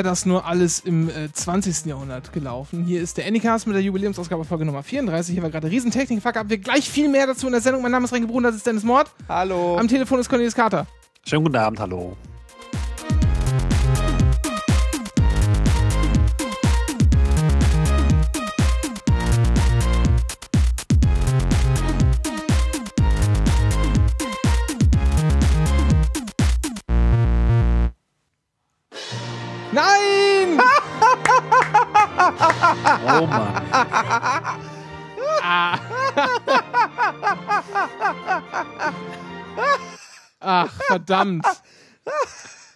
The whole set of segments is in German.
wäre das nur alles im äh, 20. Jahrhundert gelaufen? Hier ist der Anycast mit der Jubiläumsausgabe Folge Nummer 34. Hier war gerade Riesentechnik-Fuck ab. Wir gleich viel mehr dazu in der Sendung. Mein Name ist Renke Brun, das ist Dennis Mord. Hallo. Am Telefon ist Cornelius Carter. Schönen guten Abend, hallo. Oh Mann. Ach, verdammt.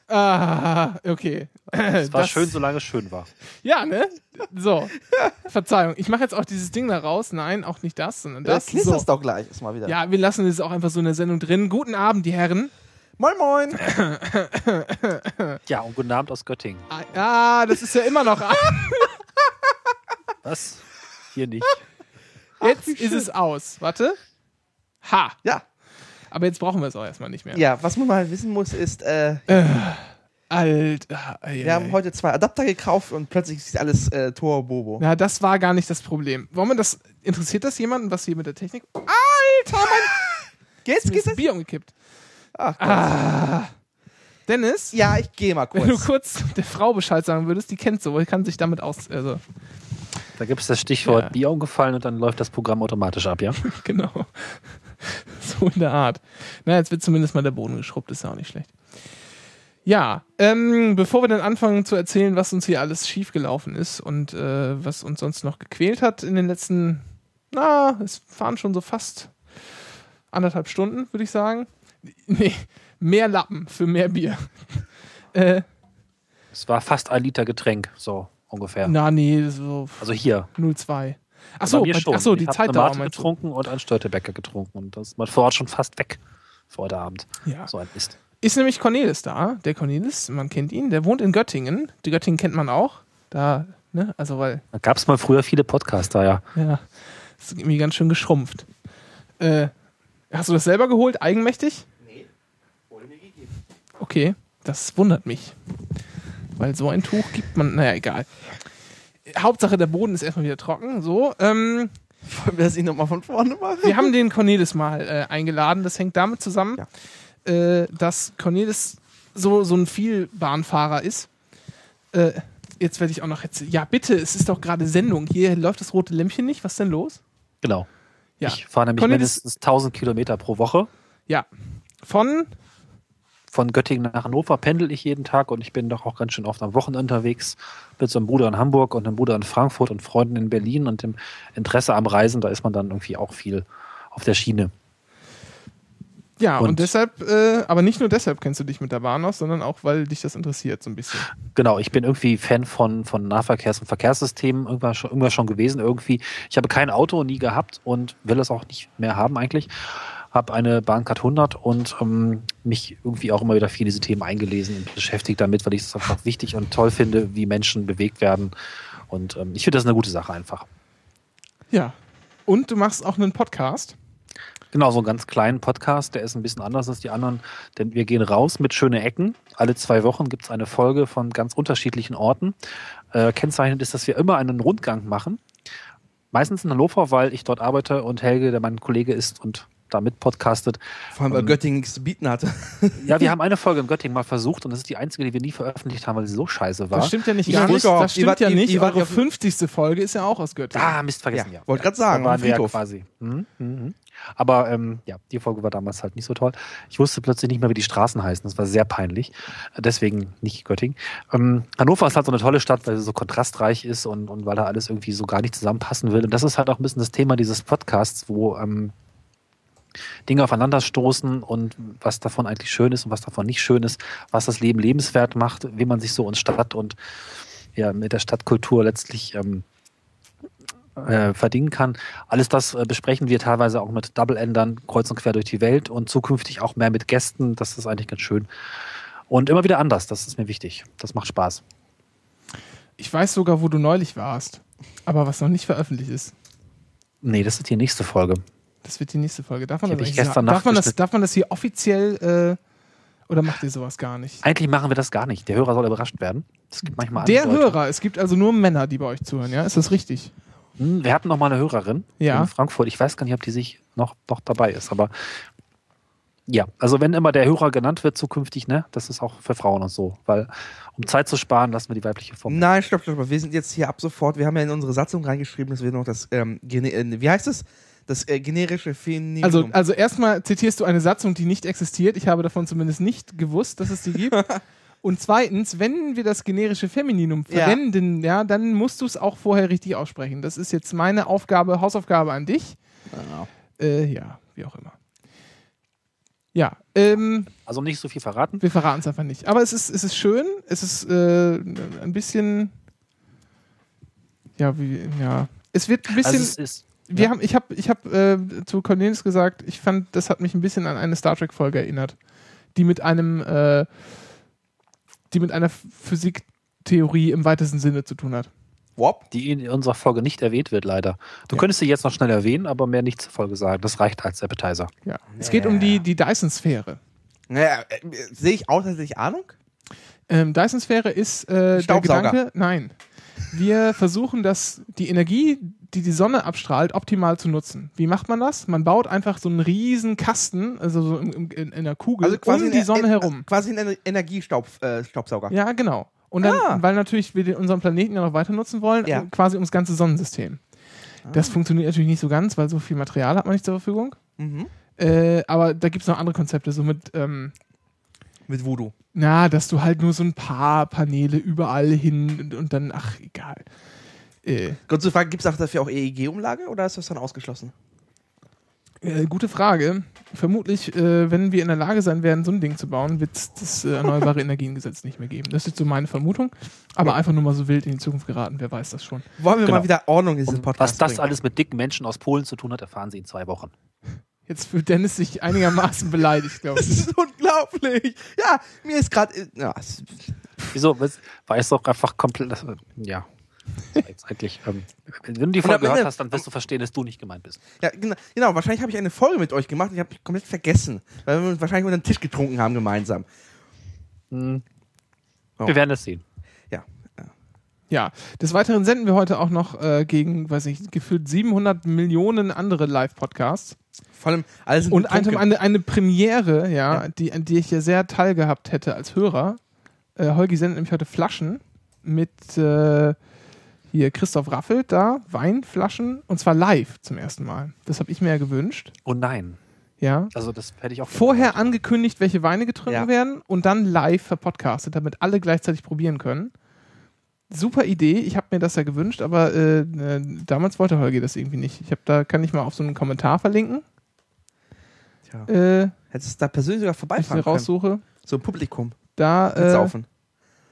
Ah, okay. Es war schön, solange es schön war. Ja, ne? So. Verzeihung. Ich mache jetzt auch dieses Ding da raus. Nein, auch nicht das, sondern Das das. knisterst So. doch gleich. Ist mal wieder. Ja, wir lassen es auch einfach so in der Sendung drin. Guten Abend, die Herren. Moin, moin. Ja, und guten Abend aus Göttingen. Ah, ah, das ist ja immer noch. Was? Hier nicht. Jetzt wie ist es aus. Warte. Ha. Ja. Aber jetzt brauchen wir es auch erstmal nicht mehr. Ja, was man mal wissen muss, ist, äh, Alter. Ey, wir haben heute zwei Adapter gekauft und plötzlich ist alles äh, Tor-Bobo. Na, das war gar nicht das Problem. Wollen wir das. Interessiert das jemanden, was hier mit der Technik. Alter, Mann! Geht's, geht's? das Bier umgekippt. Ach, Gott. Ah. Dennis, Ja, ich gehe mal wenn du kurz. kurz der Frau Bescheid sagen würdest, die kennt so, kann sich damit aus. Also, Da gibt es das Stichwort Ja. Bier umgefallen und dann läuft das Programm automatisch ab, ja? genau. so in der Art. Na, jetzt wird zumindest mal der Boden geschrubbt, ist ja auch nicht schlecht. Ja, ähm, bevor wir dann anfangen zu erzählen, was uns hier alles schiefgelaufen ist und äh, was uns sonst noch gequält hat in den letzten, na, es fahren schon so fast anderthalb Stunden, würde ich sagen. Nee, mehr Lappen für mehr Bier. äh, Es war fast ein Liter Getränk, so ungefähr. na, nee, so Also hier. 0,2. Ach Bei so, mir schon. ach so, die ich hab Zeitdauer Mate meinst du? getrunken und einen Störtebecker getrunken. Und das ist man vor Ort schon fast weg für heute Abend. Ja. So ein Mist. Ist nämlich Cornelis da. Der Cornelis, man kennt ihn, der wohnt in Göttingen. Die Göttingen kennt man auch. Da, ne, also weil, Da gab es mal früher viele Podcaster, ja. ja, ist irgendwie ganz schön geschrumpft. Äh, hast du das selber geholt, eigenmächtig? Nee, wurde mir gegeben. Okay, das wundert mich. Weil so ein Tuch gibt man, naja, egal. Hauptsache, der Boden ist erstmal wieder trocken. So, ähm, Wollen wir das nicht nochmal von vorne machen? wir haben den Cornelis mal äh, eingeladen. Das hängt damit zusammen, äh, dass Cornelis so, so ein Vielbahnfahrer ist. Äh, jetzt werde ich auch noch jetzt. Ja, bitte, es ist doch gerade Sendung. Hier läuft das rote Lämpchen nicht. Was ist denn los? Genau. Ja, Ich fahre nämlich Cornelis- mindestens 1000 Kilometer pro Woche. ja. Von, Von Göttingen nach Hannover pendel ich jeden Tag und ich bin doch auch ganz schön oft am Wochenende unterwegs mit so einem Bruder in Hamburg und einem Bruder in Frankfurt und Freunden in Berlin und dem Interesse am Reisen, da ist man dann irgendwie auch viel auf der Schiene. ja, und, Und- deshalb, äh, aber nicht nur deshalb kennst du dich mit der Bahn aus, sondern auch, weil dich das interessiert, so ein bisschen. Genau, ich bin irgendwie Fan von, von Nahverkehrs- und Verkehrssystemen irgendwann schon, irgendwann schon gewesen. Irgendwie, ich habe kein Auto nie gehabt und will es auch nicht mehr haben eigentlich. Habe eine Bahncard 100 und ähm, mich irgendwie auch immer wieder viel in diese Themen eingelesen und beschäftigt damit, weil ich es einfach wichtig und toll finde, wie Menschen bewegt werden. Und ähm, ich finde das eine gute Sache einfach. Ja. Und du machst auch einen Podcast. Genau, so einen ganz kleinen Podcast, der ist ein bisschen anders als die anderen, denn wir gehen raus mit schöne Ecken. Alle zwei Wochen gibt es eine Folge von ganz unterschiedlichen Orten. Äh, kennzeichnend ist, dass wir immer einen Rundgang machen. Meistens in Hannover, weil ich dort arbeite und Helge, der mein Kollege ist und da mit podcastet. Vor allem, weil Ähm, Göttingen nichts zu bieten hatte. Ja, wir haben eine Folge in Göttingen mal versucht und das ist die einzige, die wir nie veröffentlicht haben, weil sie so scheiße war. Das stimmt ja nicht Ich gar nicht. Das stimmt wart- ja nicht. ihr Eure ja- 50. Folge ist ja auch aus Göttingen. Ah, Mist, vergessen, ja. wollte gerade sagen, Da am waren wir ja Friedhof. quasi. Mhm, mhm, mhm. Aber ähm, ja, die Folge war damals halt nicht so toll. Ich wusste plötzlich nicht mehr, wie die Straßen heißen. Das war sehr peinlich. Deswegen nicht Göttingen. Ähm, Hannover ist halt so eine tolle Stadt, weil sie so kontrastreich ist und, und weil da alles irgendwie so gar nicht zusammenpassen will. Und das ist halt auch ein bisschen das Thema dieses Podcasts, wo ähm, Dinge aufeinanderstoßen und was davon eigentlich schön ist und was davon nicht schön ist, was das Leben lebenswert macht, wie man sich so in Stadt und ja, mit der Stadtkultur letztlich ähm, äh, verdienen kann. Alles das äh, besprechen wir teilweise auch mit Double-Endern kreuz und quer durch die Welt und zukünftig auch mehr mit Gästen. Das ist eigentlich ganz schön. Und immer wieder anders, das ist mir wichtig. Das macht Spaß. Ich weiß sogar, wo du neulich warst. Aber was noch nicht veröffentlicht ist. Nee, das ist die nächste Folge. Das wird die nächste Folge. Darf man, das, ich gestern darf man, das, darf man das hier offiziell. Äh, Oder macht ihr sowas gar nicht? Eigentlich machen wir das gar nicht. Der Hörer soll überrascht werden. Es gibt manchmal Der andere Leute. Hörer, es gibt also nur Männer, die bei euch zuhören, ja? Ist das richtig? Hm, Wir hatten noch mal eine Hörerin Ja. in Frankfurt. Ich weiß gar nicht, ob die sich noch, noch dabei ist, aber ja, also wenn immer der Hörer genannt wird zukünftig, ne, das ist auch für Frauen und so, weil um Zeit zu sparen, lassen wir die weibliche Form. Nein, stopp, stopp, stopp. Wir sind jetzt hier ab sofort. Wir haben ja in unsere Satzung reingeschrieben, dass wir noch das, ähm, äh, wie heißt es? Das äh, generische Femininum. Also, also erstmal zitierst du eine Satzung, die nicht existiert. Ich habe davon zumindest nicht gewusst, dass es die gibt. Und zweitens, wenn wir das generische Femininum Ja. verwenden, ja, dann musst du es auch vorher richtig aussprechen. Das ist jetzt meine Aufgabe, Hausaufgabe an dich. Ja. Äh, ja, wie auch immer. Ja, ähm, Also nicht so viel verraten. wir verraten es einfach nicht. Aber es ist, es ist schön. Es ist äh, ein bisschen. Ja, wie, ja. Es wird ein bisschen. Also es ist Wir Ja. haben, ich habe ich hab, äh, zu Cornelius gesagt, ich fand, das hat mich ein bisschen an eine Star Trek-Folge erinnert, die mit einem, äh, die mit einer Physiktheorie im weitesten Sinne zu tun hat. Wop. die in unserer Folge nicht erwähnt wird, leider. Du Ja. könntest sie jetzt noch schnell erwähnen, aber mehr nicht zur Folge sagen. Das reicht als Appetizer. Ja. Es geht um die, die Dyson-Sphäre. Naja, äh, sehe ich aus, dass ich Ahnung? Ähm, Dyson-Sphäre ist äh, der. Gedanke, nein. Wir versuchen, das, die Energie, die die Sonne abstrahlt, optimal zu nutzen. Wie macht man das? Man baut einfach so einen riesen Kasten, also so in, in, in einer Kugel, um die Sonne äh, herum. Quasi ein Energiestaubsauger. Äh. Ja, genau. Und dann, Ah. weil natürlich wir unseren Planeten ja noch weiter nutzen wollen, Ja. äh, quasi ums ganze Sonnensystem. Das funktioniert natürlich nicht so ganz, weil so viel Material hat man nicht zur Verfügung. Mhm. Äh, aber da gibt es noch andere Konzepte, so mit, ähm, Mit Voodoo. na, dass du halt nur so ein paar Paneele überall hin und, und dann, ach, egal. Äh, Kurze Frage, gibt es dafür auch EEG-Umlage oder ist das dann ausgeschlossen? äh, gute Frage. Vermutlich, äh, wenn wir in der Lage sein werden, so ein Ding zu bauen, wird es das äh, Erneuerbare Energiengesetz nicht mehr geben. Das ist so meine Vermutung. Aber einfach nur mal so wild in die Zukunft geraten, wer weiß das schon. Wollen wir Genau. mal wieder Ordnung in diesen Und Podcast was das bringen? alles mit dicken Menschen aus Polen zu tun hat, erfahren Sie in zwei Wochen. Jetzt fühlt Dennis sich einigermaßen beleidigt, glaube Das ich. ist unglaublich. Ja, mir ist gerade. Ja, es- Wieso? War es doch einfach komplett. Das, ja. Das war Jetzt eigentlich, ähm, wenn du die Folge gehört Ende- hast, dann wirst du verstehen, dass du nicht gemeint bist. ja genau, genau, wahrscheinlich habe ich eine Folge mit euch gemacht und ich habe mich komplett vergessen. Weil wir uns wahrscheinlich unter den Tisch getrunken haben gemeinsam. Hm. Oh. Wir werden es sehen. Ja. Des Weiteren senden wir heute auch noch äh, gegen, weiß ich, gefühlt 700 Millionen andere Live-Podcasts. Vor allem alles Und eine, eine, eine Premiere, ja, Ja. Die, an die ich ja sehr teilgehabt hätte als Hörer. Äh, Holgi sendet nämlich heute Flaschen mit äh, hier Christoph Raffelt da, Weinflaschen, und zwar live zum ersten Mal. Das habe ich mir ja gewünscht. Oh nein. Ja. Also, das hätte ich auch. Vorher angekündigt, welche Weine getrunken Ja. werden und dann live verpodcastet, damit alle gleichzeitig probieren können. Super Idee, ich habe mir das ja gewünscht, aber äh, äh, damals wollte Holgi das irgendwie nicht. Ich habe da kann ich mal auf so einen Kommentar verlinken, Tja. äh, Hättest du da persönlich sogar wenn ich vorbeifahren sie können. raussuche. So ein Publikum. Da äh, Saufen.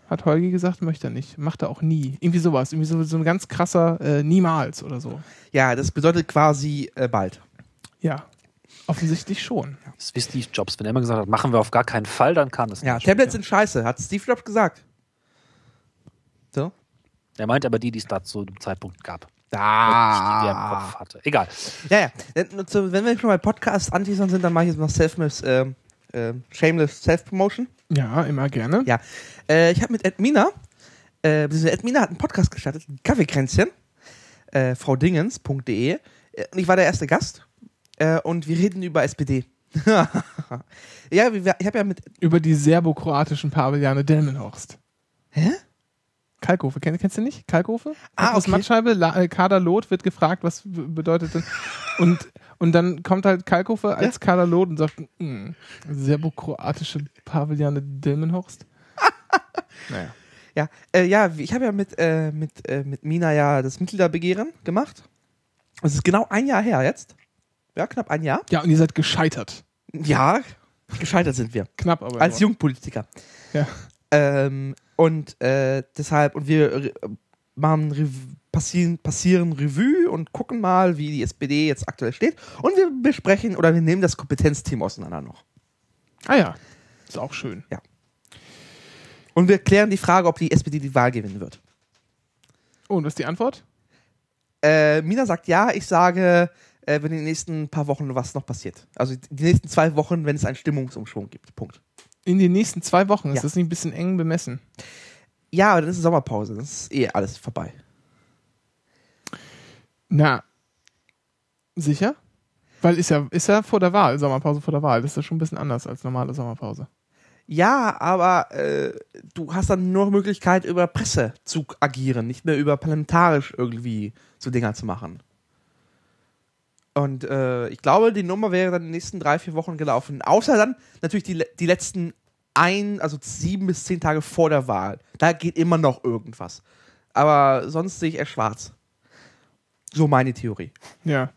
hat Holgi gesagt, möchte er nicht. Macht er auch nie. Irgendwie sowas, irgendwie so, so ein ganz krasser äh, Niemals oder so. Ja, das bedeutet quasi äh, bald. Ja, offensichtlich schon. Das ist wie Steve Jobs. Wenn er immer gesagt hat, machen wir auf gar keinen Fall, dann kam es Ja, nicht. Tablets sind scheiße, hat Steve Jobs gesagt. Er meint aber die, die es da zu dem Zeitpunkt gab. Die er im Ah. Kopf hatte. Egal. Ja, ja. Wenn wir schon bei Podcasts anteasern sind, dann mache ich jetzt noch Self äh, Shameless Self-Promotion. Ja, immer gerne. Ja. Äh, ich habe mit Edmina, äh, beziehungsweise Edmina hat einen Podcast gestartet, ein Kaffeekränzchen, äh, fraudingens.de. Äh, und ich war der erste Gast. Äh, und wir reden über SPD. ja, wir- ich habe ja mit. Über die serbokroatischen Pavillane Delmenhorst. Hä? Kalkofe, kennst, kennst du nicht? Kalkofe? Ah, Aus okay. Mattscheibe, La, äh, Kader Lot wird gefragt, was bedeutet das? Und, und dann kommt halt Kalkofe als Kader Lot und sagt, "Mm, serbokroatische Pavillane Delmenhorst. naja. Ja, äh, ja, ich habe ja mit, äh, mit, äh, mit Mina ja das Mitgliederbegehren gemacht. Es ist genau ein Jahr her jetzt. Ja, knapp ein Jahr. Ja, und ihr seid gescheitert. Ja, gescheitert sind wir. Knapp aber. Als. Jungpolitiker. Ja. Ähm, und äh, deshalb, und wir machen Rev passieren, passieren Revue und gucken mal, wie die SPD jetzt aktuell steht. Und wir besprechen oder wir nehmen das Kompetenzteam auseinander noch. Ah ja, ist auch schön. Und wir klären die Frage, ob die SPD die Wahl gewinnen wird. Oh, und was ist die Antwort? Äh, Mina sagt ja, ich sage, äh, wenn in den nächsten paar Wochen was noch passiert. Also die nächsten zwei Wochen, wenn es einen Stimmungsumschwung gibt. Punkt. In den nächsten zwei Wochen ist Ja. das nicht ein bisschen eng bemessen. Ja, aber dann ist Sommerpause. Das ist eh alles vorbei. Na, sicher? Weil ist ja, ist ja vor der Wahl, Sommerpause vor der Wahl. Das ist ja schon ein bisschen anders als normale Sommerpause. Ja, aber äh, du hast dann nur Möglichkeit, über Presse zu agieren, nicht mehr über parlamentarisch irgendwie so Dinger zu machen. Und äh, ich glaube, die Nummer wäre dann in den nächsten drei, vier Wochen gelaufen. Außer dann natürlich die, die letzten ein, also sieben bis zehn Tage vor der Wahl. Da geht immer noch irgendwas. Aber sonst sehe ich eher schwarz. So meine Theorie. Ja,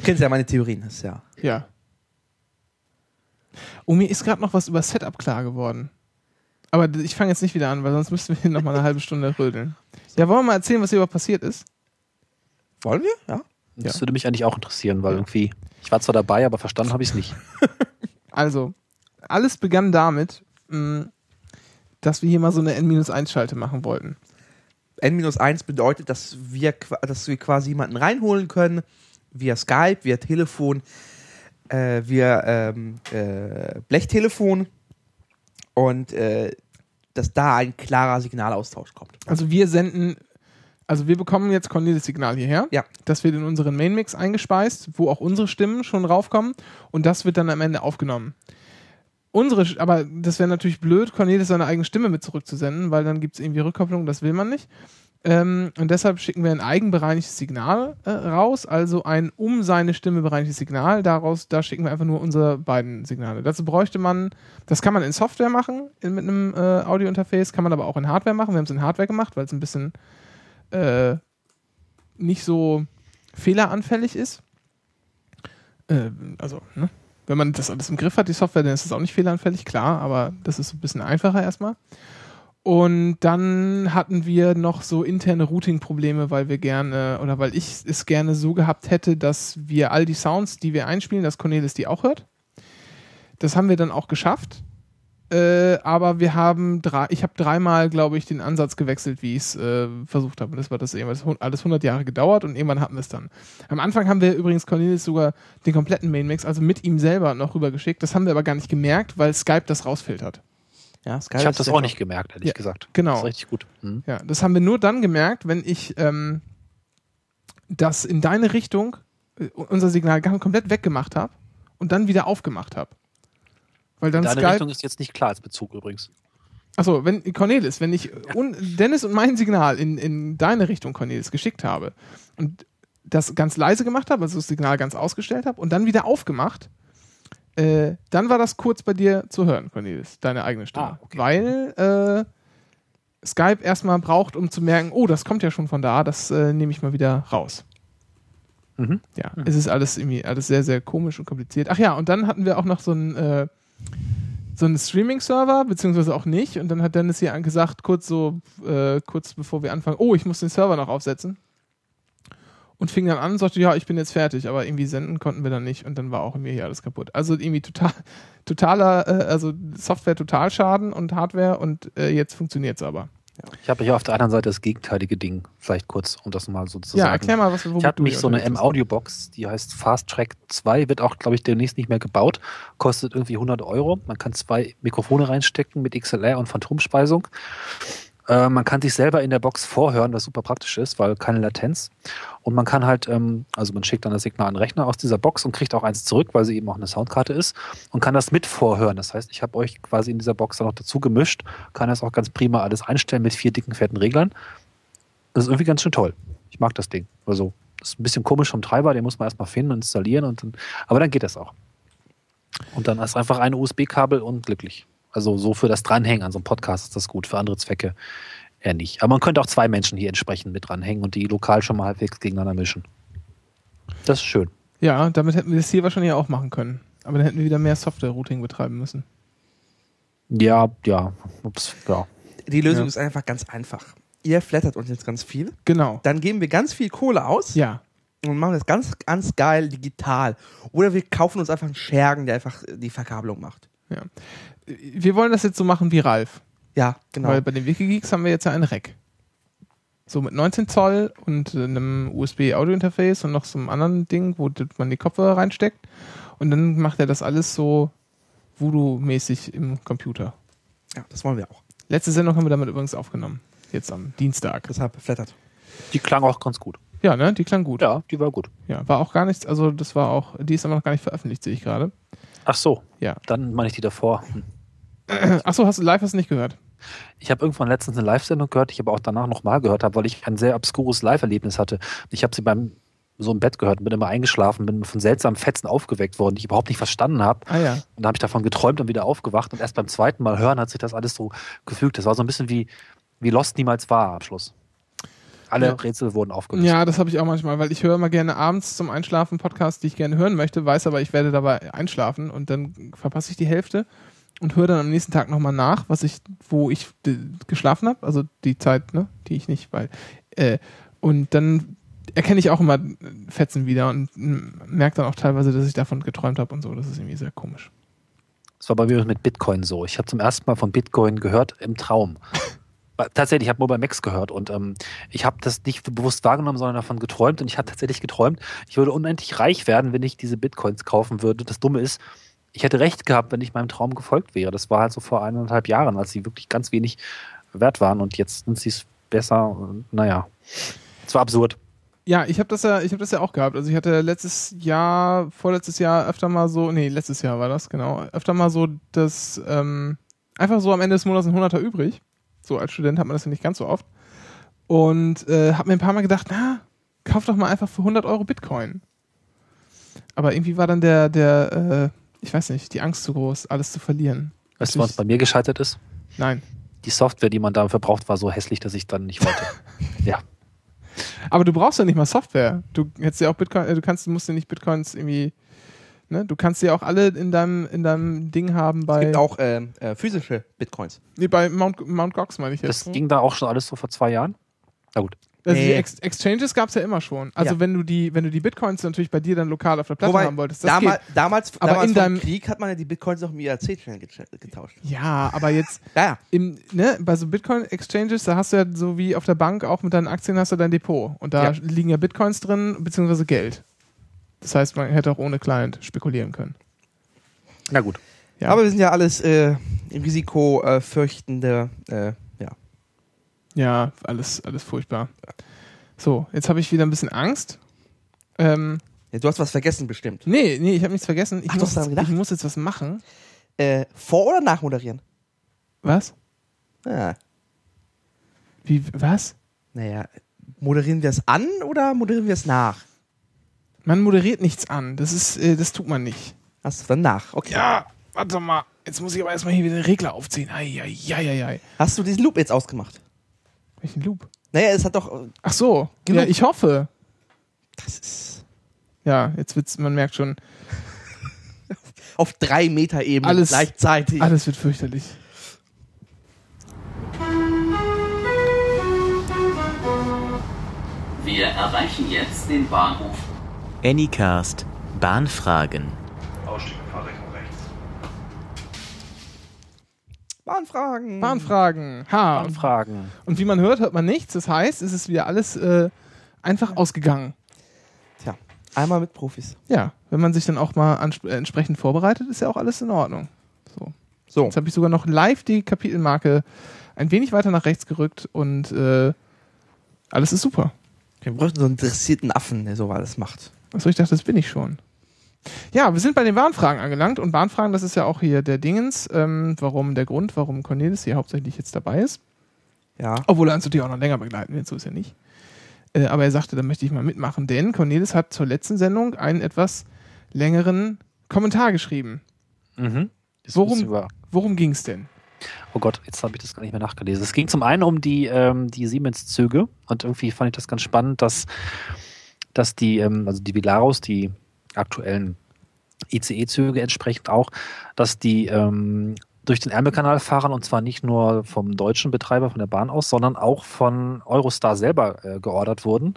Du kennst ja meine Theorien, ist ja. ja. Oh, mir ist gerade noch was über Setup klar geworden. Aber ich fange jetzt nicht wieder an, weil sonst müssten wir hier noch mal eine halbe Stunde rödeln. Ja, wollen wir mal erzählen, was hier überhaupt passiert ist? Wollen wir? Ja. Das Ja. würde mich eigentlich auch interessieren, weil irgendwie, ich war zwar dabei, aber verstanden habe ich es nicht. Also, alles begann damit, mh, dass wir hier mal so eine N-1-Schalte machen wollten. N-1 bedeutet, dass wir, dass wir quasi jemanden reinholen können, via Skype, via Telefon, äh, via ähm, äh, Blechtelefon und äh, dass da ein klarer Signalaustausch kommt. Also wir senden, also wir bekommen jetzt Cornelis Signal hierher. Ja. Das wird in unseren Mainmix eingespeist, wo auch unsere Stimmen schon raufkommen und das wird dann am Ende aufgenommen. Unsere, aber das wäre natürlich blöd, Cornelis seine eigene Stimme mit zurückzusenden, weil dann gibt es irgendwie Rückkopplung, das will man nicht. Ähm, und deshalb schicken wir ein eigenbereinigtes Signal äh, raus, also ein um seine Stimme bereinigtes Signal. Daraus, da schicken wir einfach nur unsere beiden Signale. Dazu bräuchte man, das kann man in Software machen, in, mit einem äh, Audio-Interface, kann man aber auch in Hardware machen. Wir haben es in Hardware gemacht, weil es ein bisschen äh, nicht so fehleranfällig ist. Äh, also, ne? wenn man das alles im Griff hat, die Software, dann ist es auch nicht fehleranfällig, klar, aber das ist ein bisschen einfacher erstmal. Und dann hatten wir noch so interne Routing-Probleme, weil wir gerne oder weil ich es gerne so gehabt hätte, dass wir all die Sounds, die wir einspielen, dass Cornelis die auch hört. Das haben wir dann auch geschafft. Äh, aber wir haben drei, ich habe dreimal, glaube ich, den Ansatz gewechselt, wie ich es äh, versucht habe. Und das war das irgendwas, alles 100 Jahre gedauert und irgendwann hatten wir es dann. Am Anfang haben wir übrigens Cornelis sogar den kompletten Mainmix, also mit ihm selber noch rübergeschickt. Das haben wir aber gar nicht gemerkt, weil Skype das rausfiltert. Ja, Skype ich habe das auch toll. nicht gemerkt, ehrlich Ja, gesagt. genau. Das ist richtig gut. Hm. Ja, das haben wir nur dann gemerkt, wenn ich ähm, das in deine Richtung, äh, unser Signal komplett weggemacht habe und dann wieder aufgemacht habe. Weil dann Deine Skype. Richtung ist jetzt nicht klar als Bezug übrigens. Achso, wenn Cornelis, wenn ich un, Dennis und mein Signal in, in deine Richtung, Cornelis, geschickt habe und das ganz leise gemacht habe, also das Signal ganz ausgestellt habe und dann wieder aufgemacht, äh, dann war das kurz bei dir zu hören, Cornelis, deine eigene Stimme. Ah, okay. Weil äh, Skype erstmal braucht, um zu merken, oh, das kommt ja schon von da, das äh, nehme ich mal wieder raus. Mhm. Ja, es ist alles irgendwie alles sehr, sehr komisch und kompliziert. Ach ja, und dann hatten wir auch noch so einen, äh, so einen Streaming-Server, beziehungsweise auch nicht. Und dann hat Dennis hier gesagt, kurz so, äh, kurz bevor wir anfangen, oh, ich muss den Server noch aufsetzen. Und fing dann an und sagte, ja, ich bin jetzt fertig, aber irgendwie senden konnten wir dann nicht und dann war auch irgendwie hier alles kaputt. Also irgendwie total, totaler, äh, also Software Totalschaden und Hardware und äh, jetzt funktioniert es aber. Ich habe hier auf der anderen Seite das gegenteilige Ding. Vielleicht kurz, um das mal so zu ja, sagen. erklär mal, was Ich habe nämlich so eine M-Audio-Box, die heißt Fast Track 2, wird auch, glaube ich, demnächst nicht mehr gebaut. Kostet irgendwie 100 Euro. Man kann zwei Mikrofone reinstecken mit XLR und Phantomspeisung. Äh, man kann sich selber in der Box vorhören, was super praktisch ist, weil keine Latenz. Und man kann halt, ähm, also man schickt dann das Signal an den Rechner aus dieser Box und kriegt auch eins zurück, weil sie eben auch eine Soundkarte ist und kann das mit vorhören. Das heißt, ich habe euch quasi in dieser Box dann noch dazu gemischt, kann das auch ganz prima alles einstellen mit vier dicken, fetten Reglern. Das ist irgendwie ganz schön toll. Ich mag das Ding. Also, das ist ein bisschen komisch vom Treiber, den muss man erstmal finden und installieren. Und dann, aber dann geht das auch. Und dann ist einfach ein USB-Kabel und glücklich. Also so für das Dranhängen an so einem Podcast ist das gut, für andere Zwecke eher nicht. Aber man könnte auch zwei Menschen hier entsprechend mit dranhängen und die lokal schon mal halbwegs gegeneinander mischen. Das ist schön. Ja, damit hätten wir das hier wahrscheinlich auch machen können. Aber dann hätten wir wieder mehr Software-Routing betreiben müssen. Ja, ja, ups, ja. Die Lösung Ja. ist einfach ganz einfach. Ihr flattert uns jetzt ganz viel, Genau. dann geben wir ganz viel Kohle aus Ja. und machen das ganz, ganz geil digital. Oder wir kaufen uns einfach einen Schergen, der einfach die Verkabelung macht. Wir wollen das jetzt so machen wie Ralf. Ja, genau. Weil bei den Wikigeeks haben wir jetzt ja ein Rack. So mit 19 Zoll und einem USB-Audio-Interface und noch so einem anderen Ding, wo man die Kopfhörer reinsteckt. Und dann macht er das alles so Voodoo-mäßig im Computer. Ja, das wollen wir auch. Letzte Sendung haben wir damit übrigens aufgenommen. Jetzt am Dienstag. Deshalb flattert. Die klang auch ganz gut. Ja, ne? Die klang gut. Ja, die war gut. Ja, war auch gar nichts, also das war auch, die ist aber noch gar nicht veröffentlicht, sehe ich gerade. Ach so. Ja. Dann meine ich die davor. Hm. Achso, hast du live hast du nicht gehört? Ich habe irgendwann letztens eine Live-Sendung gehört, ich aber auch danach nochmal gehört habe, weil ich ein sehr obskures Live-Erlebnis hatte. Ich habe sie beim so im Bett gehört, bin immer eingeschlafen, bin von seltsamen Fetzen aufgeweckt worden, die ich überhaupt nicht verstanden habe. Ah ja. Und dann habe ich davon geträumt und wieder aufgewacht. Und erst beim zweiten Mal hören hat sich das alles so gefügt. Das war so ein bisschen wie, wie Lost niemals war am Schluss. Alle Ja. Rätsel wurden aufgelöst. Ja, das habe ich auch manchmal, weil ich höre immer gerne abends zum Einschlafen Podcasts, die ich gerne hören möchte, weiß aber, ich werde dabei einschlafen und dann verpasse ich die Hälfte und höre dann am nächsten Tag nochmal nach, was ich, wo ich geschlafen habe, also die Zeit, ne, die ich nicht, weil äh, und dann erkenne ich auch immer Fetzen wieder und merke dann auch teilweise, dass ich davon geträumt habe und so. Das ist irgendwie sehr komisch. Das war bei mir mit Bitcoin so. Ich habe zum ersten Mal von Bitcoin gehört im Traum. Tatsächlich, ich habe bei Max gehört und ähm, ich habe das nicht bewusst wahrgenommen, sondern davon geträumt und ich habe tatsächlich geträumt, ich würde unendlich reich werden, wenn ich diese Bitcoins kaufen würde. Das Dumme ist, ich hätte recht gehabt, wenn ich meinem Traum gefolgt wäre. Das war halt so vor eineinhalb Jahren, als sie wirklich ganz wenig wert waren und jetzt sind sie es besser. Naja, es war absurd. Ja, ich habe das ja, ich habe das ja auch gehabt. Also ich hatte letztes Jahr, vorletztes Jahr öfter mal so, nee, letztes Jahr war das, genau, öfter mal so, dass ähm, einfach so am Ende des Monats ein Hunderter übrig. So als Student hat man das ja nicht ganz so oft. Und äh, habe mir ein paar Mal gedacht, na, kauf doch mal einfach für 100 Euro Bitcoin. Aber irgendwie war dann der, der, äh, ich weiß nicht, die Angst zu groß, alles zu verlieren. Weißt du, was bei mir gescheitert ist? Nein. Die Software, die man dafür braucht, war so hässlich, dass ich dann nicht wollte. ja. Aber du brauchst ja nicht mal Software. Du hättest ja auch Bitcoin, äh, du kannst, du musst ja nicht Bitcoins irgendwie, ne? Du kannst ja auch alle in deinem, in deinem Ding haben Es bei, gibt auch ähm, äh, physische Bitcoins. nee, bei Mount, Mount Gox meine ich jetzt. Das ging da auch schon alles so vor zwei Jahren. Na gut. also die. Ex Exchanges gab es ja immer schon. Also Ja. wenn du die, wenn du die Bitcoins natürlich bei dir dann lokal auf der Platte Wobei, haben wolltest, das damals, geht. damals, Aber damals in deinem- Krieg hat man ja die Bitcoins noch im IRC-Channel getauscht. Ja, aber jetzt Ja, ja. im, ne, bei so Bitcoin-Exchanges, da hast du ja so wie auf der Bank auch mit deinen Aktien hast du dein Depot. Und da Ja. liegen ja Bitcoins drin, beziehungsweise Geld. Das heißt, man hätte auch ohne Client spekulieren können. Na gut. Ja. Aber wir sind ja alles äh, risikofürchtende, äh, ja. Ja, alles, alles furchtbar. So, jetzt habe ich wieder ein bisschen Angst. Ähm, ja. Du hast was vergessen bestimmt. nee, nee, ich habe nichts vergessen. Ich, Ach, muss, jetzt, gedacht? ich muss jetzt was machen. Äh, vor- oder nachmoderieren? Was? Ja. Wie, was? Naja, moderieren wir es an oder moderieren wir es nach? Man moderiert nichts an. Das ist, äh, das tut man nicht. Hast du dann nach? Okay. Ja, warte mal. Jetzt muss ich aber erstmal hier wieder den Regler aufziehen. Eieieiei. Hast du diesen Loop jetzt ausgemacht? Welchen Loop? Naja, es hat doch. äh, Ach so. Genug. Ja, ich hoffe. Das ist Ja, jetzt wird's, man merkt schon, auf drei Meter Ebene Alles- gleichzeitig. alles wird fürchterlich. Wir erreichen jetzt den Bahnhof Anycast Bahnfragen. Ausstieg Fahrtrichtung rechts. Bahnfragen. Bahnfragen. Ha. Anfragen. Und wie man hört, hört man nichts. Das heißt, es ist wieder alles äh, einfach ausgegangen. Tja, einmal mit Profis. Ja, wenn man sich dann auch mal äh, entsprechend vorbereitet, ist ja auch alles in Ordnung. So. So. Jetzt habe ich sogar noch live die Kapitelmarke ein wenig weiter nach rechts gerückt und äh, alles ist super. Wir bräuchten so einen dressierten Affen, der so alles macht. Achso, ich dachte, das bin ich schon. Ja, wir sind bei den Bahnfragen angelangt und Bahnfragen, das ist ja auch hier der Dingens, ähm, warum der Grund, warum Cornelis hier hauptsächlich jetzt dabei ist. Ja. Obwohl er uns natürlich auch noch länger begleiten wird, so ist er nicht. Äh, aber er sagte, da möchte ich mal mitmachen, denn Cornelis hat zur letzten Sendung einen etwas längeren Kommentar geschrieben. Mhm. Das Worum- Worum ging's denn? Oh Gott, jetzt habe ich das gar nicht mehr nachgelesen. Es ging zum einen um die, ähm, die Siemens-Züge und irgendwie fand ich das ganz spannend, dass, dass die, ähm, also die Vilaros, die aktuellen ICE-Züge entsprechend auch, dass die ähm, durch den Ärmelkanal fahren und zwar nicht nur vom deutschen Betreiber von der Bahn aus, sondern auch von Eurostar selber äh, geordert wurden.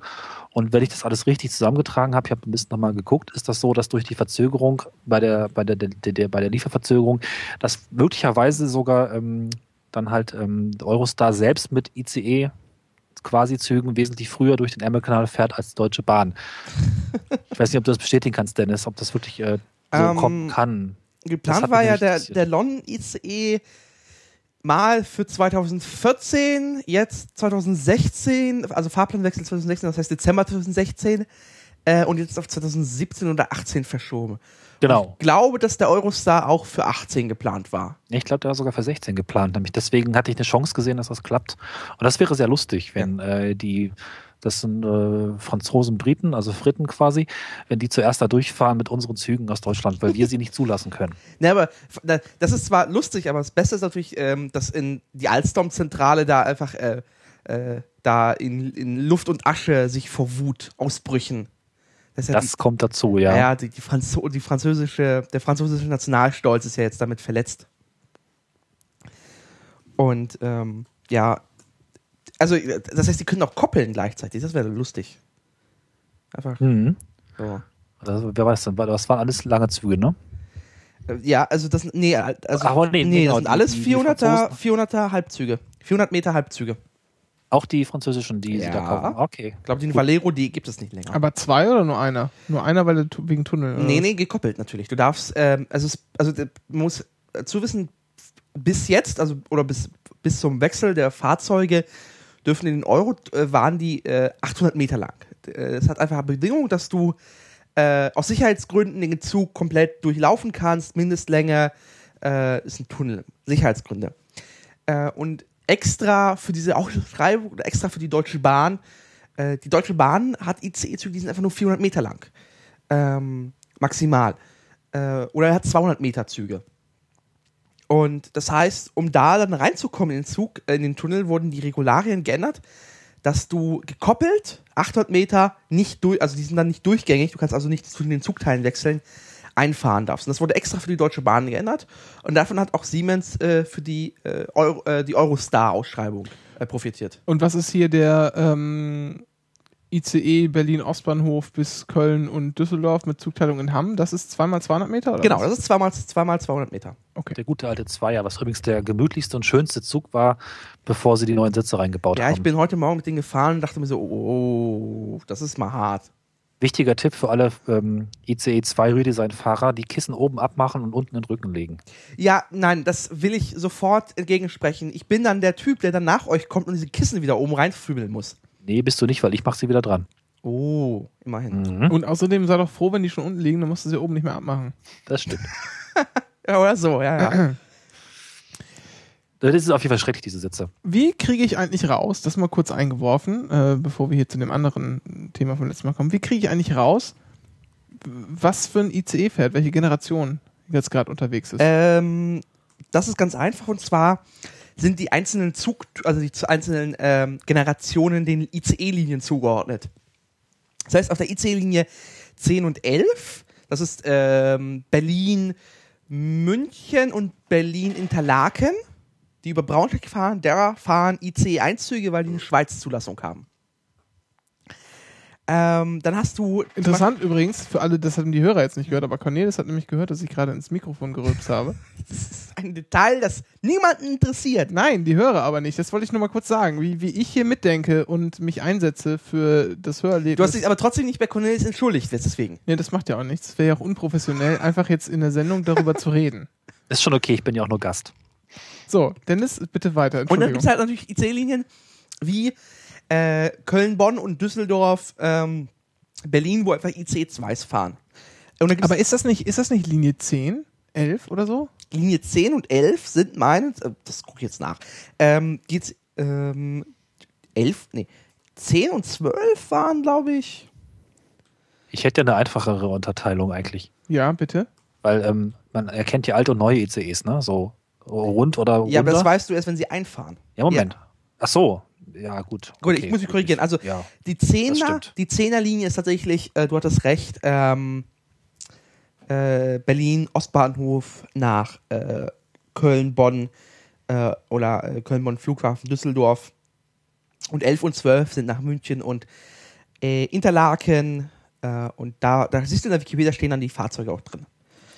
Und wenn ich das alles richtig zusammengetragen habe, ich habe ein bisschen nochmal geguckt, ist das so, dass durch die Verzögerung bei der, bei der, der, der, bei der Lieferverzögerung, dass möglicherweise sogar ähm, dann halt ähm, Eurostar selbst mit ICE quasi Zügen wesentlich früher durch den Ärmelkanal fährt als die Deutsche Bahn. ich weiß nicht, ob du das bestätigen kannst, Dennis, ob das wirklich äh, so Ähm, kommen kann. geplant war ja der, der London ICE mal für 2014, jetzt 2016, also Fahrplanwechsel 2016, das heißt Dezember 2016 äh, und jetzt auf 2017 oder 18 verschoben. Genau. Ich glaube, dass der Eurostar auch für 18 geplant war. Ich glaube, der war sogar für 16 geplant. Nämlich deswegen hatte ich eine Chance gesehen, dass das klappt. Und das wäre sehr lustig, wenn äh, die, das sind äh, Franzosen, Briten, also Fritten quasi, wenn die zuerst da durchfahren mit unseren Zügen aus Deutschland, weil wir sie nicht zulassen können. Ne, aber das ist zwar lustig, aber das Beste ist natürlich, ähm, dass in die Alstom-Zentrale da einfach äh, äh, da in, in Luft und Asche sich vor Wut ausbrüchen. Das ja Das kommt dazu, die, ja. ja, die, die, Franzo die französische, der französische Nationalstolz ist ja jetzt damit verletzt. Und ähm, ja, also das heißt, die können auch koppeln gleichzeitig. Das wäre lustig. Einfach Mhm. so. Also, wer weiß denn, das waren alles lange Züge, ne? Äh, Ja, also das, nee, also, Aber nee, nee, genau, das sind die- alles die- die 400er, Franzosen- 400er Halbzüge. 400 Meter Halbzüge. Auch die französischen, die sie da Ja. kaufen. Okay. Ich glaube, den Valero, die gibt es nicht länger. Aber zwei oder nur einer? Nur einer, weil wegen Tunnel. oder nee, was? nee, gekoppelt natürlich. Du darfst, ähm, also, es, also äh, man muss dazu wissen, bis jetzt, also oder bis, bis zum Wechsel der Fahrzeuge, dürfen in den Euro, äh, waren die äh, 800 Meter lang. Äh, Es hat einfach eine Bedingung, dass du äh, aus Sicherheitsgründen den Zug komplett durchlaufen kannst, Mindestlänge äh, ist ein Tunnel, Sicherheitsgründe. Äh, und extra für diese Ausschreibung extra für die Deutsche Bahn, äh, die Deutsche Bahn hat ICE-Züge, die sind einfach nur 400 Meter lang. Ähm, maximal. Äh, oder er hat 200 Meter Züge. Und das heißt, um da dann reinzukommen in den Zug, äh, in den Tunnel, wurden die Regularien geändert, dass du gekoppelt 800 Meter nicht durch, also die sind dann nicht durchgängig, du kannst also nicht zwischen den Zugteilen wechseln, einfahren darfst. Und das wurde extra für die Deutsche Bahn geändert. Und davon hat auch Siemens äh, für die, äh, Euro, äh, die Eurostar-Ausschreibung äh, profitiert. Und was ist hier der ähm, ICE Berlin Ostbahnhof bis Köln und Düsseldorf mit Zugteilung in Hamm? Das ist zweimal 200 Meter? Oder Genau, was? das ist zweimal, zweimal 200 Meter. Okay. Der gute alte Zweier, was übrigens der gemütlichste und schönste Zug war, bevor sie die neuen Sitze reingebaut Ja, haben. ich bin heute Morgen mit denen gefahren und dachte mir so, oh, das ist mal hart. Wichtiger Tipp für alle ähm, ICE 2 Redesign-Fahrer, die Kissen oben abmachen und unten in den Rücken legen. Ja, nein, das will ich sofort entgegensprechen. Ich bin dann der Typ, der dann nach euch kommt und diese Kissen wieder oben reinfrümeln muss. Nee, bist du nicht, weil ich mache sie wieder dran. Oh, immerhin. Mhm, Und außerdem sei doch froh, wenn die schon unten liegen, dann musst du sie oben nicht mehr abmachen. das stimmt. Ja, oder so, ja, ja. Das ist auf jeden Fall schrecklich, diese Sitze. Wie kriege ich eigentlich raus, das mal kurz eingeworfen, äh, bevor wir hier zu dem anderen Thema vom letzten Mal kommen, wie kriege ich eigentlich raus, was für ein ICE fährt, welche Generation jetzt gerade unterwegs ist? ähm, das ist ganz einfach und zwar sind die einzelnen Zug, also die einzelnen ähm, Generationen den ICE-Linien zugeordnet. Das heißt, auf der ICE-Linie 10 und 11, das ist ähm, Berlin, München und Berlin Interlaken, die über Braunschweig fahren, derer fahren ICE-Einzüge, weil die eine Schweiz-Zulassung haben. Ähm, dann hast du Interessant übrigens, für alle, das haben die Hörer jetzt nicht gehört, aber Cornelis hat nämlich gehört, dass ich gerade ins Mikrofon gerülpst habe. ein Detail, das niemanden interessiert. Nein, die Hörer aber nicht. Das wollte ich nur mal kurz sagen, wie, wie ich hier mitdenke und mich einsetze für das Hörerlebnis. Du hast dich aber trotzdem nicht bei Cornelis entschuldigt, deswegen. Nee, das macht ja auch nichts. Das wäre ja auch unprofessionell, einfach jetzt in der Sendung darüber zu reden. Ist schon okay, ich bin ja auch nur Gast. So, Dennis, bitte weiter. Und dann gibt es halt natürlich IC-Linien wie äh, Köln, Bonn und Düsseldorf, ähm, Berlin, wo einfach IC2s fahren. Aber ist das nicht, ist das nicht Linie 10, 11 oder so? Linie 10 und 11 sind meines, äh, das gucke ich jetzt nach, ähm, geht's, ähm, 11, nee, 10 und 12 waren, glaube ich. Ich hätte ja eine einfachere Unterteilung eigentlich. Ja, bitte. Weil ähm, man erkennt ja alte und neue ICEs, ne? So rund oder Ja, aber das runter. weißt du erst, wenn sie einfahren. Ja, Moment. Ach so. Ja, gut. Gut, Okay, ich muss mich korrigieren. Also Ja. die Zehner, die Zehnerlinie ist tatsächlich, äh, du hattest recht, ähm, äh, Berlin, Ostbahnhof nach äh, Köln, Bonn äh, oder äh, Köln, Bonn, Flughafen, Düsseldorf. Und 11 und 12 sind nach München und äh, Interlaken. Und da, da siehst du in der Wikipedia stehen dann die Fahrzeuge auch drin.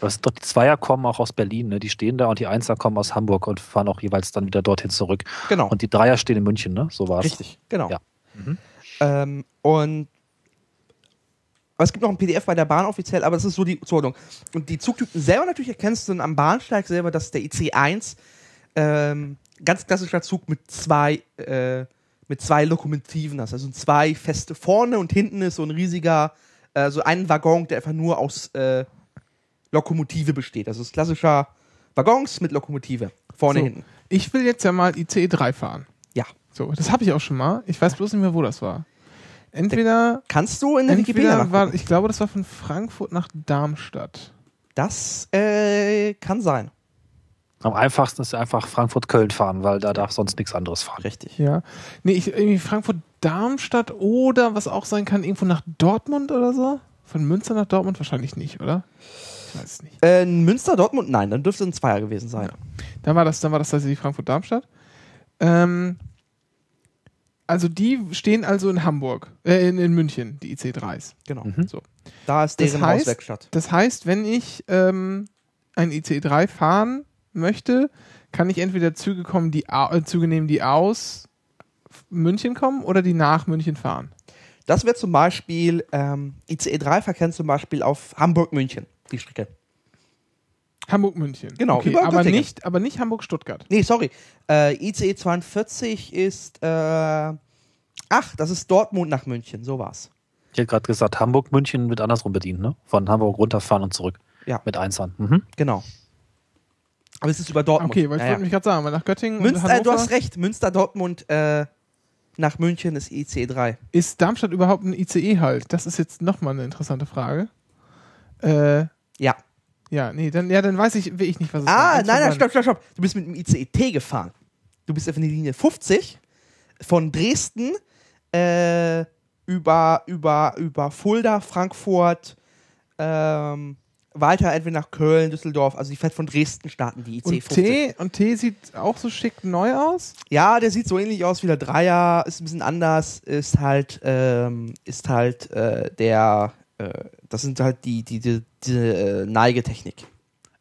Aber es sind doch die Zweier kommen auch aus Berlin, ne? Die stehen da und die Einser kommen aus Hamburg und fahren auch jeweils dann wieder dorthin zurück. Genau. Und die Dreier stehen in München, ne? So war's. Richtig, genau. Ja. Mhm. Ähm, und Aber es gibt noch ein PDF bei der Bahn offiziell, aber das ist so die Zuordnung. Und die Zugtypen selber natürlich erkennst du dann am Bahnsteig selber, dass der IC1 ähm, ganz klassischer Zug mit zwei, äh, mit zwei Lokomotiven hast. Also zwei feste vorne und hinten ist so ein riesiger, äh, so ein Waggon, der einfach nur aus äh, Lokomotive besteht. Also es ist klassischer Waggons mit Lokomotive. Vorne, So. hinten. Ich will jetzt ja mal ICE 3 fahren. Ja. So, das habe ich auch schon mal. Ich weiß bloß nicht mehr, wo das war. Entweder, Kannst du in der Wikipedia entweder war, ich glaube, das war von Frankfurt nach Darmstadt. Das äh, kann sein. Am einfachsten ist einfach Frankfurt-Köln fahren, weil da darf sonst nichts anderes fahren. Richtig. Ja. Nee, ich, irgendwie Frankfurt-Darmstadt oder was auch sein kann, irgendwo nach Dortmund oder so? Von Münster nach Dortmund wahrscheinlich nicht, oder? Ich weiß es nicht. Äh, Münster, Dortmund, nein, dann dürfte es ein Zweier gewesen sein. Dann war das, dann war das tatsächlich Frankfurt-Darmstadt. Ähm, also die stehen also in Hamburg, äh, in, in München, die IC3s. Genau. Mhm. So. Da ist Das deren heißt- Hauswerkstatt. Das heißt, wenn ich ähm, ein IC3 fahren möchte, kann ich entweder Züge kommen, die äh, Züge nehmen, die aus München kommen oder die nach München fahren. Das wäre zum Beispiel ähm, ICE 3 verkehren zum Beispiel auf Hamburg-München, die Strecke. Hamburg-München. Genau, okay, über aber Göttingen. nicht, aber nicht Hamburg-Stuttgart. Nee, sorry. Äh, ICE 42 ist. Äh, ach, das ist Dortmund nach München, so war's. Ich hätte gerade gesagt, Hamburg, München wird andersrum bedient, ne? Von Hamburg runterfahren und zurück. Ja. Mit Einsern. Mhm. Genau. Aber es ist über Dortmund. Okay, weil ich Ja, wollte ja. mich gerade sagen, weil nach Göttingen und Münster, äh, du hast recht. Münster, Dortmund äh, nach München ist ICE 3. ist Darmstadt überhaupt ein ICE halt? Das ist jetzt nochmal eine interessante Frage. Äh, Ja. ja, nee, dann, ja, dann weiß ich, will ich nicht, was es war. Ah, nein, nein, stopp, stopp, stopp. Du bist mit dem ICE T gefahren. Du bist auf die Linie 50 von Dresden äh, über, über, über Fulda, Frankfurt, ähm, weiter entweder nach Köln, Düsseldorf. Also die fährt von Dresden starten, die ICE Und 50. T, und T sieht auch so schick neu aus? Ja, der sieht so ähnlich aus wie der Dreier, ist ein bisschen anders, ist halt, ähm, ist halt äh, der, äh, das sind halt die, die, die, diese äh, Neigetechnik.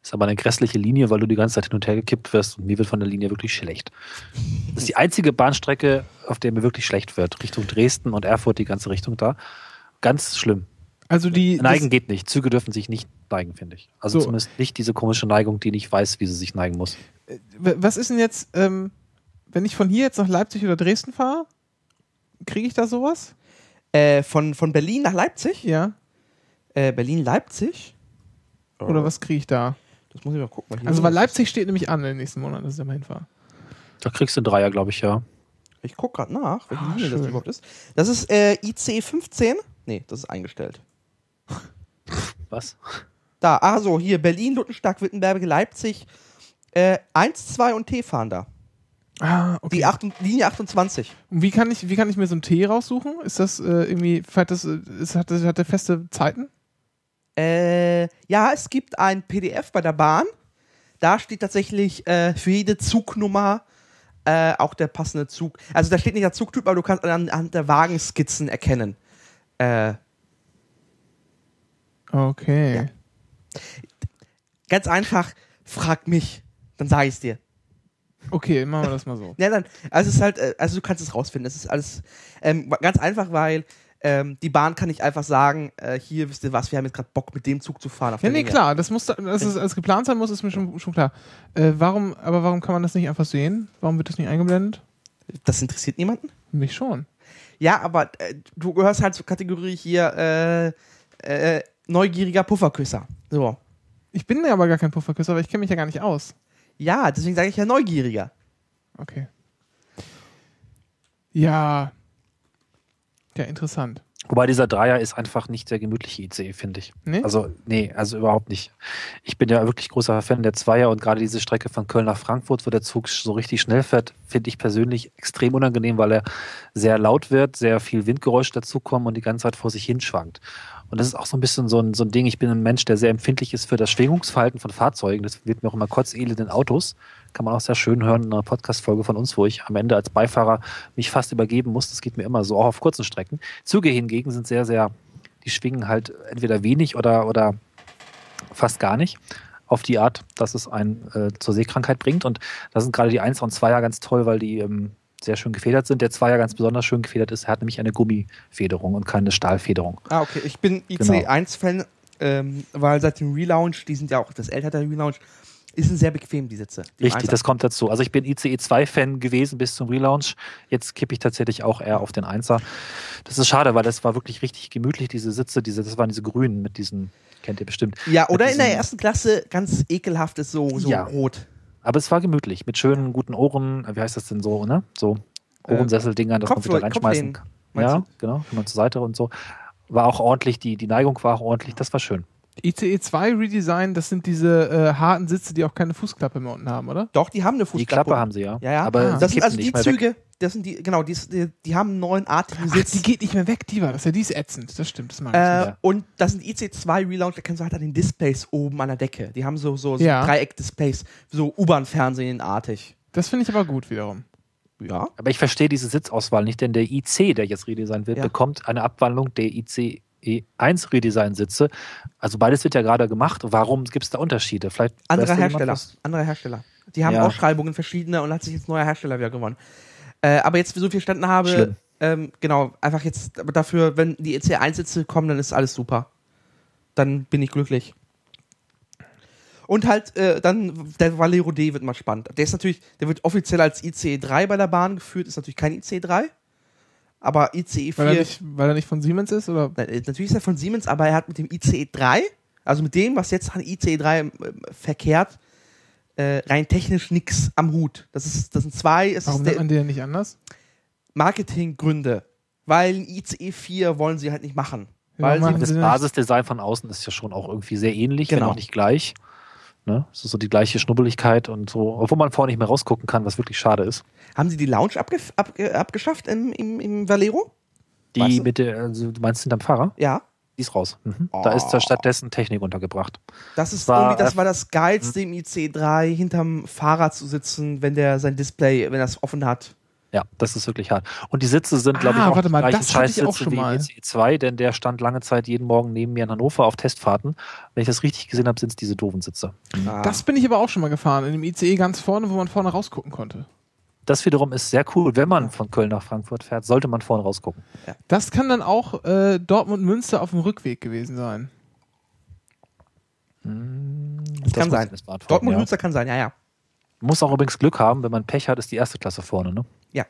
Ist aber eine grässliche Linie, weil du die ganze Zeit hin und her gekippt wirst und mir wird von der Linie wirklich schlecht. Das ist die einzige Bahnstrecke, auf der mir wirklich schlecht wird. Richtung Dresden und Erfurt, die ganze Richtung da. Ganz schlimm. Also die. Neigen geht nicht. Züge dürfen sich nicht neigen, finde ich. Also So. zumindest nicht diese komische Neigung, die nicht weiß, wie sie sich neigen muss. Das, was ist denn jetzt, ähm, wenn ich von hier jetzt nach Leipzig oder Dresden fahre? Kriege ich da sowas? Äh, von, von Berlin nach Leipzig? Ja. Äh, Berlin-Leipzig? Oder was kriege ich da? Das muss ich mal gucken. hier Also, weil ist- Leipzig steht nämlich an in den nächsten Monaten, dass ich da mal hinfahre. Da kriegst du einen Dreier, glaube ich, ja. Ich gucke gerade nach, welche Ah, Linie das überhaupt ist. Das ist äh, IC 15. Nee, das ist eingestellt. Was? Da, also hier Berlin, Luttenstadt, Wittenberg, Leipzig. Äh, 1, 2 und T fahren da. Ah, okay. Die acht, Linie 28. Und wie kann ich, wie kann ich mir so ein T raussuchen? Ist das äh, irgendwie, das, äh, ist, hat, das, hat der feste Zeiten? Äh, ja, es gibt ein PDF bei der Bahn. Da steht tatsächlich äh, für jede Zugnummer äh, auch der passende Zug. Also da steht nicht der Zugtyp, aber du kannst an- anhand der Wagenskizzen erkennen. Äh, Okay. Ja. ganz einfach, frag mich, dann sage ich es dir. Okay, machen wir das mal so. Ja, dann, also es ist halt, äh, also du kannst es rausfinden. Es ist alles ähm, ganz einfach, weil ähm, die Bahn kann nicht einfach sagen, äh, hier wisst ihr was, wir haben jetzt gerade Bock mit dem Zug zu fahren. Auf Ja, nee, Linie. klar, das muss, da- dass es als geplant sein muss, ist mir schon, schon klar. Äh, warum, aber warum kann man das nicht einfach sehen? Warum wird das nicht eingeblendet? Das interessiert niemanden. Mich schon. Ja, aber äh, du gehörst halt zur Kategorie hier äh, äh, neugieriger Pufferküsser. So. Ich bin ja aber gar kein Pufferküsser, aber ich kenne mich ja gar nicht aus. Ja, deswegen sage ich ja neugieriger. Okay. Ja. Ja, interessant. Wobei dieser Dreier ist einfach nicht der gemütliche ICE, finde ich. Nee? Also, nee, also überhaupt nicht. Ich bin ja wirklich großer Fan der Zweier und gerade diese Strecke von Köln nach Frankfurt, wo der Zug so richtig schnell fährt, finde ich persönlich extrem unangenehm, weil er sehr laut wird, sehr viel Windgeräusch dazukommt und die ganze Zeit vor sich hinschwankt. Und das ist auch so ein bisschen so ein, so ein Ding. Ich bin ein Mensch, der sehr empfindlich ist für das Schwingungsverhalten von Fahrzeugen. Das wird mir auch immer kotzelend in Autos. Kann man auch sehr schön hören in einer Podcast-Folge von uns, wo ich am Ende als Beifahrer mich fast übergeben muss. Das geht mir immer so, auch auf kurzen Strecken. Züge hingegen sind sehr, sehr, die schwingen halt entweder wenig oder, oder fast gar nicht auf die Art, dass es einen äh, zur Seekrankheit bringt. Und da sind gerade die 1 und 2er ganz toll, weil die ähm, sehr schön gefedert sind. Der Zweier ganz besonders schön gefedert ist. Er hat nämlich eine Gummifederung und keine Stahlfederung. Ah, okay. Ich bin IC1-Fan, ähm, weil seit dem Relaunch, die sind ja auch das ältere Relaunch, ist ein sehr bequem, die Sitze. Die Richtig, das kommt dazu. Also ich bin ICE 2-Fan gewesen bis zum Relaunch. Jetzt kippe ich tatsächlich auch eher auf den Einser. Das ist schade, weil das war wirklich richtig gemütlich, diese Sitze, diese, das waren diese grünen mit diesen, kennt ihr bestimmt. Ja, oder in der ersten Klasse ganz ekelhaftes, so, so Ja. rot. Aber es war gemütlich, mit schönen, guten Ohren, wie heißt das denn so, ne? So Ohrensesseldingern, dass man Kopflehnen- wieder reinschmeißen kann. Ja, du? genau, kann man zur Seite und so. War auch ordentlich, die, die Neigung war auch ordentlich, das war schön. ICE 2 Redesign, das sind diese äh, harten Sitze, die auch keine Fußklappe mehr unten haben, oder? Doch, die haben eine Die Fußklappe. Klappe haben sie ja. Ja, ja. Aber Ah. das sind also die weg. Züge, das sind die, genau, die, die, die haben einen neuen artigen Ach, Sitz. die geht nicht mehr weg, die war das. Ja, die ist ätzend. Das stimmt, das mag ich Äh, nicht. Und das sind IC2 Relaunch, da kennst du halt an den Displays oben an der Decke. Die haben so, so, so Ja. Dreieck-Displays, so U-Bahn-Fernsehen-artig. Das finde ich aber gut wiederum. Ja. Aber ich verstehe diese Sitzauswahl nicht, denn der IC, der jetzt Redesign wird, Ja. bekommt eine Abwandlung der ICE 1 Redesign-Sitze. Also beides wird ja gerade gemacht. Warum gibt es da Unterschiede? Vielleicht jemand Hersteller. was? Anderer Hersteller. Die haben Ja. Ausschreibungen verschiedene und hat sich jetzt neuer Hersteller wieder gewonnen. Äh, aber jetzt, wie so viel verstanden habe, ähm, genau, einfach jetzt, dafür, wenn die EC1-Sitze kommen, dann ist alles super. Dann bin ich glücklich. Und halt, äh, dann, der Valero D wird mal spannend. Der ist natürlich, der wird offiziell als ICE3 bei der Bahn geführt, ist natürlich kein ICE3. Aber ICE4. Weil er, nicht, weil er nicht von Siemens ist, oder? Äh, natürlich ist er von Siemens, aber er hat mit dem ICE3, also mit dem, was jetzt an ICE3 äh, verkehrt, äh, rein technisch nichts am Hut. Das, ist, das sind zwei es Warum ist nennt man den nicht anders? Marketinggründe. Weil ein ICE4 wollen sie halt nicht machen. Ja, Weil sie, Das? Basisdesign von außen ist ja schon auch irgendwie sehr ähnlich, Genau. wenn auch nicht gleich. Ne? Es ist so die gleiche Schnubbeligkeit und so, obwohl man vorher nicht mehr rausgucken kann, was wirklich schade ist. haben sie die Lounge abge ab abgeschafft im, im, im Valero? Die Weißt du? mit der, also du meinst hinterm Fahrer? Ja. Die ist raus. Mhm. Da ist da stattdessen Technik untergebracht. Das ist War- irgendwie, das war das Geilste im ICE3, hinterm Fahrrad zu sitzen, wenn der sein Display, wenn er es offen hat. Ja, das ist wirklich hart. Und die Sitze sind, glaube ich, Ah, auch warte die mal, gleichen das hatte ich auch Scheißsitze schon wie mal. ECE2, denn der stand lange Zeit jeden Morgen neben mir in Hannover auf Testfahrten. Wenn ich das richtig gesehen habe, sind es diese doofen Sitze. Ah. Das bin ich aber auch schon mal gefahren, in dem ICE ganz vorne, wo man vorne rausgucken konnte. Das wiederum ist sehr cool. Wenn man von Köln nach Frankfurt fährt, sollte man vorne rausgucken. Das kann dann auch äh, Dortmund-Münster auf dem Rückweg gewesen sein. Das Das kann sein. eine Smartphone, Dortmund ja. Münster kann sein, ja, ja. Muss auch übrigens Glück haben, wenn man Pech hat, ist die erste Klasse vorne. Ne? Ja.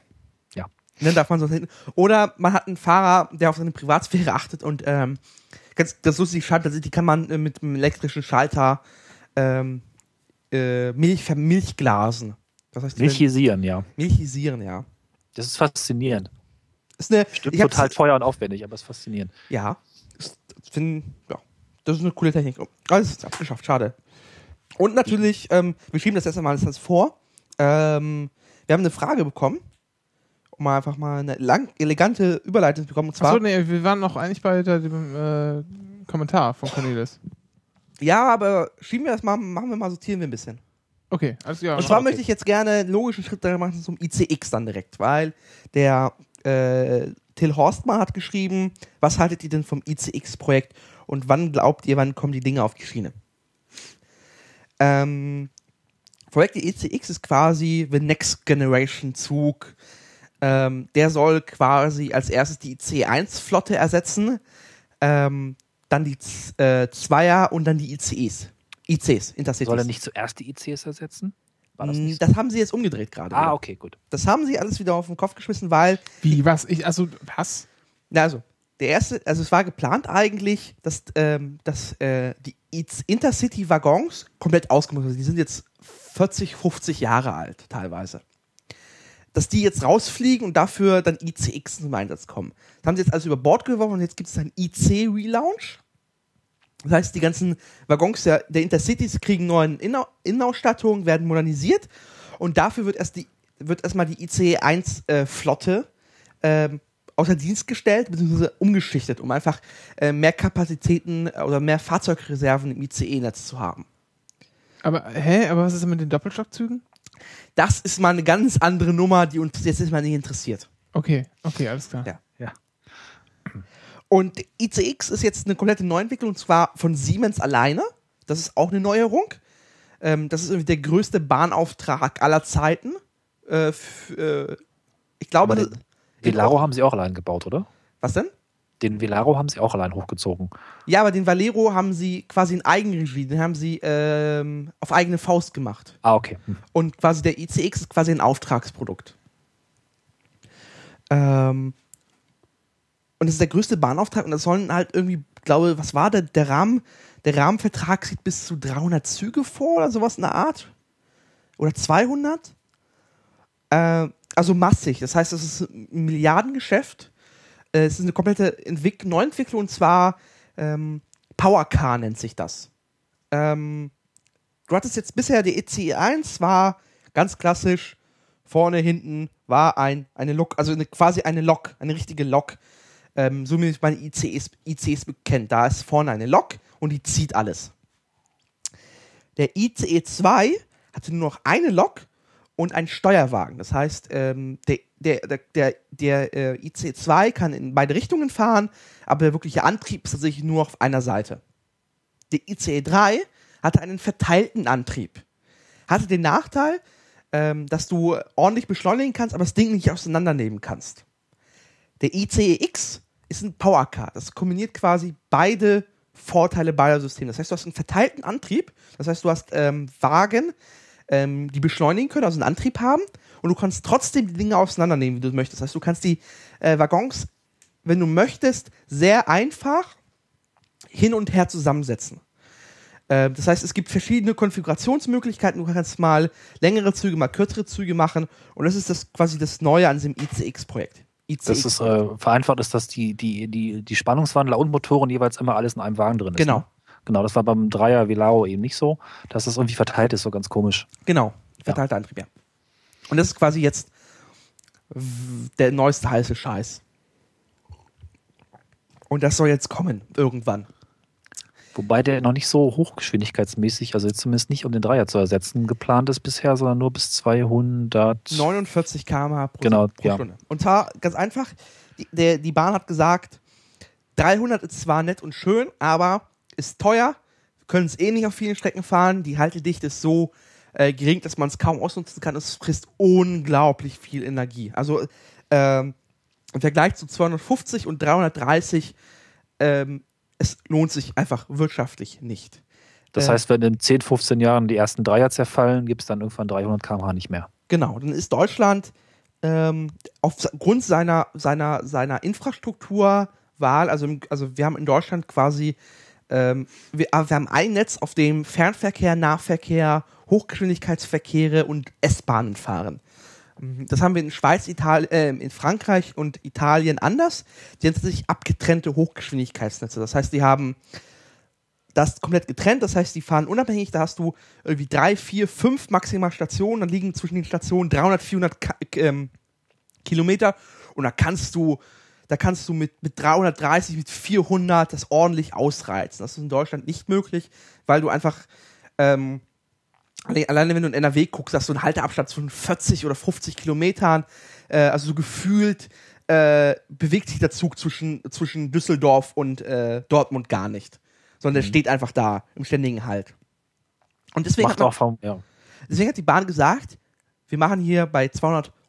Ja. Dann darf man so hinten. Oder man hat einen Fahrer, der auf seine Privatsphäre achtet und ähm, ganz, das lustige Schalter, die kann man äh, mit einem elektrischen Schalter ähm, äh, Milch vermilchglasen. Das heißt, Milchisieren, ja. milchisieren, ja. Das ist faszinierend. Ist eine, Stimmt total teuer und aufwendig, aber es ist faszinierend. Ja. Ist, find, ja. Das ist eine coole Technik. Oh, Alles ist abgeschafft, schade. Und natürlich, ähm, wir schieben das erst einmal alles vor. Ähm, wir haben eine Frage bekommen, um einfach mal eine lang, elegante Überleitung zu bekommen. Und zwar, Achso, nee, wir waren noch eigentlich bei dem äh, Kommentar von Cornelis. ja, aber schieben wir das mal, machen wir mal, sortieren wir ein bisschen. Okay, alles klar. Und zwar okay. möchte ich jetzt gerne einen logischen Schritt da machen zum ICX dann direkt, weil der äh, Till Horstmann hat geschrieben, was haltet ihr denn vom ICX-Projekt und wann glaubt ihr, wann kommen die Dinge auf die Schiene? Ähm, Projekt ICX ist quasi the next generation Zug. Ähm, der soll quasi als erstes die IC1-Flotte ersetzen, ähm, dann die Z- äh, Zweier und dann die ICEs. ICs, Intercities. Soll er nicht zuerst die ICs ersetzen? War das so? Das haben sie jetzt umgedreht gerade. Ah, wieder. okay, gut. Das haben sie alles wieder auf den Kopf geschmissen, weil, Wie, was? Ich, also, was? na also, der erste, also es war geplant eigentlich, dass, ähm, dass äh, die Intercity-Waggons komplett ausgemustert sind. Die sind jetzt 40, 50 Jahre alt, teilweise. Dass die jetzt rausfliegen und dafür dann ICX zum Einsatz kommen. Das haben sie jetzt also über Bord geworfen und jetzt gibt es einen IC-Relaunch. Das heißt, die ganzen Waggons der, der Intercities kriegen neuen Inau Innenausstattung, werden modernisiert und dafür wird erst die wird erstmal die ICE-1-Flotte ähm, außer Dienst gestellt bzw. umgeschichtet, um einfach äh, mehr Kapazitäten äh, oder mehr Fahrzeugreserven im ICE-Netz zu haben. Aber, hä? Aber was ist denn mit den Doppelstockzügen? Das ist mal eine ganz andere Nummer, die uns jetzt mal nicht interessiert. Okay, okay, alles klar. Ja. Ja. Und ICX ist jetzt eine komplette Neuentwicklung, und zwar von Siemens alleine. Das ist auch eine Neuerung. Ähm, das ist irgendwie der größte Bahnauftrag aller Zeiten. Äh, äh, Ich glaube, Aber den Velaro haben sie auch allein gebaut, oder? was denn? Den Velaro haben sie auch allein hochgezogen. Ja, aber den Valero haben sie quasi in Eigenregie, den haben sie ähm, auf eigene Faust gemacht. Ah, okay. Hm. Und quasi der ICX ist quasi ein Auftragsprodukt. Ähm, und das ist der größte Bahnauftrag und das sollen halt irgendwie, glaube, was war der, der Rahmen, der Rahmenvertrag sieht bis zu 300 Züge vor oder sowas in der Art. Oder 200. Äh, also massig. Das heißt, es ist ein Milliardengeschäft. Äh, es ist eine komplette Entwick Neuentwicklung und zwar ähm, PowerCar nennt sich das. Ähm, du hattest jetzt bisher die ECE 1, war ganz klassisch, vorne, hinten war ein, eine Lok, also eine, quasi eine Lok, eine richtige Lok. Ähm, so wie man ICEs, ICEs kennt. Da ist vorne eine Lok und die zieht alles. Der ICE 2 hatte nur noch eine Lok und einen Steuerwagen. Das heißt, ähm, der, der, der, der, äh, ICE 2 kann in beide Richtungen fahren, aber der wirkliche Antrieb ist tatsächlich nur auf einer Seite. Der ICE 3 hatte einen verteilten Antrieb. Hatte den Nachteil, ähm, dass du ordentlich beschleunigen kannst, aber das Ding nicht auseinandernehmen kannst. Der ICE X ist ein Powercar. Das kombiniert quasi beide Vorteile beider Systeme. Das heißt, du hast einen verteilten Antrieb. Das heißt, du hast ähm, Wagen, ähm, die beschleunigen können, also einen Antrieb haben. Und du kannst trotzdem die Dinge auseinandernehmen, wie du möchtest. Das heißt, du kannst die äh, Waggons, wenn du möchtest, sehr einfach hin und her zusammensetzen. Äh, das heißt, es gibt verschiedene Konfigurationsmöglichkeiten. Du kannst mal längere Züge, mal kürzere Züge machen. Und das ist das quasi das Neue an diesem ICX-Projekt. ICX Das ist äh, vereinfacht ist, dass die, die, die, die Spannungswandler und Motoren jeweils immer alles in einem Wagen drin ist. Genau. Ne? Genau, das war beim Dreier Velaro eben nicht so, dass das irgendwie verteilt ist, so ganz komisch. Genau, verteilter Antrieb, ja. Und das ist quasi jetzt der neueste heiße Scheiß. Und das soll jetzt kommen, irgendwann. Wobei der noch nicht so hochgeschwindigkeitsmäßig, also jetzt zumindest nicht um den Dreier zu ersetzen, geplant ist bisher, sondern nur bis 200. 49 km/h pro, Genau, pro ja. Stunde. Und zwar ganz einfach, die, der, die Bahn hat gesagt, 300 ist zwar nett und schön, aber ist teuer, wir können es eh nicht auf vielen Strecken fahren, die Haltedichte ist so äh, gering, dass man es kaum ausnutzen kann, es frisst unglaublich viel Energie. Also ähm, im Vergleich zu 250 und 330, ähm, es lohnt sich einfach wirtschaftlich nicht. Das Äh, heißt, wenn in 10, 15 Jahren die ersten Dreier zerfallen, gibt es dann irgendwann 300 km/h nicht mehr. Genau, dann ist Deutschland ähm, aufgrund seiner, seiner, seiner Infrastrukturwahl, also, also wir haben in Deutschland quasi, ähm, wir, ah, wir haben ein Netz, auf dem Fernverkehr, Nahverkehr, Hochgeschwindigkeitsverkehre und S-Bahnen fahren. Mhm, Das haben wir in Schweiz, Italien, äh, in Frankreich und Italien anders. Die haben tatsächlich abgetrennte Hochgeschwindigkeitsnetze. Das heißt, die haben das komplett getrennt. Das heißt, die fahren unabhängig. Da hast du irgendwie drei, vier, fünf maximal Stationen. Dann liegen zwischen den Stationen 300, 400 Ka ähm, Kilometer. Und da kannst du, da kannst du mit, mit 330, mit 400 das ordentlich ausreizen. Das ist in Deutschland nicht möglich, weil du einfach, ähm, alle- alleine wenn du in NRW guckst, hast du einen Halteabstand von 40 oder 50 Kilometern. Äh, also so gefühlt äh, bewegt sich der Zug zwischen, zwischen Düsseldorf und äh, Dortmund gar nicht. Sondern der steht einfach da im ständigen Halt. Und deswegen hat Macht man, auch vom, ja. Deswegen hat die Bahn gesagt, wir machen hier bei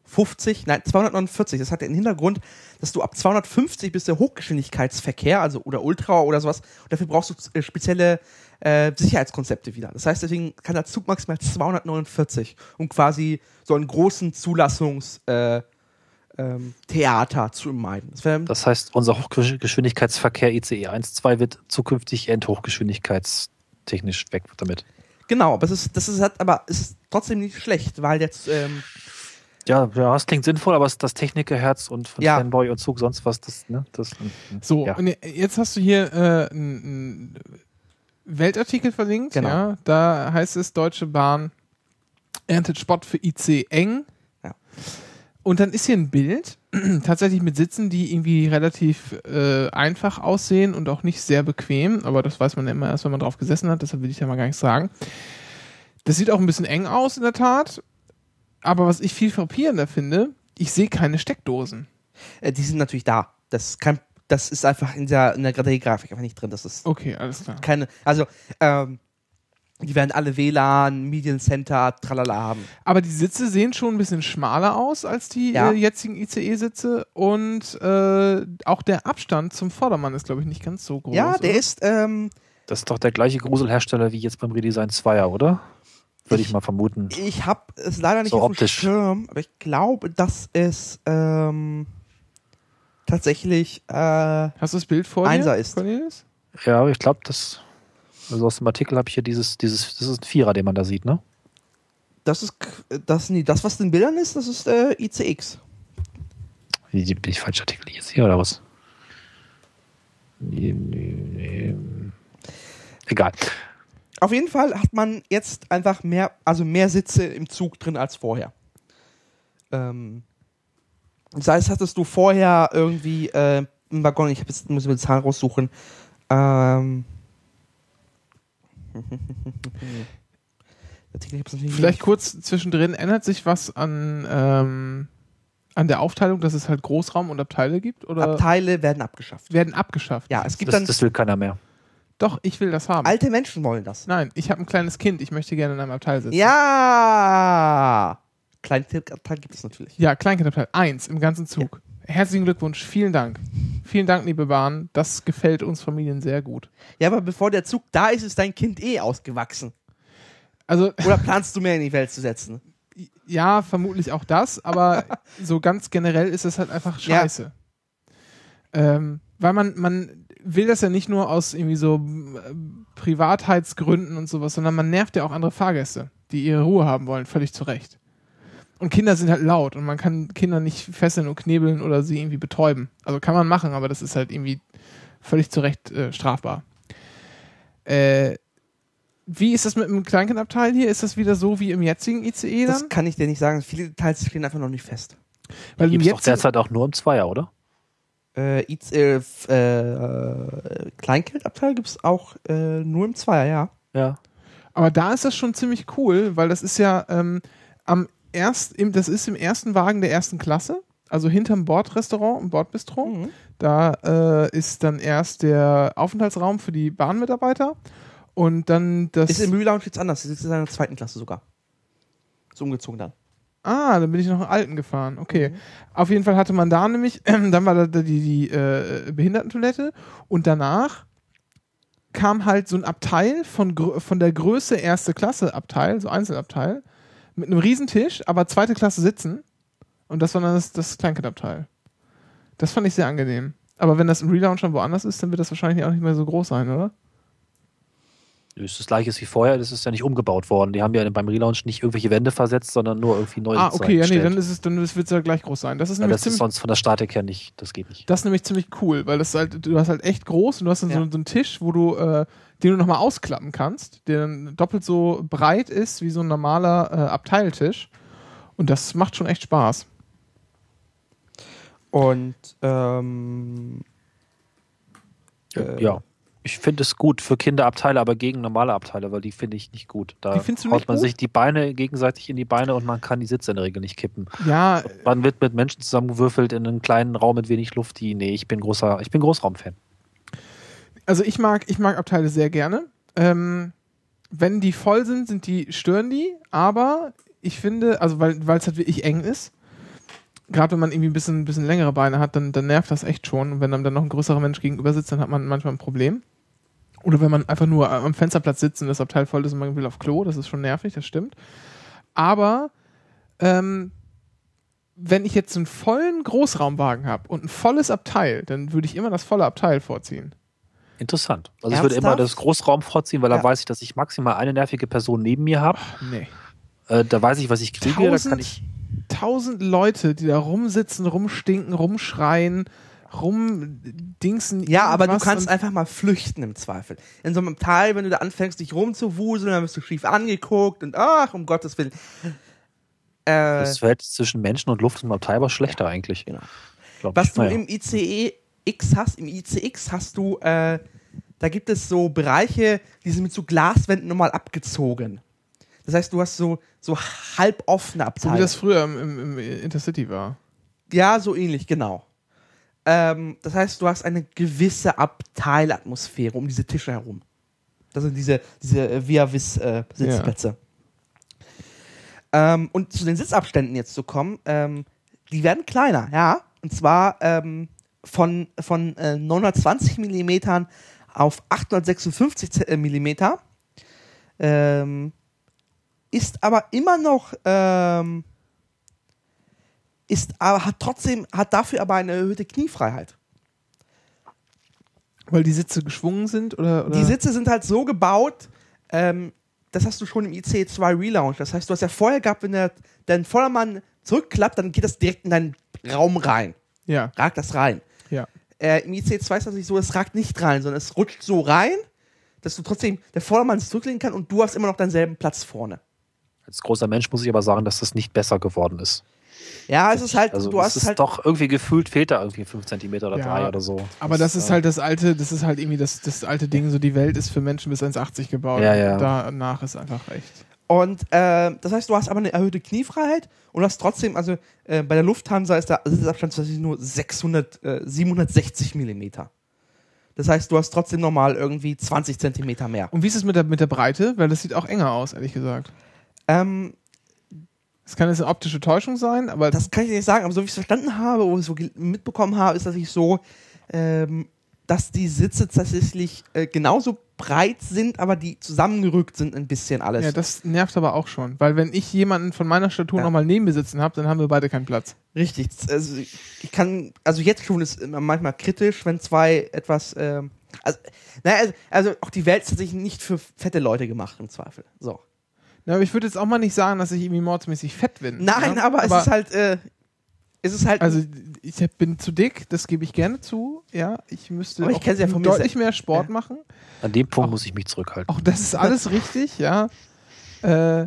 250, nein, 249. Das hat den Hintergrund, dass du ab 250 bist der Hochgeschwindigkeitsverkehr, also oder Ultra oder sowas. Und dafür brauchst du äh, spezielle äh, Sicherheitskonzepte wieder. Das heißt, deswegen kann der Zug maximal 249, um quasi so einen großen Zulassungs äh, ähm, Theater zu meiden. Das Das heißt, unser Hochgeschwindigkeitsverkehr ICE 1.2 wird zukünftig endhochgeschwindigkeitstechnisch weg damit. genau, aber es ist, das ist aber es ist trotzdem nicht schlecht, weil jetzt ähm, Ja, das klingt sinnvoll, aber es- das Technikerherz und von Ja. Fanboy und Zug sonst was, das, ne, das. So, ja. und jetzt hast du hier äh, einen Weltartikel verlinkt. Genau. Ja, da heißt es, Deutsche Bahn erntet Spott für IC eng. Ja. Und dann ist hier ein Bild, tatsächlich mit Sitzen, die irgendwie relativ äh, einfach aussehen und auch nicht sehr bequem. Aber das weiß man ja immer erst, wenn man drauf gesessen hat. Deshalb will ich ja mal gar nicht sagen. Das sieht auch ein bisschen eng aus, in der Tat. Aber was ich viel frappierender finde, ich sehe keine Steckdosen. äh, die sind natürlich da. Das ist, kein, das ist einfach in der, in der 3D-Grafik einfach nicht drin. Das ist Okay, alles klar. keine, also, ähm, Die werden alle WLAN, Mediencenter, tralala haben. Aber die Sitze sehen schon ein bisschen schmaler aus als die Ja. äh, jetzigen ICE-Sitze und äh, auch der Abstand zum Vordermann ist, glaube ich, nicht ganz so groß. ja, der oder? ist, ähm, Das ist doch der gleiche Gruselhersteller wie jetzt beim Redesign 2er, oder? Würde ich mal vermuten. ich habe es leider nicht So auf optisch. dem Schirm, aber ich glaube, dass es ähm, tatsächlich äh, Hast du das Bild vor Einser dir, ist. Cornelius? Ja, ich glaube, das. Also aus dem Artikel habe ich hier dieses, dieses, das ist ein Vierer, den man da sieht, ne? das ist das, nee, das, was in den Bildern ist, das ist äh, ICX. Wie, Bin ich falsch Artikel jetzt hier oder was? Nee, nee, nee. Egal. Auf jeden Fall hat man jetzt einfach mehr, also mehr Sitze im Zug drin als vorher. Ähm, das heißt, hattest du vorher irgendwie äh, im Waggon, ich jetzt, muss mir die Zahlen raussuchen, ähm, Vielleicht kurz zwischendrin, ändert sich was an, ähm, an der Aufteilung, dass es halt Großraum und Abteile gibt? Oder Abteile werden abgeschafft. werden abgeschafft? Ja, es gibt Das, dann, das will keiner mehr. Doch, ich will das haben. alte Menschen wollen das. Nein, ich habe ein kleines Kind, ich möchte gerne in einem Abteil sitzen. Ja! Kleinabteil gibt es natürlich. Ja, Kleinkindabteil. Eins im ganzen Zug. Herzlichen Glückwunsch, vielen Dank. Vielen Dank, liebe Bahn. Das gefällt uns Familien sehr gut. Ja, aber bevor der Zug da ist, ist dein Kind eh ausgewachsen. Also, Oder planst du mehr in die Welt zu setzen? ja, vermutlich auch das, aber so ganz generell ist es halt einfach Ja. scheiße. Ähm, weil man, man will das ja nicht nur aus irgendwie so äh, Privatheitsgründen und sowas, sondern man nervt ja auch andere Fahrgäste, die ihre Ruhe haben wollen, völlig zu Recht. Und Kinder sind halt laut und man kann Kinder nicht fesseln und knebeln oder sie irgendwie betäuben. Also kann man machen, aber das ist halt irgendwie völlig zu Recht äh, strafbar. Äh, wie ist das mit dem Kleinkindabteil hier? Ist das wieder so wie im jetzigen ICE dann? Das kann ich dir nicht sagen. Viele Details stehen einfach noch nicht fest. Weil Gibt es doch derzeit auch nur im Zweier, oder? Äh, IC, äh, äh, Kleinkindabteil gibt es auch äh, nur im Zweier, ja. Ja. aber da ist das schon ziemlich cool, weil das ist ja ähm, am erst, im, das ist im ersten Wagen der ersten Klasse, also hinterm Bordrestaurant, im Bordbistro. Mhm. Da äh, ist dann erst der Aufenthaltsraum für die Bahnmitarbeiter und dann das. Ist im Mühlounge jetzt anders. Sie sitzt in der zweiten Klasse sogar. Ist umgezogen dann. Ah, dann bin ich noch einen alten gefahren. Okay. Auf jeden Fall hatte man da nämlich, dann war da die, die äh, Behindertentoilette und danach kam halt so ein Abteil von, von der Größe erste Klasse Abteil, so Einzelabteil, mit einem Riesentisch, aber zweite Klasse sitzen. Und das war dann das, das Kleinkindabteil. Das fand ich sehr angenehm. Aber wenn das im Relaunch schon woanders ist, dann wird das wahrscheinlich auch nicht mehr so groß sein, oder? Das ist das gleiche wie vorher, das ist ja nicht umgebaut worden. Die haben ja beim Relaunch nicht irgendwelche Wände versetzt, sondern nur irgendwie neue Ah, okay, ja, nee, dann ist es, dann wird es ja gleich groß sein. Das ist nämlich das ist ziemlich sonst von der Statik her nicht, das geht nicht. Das ist nämlich ziemlich cool, weil das halt, du hast halt echt groß und du hast dann Ja. so, so einen Tisch, wo du, äh, den du nochmal ausklappen kannst, der dann doppelt so breit ist wie so ein normaler äh, Abteiltisch. Und das macht schon echt Spaß. Und ähm, Äh, ja. Ich finde es gut für Kinderabteile, aber gegen normale Abteile, weil die finde ich nicht gut. Da haut man gut? sich die Beine gegenseitig in die Beine und man kann die Sitze in der Regel nicht kippen. Ja, Man wird mit Menschen zusammengewürfelt in einem kleinen Raum mit wenig Luft, die, nee, ich bin großer, ich bin Großraumfan. also ich mag, ich mag Abteile sehr gerne. Ähm, wenn die voll sind, sind die, stören die, aber ich finde, also weil es halt wirklich eng ist, gerade wenn man irgendwie ein bisschen, bisschen längere Beine hat, dann, dann nervt das echt schon. Und wenn einem dann noch ein größerer Mensch gegenüber sitzt, dann hat man manchmal ein Problem. Oder wenn man einfach nur am Fensterplatz sitzt und das Abteil voll ist und man will auf Klo, das ist schon nervig, das stimmt. Aber ähm, wenn ich jetzt einen vollen Großraumwagen habe und ein volles Abteil, dann würde ich immer das volle Abteil vorziehen. Interessant. Also ich würde immer Ernsthaft? das Großraum vorziehen, weil Ja. da weiß ich, dass ich maximal eine nervige Person neben mir habe. Nee. Äh, da weiß ich, was ich kriege. Da Tausend, kann ich, tausend Leute, die da rumsitzen, rumstinken, rumschreien, rumdingsen. ja, aber du kannst einfach mal flüchten im Zweifel. In so einem Teil, wenn du da anfängst, dich rumzuwuseln, dann wirst du schief angeguckt und ach, um Gottes Willen. Äh, das Verhältnis zwischen Menschen und Luft ist im Abteil aber schlechter eigentlich. Genau. Glaub Was ich. du Naja. im ICE X hast, im ICX hast du, äh, da gibt es so Bereiche, die sind mit so Glaswänden nochmal abgezogen. Das heißt, du hast so, so halb offene so Abteile. wie das früher im, im, im Intercity war. ja, so ähnlich, genau. Ähm, das heißt, du hast eine gewisse Abteilatmosphäre um diese Tische herum. Das sind diese, diese äh, Via-Vis äh, Sitzplätze. Ähm, und zu den Sitzabständen jetzt zu kommen, ähm, die werden kleiner, ja. Und zwar ähm, von, von äh, 920 Millimetern auf 856 Z- äh, Millimeter. Ähm, ist aber immer noch ähm, ist aber hat trotzdem hat dafür aber eine erhöhte Kniefreiheit. Weil die Sitze geschwungen sind oder, oder? Die Sitze sind halt so gebaut, ähm, das hast du schon im IC2 Relaunch. Das heißt, du hast ja vorher gehabt, wenn der, dein Vordermann zurückklappt, dann geht das direkt in deinen Raum rein. Ja, Ragt das rein. ja. Äh, Im IC2 ist das nicht so, es ragt nicht rein, sondern es rutscht so rein, dass du trotzdem der Vordermann zurücklegen kann und du hast immer noch denselben Platz vorne. Als großer Mensch muss ich aber sagen, dass das nicht besser geworden ist. Ja, es ist halt, Also du es hast ist halt doch irgendwie gefühlt fehlt da irgendwie 5 cm oder Ja, 3 oder so. Aber das ist äh, halt das alte, das ist halt irgendwie das, das alte Ding, so die Welt ist für Menschen bis 1,80 gebaut. Ja, ja. Danach ist einfach echt. Und äh, das heißt, du hast aber eine erhöhte Kniefreiheit und hast trotzdem, also äh, bei der Lufthansa ist der Sitzabstand tatsächlich nur 600, äh, 760 Millimeter. Das heißt, du hast trotzdem nochmal irgendwie 20 Zentimeter mehr. Und wie ist es mit der, mit der Breite? Weil das sieht auch enger aus, ehrlich gesagt. Ähm, Es kann jetzt eine optische Täuschung sein, aber das kann ich nicht sagen, aber so wie ich es verstanden habe oder so mitbekommen habe, ist tatsächlich so, ähm, dass die Sitze tatsächlich äh, genauso breit sind, aber die zusammengerückt sind ein bisschen alles. ja, das nervt aber auch schon. Weil wenn ich jemanden von meiner Statur Ja. nochmal neben mir sitzen habe, dann haben wir beide keinen Platz. Richtig. Also ich kann, also jetzt schon ist manchmal kritisch, wenn zwei etwas, ähm, also, naja, also, also auch die Welt ist tatsächlich nicht für fette Leute gemacht im Zweifel. So. Ja, aber ich würde jetzt auch mal nicht sagen, dass ich irgendwie mordsmäßig fett bin. Nein, ja? aber, es ist halt, äh, es ist halt, Also ich bin zu dick, das gebe ich gerne zu. Ja, ich müsste Aber ich auch ja von mir deutlich mehr Sport Ja. machen. An dem Punkt Auch- muss ich mich zurückhalten. Auch das ist alles richtig, ja. Äh,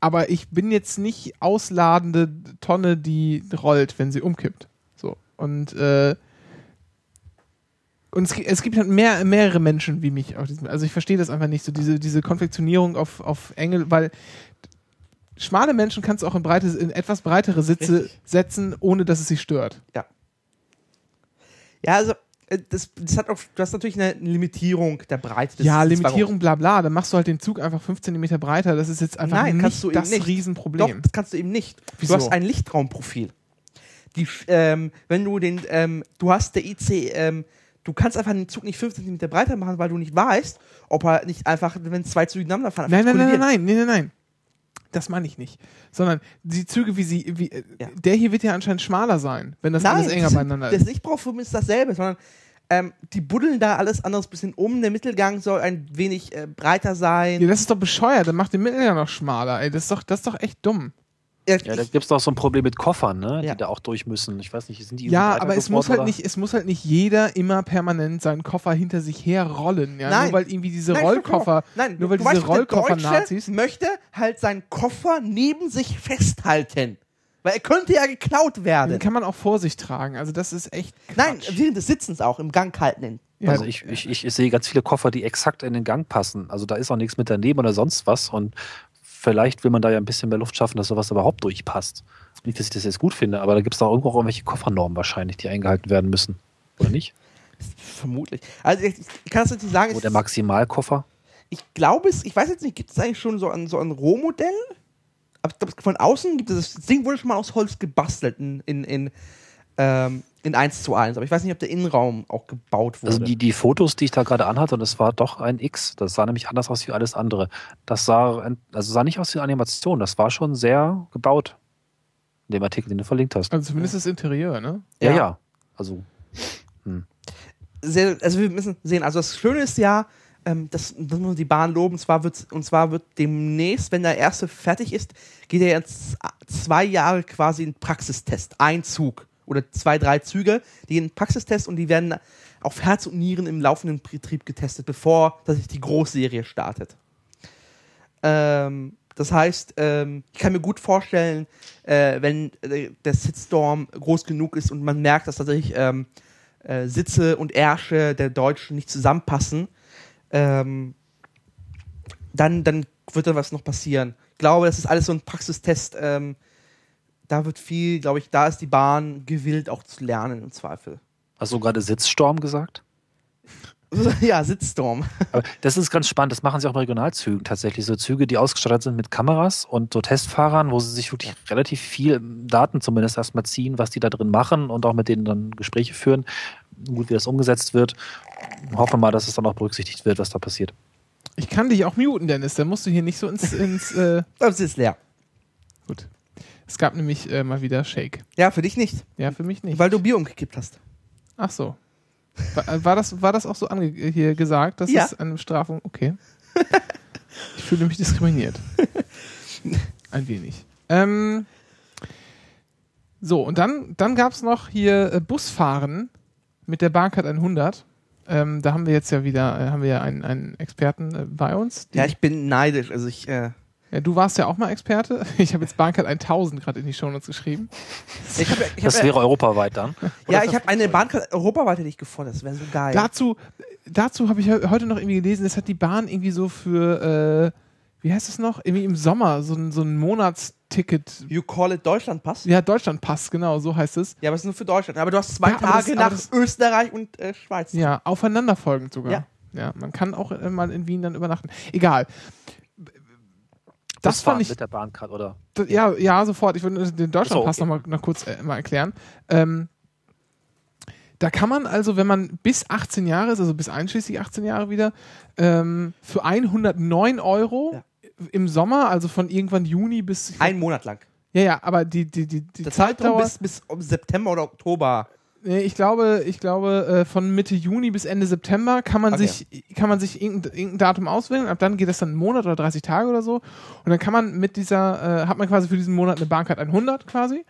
aber ich bin jetzt nicht ausladende Tonne, die rollt, wenn sie umkippt. So. Und, äh, und es, es gibt halt mehr, mehrere Menschen wie mich auf diesem. Also ich verstehe das einfach nicht, so diese, diese Konfektionierung auf, auf enge, weil schmale Menschen kannst du auch in, breite, in etwas breitere Sitze Richtig. setzen, ohne dass es sie stört. ja, also, äh, das, das hat auch, du hast natürlich eine Limitierung der Breite des ja, Limitierung, bla bla, dann machst du halt den Zug einfach 5 cm breiter. Das ist jetzt einfach Nein, nicht kannst du das nicht. Riesenproblem. Doch, das kannst du eben nicht. Wieso? Du hast ein Lichtraumprofil. Die, ähm, wenn du den, ähm, du hast der IC, ähm, du kannst einfach den Zug nicht 5 cm breiter machen, weil du nicht weißt, ob er nicht einfach, wenn zwei Züge ineinander fahren, Nein, nein, nein, kollidieren. nein, nein, nein, nein. Das meine ich nicht. Sondern die Züge, wie sie, wie, äh, Ja. der hier wird ja anscheinend schmaler sein, wenn das alles enger das beieinander Das ist. Lichtprofil ist dasselbe, sondern ähm, die buddeln da alles anderes bisschen um. Der Mittelgang soll ein wenig äh, breiter sein. Ja, das ist doch bescheuert, dann macht den Mittel ja noch schmaler, ey. Das ist doch, das ist doch echt dumm. Ja, Ja, da gibt es doch so ein Problem mit Koffern, ne? Ja. die da auch durch müssen. Ich weiß nicht, sind die Ja, aber es muss halt oder? nicht, es muss halt nicht jeder immer permanent seinen Koffer hinter sich herrollen, ja. Nein. Nur weil irgendwie diese Nein, Rollkoffer. Nein, nur weil du diese weißt, Rollkoffer-Nazis. möchte halt seinen Koffer neben sich festhalten. Weil er könnte ja geklaut werden. Den kann man auch vor sich tragen. Also das ist echt. Quatsch. Nein, während des Sitzens auch, im Gang halten. Ja, Also ich, ich, ich, ich sehe ganz viele Koffer, die exakt in den Gang passen. Also da ist auch nichts mit daneben oder sonst was. Und vielleicht will man da ja ein bisschen mehr Luft schaffen, dass sowas überhaupt durchpasst. Nicht, dass ich das jetzt gut finde, aber da gibt es da irgendwo auch irgendwelche Koffernormen wahrscheinlich, die eingehalten werden müssen. Oder nicht? Vermutlich. Also ich, ich kann jetzt nicht sagen. Wo Ich, der Maximalkoffer? ich glaube es, ich weiß jetzt nicht, gibt es eigentlich schon so ein, so ein Rohmodell? Aber ich glaube, von außen gibt es, das Ding wurde schon mal aus Holz gebastelt in, in, in, ähm, in 1 zu 1. Aber ich weiß nicht, ob der Innenraum auch gebaut wurde. Also die, die Fotos, die ich da gerade anhatte, und es war doch ein X, das sah nämlich anders aus wie alles andere. Das sah, also sah nicht aus wie eine Animation, das war schon sehr gebaut. In dem Artikel, den du verlinkt hast. Also zumindest das Interieur, ne? Ja, Ja. ja. Also, sehr, also wir müssen sehen, also das Schöne ist ja, ähm, das, das muss man die Bahn loben, und zwar, wird, und zwar wird demnächst, wenn der erste fertig ist, geht er jetzt zwei Jahre quasi in Praxistest. Ein Zug oder zwei, drei Züge, die in Praxistest und die werden auf Herz und Nieren im laufenden Betrieb getestet, bevor dass die Großserie startet. Ähm, das heißt, ähm, ich kann mir gut vorstellen, äh, wenn äh, der Sitstorm groß genug ist und man merkt, dass tatsächlich ähm, äh, Sitze und Ärsche der Deutschen nicht zusammenpassen, ähm, dann, dann wird da was noch passieren. Ich glaube, das ist alles so ein Praxistest. Ähm, da wird viel, glaube ich, da ist die Bahn gewillt auch zu lernen im Zweifel. hast du gerade Sitzstorm gesagt? Ja, Sitzstorm. Aber das ist ganz spannend. Das machen sie auch bei Regionalzügen tatsächlich. So Züge, die ausgestattet sind mit Kameras und so Testfahrern, wo sie sich wirklich relativ viel Daten zumindest erstmal ziehen, was die da drin machen und auch mit denen dann Gespräche führen. Gut, wie das umgesetzt wird. Hoffen wir mal, dass es dann auch berücksichtigt wird, was da passiert. Ich kann dich auch muten, Dennis. Da musst du hier nicht so ins. ins äh, Das ist leer. Es gab nämlich äh, mal wieder Shake. Ja, für dich nicht. Ja, für mich nicht. Weil du Bier umgekippt hast. Ach so. War, äh, war, das, war das auch so ange hier gesagt? Das Ja. ist eine Bestrafung? Okay. Ich fühle mich diskriminiert. Ein wenig. Ähm, so, und dann, dann gab es noch hier äh, Busfahren mit der Bahncard 100. Ähm, da haben wir jetzt ja wieder, äh, haben wir ja einen, einen Experten äh, bei uns. Ja, ich bin neidisch. Also ich, äh, ja, du warst ja auch mal Experte. Ich habe jetzt Bahncard 1000 gerade in die Shownotes geschrieben. ich habe ich Das hab, wäre europaweit dann. ja, ich habe eine Bahnkarte europaweit hätte ich gefordert. Das wäre so geil. Dazu, dazu habe ich he- heute noch irgendwie gelesen, das hat die Bahn irgendwie so für, äh, wie heißt es noch? Irgendwie im Sommer, so ein, so ein Monatsticket. You call it Deutschlandpass? Ja, Deutschlandpass, genau, so heißt es. Ja, aber es ist nur für Deutschland. Aber du hast zwei Ja, das- Tage nach das- Österreich und äh, Schweiz. Ja, aufeinanderfolgend sogar. Ja. Ja, man kann auch äh, mal in Wien dann übernachten. Egal. Das Busfahren fand ich, mit der Bahncard oder das, ja, ja, sofort. Ich würde den Deutschlandpass so, noch, mal, noch kurz äh, mal erklären. Ähm, da kann man also, wenn man bis 18 Jahre ist, also bis einschließlich 18 Jahre wieder, ähm, für 109 Euro Ja. im Sommer, also von irgendwann Juni bis. Ein Monat lang. ja, ja, aber die, die, die, die Der Zeitraum Zeitdauer. bis, bis um September oder Oktober. Nee, ich glaube, ich glaube, äh, von Mitte Juni bis Ende September kann man Okay. sich, kann man sich irgendein, irgendein Datum auswählen. Ab dann geht das dann einen Monat oder 30 Tage oder so. Und dann kann man mit dieser, äh, hat man quasi für diesen Monat eine Bahncard 100 quasi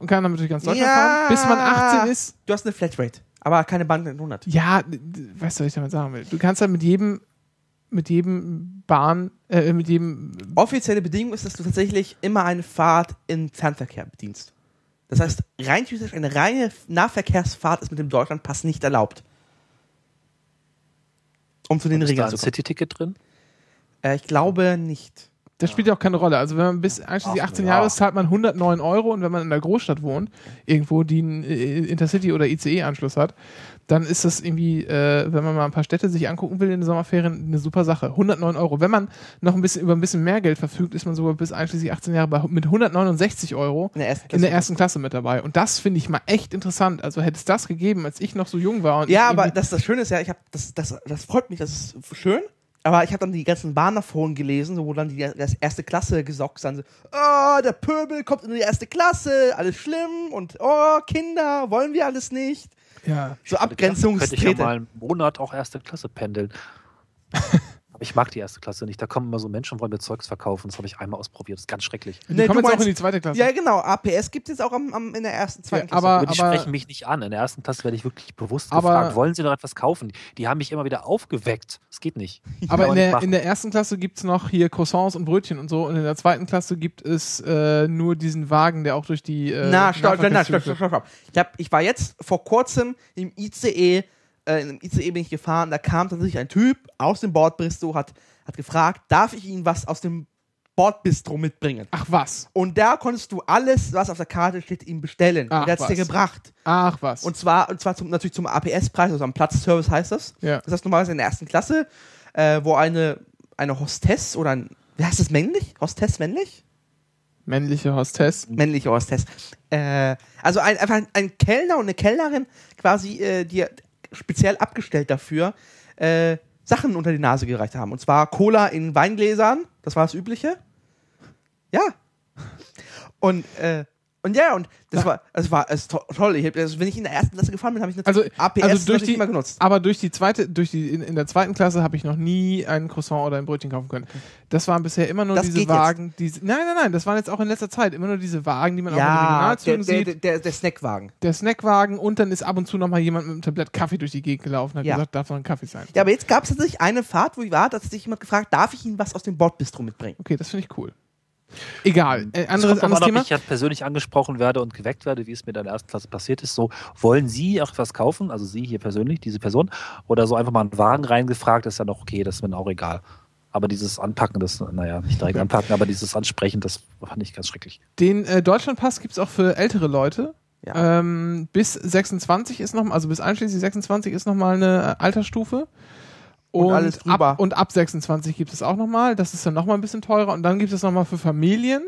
und kann dann natürlich ganz Deutschland Ja. fahren, bis man 18 ist. Du hast eine Flatrate, aber keine Bahn 100. Ja, weißt du, was ich damit sagen will? Du kannst dann mit jedem, mit jedem Bahn, äh, mit jedem, Offizielle Bedingung ist, dass du tatsächlich immer eine Fahrt im Fernverkehr bedienst. Das heißt, rein theoretisch eine reine Nahverkehrsfahrt ist mit dem Deutschlandpass nicht erlaubt. Um zu den ist da Regeln ein zu kommen. City-Ticket drin? Äh, ich glaube nicht. das spielt ja auch keine Rolle. Also wenn man bis einschließlich Ach, 18 ja. Jahre ist, zahlt man 109 Euro und wenn man in der Großstadt wohnt, irgendwo, die einen äh, Intercity oder ICE-Anschluss hat, dann ist das irgendwie, äh, wenn man mal ein paar Städte sich angucken will in den Sommerferien, eine super Sache. 109 Euro. Wenn man noch ein bisschen über ein bisschen mehr Geld verfügt, ist man sogar bis einschließlich 18 Jahre bei, mit 169 Euro In der ersten in der ersten Klasse mit dabei. Und das finde ich mal echt interessant. Also hätte es das gegeben, als ich noch so jung war. Und Ja, aber das, das Schöne ist ja, ich habe das, das, das freut mich, das ist schön. Aber ich habe dann die ganzen Bahnerforen gelesen, wo dann die das erste Klasse gesockt sind. So, oh, der Pöbel kommt in die erste Klasse, alles schlimm und oh, Kinder, wollen wir alles nicht. Ja. So Könnte ich ja mal einen Monat auch erste Klasse pendeln. Aber ich mag die erste Klasse nicht. Da kommen immer so Menschen und wollen mir Zeugs verkaufen. Das habe ich einmal ausprobiert. Das ist ganz schrecklich. Die Nee, kommen du jetzt auch in die zweite Klasse. Ja, genau. APS gibt es jetzt auch am, am, in der ersten, zweiten Ja, Klasse. aber- Aber die sprechen mich nicht an. In der ersten Klasse werde ich wirklich bewusst Aber- gefragt, wollen Sie noch etwas kaufen? Die haben mich immer wieder aufgeweckt. Das geht nicht. Aber in der, in der ersten Klasse gibt es noch hier Croissants und Brötchen und so. Und in der zweiten Klasse gibt es äh, nur diesen Wagen, der auch durch die. Äh, Na, stopp, na, stopp, stopp, stopp. Ich, hab, ich war jetzt vor kurzem im ICE, äh, im ICE bin ich gefahren, da kam tatsächlich ein Typ aus dem Bordbistro, hat, hat gefragt, darf ich Ihnen was aus dem Bordbistro mitbringen? Ach was. Und da konntest du alles, was auf der Karte steht, ihm bestellen. Ach, und der hat es dir gebracht. Ach was. Und zwar, und zwar zum, natürlich zum APS-Preis, also am Platzservice heißt das. ja. Das heißt normalerweise in der ersten Klasse, äh, wo eine, eine Hostess oder ein, wie heißt das männlich? Hostess männlich? Männliche Hostess. männliche Hostess. Äh, also ein, einfach ein, ein Kellner und eine Kellnerin quasi, äh, die speziell abgestellt dafür äh, Sachen unter die Nase gereicht haben. Und zwar Cola in Weingläsern, das war das Übliche. Ja. Und, äh, und ja, und das war, es war es to toll. Ich hab, also, wenn ich in der ersten Klasse gefahren bin, habe ich Also, natürlich APS also durch die, immer genutzt. aber durch die zweite, durch die, in, in der zweiten Klasse habe ich noch nie einen Croissant oder ein Brötchen kaufen können. Das waren bisher immer nur Das diese. Wagen, diese, nein, nein, nein, das waren jetzt auch in letzter Zeit immer nur diese Wagen, die man auch in Ja, der, Regionalzügen der, sieht. der, der, der Snackwagen. der Snackwagen und dann ist ab und zu noch mal jemand mit einem Tablett Kaffee durch die Gegend gelaufen und hat Ja. gesagt, darf noch ein Kaffee sein. Ja, aber jetzt gab es tatsächlich eine Fahrt, wo ich war, dass sich jemand gefragt, darf ich Ihnen was aus dem Bordbistro mitbringen? Okay, das finde ich cool. Egal. Äh, Es anderes kommt anderes Thema. ob ich ja persönlich angesprochen werde und geweckt werde, wie es mir in der ersten Klasse passiert ist. So, wollen Sie auch was kaufen? Also Sie hier persönlich, diese Person? Oder so einfach mal einen Wagen reingefragt, ist ja noch okay, das ist mir auch egal. Aber dieses Anpacken, das, naja, nicht direkt anpacken, aber dieses Ansprechen, das fand ich ganz schrecklich. Den äh, Deutschlandpass gibt es auch für ältere Leute. Ja. Ähm, bis 26 ist noch, also bis einschließlich 26 ist nochmal eine äh, Altersstufe. Und alles drüber. Ab, und ab 26 gibt es auch nochmal. Das ist dann nochmal ein bisschen teurer. Und dann gibt es nochmal für Familien.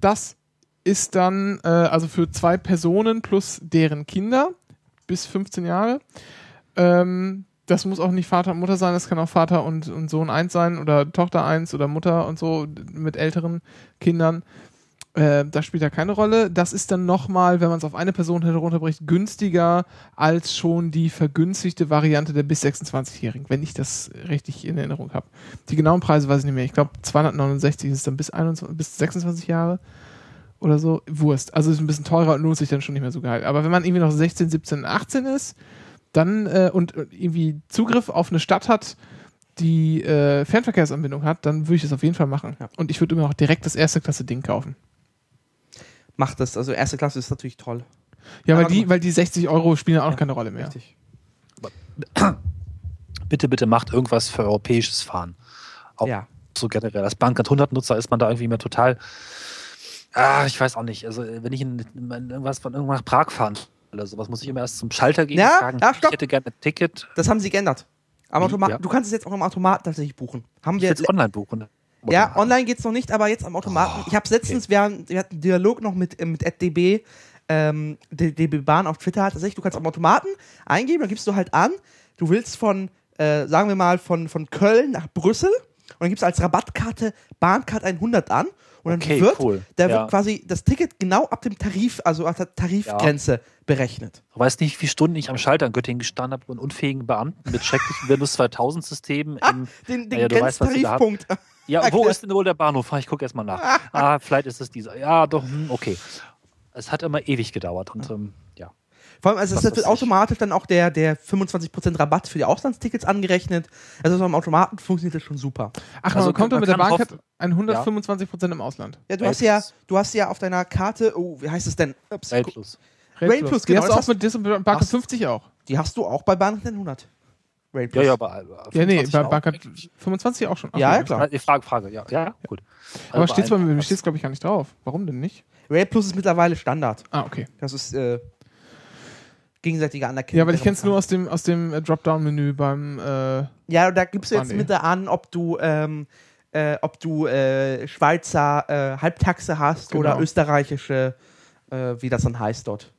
Das ist dann, äh, also für zwei Personen plus deren Kinder bis 15 Jahre. Ähm, das muss auch nicht Vater und Mutter sein, das kann auch Vater und, und Sohn eins sein oder Tochter eins oder Mutter und so mit älteren Kindern. Äh, das spielt ja keine Rolle. Das ist dann nochmal, wenn man es auf eine Person herunterbricht, günstiger als schon die vergünstigte Variante der bis 26-Jährigen, wenn ich das richtig in Erinnerung habe. Die genauen Preise weiß ich nicht mehr. Ich glaube, 269 ist dann bis, 21, bis 26 Jahre oder so. Wurst. Also ist ein bisschen teurer und lohnt sich dann schon nicht mehr so geil. Aber wenn man irgendwie noch 16, 17, 18 ist, dann äh, und äh, irgendwie Zugriff auf eine Stadt hat, die äh, Fernverkehrsanbindung hat, dann würde ich das auf jeden Fall machen. Ja. Und ich würde immer auch direkt das erste Klasse Ding kaufen. Macht das. Also erste Klasse ist natürlich toll. Ja, weil Aber die, weil die 60 Euro spielen auch Ja, keine Rolle mehr. Richtig. Bitte, bitte macht irgendwas für europäisches Fahren. Auch Ja. so generell. Als Bahncard 100 Nutzer ist man da irgendwie mehr total. Ah, ich weiß auch nicht. Also, wenn ich in, in irgendwas von irgendwann nach Prag fahren oder sowas, muss ich immer erst zum Schalter gehen Ja, und sagen, ja, ich hätte gerne ein Ticket. Das haben sie geändert. Wie? Automat Ja. Du kannst es jetzt auch am Automaten tatsächlich buchen. Haben Ich wir jetzt online buchen. Ja, online geht's noch nicht, aber jetzt am Automaten. Oh, ich habe letztens, wir, haben, wir hatten einen Dialog noch mit, äh, mit @db, ähm, DB Bahn auf Twitter hat tatsächlich, du kannst am Automaten eingeben, dann gibst du halt an, du willst von, äh, sagen wir mal, von, von Köln nach Brüssel und dann gibst du als Rabattkarte Bahncard 100 an und dann Okay, wird, cool. da Ja. wird quasi das Ticket genau ab dem Tarif, also ab der Tarifgrenze berechnet. Du weißt nicht, wie viele Stunden ich am Schalter in Göttingen gestanden habe und unfähigen Beamten mit schrecklichen Windows 2000 Systemen Ah, den den ja, du weißt, Ja, wo ist denn wohl der Bahnhof? Ich gucke erstmal nach. Ah, vielleicht ist es dieser. Ja, doch, hm, okay. Es hat immer ewig gedauert und ähm, ja. Vor allem, also es wird ich. automatisch dann auch der, der 25% Rabatt für die Auslandstickets angerechnet. Also so am Automaten funktioniert das schon super. Ach, Also man kommt man mit der Bahncard hoffen- 125 Prozent im Ausland. Ja, du Rail hast ja, Plus. du hast ja auf deiner Karte, oh, wie heißt es denn? Ups. Rail Plus, Die genau, hast du das auch hast- mit Bahncard hast- 50 auch. Die hast du auch bei Bahn 100. Rail Ja, Plus. ja, aber. äh, Ja, nee, 25 bei auch Bahncard eigentlich. 25 auch schon. Ach Ja, ja, klar. Frage, Frage, ja, ja, gut. Aber Also steht's bei mir, steht's glaube ich gar nicht drauf. Warum denn nicht? Rail Plus ist mittlerweile Standard. Ah, okay. Das ist äh, gegenseitige Anerkennung. Ja, weil ich kenn's nur aus dem, aus dem äh, Dropdown-Menü beim, äh, Ja, da gibst du jetzt mit an, ob du, ähm, äh, ob du äh, Schweizer äh, Halbtaxe hast Genau. oder österreichische, äh, wie das dann heißt dort.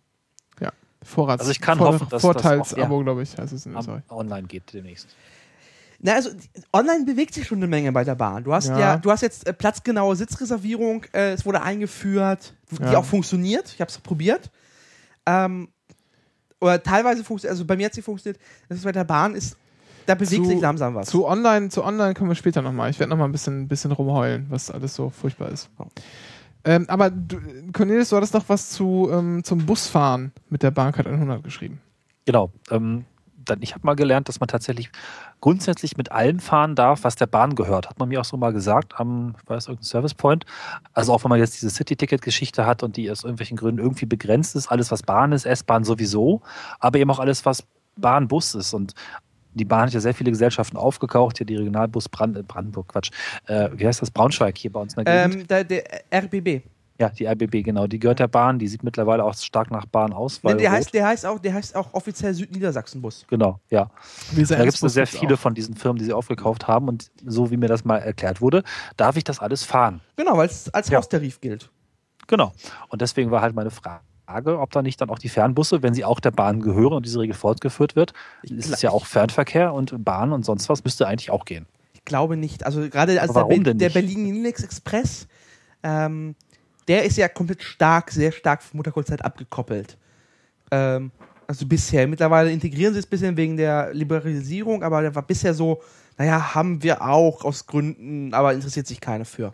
Vorrats. Also ich kann Vor hoffen, dass das Vorteilsabo, auch- glaube ich, heißt es in Österreich. online geht demnächst. Na, also online bewegt sich schon eine Menge bei der Bahn. Du hast ja, Ja. du hast jetzt äh, platzgenaue Sitzreservierung, äh, es wurde eingeführt, die Ja. auch funktioniert. Ich habe es probiert. Ähm, oder teilweise funktioniert, also bei mir hat sie funktioniert. Das ist bei der Bahn ist, da bewegt Zu- sich langsam was. Zu online, zu online kommen wir später nochmal. Ich werde nochmal ein bisschen, bisschen rumheulen, was alles so furchtbar ist. Oh. Ähm, aber du, Cornelis, du hattest noch was zu, ähm, zum Busfahren mit der Bahncard 100 geschrieben. Genau. Ähm, dann, ich habe mal gelernt, dass man tatsächlich grundsätzlich mit allem fahren darf, was der Bahn gehört. Hat man mir auch so mal gesagt am, ich weiß, irgendein Service Point. Also auch wenn man jetzt diese City-Ticket-Geschichte hat und die aus irgendwelchen Gründen irgendwie begrenzt ist, alles was Bahn ist, S-Bahn sowieso, aber eben auch alles, was Bahn, Bus ist. Und die Bahn hat ja sehr viele Gesellschaften aufgekauft, hier die Regionalbus Brand, äh, Brandenburg, Quatsch. Äh, wie heißt das? Braunschweig hier bei uns in der Gegend. ähm, der, der RBB. Ja, die RBB, genau. Die gehört der Bahn. Die sieht mittlerweile auch stark nach Bahn aus. Nee, Weil der, rot. heißt, der, heißt auch, der heißt auch offiziell Südniedersachsen-Bus. Genau, ja. Da gibt es sehr viele auch. von diesen Firmen, die sie aufgekauft haben. Und so wie mir das mal erklärt wurde, darf ich das alles fahren. Genau, weil es als Ja. Haustarif gilt. Genau. Und deswegen war halt meine Frage, ob da nicht dann auch die Fernbusse, wenn sie auch der Bahn gehören und diese Regel fortgeführt wird, ist es ja auch Fernverkehr und Bahn und sonst was, müsste eigentlich auch gehen. Ich glaube nicht. Also gerade also der, Be- der nicht? Berlin Linux Express, ähm, der ist ja komplett stark, sehr stark von Mutterkurzzeit abgekoppelt. Ähm, also bisher. Mittlerweile integrieren sie es ein bisschen wegen der Liberalisierung, aber der war bisher so, naja, haben wir auch aus Gründen, aber interessiert sich keiner für.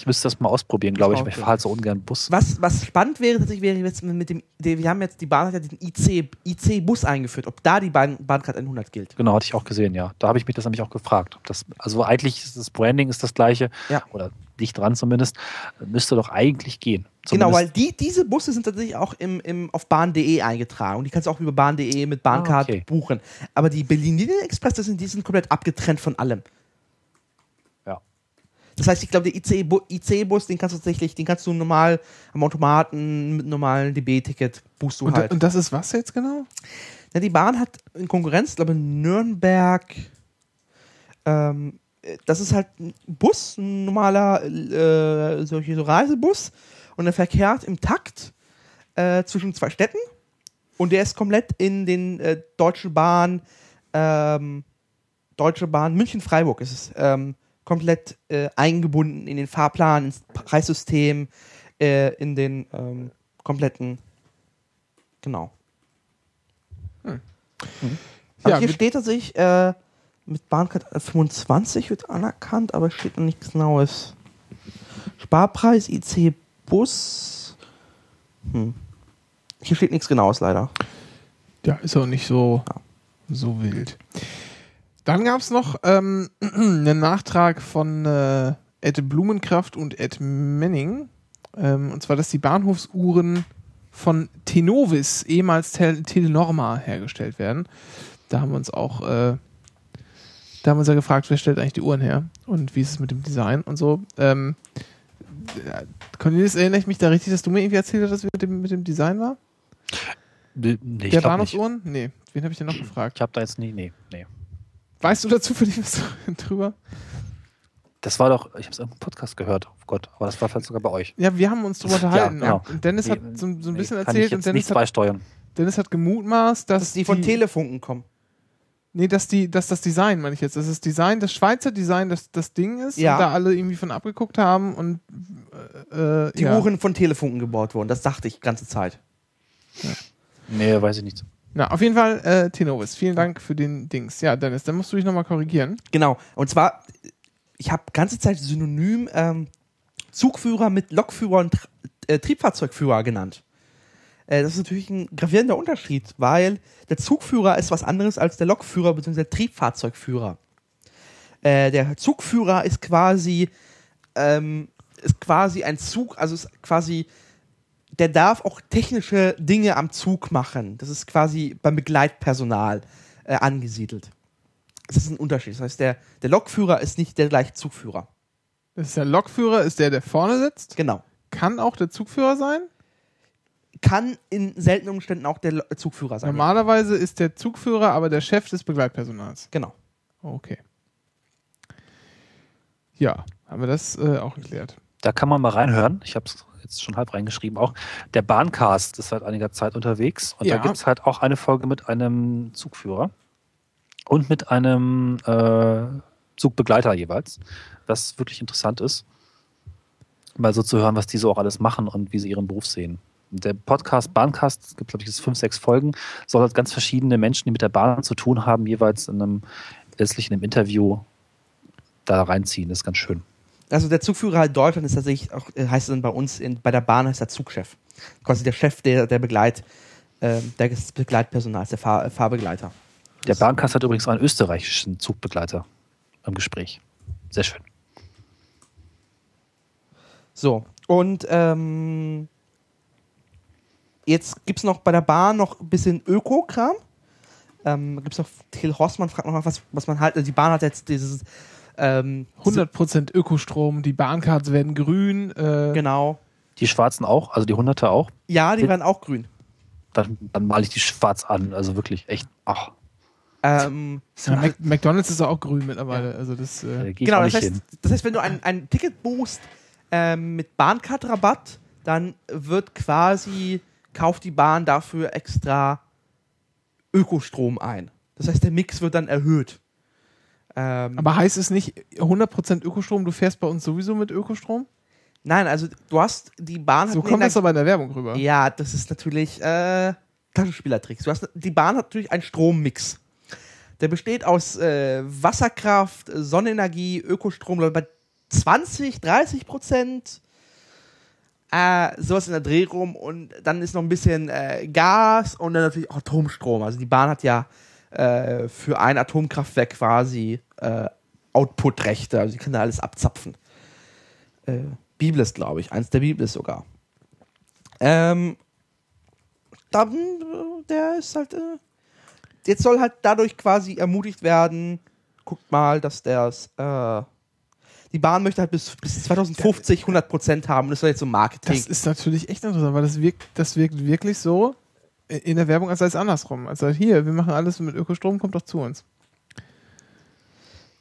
Ich müsste das mal ausprobieren, glaube ich. weil Ich okay. fahre halt so ungern Bus. Was, was spannend wäre, tatsächlich wäre jetzt mit dem, wir haben jetzt die Bahn hat ja den IC, IC-Bus eingeführt, ob da die Bahn, Bahncard 100 gilt. Genau, hatte ich auch gesehen, ja. Da habe ich mich das nämlich auch gefragt. Ob das, also eigentlich ist das Branding ist das gleiche, Ja. oder dicht dran zumindest, müsste doch eigentlich gehen. Genau, weil Zumindest- die, diese Busse sind tatsächlich auch im, im, auf bahn.de eingetragen und die kannst du auch über bahn.de mit Bahncard Ah, okay. buchen. Aber die Berlin Linien Express, das sind, die sind komplett abgetrennt von allem. Das heißt, ich glaube, der ICE-Bus, ICE den kannst du tatsächlich, den kannst du normal am Automaten mit einem normalen DB-Ticket buchst du Und, halt. und das ist was jetzt genau? Ja, die Bahn hat in Konkurrenz, glaube Nürnberg. Ähm, äh, das ist halt ein Bus, ein normaler äh, solche so Reisebus und der verkehrt im Takt äh, zwischen zwei Städten und der ist komplett in den äh, Deutsche Bahn, ähm, Deutsche Bahn München-Freiburg ist es ähm, komplett äh, eingebunden in den Fahrplan, ins Preissystem, äh, in den ähm, kompletten, genau. Aber Ja, hier steht tatsächlich, äh, mit Bahncard 25 wird anerkannt, aber steht noch nichts Genaues. Sparpreis, IC Bus. Hm. Hier steht nichts Genaues leider. Ja, ist auch nicht so, so wild. Dann gab es noch ähm, einen Nachtrag von äh, Ed Blumenkraft und Ed Menning. Ähm, und zwar, dass die Bahnhofsuhren von Tenovis, ehemals Tel Telenorma, hergestellt werden. Da haben wir uns auch, äh, da haben wir uns ja gefragt, wer stellt eigentlich die Uhren her und wie ist es mit dem Design und so. Ähm, ja, Cornelis, erinnere ich mich da richtig, dass du mir irgendwie erzählt hast, dass mit dem, mit dem Design war? Nee, nee, ich Der glaub nicht. Bahnhofsuhren? Nee. Wen habe ich denn noch gefragt? Ich habe da jetzt nie, nee, nee. Weißt du da zufällig was drüber? Das war doch, ich habe es im Podcast gehört, oh Gott, aber das war vielleicht sogar bei euch. Ja, wir haben uns drüber unterhalten. genau. Und Dennis Nee, hat so, so ein Nee, bisschen kann erzählt ich jetzt und Dennis nichts hat, beisteuern. Dennis hat gemutmaßt, dass Dass die von Telefunken kommen. Nee, dass die, dass das Design, meine ich jetzt, dass das Design, das Schweizer Design, das das Ding ist Ja. und da alle irgendwie von abgeguckt haben und äh, äh, Die ja. Uhren von Telefunken gebaut wurden. Das dachte ich die ganze Zeit. Nee, weiß ich nicht. Na, auf jeden Fall, äh, Tenovis, vielen Dank für den Dings. Ja, Dennis, dann musst du dich nochmal korrigieren. Genau. Und zwar, ich habe ganze Zeit synonym ähm, Zugführer mit Lokführer und äh, Triebfahrzeugführer genannt. Äh, das ist natürlich ein gravierender Unterschied, weil der Zugführer ist was anderes als der Lokführer bzw. der Triebfahrzeugführer. Äh, der Zugführer ist quasi ähm, ist quasi ein Zug, also ist quasi der darf auch technische Dinge am Zug machen. Das ist quasi beim Begleitpersonal äh, angesiedelt. Das ist ein Unterschied. Das heißt, der, der Lokführer ist nicht der gleiche Zugführer. Das ist der Lokführer, ist der, der vorne sitzt. Genau. Kann auch der Zugführer sein. Kann in seltenen Umständen auch der Zugführer sein. Normalerweise ist der Zugführer aber der Chef des Begleitpersonals. Genau. Okay. Ja, haben wir das äh, auch geklärt. Da kann man mal reinhören. Ich habe es jetzt schon halb reingeschrieben auch. Der Bahncast ist seit einiger Zeit unterwegs und Ja. da gibt es halt auch eine Folge mit einem Zugführer und mit einem äh, Zugbegleiter jeweils, was wirklich interessant ist, mal so zu hören, was die so auch alles machen und wie sie ihren Beruf sehen. Der Podcast Bahncast, es gibt glaube ich jetzt fünf, sechs Folgen, soll halt ganz verschiedene Menschen, die mit der Bahn zu tun haben, jeweils in einem letztlich in einem Interview da reinziehen. Das ist ganz schön. Also der Zugführer in Deutschland ist tatsächlich auch, äh, heißt es dann bei uns in, bei der Bahn heißt der Zugchef. Quasi der Chef der, der Begleit, ähm, der des Begleitpersonals, der Fahr, äh, Fahrbegleiter. Der Bahncast hat übrigens einen österreichischen Zugbegleiter im Gespräch. Sehr schön. So, und ähm, jetzt gibt es noch bei der Bahn noch ein bisschen Öko-Kram. Ähm, gibt es noch, Till Horstmann fragt noch mal, was, was man halt, also die Bahn hat jetzt dieses, ähm, 100% Ökostrom, die Bahncards werden grün. Äh, genau. Die Schwarzen auch, also die Hunderter auch. Ja, die werden auch grün. Dann, dann male ich die schwarz an. Also wirklich echt. Ach, Ähm, Ja, Mac McDonalds ist auch grün mittlerweile. Also das, äh, äh, ich genau, das heißt, das heißt, wenn du ein, ein Ticket buchst ähm, mit Bahncard-Rabatt, dann wird quasi, kauft die Bahn dafür extra Ökostrom ein. Das heißt, der Mix wird dann erhöht. Ähm, aber heißt es nicht 100% Ökostrom, du fährst bei uns sowieso mit Ökostrom? nein, also du hast die Bahn So kommt das aber in der Werbung rüber. Ja, das ist natürlich äh, Taschenspielertricks. Du hast, die Bahn hat natürlich einen Strommix. Der besteht aus äh, Wasserkraft, Sonnenenergie, Ökostrom, ich, bei 20, 30 Prozent. Äh, sowas in der Dreh rum und dann ist noch ein bisschen äh, Gas und dann natürlich auch Atomstrom. Also die Bahn hat ja äh, für ein Atomkraftwerk quasi äh, Output-Rechte, also sie kann da alles abzapfen. Äh, Biblis, glaube ich, eins der Biblis sogar. Ähm, dann, äh, der ist halt, äh, jetzt soll halt dadurch quasi ermutigt werden, guckt mal, dass das, äh, die Bahn möchte halt bis, bis 2050 100 Prozent haben und das soll jetzt so Marketing. Das ist natürlich echt interessant, weil das wirkt, das wirkt wirklich so in der Werbung, als sei es andersrum. Also hier, wir machen alles mit Ökostrom, kommt doch zu uns.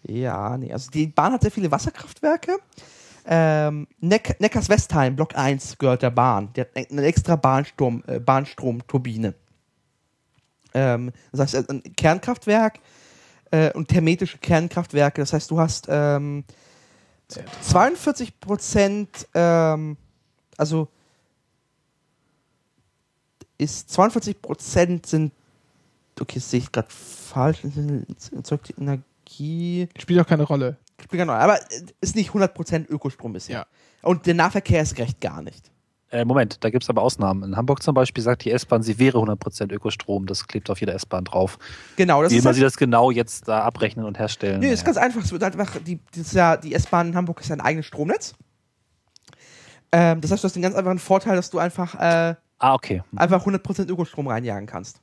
Ja, nee, also die Bahn hat sehr viele Wasserkraftwerke. Ähm, Neck Neckars-Westheim, Block 1, gehört der Bahn. Der hat eine extra Bahnsturm, äh, Bahnstromturbine. Ähm, das heißt, ein Kernkraftwerk äh, und thermetische Kernkraftwerke. Das heißt, du hast ähm, 42 Prozent, ähm, also ist 42 Prozent sind, okay, das sehe ich gerade falsch, erzeugte Energie. Spielt auch keine Rolle. Spielt keine Rolle, aber äh, ist nicht 100% Ökostrom bisher. Ja. Und der Nahverkehr ist recht gar nicht. Äh, Moment, da gibt es aber Ausnahmen. In Hamburg zum Beispiel sagt die S-Bahn, sie wäre 100% Ökostrom. Das klebt auf jeder S-Bahn drauf. Genau, das Wie ist immer halt, sie das genau jetzt da abrechnen und herstellen. nee, ist naja. ganz einfach. Es wird halt einfach, die, ist ja, die S-Bahn in Hamburg ist ja ein eigenes Stromnetz. Ähm, das heißt, du hast den ganz einfachen Vorteil, dass du einfach, äh, Ah, okay. einfach 100% Ökostrom reinjagen kannst.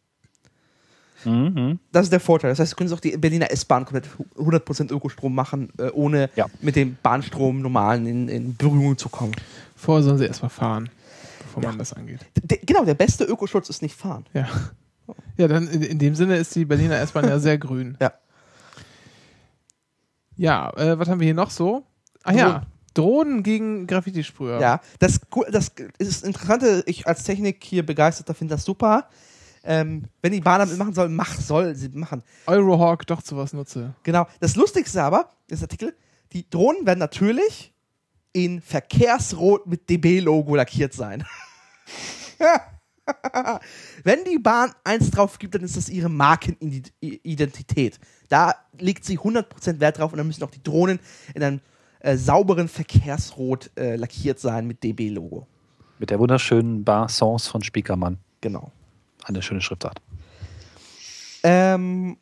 Mhm. Das ist der Vorteil. Das heißt, du könntest auch die Berliner S-Bahn komplett 100% Ökostrom machen, äh, ohne Ja. mit dem Bahnstrom normalen in, in Berührung zu kommen. Vorher sollen sie erstmal fahren, bevor man das angeht. D genau, der beste Ökoschutz ist nicht fahren. Ja. Ja, dann in, in dem Sinne ist die Berliner S-Bahn ja sehr grün. Ja. Ja, äh, was haben wir hier noch so? Ah ja, Drohnen gegen Graffiti-Sprüher. Ja, das, das ist das Interessante. Ich als Technik hier begeisterter finde das super. Ähm, wenn die Bahn damit machen soll, mach, soll sie machen. Eurohawk doch zu was nutze. Genau. Das Lustigste aber, das Artikel, die Drohnen werden natürlich in Verkehrsrot mit DB-Logo lackiert sein. Wenn die Bahn eins drauf gibt, dann ist das ihre Markenidentität. Da legt sie 100% Wert drauf und dann müssen auch die Drohnen in einem äh, sauberen Verkehrsrot äh, lackiert sein mit DB-Logo. Mit der wunderschönen Bar Sans von Spiekermann. Genau. Eine schöne Schriftart. Ähm,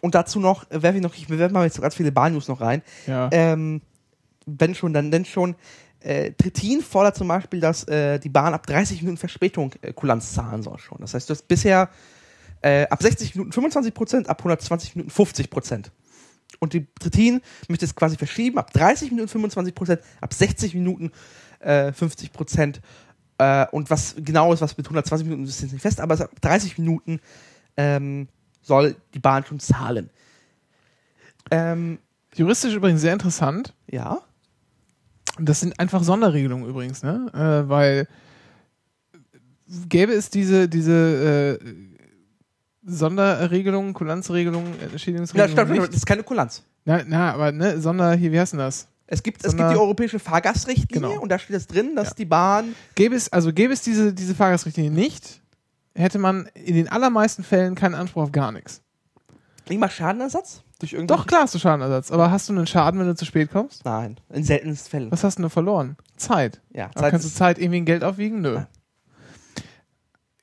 und dazu noch, werfe ich noch, ich bewerbe mal jetzt ganz viele Bahn-News noch rein. Ja. Ähm, wenn schon, dann denn schon. Äh, Trittin fordert zum Beispiel, dass äh, die Bahn ab 30 Minuten Verspätung äh, Kulanz zahlen soll schon. Das heißt, du hast bisher äh, ab 60 Minuten 25 Prozent, ab 120 Minuten 50 Prozent. Und die Trittin möchte es quasi verschieben, ab 30 Minuten 25 Prozent, ab 60 Minuten äh, 50 Prozent. Äh, und was genau ist, was mit 120 Minuten ist jetzt nicht fest, aber ab 30 Minuten ähm, soll die Bahn schon zahlen. Ähm, Juristisch übrigens sehr interessant. ja. Das sind einfach Sonderregelungen übrigens, ne? Äh, weil gäbe es diese, diese äh, Sonderregelungen, Kulanzregelungen, Ja, Entschädigungsregelungen stopp, stopp, nicht? das ist keine Kulanz. Na, na, aber ne, Sonder, hier, wie heißt denn das? Es gibt, es gibt die europäische Fahrgastrichtlinie Genau. und da steht es drin, dass Ja. die Bahn. Gäbe es, also gäbe es diese, diese Fahrgastrichtlinie nicht, hätte man in den allermeisten Fällen keinen Anspruch auf gar nichts. Nicht mal Schadenersatz? Durch Doch, klar hast du Schadenersatz, aber hast du einen Schaden, wenn du zu spät kommst? Nein, in seltensten Fällen. Was hast du denn verloren? Zeit. Ja, Zeit kannst du Zeit irgendwie in Geld aufwiegen? Nö. Nein.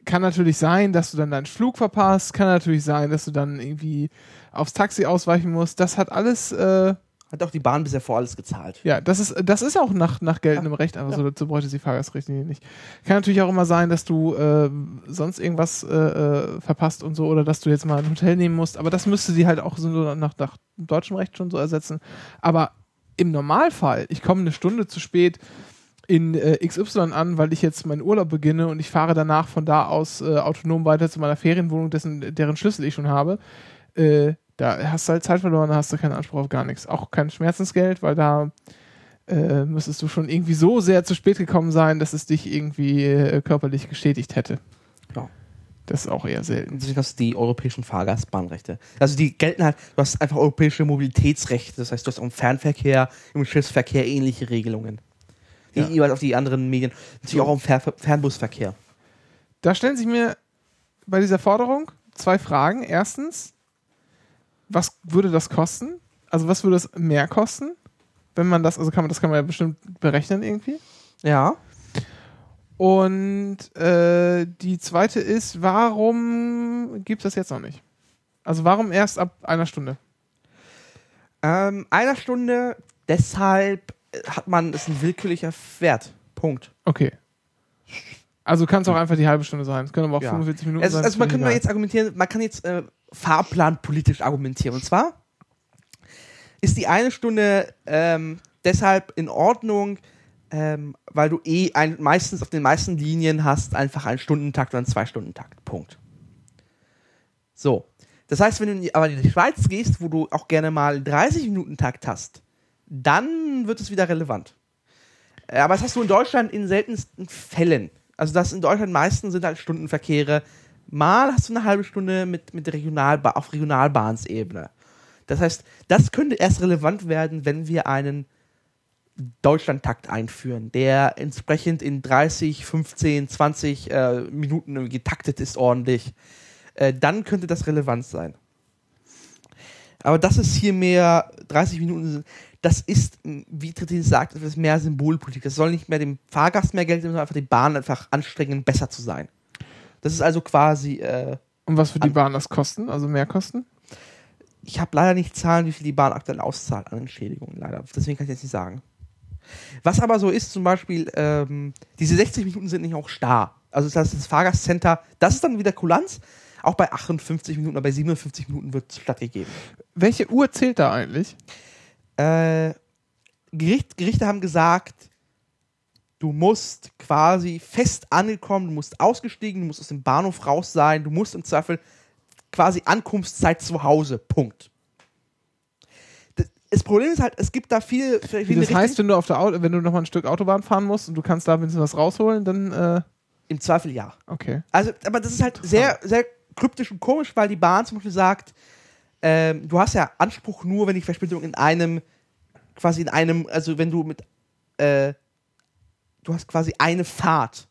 Kann natürlich sein, dass du dann deinen Flug verpasst. Kann natürlich sein, dass du dann irgendwie aufs Taxi ausweichen musst. Das hat alles, äh, Hat auch die Bahn bisher vor alles gezahlt. ja, das ist, das ist auch nach, nach geltendem Recht einfach so. Dazu bräuchte die Fahrgastrichtlinie nicht. Kann natürlich auch immer sein, dass du äh, sonst irgendwas äh, äh, verpasst und so oder dass du jetzt mal ein Hotel nehmen musst. Aber das müsste die halt auch so nach, nach deutschem Recht schon so ersetzen. Aber im Normalfall, ich komme eine Stunde zu spät in äh, XY an, weil ich jetzt meinen Urlaub beginne und ich fahre danach von da aus äh, autonom weiter zu meiner Ferienwohnung, dessen, deren Schlüssel ich schon habe. Äh, da hast du halt Zeit verloren, da hast du keinen Anspruch auf gar nichts. Auch kein Schmerzensgeld, weil da äh, müsstest du schon irgendwie so sehr zu spät gekommen sein, dass es dich irgendwie äh, körperlich geschädigt hätte. Ja. Das ist auch eher selten. Deswegen hast du die europäischen Fahrgastbahnrechte. Also die gelten halt, du hast einfach europäische Mobilitätsrechte. Das heißt, du hast auch im Fernverkehr, im Schiffsverkehr ähnliche Regelungen. Die Ja. jeweils auf die anderen Medien. Natürlich auch im Fer Fernbusverkehr. Da stellen sich mir bei dieser Forderung zwei Fragen. Erstens, was würde das kosten? Also was würde es mehr kosten, wenn man das, also kann man, das kann man ja bestimmt berechnen irgendwie. Ja. Und äh, die zweite ist, warum gibt es das jetzt noch nicht? Also warum erst ab einer Stunde? Ähm, einer Stunde, deshalb hat man, ist ein willkürlicher Wert. Punkt. Okay. Also kann es auch einfach die halbe Stunde sein. Es können aber auch Ja. 45 Minuten Es, sein. also man kann jetzt argumentieren, man kann jetzt äh, fahrplanpolitisch argumentieren. Und zwar ist die eine Stunde ähm, deshalb in Ordnung, ähm, weil du eh ein, meistens auf den meisten Linien hast einfach einen Stundentakt oder einen Zwei-Stunden-Takt. Punkt. So. Das heißt, wenn du in die, aber in die Schweiz gehst, wo du auch gerne mal 30-Minuten-Takt hast, dann wird es wieder relevant. Äh, Aber das hast du in Deutschland in seltensten Fällen. Also das in Deutschland meistens sind halt Stundenverkehre. Mal hast du eine halbe Stunde mit, mit Regionalba auf Regionalbahnsebene. Das heißt, das könnte erst relevant werden, wenn wir einen Deutschlandtakt einführen, der entsprechend in 30, 15, 20 äh, Minuten getaktet ist ordentlich. Äh, dann könnte das relevant sein. Aber das ist hier mehr 30 Minuten. Das ist, wie Trittin sagt, etwas mehr Symbolpolitik. Das soll nicht mehr dem Fahrgast mehr Geld geben, sondern einfach die Bahn einfach anstrengen, besser zu sein. Das ist also quasi, äh, Und was wird die Bahn das kosten? Also mehr kosten? ich habe leider nicht Zahlen, wie viel die Bahn aktuell auszahlt an Entschädigungen, leider. Deswegen kann ich jetzt nicht sagen. Was aber so ist, zum Beispiel, ähm, diese 60 Minuten sind nicht auch starr. Also das, heißt, das Fahrgastcenter, das ist dann wieder Kulanz. Auch bei 58 Minuten oder bei 57 Minuten wird es stattgegeben. Welche Uhr zählt da eigentlich? Äh, Gericht, Gerichte haben gesagt, du musst quasi fest angekommen, du musst ausgestiegen, du musst aus dem Bahnhof raus sein, du musst im Zweifel quasi Ankunftszeit zu Hause. Punkt. Das, Problem ist halt, es gibt da viel. Wie viele das heißt, wenn du auf der Auto, wenn du noch mal ein Stück Autobahn fahren musst und du kannst da ein bisschen was rausholen, dann äh, im Zweifel ja. okay. Also, aber das ist halt sehr, sehr kryptisch und komisch, weil die Bahn zum Beispiel sagt, ähm, du hast ja Anspruch nur, wenn die Verspätung in einem, quasi in einem, also wenn du mit, äh, du hast quasi eine Fahrt.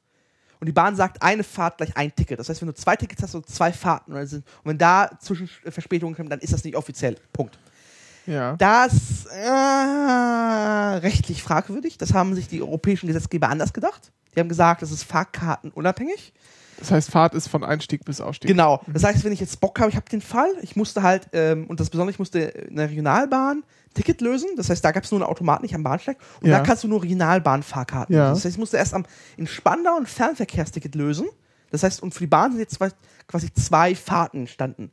Und die Bahn sagt, eine Fahrt gleich ein Ticket. Das heißt, wenn du zwei Tickets hast, du zwei Fahrten. Und sind- und wenn da zwischen Verspätungen kommt, dann ist das nicht offiziell. Punkt. Ja. Das äh, rechtlich fragwürdig. Das haben sich die europäischen Gesetzgeber anders gedacht. Die haben gesagt, das ist fahrkartenunabhängig. Das heißt, Fahrt ist von Einstieg bis Ausstieg. Genau. Das heißt, wenn ich jetzt Bock habe, ich habe den Fall, ich musste halt, ähm, und das Besondere, ich musste in der Regionalbahn Ticket lösen. Das heißt, da gab es nur einen Automat, nicht am Bahnsteig. Und Ja. da kannst du nur Regionalbahnfahrkarten Ja. lösen. Das heißt, ich musste erst am, in Spandau ein Fernverkehrsticket lösen. Das heißt, und für die Bahn sind jetzt zwei, quasi zwei Fahrten entstanden.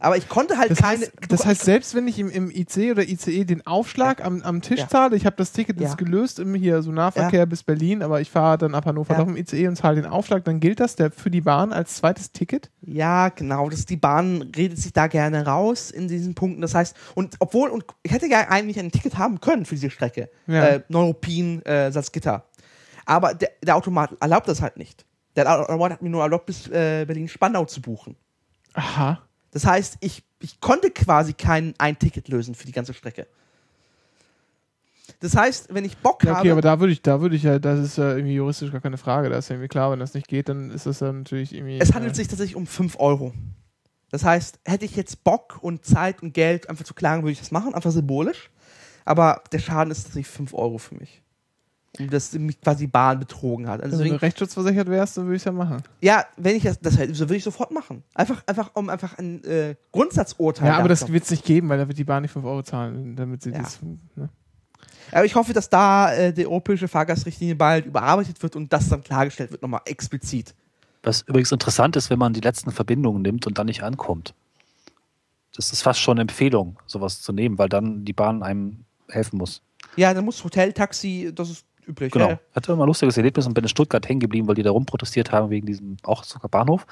Aber ich konnte halt Das keine. heißt, das heißt, selbst wenn ich im, im IC oder ICE den Aufschlag am, am Tisch Ja. zahle, ich habe das Ticket Ja. jetzt gelöst im hier so Nahverkehr bis Berlin, aber ich fahre dann ab Hannover Ja. noch im ICE und zahle den Aufschlag, dann gilt das der für die Bahn als zweites Ticket. Ja, genau. Das, die Bahn redet sich da gerne raus in diesen Punkten. Das heißt, und obwohl, und ich hätte ja eigentlich ein Ticket haben können für diese Strecke. Ja. Äh, Neuruppin, äh, Salzgitter. Aber der, der Automat erlaubt das halt nicht. Der Automat hat mir nur erlaubt, bis äh, Berlin-Spandau zu buchen. Aha. Das heißt, ich, ich konnte quasi kein ein Ticket lösen für die ganze Strecke. Das heißt, wenn ich Bock Ja, okay, aber habe. da würde ich, da würde ich ja, das ist ja irgendwie juristisch gar keine Frage. Da ist ja irgendwie klar, wenn das nicht geht, dann ist das ja natürlich irgendwie. Es handelt äh, sich tatsächlich um 5 Euro. Das heißt, hätte ich jetzt Bock und Zeit und Geld einfach zu klagen, würde ich das machen, einfach symbolisch. Aber der Schaden ist tatsächlich 5 Euro für mich. Dass mich quasi die Bahn betrogen hat. Also Wenn du rechtsschutzversichert wärst, dann würde ich es ja machen. ja, wenn ich das, das hätte, so würde ich sofort machen. Einfach, einfach um einfach ein äh, Grundsatzurteil. Ja, aber das wird es nicht geben, weil da wird die Bahn nicht 5 Euro zahlen, damit sie Ja. das. Ne? Aber ich hoffe, dass da äh, die europäische Fahrgastrichtlinie bald überarbeitet wird und das dann klargestellt wird, nochmal explizit. Was übrigens interessant ist, wenn man die letzten Verbindungen nimmt und dann nicht ankommt. Das ist fast schon eine Empfehlung, sowas zu nehmen, weil dann die Bahn einem helfen muss. Ja, dann muss Hotel, Taxi, das ist üblich. Genau. Ja, Ich hatte immer ein lustiges Erlebnis und bin in Stuttgart hängen geblieben, weil die da rumprotestiert haben wegen diesem auch sogar Bahnhof.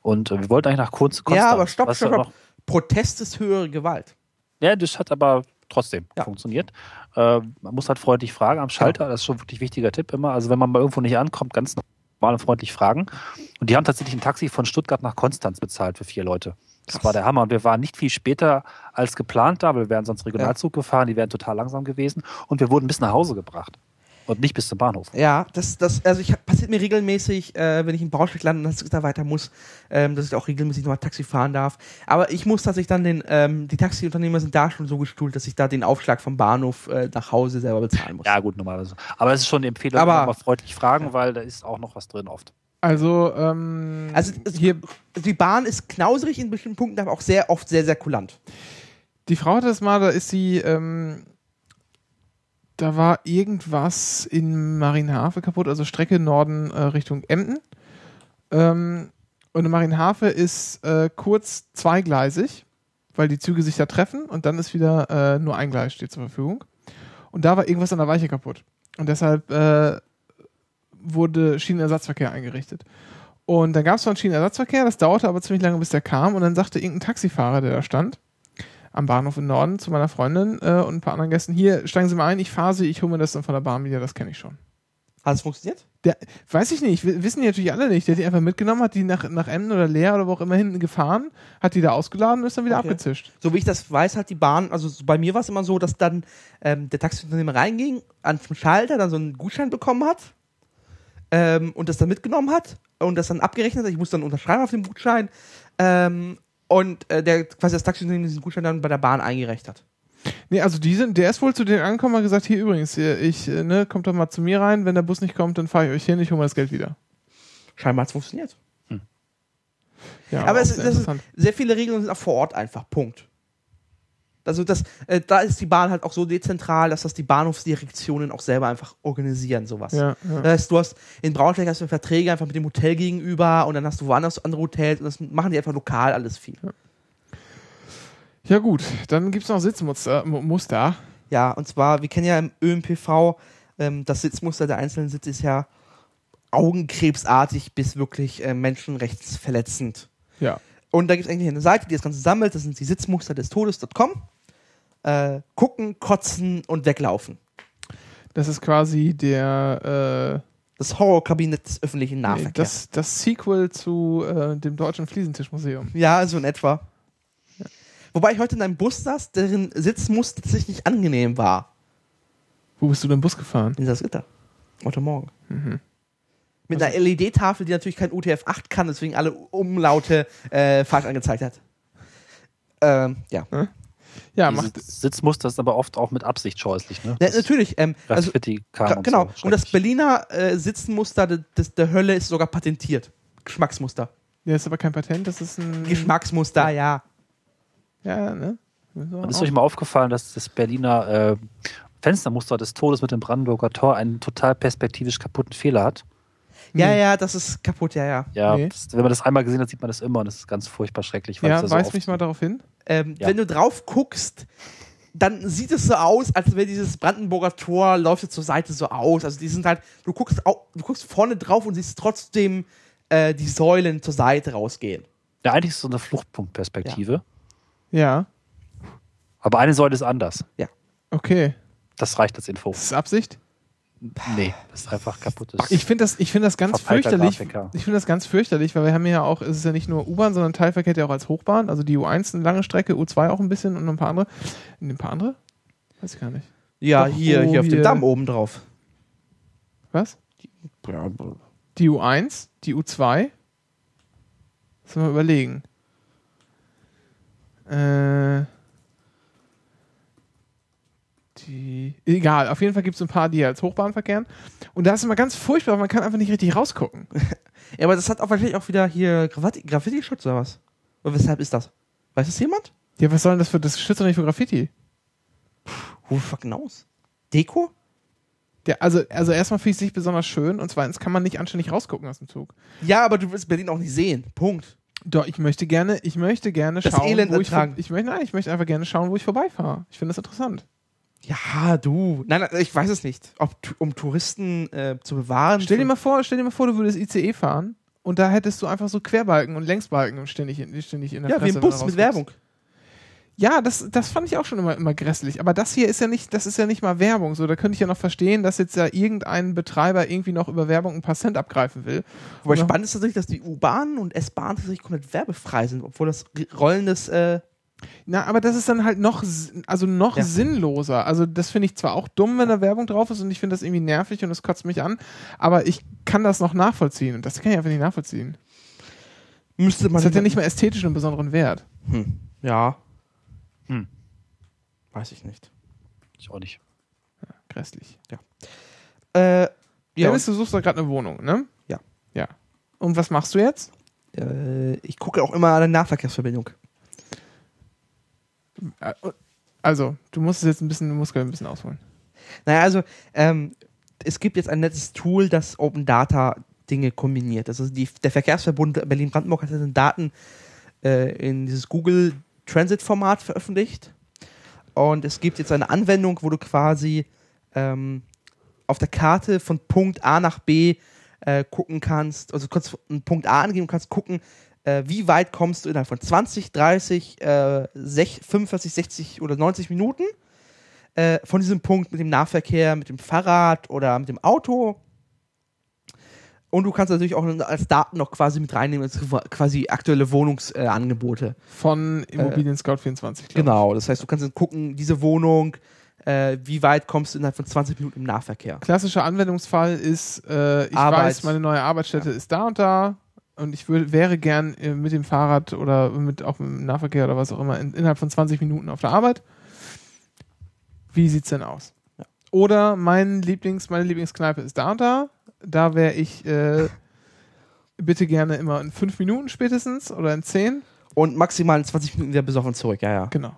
Und äh, wir wollten eigentlich nach Kunst. ja aber stopp, stopp, ja stopp. Protest ist höhere Gewalt. Ja, das hat aber trotzdem Ja. funktioniert. Äh, man muss halt freundlich fragen am Schalter. Das ist schon wirklich ein wichtiger Tipp immer. Also wenn man mal irgendwo nicht ankommt, ganz normal und freundlich fragen. Und die haben tatsächlich ein Taxi von Stuttgart nach Konstanz bezahlt für vier Leute. Das Krass. war der Hammer. Und wir waren nicht viel später als geplant da. Wir wären sonst Regionalzug gefahren. Die wären total langsam gewesen. Und wir wurden bis nach Hause gebracht. Und nicht bis zum Bahnhof. Ja, das, das, also ich passiert mir regelmäßig, äh, wenn ich in Braunschweig lande und da weiter muss, ähm, dass ich auch regelmäßig nochmal Taxi fahren darf. Aber ich muss tatsächlich dann den, ähm, die Taxiunternehmer sind da schon so gestuhlt, dass ich da den Aufschlag vom Bahnhof äh, nach Hause selber bezahlen muss. Ja, gut, normalerweise. Aber es ist schon die Empfehlung, Aber- mal freundlich fragen, weil da ist auch noch was drin oft. Also, ähm, Also es, hier, die Bahn ist knauserig in bestimmten Punkten, aber auch sehr oft sehr, sehr kulant. die Frau hatte das mal, da ist sie, ähm, da war irgendwas in Marienhafe kaputt, also Strecke Norden äh, Richtung Emden. Ähm, und Marienhafe ist äh, kurz zweigleisig. weil die Züge sich da treffen und dann ist wieder äh, nur ein Gleis steht zur Verfügung. Und da war irgendwas an der Weiche kaputt. Und deshalb äh, wurde Schienenersatzverkehr eingerichtet. Und dann gab es zwar einen Schienenersatzverkehr, das dauerte aber ziemlich lange, bis der kam. Und dann sagte irgendein Taxifahrer, der da stand, am Bahnhof im Norden zu meiner Freundin äh, und ein paar anderen Gästen, hier, steigen Sie mal ein, ich fahre Sie, ich hole mir das dann von der Bahn wieder, das kenne ich schon. Hat es funktioniert? Der, weiß ich nicht, wissen die natürlich alle nicht. Der hat die einfach mitgenommen, hat die nach, nach Emden oder Leer oder wo auch immer hinten gefahren, hat die da ausgeladen und ist dann wieder Okay. abgezischt. So wie ich das weiß, hat die Bahn, also so bei mir war es immer so, dass dann ähm, der Taxiunternehmer reinging, an den Schalter dann so einen Gutschein bekommen hat ähm, und das dann mitgenommen hat und das dann abgerechnet hat. Ich musste dann unterschreiben auf dem Gutschein ähm, und äh, der quasi das Taxiunternehmen diesen Gutschein dann bei der Bahn eingereicht hat. Nee, also die sind, der ist wohl zu denen angekommen und gesagt, hier übrigens, hier, ich, äh, ne, kommt doch mal zu mir rein, wenn der Bus nicht kommt, dann fahre ich euch hin, ich hole mir das Geld wieder. Scheinbar hat es funktioniert. Ja, Aber auch es, ist- sehr viele Regeln sind auch vor Ort einfach. Punkt. Also das, äh, da ist die Bahn halt auch so dezentral, dass das die Bahnhofsdirektionen auch selber einfach organisieren, sowas. Ja, ja. Das heißt, du hast in Braunschweig hast du Verträge einfach mit dem Hotel gegenüber und dann hast du woanders andere Hotels und das machen die einfach lokal alles viel. ja gut, dann gibt's noch Sitzmuster. Mu- Muster. Ja, und zwar, wir kennen ja im ÖMPV, ähm, das Sitzmuster der einzelnen Sitze ist ja augenkrebsartig bis wirklich äh, menschenrechtsverletzend. Ja. Und da gibt es eigentlich eine Seite, die das Ganze sammelt, das sind die Sitzmuster des Todes.com. Äh, gucken, kotzen und weglaufen. Das ist quasi der, Das Horrorkabinett des öffentlichen äh, Nahverkehrs. das, das Sequel zu äh, dem Deutschen Fliesentischmuseum. Ja, so in etwa. Wobei ich heute in einem Bus saß, deren Sitzmuster tatsächlich angenehm war. Wo bist du denn Bus gefahren? In das Gitter. Heute Morgen. Mhm. Mit einer LED-Tafel, die natürlich kein UTF-8 kann, deswegen alle Umlaute äh, falsch angezeigt hat. Ähm, ja. Ja, Diese macht, Sitzmuster ist aber oft auch mit Absicht scheußlich. Ne? ja natürlich. Ähm, also, kam Ka- und genau. So. Und das. Berliner äh, Sitzmuster de, des, der Hölle ist sogar patentiert. Geschmacksmuster. ja, ist aber kein Patent, das ist ein. Geschmacksmuster, ja. Ja, ne? Und ist euch mal aufgefallen, dass das Berliner äh, Fenstermuster des Todes mit dem Brandenburger Tor einen total perspektivisch kaputten Fehler hat? Ja, Nee. ja, das ist kaputt, ja, ja. Ja, Nee. das, wenn man das einmal gesehen hat, sieht man das immer und das ist ganz furchtbar schrecklich. weil ja, es so weist mich mal darauf hin. Ähm, Ja. Wenn du drauf guckst, dann sieht es so aus, als wäre dieses Brandenburger Tor läuft jetzt zur Seite so aus. Also die sind halt, du guckst, au, du guckst vorne drauf und siehst trotzdem äh, die Säulen zur Seite rausgehen. Ja, eigentlich ist es so eine Fluchtpunktperspektive. Ja, Aber eine Säule ist anders. okay. Das reicht als Info. Das ist Absicht. Nee, das ist einfach kaputt. Das Ich finde das, ich finde das ganz fürchterlich. Grafiker. Ich finde das ganz fürchterlich, weil wir haben ja auch, es ist ja nicht nur U-Bahn, sondern Teilverkehr ja auch als Hochbahn. Also die U1 eine lange Strecke, U2 auch ein bisschen und noch ein paar andere. Ein paar andere? Weiß ich gar nicht. Ja, Doch, hier, oh, hier auf dem Damm oben drauf. Was? Die U1, die U2. Lass mal überlegen. Äh. Die. Egal, auf jeden Fall gibt es ein paar, die als Hochbahn verkehren. Und da ist immer ganz furchtbar, man kann einfach nicht richtig rausgucken. Ja, aber das hat auch wahrscheinlich auch wieder hier Graffiti- Graffiti-Schutz oder was? Oder weshalb ist das? Weiß das jemand? Ja, was soll denn das für. Das schützt doch nicht für Graffiti. Who fucking knows? Deko? Der, also, also erstmal finde ich es nicht besonders schön und zweitens kann man nicht anständig rausgucken aus dem Zug. Ja, aber du willst Berlin auch nicht sehen. Punkt. Doch, ich möchte gerne, ich möchte gerne Das schauen, Elend wo ich, ich möchte, nein, ich möchte einfach gerne schauen, wo ich vorbeifahre. Ich finde das interessant. Ja, du. Nein, ich weiß es nicht. Ob, um Touristen äh, zu bewahren. Stell dir mal vor, stell dir mal vor, du würdest ICE fahren und da hättest du einfach so Querbalken und Längsbalken ständig in, ständig in der Ja, wie Fresse, im wenn Bus mit. Werbung. Ja, das, das fand ich auch schon immer, immer grässlich. Aber das hier ist ja nicht, das ist ja nicht mal Werbung. So, da könnte ich ja noch verstehen, dass jetzt ja irgendein Betreiber irgendwie noch über Werbung ein paar Cent abgreifen will. Wobei spannend ist tatsächlich, dass die U-Bahn und S-Bahn tatsächlich komplett werbefrei sind, obwohl das rollendes. Äh, Na, aber das ist dann halt noch, also noch Ja. sinnloser. Also das finde ich zwar auch dumm, wenn da Werbung drauf ist und ich finde das irgendwie nervig und es kotzt mich an, aber ich kann das noch nachvollziehen und das kann ich einfach nicht nachvollziehen. müsste man. Das hat ja nicht mal ästhetisch einen besonderen Wert. Hm. Ja. Hm. Weiß ich nicht. Ich auch nicht. Grässlich. Äh, Ja, ja. Dennis, du suchst da gerade eine Wohnung, ne? Ja. Ja. Und was machst du jetzt? äh, ich gucke auch immer an der Nahverkehrsverbindung. Äh, Also, du musst es jetzt ein bisschen, du musst ein bisschen ausholen. Naja, also, ähm, es gibt jetzt ein nettes Tool, das Open Data Dinge kombiniert. Also die, der Verkehrsverbund Berlin-Brandenburg hat seine Daten äh, in dieses Google Transit-Format veröffentlicht. Und es gibt jetzt eine Anwendung, wo du quasi ähm, auf der Karte von Punkt A nach B äh, gucken kannst, also kurz einen Punkt A angeben kannst gucken, äh, wie weit kommst du innerhalb von 20, 30, äh, 6, 45, 60 oder 90 Minuten äh, von diesem Punkt mit dem Nahverkehr, mit dem Fahrrad oder mit dem Auto. Und du kannst natürlich auch als Daten noch quasi mit reinnehmen, als quasi aktuelle Wohnungsangebote. Von Immobilien Scout 24. glaub Genau, das heißt, du kannst dann gucken, diese Wohnung, äh, wie weit kommst du innerhalb von 20 Minuten im Nahverkehr. Klassischer Anwendungsfall ist, äh, ich Arbeit. weiß, meine neue Arbeitsstätte ist da und da und ich würd, wäre gern äh, mit dem Fahrrad oder mit auch mit dem Nahverkehr oder was auch immer in, innerhalb von 20 Minuten auf der Arbeit. Wie sieht's denn aus? Oder mein Lieblings, meine Lieblingskneipe ist da und da. Da wäre ich äh, bitte gerne immer in fünf Minuten spätestens oder in zehn. Und maximal in 20 Minuten wieder besoffen zurück, ja, ja. Genau.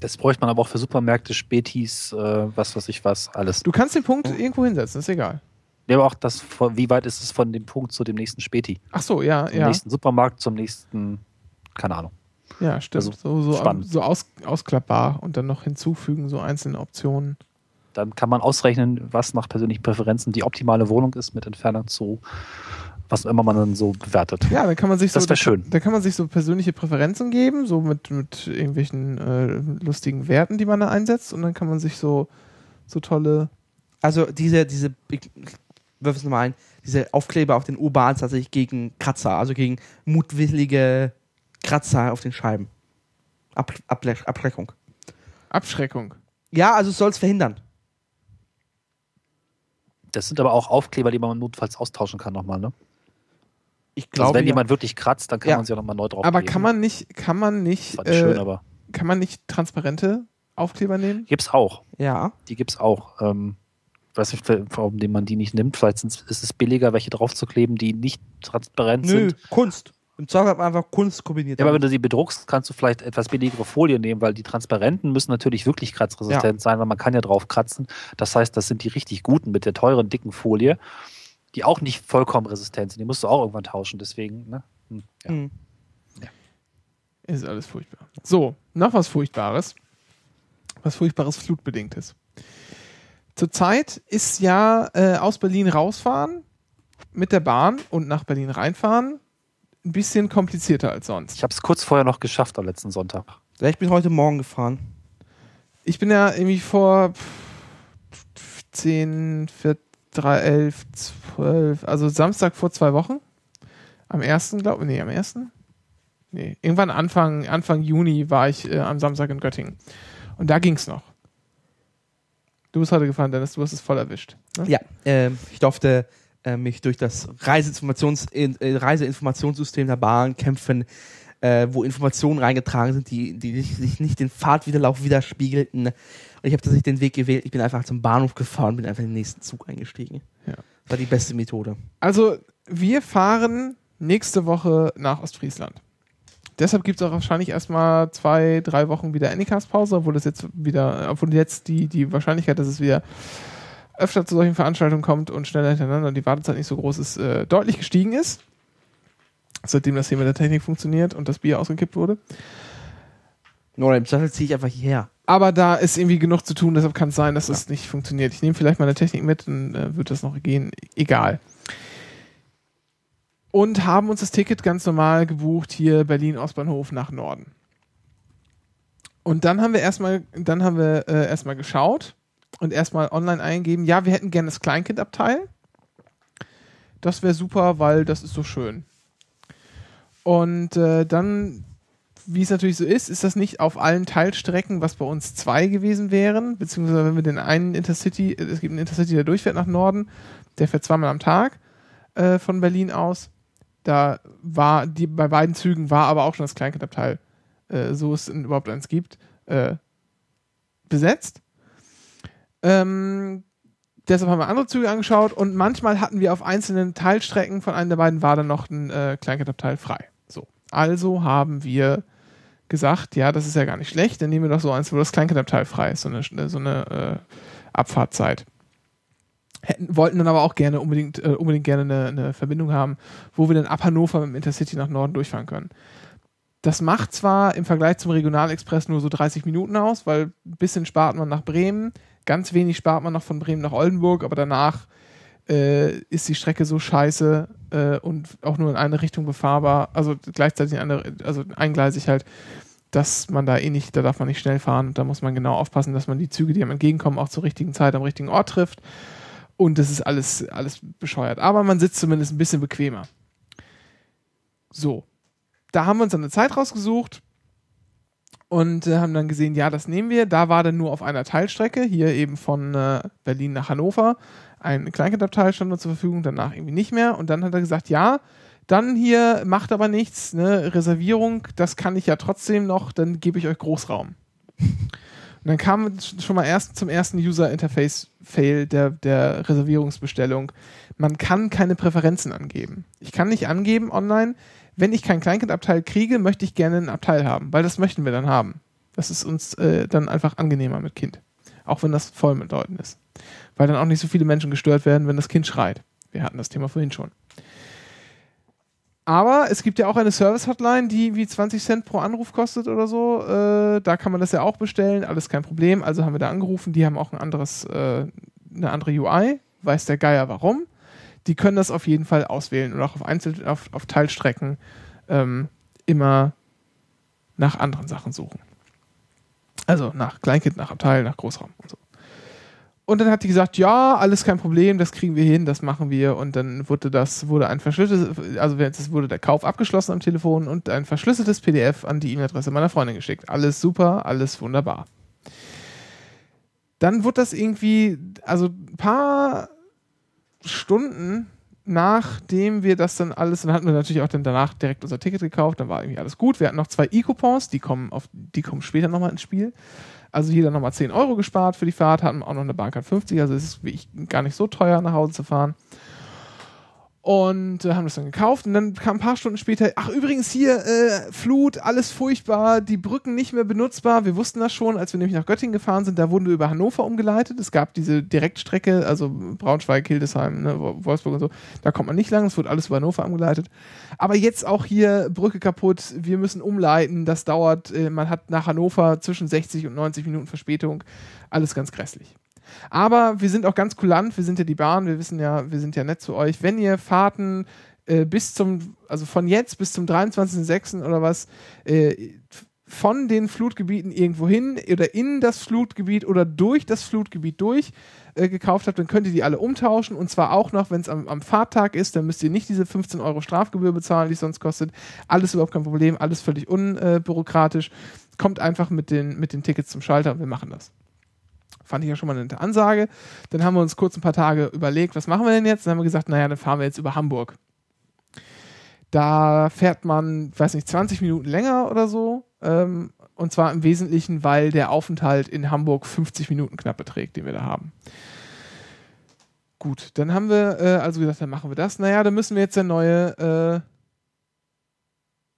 Das bräuchte man aber auch für Supermärkte, Spätis, äh, was weiß ich was, alles. Du kannst den Punkt irgendwo hinsetzen, ist egal. Ja, aber auch das, wie weit ist es von dem Punkt zu dem nächsten Späti? Ach so, ja, Zum ja. nächsten Supermarkt, zum nächsten, keine Ahnung. Ja, stimmt. Also, so so, spannend. so aus, ausklappbar und dann noch hinzufügen, so einzelne Optionen. Dann kann man ausrechnen, was nach persönlichen Präferenzen die optimale Wohnung ist mit Entfernung zu was immer man dann so bewertet. Ja, dann kann man sich Das so, wär schön. Da kann man sich so persönliche Präferenzen geben, so mit, mit irgendwelchen äh, lustigen Werten, die man da einsetzt und dann kann man sich so, so tolle. Also diese, diese, ich wirf es nochmal ein, diese Aufkleber auf den U-Bahns tatsächlich gegen Kratzer, also gegen mutwillige Kratzer auf den Scheiben. Ab, Ablech- Abschreckung. Abschreckung. Ja, also es soll es verhindern. Das sind aber auch Aufkleber, die man notfalls austauschen kann nochmal, ne? Ich Also glaube, wenn ja. jemand wirklich kratzt, dann kann Ja. man sie auch nochmal neu drauf Aber kann man nicht, kann man nicht, Fand ich schön, äh, aber kann man nicht transparente Aufkleber nehmen? gibt's auch. ja. Die gibt's auch. Ähm, weiß nicht, warum man die nicht nimmt. Vielleicht ist es billiger, welche draufzukleben, die nicht transparent Nö, sind. Kunst. Im Zweifel hat man einfach Kunst kombiniert. Ja, aber wenn du sie bedruckst, kannst du vielleicht etwas billigere Folie nehmen, weil die transparenten müssen natürlich wirklich kratzresistent sein, weil man kann ja drauf kratzen. Das heißt, das sind die richtig guten mit der teuren, dicken Folie, die auch nicht vollkommen resistent sind. Die musst du auch irgendwann tauschen. Deswegen, ne? Hm, ja. Hm. Ist alles furchtbar. So, noch was Furchtbares. Was Furchtbares Flutbedingtes. Zurzeit ist ja äh, aus Berlin rausfahren mit der Bahn und nach Berlin reinfahren ein bisschen komplizierter als sonst. Ich habe es kurz vorher noch geschafft am letzten Sonntag. Ja, ich bin heute Morgen gefahren. Ich bin ja irgendwie vor pff, 10, 4, 3, 11, 12, also Samstag vor zwei Wochen. Am 1. glaube ich, nee, am 1. Nee, irgendwann Anfang, Anfang Juni war ich äh, am Samstag in Göttingen. Und da ging's noch. Du bist heute gefahren, Dennis, du hast es voll erwischt. Ne? Ja, ähm, ich durfte äh, mich durch das Reiseinformations in, äh, Reiseinformationssystem der Bahn kämpfen, äh, wo Informationen reingetragen sind, die, die sich- sich nicht den Fahrtwiderlauf widerspiegelten. Und ich habe tatsächlich den Weg gewählt. Ich bin einfach zum Bahnhof gefahren und bin einfach in den nächsten Zug eingestiegen. Ja. Das war die beste Methode. Also, wir fahren nächste Woche nach Ostfriesland. Deshalb gibt es auch wahrscheinlich erstmal zwei, drei Wochen wieder Anycast-Pause, obwohl das jetzt wieder, obwohl jetzt die, die Wahrscheinlichkeit, dass es wieder öfter zu solchen Veranstaltungen kommt und schneller hintereinander und die Wartezeit nicht so groß ist, äh, deutlich gestiegen ist. Seitdem das hier mit der Technik funktioniert und das Bier ausgekippt wurde. Nur im Zweifel ziehe ich einfach hierher. Aber da ist irgendwie genug zu tun, deshalb kann es sein, dass es nicht funktioniert. Ich nehme vielleicht meine Technik mit, dann äh, wird das noch gehen. Egal. Und haben uns das Ticket ganz normal gebucht, hier Berlin Ostbahnhof nach Norden. Und dann haben wir erstmal, dann haben wir äh, erstmal geschaut und erstmal online eingeben, ja, wir hätten gerne das Kleinkindabteil. Das wäre super, weil das ist so schön. Und äh, dann wie es natürlich so ist, ist das nicht auf allen Teilstrecken, was bei uns zwei gewesen wären, beziehungsweise wenn wir den einen Intercity, es gibt einen Intercity, der durchfährt nach Norden, der fährt zweimal am Tag äh, von Berlin aus. Da war die bei beiden Zügen war aber auch schon das Kleinkindabteil, äh, so es überhaupt eins gibt, äh, besetzt. Ähm, deshalb haben wir andere Züge angeschaut und manchmal hatten wir auf einzelnen Teilstrecken von einem der beiden war dann noch ein äh, Kleinkindabteil frei. So. Also haben wir gesagt, ja, das ist ja gar nicht schlecht, dann nehmen wir doch so eins, wo das Kleinkindabteil frei ist, so eine, so eine äh, Abfahrtzeit. Hätten, wollten dann aber auch gerne unbedingt, äh, unbedingt gerne eine, eine Verbindung haben, wo wir dann ab Hannover mit dem Intercity nach Norden durchfahren können. Das macht zwar im Vergleich zum Regionalexpress nur so 30 Minuten aus, weil ein bisschen spart man nach Bremen, ganz wenig spart man noch von Bremen nach Oldenburg, aber danach äh, ist die Strecke so scheiße äh, und auch nur in eine Richtung befahrbar, also gleichzeitig in eine, also eingleisig halt, dass man da eh nicht, da darf man nicht schnell fahren und da muss man genau aufpassen, dass man die Züge, die einem entgegenkommen, auch zur richtigen Zeit am richtigen Ort trifft. Und das ist alles, alles bescheuert. Aber man sitzt zumindest ein bisschen bequemer. So. Da haben wir uns dann eine Zeit rausgesucht und äh, haben dann gesehen, ja, das nehmen wir. Da war dann nur auf einer Teilstrecke, hier eben von äh, Berlin nach Hannover, ein Kleinkindabteil stand noch zur Verfügung, danach irgendwie nicht mehr. Und dann hat er gesagt, ja, dann hier macht aber nichts, ne, Reservierung, das kann ich ja trotzdem noch, dann gebe ich euch Großraum. Und dann kam schon mal erst zum ersten User-Interface-Fail der, der Reservierungsbestellung. Man kann keine Präferenzen angeben. Ich kann nicht angeben online, wenn ich kein Kleinkindabteil kriege, möchte ich gerne ein Abteil haben, weil das möchten wir dann haben. Das ist uns äh, dann einfach angenehmer mit Kind. Auch wenn das voll mit Leuten ist. Weil dann auch nicht so viele Menschen gestört werden, wenn das Kind schreit. Wir hatten das Thema vorhin schon. Aber es gibt ja auch eine Service-Hotline, die wie 20 Cent pro Anruf kostet oder so. Äh, da kann man das ja auch bestellen, alles kein Problem. Also haben wir da angerufen, die haben auch ein anderes, äh, eine andere UI, weiß der Geier warum. Die können das auf jeden Fall auswählen und auch auf Einzel auf, auf Teilstrecken ähm, immer nach anderen Sachen suchen. Also nach Kleinkind, nach Abteil, nach Großraum und so. Und dann hat die gesagt, ja, alles kein Problem, das kriegen wir hin, das machen wir. Und dann wurde das, wurde ein verschlüsseltes, also es wurde der Kauf abgeschlossen am Telefon und ein verschlüsseltes PDF an die E-Mail-Adresse meiner Freundin geschickt. Alles super, alles wunderbar. Dann wurde das irgendwie, also ein paar Stunden nachdem wir das dann alles, dann hatten wir natürlich auch dann danach direkt unser Ticket gekauft, dann war irgendwie alles gut. Wir hatten noch zwei E-Coupons, die kommen auf, die kommen später nochmal ins Spiel. Also jeder nochmal 10 Euro gespart für die Fahrt, hatten auch noch eine Bahncard 50, also es ist gar nicht so teuer nach Hause zu fahren und äh, haben das dann gekauft und dann kam ein paar Stunden später, ach übrigens hier äh, Flut, alles furchtbar, die Brücken nicht mehr benutzbar. Wir wussten das schon, als wir nämlich nach Göttingen gefahren sind, da wurden wir über Hannover umgeleitet. Es gab diese Direktstrecke, also Braunschweig, Hildesheim, ne, Wolfsburg und so. Da kommt man nicht lang, es wurde alles über Hannover umgeleitet. Aber jetzt auch hier Brücke kaputt, wir müssen umleiten, das dauert, äh, man hat nach Hannover zwischen 60 und 90 Minuten Verspätung. Alles ganz grässlich. Aber wir sind auch ganz kulant, wir sind ja die Bahn, wir wissen ja, wir sind ja nett zu euch. Wenn ihr Fahrten äh, bis zum, also von jetzt bis zum 23.06. oder was, äh, von den Flutgebieten irgendwo hin oder in das Flutgebiet oder durch das Flutgebiet durch äh, gekauft habt, dann könnt ihr die alle umtauschen und zwar auch noch, wenn es am, am Fahrtag ist, dann müsst ihr nicht diese 15 Euro Strafgebühr bezahlen, die es sonst kostet. Alles überhaupt kein Problem, alles völlig unbürokratisch. Kommt einfach mit den, mit den Tickets zum Schalter und wir machen das. Fand ich ja schon mal eine Ansage. Dann haben wir uns kurz ein paar Tage überlegt, was machen wir denn jetzt? Dann haben wir gesagt, naja, dann fahren wir jetzt über Hamburg. Da fährt man, weiß nicht, 20 Minuten länger oder so. Ähm, und zwar im Wesentlichen, weil der Aufenthalt in Hamburg 50 Minuten knapp beträgt, den wir da haben. Gut, dann haben wir äh, also gesagt, dann machen wir das. Naja, dann müssen wir jetzt eine neue, äh,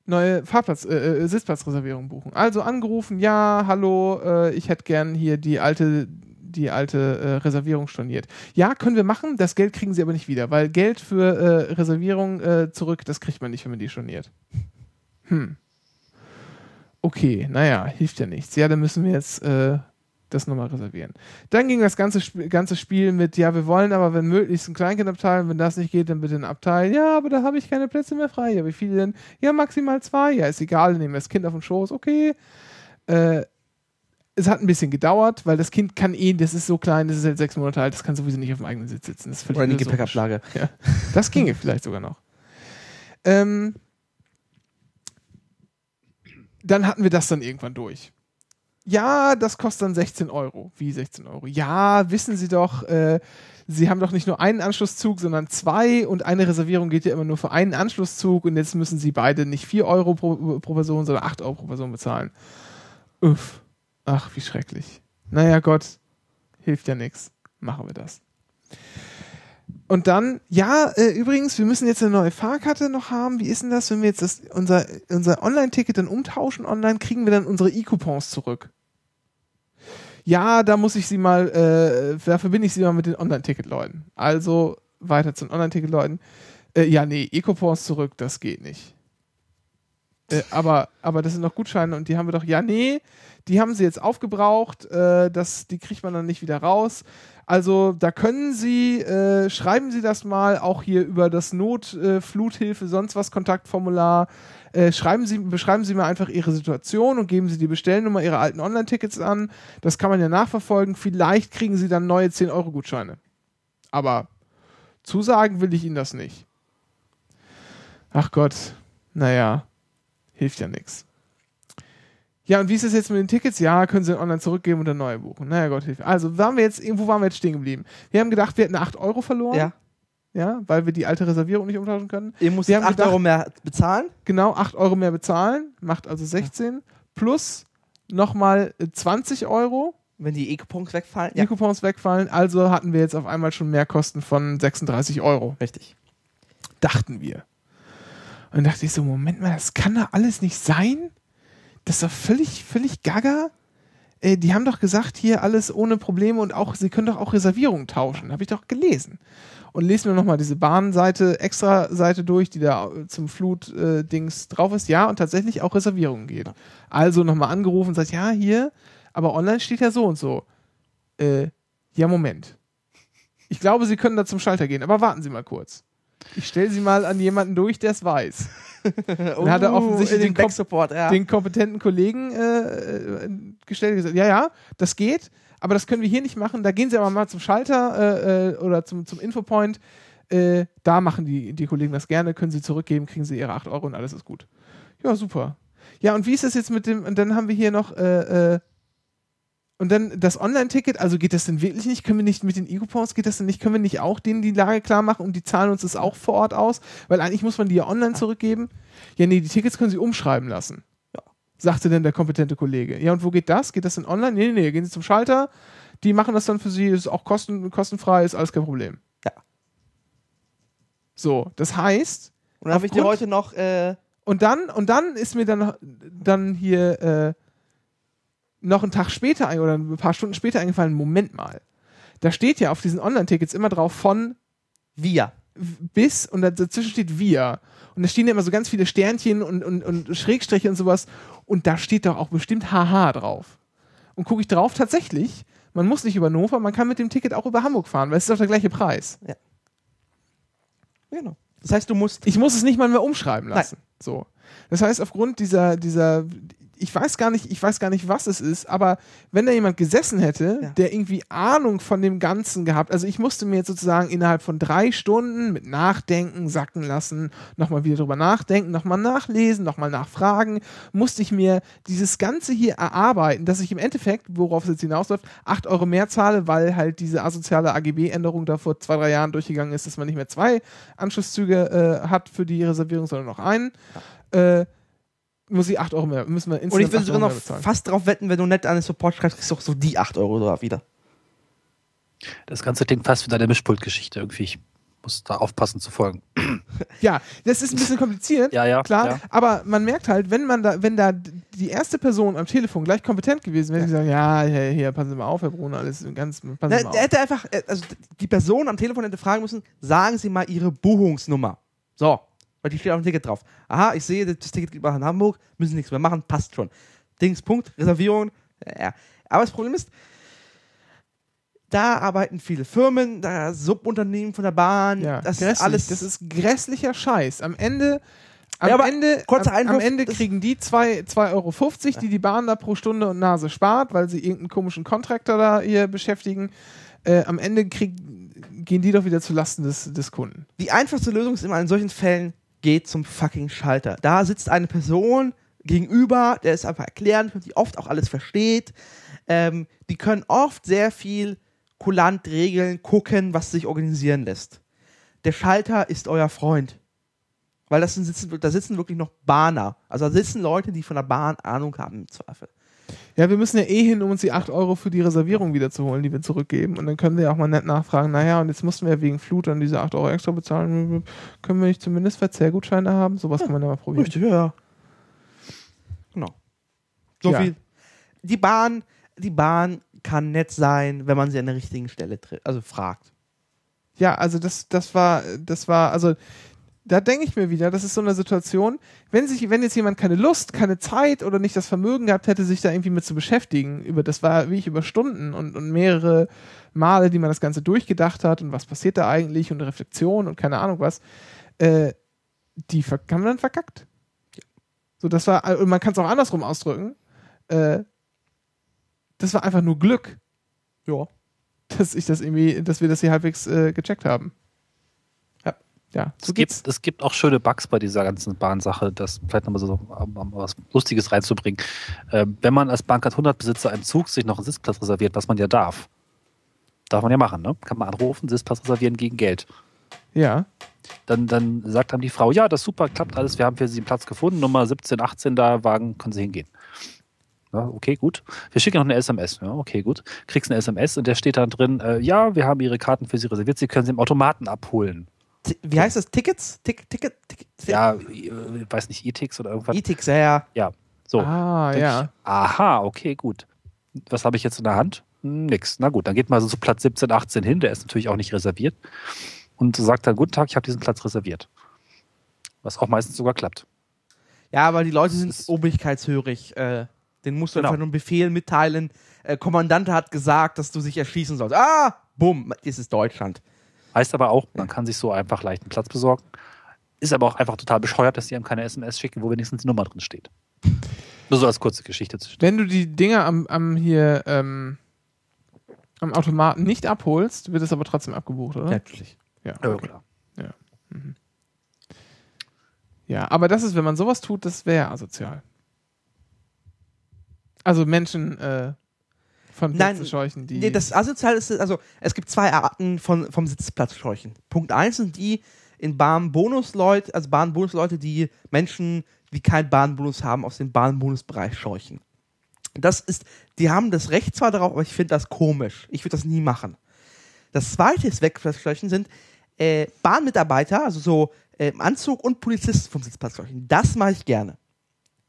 neue Fahrplatz, äh, äh, Sitzplatzreservierung buchen. Also angerufen, ja, hallo, äh, ich hätte gern hier die alte, die alte äh, Reservierung storniert. Ja, können wir machen, das Geld kriegen sie aber nicht wieder, weil Geld für äh, Reservierung äh, zurück, das kriegt man nicht, wenn man die storniert. Hm. Okay, naja, hilft ja nichts. Ja, dann müssen wir jetzt äh, das nochmal reservieren. Dann ging das ganze, Sp ganze Spiel mit, ja, wir wollen aber, wenn möglichst ein Kleinkindabteil, und wenn das nicht geht, dann bitte ein Abteil. Ja, aber da habe ich keine Plätze mehr frei. Ja, wie viele denn? Ja, maximal zwei. Ja, ist egal, nehmen wir das Kind auf den Schoß. Okay. Äh, es hat ein bisschen gedauert, weil das Kind kann eh, das ist so klein, das ist halt sechs Monate alt, das kann sowieso nicht auf dem eigenen Sitz sitzen. Das ist völlig Oder eine. Gepäckablage. Ja, das ginge vielleicht sogar noch. Ähm, dann hatten wir das dann irgendwann durch. Ja, das kostet dann 16 Euro. Wie 16 Euro? Ja, wissen Sie doch, äh, Sie haben doch nicht nur einen Anschlusszug, sondern zwei und eine Reservierung geht ja immer nur für einen Anschlusszug und jetzt müssen Sie beide nicht 4 Euro pro, pro Person, sondern 8 Euro pro Person bezahlen. Uff. Ach, wie schrecklich. Naja, Gott, hilft ja nichts. Machen wir das. Und dann, ja, äh, übrigens, wir müssen jetzt eine neue Fahrkarte noch haben. Wie ist denn das, wenn wir jetzt das, unser, unser Online-Ticket dann umtauschen online, kriegen wir dann unsere E-Coupons zurück? Ja, da muss ich sie mal, äh, da verbinde ich sie mal mit den Online-Ticket-Leuten. Also weiter zu den Online-Ticket-Leuten. Äh, ja, nee, E-Coupons zurück, das geht nicht. Äh, aber, aber das sind noch Gutscheine und die haben wir doch, ja, nee, die haben sie jetzt aufgebraucht, äh, das, die kriegt man dann nicht wieder raus. Also da können Sie, äh, schreiben Sie das mal auch hier über das Notfluthilfe, äh, Fluthilfe, sonst was Kontaktformular. Äh, schreiben Sie, beschreiben Sie mir einfach Ihre Situation und geben Sie die Bestellnummer Ihrer alten Online-Tickets an. Das kann man ja nachverfolgen. Vielleicht kriegen Sie dann neue 10-Euro-Gutscheine. Aber zusagen will ich Ihnen das nicht. Ach Gott, naja, hilft ja nichts. Ja, und wie ist es jetzt mit den Tickets? Ja, können Sie online zurückgeben und dann neue buchen. Naja, Gott hilf. Also, waren wir jetzt, irgendwo waren wir jetzt stehen geblieben. Wir haben gedacht, wir hätten 8 Euro verloren. Ja. Ja, weil wir die alte Reservierung nicht umtauschen können. Ihr müsst Wir haben 8 gedacht- Euro mehr bezahlen. Genau, 8 Euro mehr bezahlen, macht also 16. Plus nochmal 20 Euro, Wenn die E-Coupons wegfallen. die Coupons wegfallen. Also hatten wir jetzt auf einmal schon Mehrkosten von 36 Euro. richtig. dachten wir. Und dachte ich so, Moment mal, das kann doch alles nicht sein. Das ist doch völlig, völlig gaga. Äh, die haben doch gesagt, hier alles ohne Probleme und auch, sie können doch auch Reservierungen tauschen. Habe ich doch gelesen. Und lesen wir nochmal diese Bahnseite, extra Seite durch, die da äh, zum Flut-Dings drauf ist. Ja, und tatsächlich auch Reservierungen geht. Also nochmal angerufen und sagt, ja, hier, aber online steht ja so und so. Äh, ja, Moment. Ich glaube, Sie können da zum Schalter gehen, aber warten Sie mal kurz. Ich stelle Sie mal an jemanden durch, der es weiß. Dann hat er offensichtlich in den den Backsupport, ja. Den kompetenten Kollegen äh, äh, gestellt und gesagt, ja, ja, das geht, aber das können wir hier nicht machen. Da gehen Sie aber mal zum Schalter äh, äh, oder zum, zum Infopoint. Äh, da machen die, die Kollegen das gerne, können Sie zurückgeben, kriegen Sie Ihre 8 Euro und alles ist gut. Ja, super. Ja, und wie ist das jetzt mit dem, und dann haben wir hier noch, äh, und dann das Online-Ticket, also geht das denn wirklich nicht? Können wir nicht mit den E-Coupons, geht das denn nicht? Können wir nicht auch denen die Lage klar machen und die zahlen uns das auch vor Ort aus? Weil eigentlich muss man die ja online zurückgeben. Ja, nee, die Tickets können sie umschreiben lassen. Ja. Sagte dann der kompetente Kollege. Ja, und wo geht das? Geht das denn online? Nee, nee, nee, gehen Sie zum Schalter. Die machen das dann für Sie, ist auch kosten, kostenfrei, ist alles kein Problem. Ja. So, das heißt, Und dann habe ich dir heute noch, äh, und dann, und dann ist mir dann, dann hier äh, noch einen Tag später ein, oder ein paar Stunden später eingefallen, Moment mal. Da steht ja auf diesen Online-Tickets immer drauf von wir. bis und dazwischen steht wir. Und da stehen ja immer so ganz viele Sternchen und, und, und Schrägstriche und sowas. Und da steht doch auch bestimmt HH drauf. Und gucke ich drauf, tatsächlich, man muss nicht über Hannover, man kann mit dem Ticket auch über Hamburg fahren, weil es ist doch der gleiche Preis. Genau. Das heißt, du musst. Ich muss es nicht mal mehr umschreiben lassen. So. Das heißt, aufgrund dieser, dieser, ich weiß gar nicht, ich weiß gar nicht, was es ist, aber wenn da jemand gesessen hätte, Ja. der irgendwie Ahnung von dem Ganzen gehabt, also ich musste mir jetzt sozusagen innerhalb von drei Stunden mit Nachdenken sacken lassen, nochmal wieder drüber nachdenken, nochmal nachlesen, nochmal nachfragen, musste ich mir dieses Ganze hier erarbeiten, dass ich im Endeffekt, worauf es jetzt hinausläuft, 8 Euro mehr zahle, weil halt diese asoziale AGB-Änderung da vor zwei, drei Jahren durchgegangen ist, dass man nicht mehr zwei Anschlusszüge äh, hat für die Reservierung, sondern noch einen. Äh, muss ich 8 Euro mehr, müssen wir Und ich insgesamt würde 8 sogar noch fast drauf wetten, wenn du nett an den Support schreibst, kriegst du auch so die 8 Euro da wieder. Das Ganze klingt fast wie deine Mischpultgeschichte irgendwie. Ich muss da aufpassen zu folgen. Ja, das ist ein bisschen kompliziert. Ja, ja, Klar, ja. aber man merkt halt, wenn man da, wenn da die erste Person am Telefon gleich kompetent gewesen wäre, die sagen, ja, hier, hier, passen Sie mal auf, Herr Brunner, alles ganz, passen Sie Der, mal auf. hätte einfach, äh, also die Person am Telefon hätte fragen müssen, sagen Sie mal Ihre Buchungsnummer. So, weil die steht auf dem Ticket drauf. Aha, ich sehe, das Ticket geht nach Hamburg, müssen nichts mehr machen, passt schon. Dings, Punkt, Reservierung, ja. Aber das Problem ist, da arbeiten viele Firmen, da Subunternehmen von der Bahn, Ja, das ist alles, das ist grässlicher Scheiß. Am Ende, am Ja, Ende, kurzer am, am Einwurf, Ende kriegen die 2,50 Euro, die die Bahn da pro Stunde und Nase spart, weil sie irgendeinen komischen Contractor da hier beschäftigen. Äh, am Ende krieg, gehen die doch wieder zu Lasten des, des Kunden. die einfachste Lösung ist immer in solchen Fällen, geht zum fucking Schalter. Da sitzt eine Person gegenüber, der ist einfach erklären, die oft auch alles versteht. Ähm, die können oft sehr viel kulant regeln, gucken, was sich organisieren lässt. Der Schalter ist euer Freund. Weil das sind, da sitzen wirklich noch Bahner. Also da sitzen Leute, die von der Bahn Ahnung haben im Zweifel. Ja, wir müssen ja eh hin, um uns die 8 Euro für die Reservierung wiederzuholen, die wir zurückgeben. Und dann können wir ja auch mal nett nachfragen, naja, und jetzt mussten wir ja wegen Flut dann diese 8 Euro extra bezahlen. Können wir nicht zumindest Verzehrgutscheine haben? Sowas kann man ja mal probieren. Richtig, ja, ja. Genau. So Ja. viel. Die Bahn, die Bahn kann nett sein, wenn man sie an der richtigen Stelle trifft, also fragt. Ja, also das, das war, das war, also da denke ich mir wieder, das ist so eine Situation, wenn sich, wenn jetzt jemand keine Lust, keine Zeit oder nicht das Vermögen gehabt hätte, sich da irgendwie mit zu beschäftigen, über das war wie ich über Stunden und, und mehrere Male, die man das Ganze durchgedacht hat und was passiert da eigentlich und Reflexion und keine Ahnung was, äh, die haben dann verkackt. So, das war, äh, und man kann es auch andersrum ausdrücken. Äh, das war einfach nur Glück. Ja. Dass ich das irgendwie, dass wir das hier halbwegs äh, gecheckt haben. Ja. So Es geht's. gibt, es gibt auch schöne Bugs bei dieser ganzen Bahnsache, das vielleicht nochmal so um, was Lustiges reinzubringen. Ähm, wenn man als Bahncard 100 Besitzer im Zug sich noch einen Sitzplatz reserviert, was man ja darf, darf man ja machen, ne? Kann man anrufen, Sitzplatz reservieren gegen Geld. Ja. Dann, dann sagt dann die Frau, ja, das ist super, klappt alles, wir haben für Sie einen Platz gefunden, Nummer 17, 18, da Wagen, können Sie hingehen. Ja, okay, gut. Wir schicken noch eine SMS. Ja, okay, gut. Kriegst eine SMS und der steht dann drin, äh, ja, wir haben Ihre Karten für Sie reserviert, Sie können sie im Automaten abholen. Wie heißt das? Tickets? Tick, Ticket? Ticket? Ja, ich äh, weiß nicht, E-Tix oder irgendwas. E-Tix, ja, ja. Ja, so. Ah, Denk ja. Ich, aha, okay, gut. Was habe ich jetzt in der Hand? Hm, Nix. Na gut, dann geht mal so zu Platz 17, 18 hin. Der ist natürlich auch nicht reserviert. Und sagt dann, guten Tag, ich habe diesen Platz reserviert. Was auch meistens sogar klappt. Ja, aber die Leute sind obrigkeitshörig. Äh, den musst du Genau. einfach nur einen Befehl mitteilen. Äh, Kommandant hat gesagt, dass du sich erschießen sollst. Ah, bumm, das ist Deutschland. Heißt aber auch, man kann sich so einfach leicht einen Platz besorgen. Ist aber auch einfach total bescheuert, dass die einem keine SMS schicken, wo wenigstens die Nummer drin steht. Nur so als kurze Geschichte zu Wenn du die Dinger am, am hier ähm, am Automaten nicht abholst, wird es aber trotzdem abgebucht, oder? Natürlich. Ja, Ja, okay. klar. ja, aber das ist, wenn man sowas tut, das wäre asozial. Also Menschen äh, von Nein, Platz zu scheuchen, die. Nee, das asozial ist, also es gibt zwei Arten von, vom Sitzplatzscheuchen. Punkt eins sind die in Bahnbonusleute, also Bahnbonusleute, die Menschen, die keinen Bahnbonus haben, aus dem Bahnbonusbereich scheuchen. Das ist, die haben das Recht zwar darauf, aber ich finde das komisch. Ich würde das nie machen. Das zweite ist Wegplatzscheuchen sind äh, Bahnmitarbeiter, also so äh, im Anzug und Polizisten vom Sitzplatzscheuchen. Das mache ich gerne.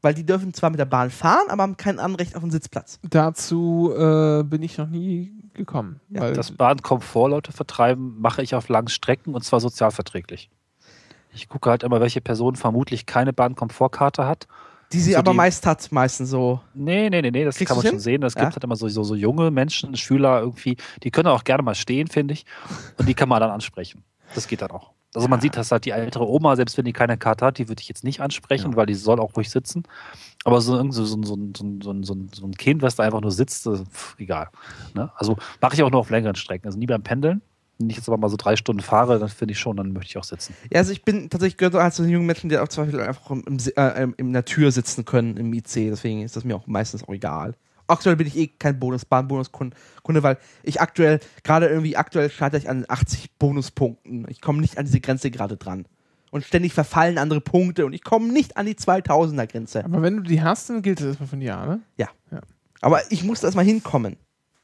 Weil die dürfen zwar mit der Bahn fahren, aber haben kein Anrecht auf einen Sitzplatz. Dazu äh, bin ich noch nie gekommen. Ja, weil Das Bahnkomfort Leute vertreiben, mache ich auf langen Strecken und zwar sozialverträglich. Ich gucke halt immer, welche Person vermutlich keine Bahnkomfortkarte hat. Die sie So aber die- meist hat, meistens so. Nee, nee, nee, nee, das Kriegst kann man du's schon hin? sehen. Es Ja. gibt halt immer so, so, so junge Menschen, Schüler irgendwie, die können auch gerne mal stehen, finde ich. Und die kann man dann ansprechen. Das geht dann auch. Also man sieht, dass halt die ältere Oma, selbst wenn die keine Karte hat, die würde ich jetzt nicht ansprechen, weil die soll auch ruhig sitzen. Aber so, so, so, so, so, so, so, ein Kind, was da einfach nur sitzt, äh, pff, egal. Ne? Also mache ich auch nur auf längeren Strecken. Also nie beim Pendeln. Wenn ich jetzt aber mal so drei Stunden fahre, dann finde ich schon, dann möchte ich auch sitzen. Ja, also ich bin tatsächlich gehört halt zu den jungen Menschen, die auch zum Beispiel einfach im, äh, in der Tür sitzen können im IC. Deswegen ist das mir auch meistens auch egal. Aktuell bin ich eh kein Bonus, Bahnbonuskunde, Kunde, weil ich aktuell, gerade irgendwie aktuell scheitere ich an 80 Bonuspunkten. Ich komme nicht an diese Grenze gerade dran. Und ständig verfallen andere Punkte und ich komme nicht an die 2000er Grenze. aber wenn du die hast, dann gilt das erstmal von dir, ne? Aber ich muss da erstmal hinkommen.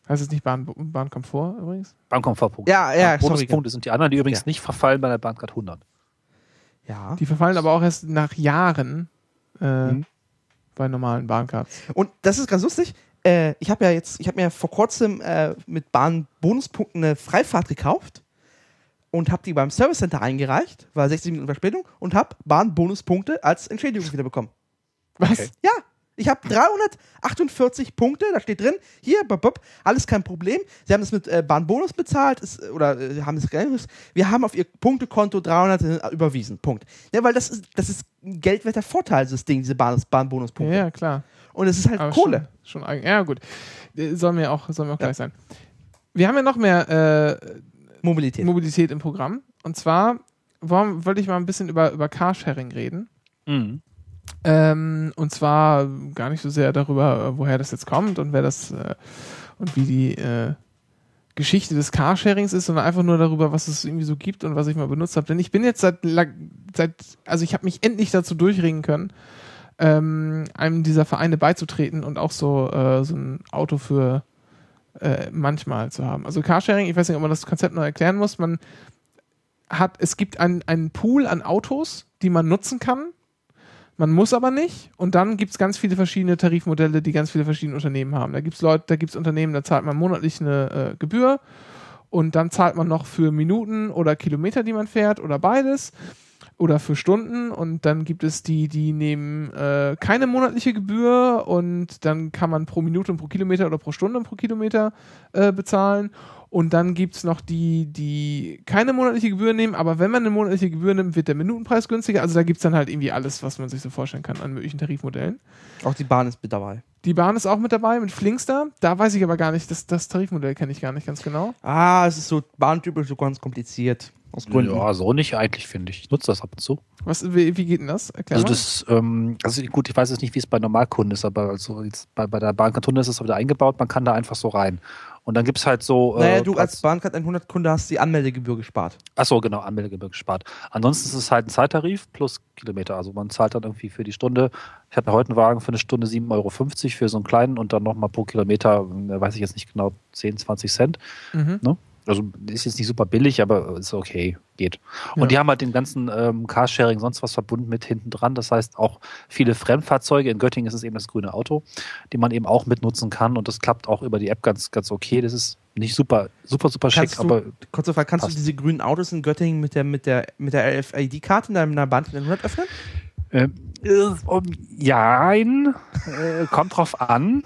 Heißt es nicht Bahn, Bahnkomfort übrigens? Bahnkomfortpunkt. Ja, ja, sorry. Bonuspunkte sind die anderen, die übrigens Ja. nicht verfallen bei der Bahncard 100. Ja. Die verfallen aber auch erst nach Jahren äh, Mhm. bei normalen Bahncards. Und das ist ganz lustig. Äh, ich habe ja jetzt, ich habe mir vor kurzem äh, mit Bahn-Bonuspunkten eine Freifahrt gekauft und habe die beim Service Center eingereicht, war 60 Minuten Verspätung und habe Bahn-Bonuspunkte als Entschädigung wieder bekommen. Was? Okay. Ja, ich habe 348 Punkte, da steht drin, hier, bop, bop, alles kein Problem. Sie haben das mit äh, Bahnbonus bezahlt, ist, oder äh, haben es gerechnet. Wir haben auf ihr Punktekonto 300 äh, überwiesen. Punkt. Ja, weil das ist, das ist ein geldwerter Vorteil, dieses Ding, diese Bahn Bahnbonuspunkte. ja, klar. Und es ist halt Aber Kohle. Schon, schon ja, gut. Äh, Soll mir auch, soll mir auch Ja. gleich sein. Wir haben ja noch mehr äh, Mobilität. Mobilität im Programm. Und zwar wollen- wollte ich mal ein bisschen über, über Carsharing reden. Mhm. Ähm, und zwar gar nicht so sehr darüber, äh, woher das jetzt kommt und wer das äh, und wie die äh, Geschichte des Carsharings ist, sondern einfach nur darüber, was es irgendwie so gibt und was ich mal benutzt habe. Denn ich bin jetzt seit, seit also ich habe mich endlich dazu durchringen können, ähm, einem dieser Vereine beizutreten und auch so, äh, so ein Auto für äh, manchmal zu haben. Also Carsharing, ich weiß nicht, ob man das Konzept noch erklären muss, man hat, es gibt einen, einen Pool an Autos, die man nutzen kann. Man muss aber nicht. Und dann gibt es ganz viele verschiedene Tarifmodelle, die ganz viele verschiedene Unternehmen haben. Da gibt es Leute, da gibt es Unternehmen, da zahlt man monatlich eine äh, Gebühr und dann zahlt man noch für Minuten oder Kilometer, die man fährt oder beides. Oder für Stunden und dann gibt es die, die nehmen äh, keine monatliche Gebühr und dann kann man pro Minute und pro Kilometer oder pro Stunde und pro Kilometer äh, bezahlen. Und dann gibt es noch die, die keine monatliche Gebühr nehmen, aber wenn man eine monatliche Gebühr nimmt, wird der Minutenpreis günstiger. Also da gibt es dann halt irgendwie alles, was man sich so vorstellen kann an möglichen Tarifmodellen. Auch die Bahn ist mit dabei. Die Bahn ist auch mit dabei mit Flinkster. Da weiß ich aber gar nicht, das, das Tarifmodell kenne ich gar nicht ganz genau. Ah, es ist so bahntypisch, so ganz kompliziert. Aus Gründen. Ja, so nicht eigentlich, finde ich. Ich nutze das ab und zu. Was, wie, wie geht denn das? Erklär Also mal. das, ähm, also gut, ich weiß jetzt nicht, wie es bei Normalkunden ist, aber also jetzt bei, bei der Bahnkantonne ist es wieder eingebaut, man kann da einfach so rein. Und dann gibt's halt so. naja, äh, du als Bahncard 100 Kunde hast die Anmeldegebühr gespart. Achso, genau, Anmeldegebühr gespart. Ansonsten ist es halt ein Zeittarif plus Kilometer. Also man zahlt dann irgendwie für die Stunde. Ich habe ja heute einen Wagen für eine Stunde 7,50 Euro für so einen kleinen und dann nochmal pro Kilometer, äh, weiß ich jetzt nicht genau, 10, 20 Cent. Mhm. Ne? Also ist jetzt nicht super billig, aber ist okay, geht. Und Ja. die haben halt den ganzen ähm, Carsharing sonst was verbunden mit hinten dran. Das heißt auch viele Fremdfahrzeuge. In Göttingen ist es eben das grüne Auto, die man eben auch mitnutzen kann. Und das klappt auch über die App ganz, ganz okay. Das ist nicht super, super, super schick, Kannst du- aber Kurze Frage, kannst Passt. du diese grünen Autos in Göttingen mit der, mit der, mit der RFID-Karte in deiner Bahncard 100 öffnen? Ähm, äh, um, jein, äh, kommt drauf an.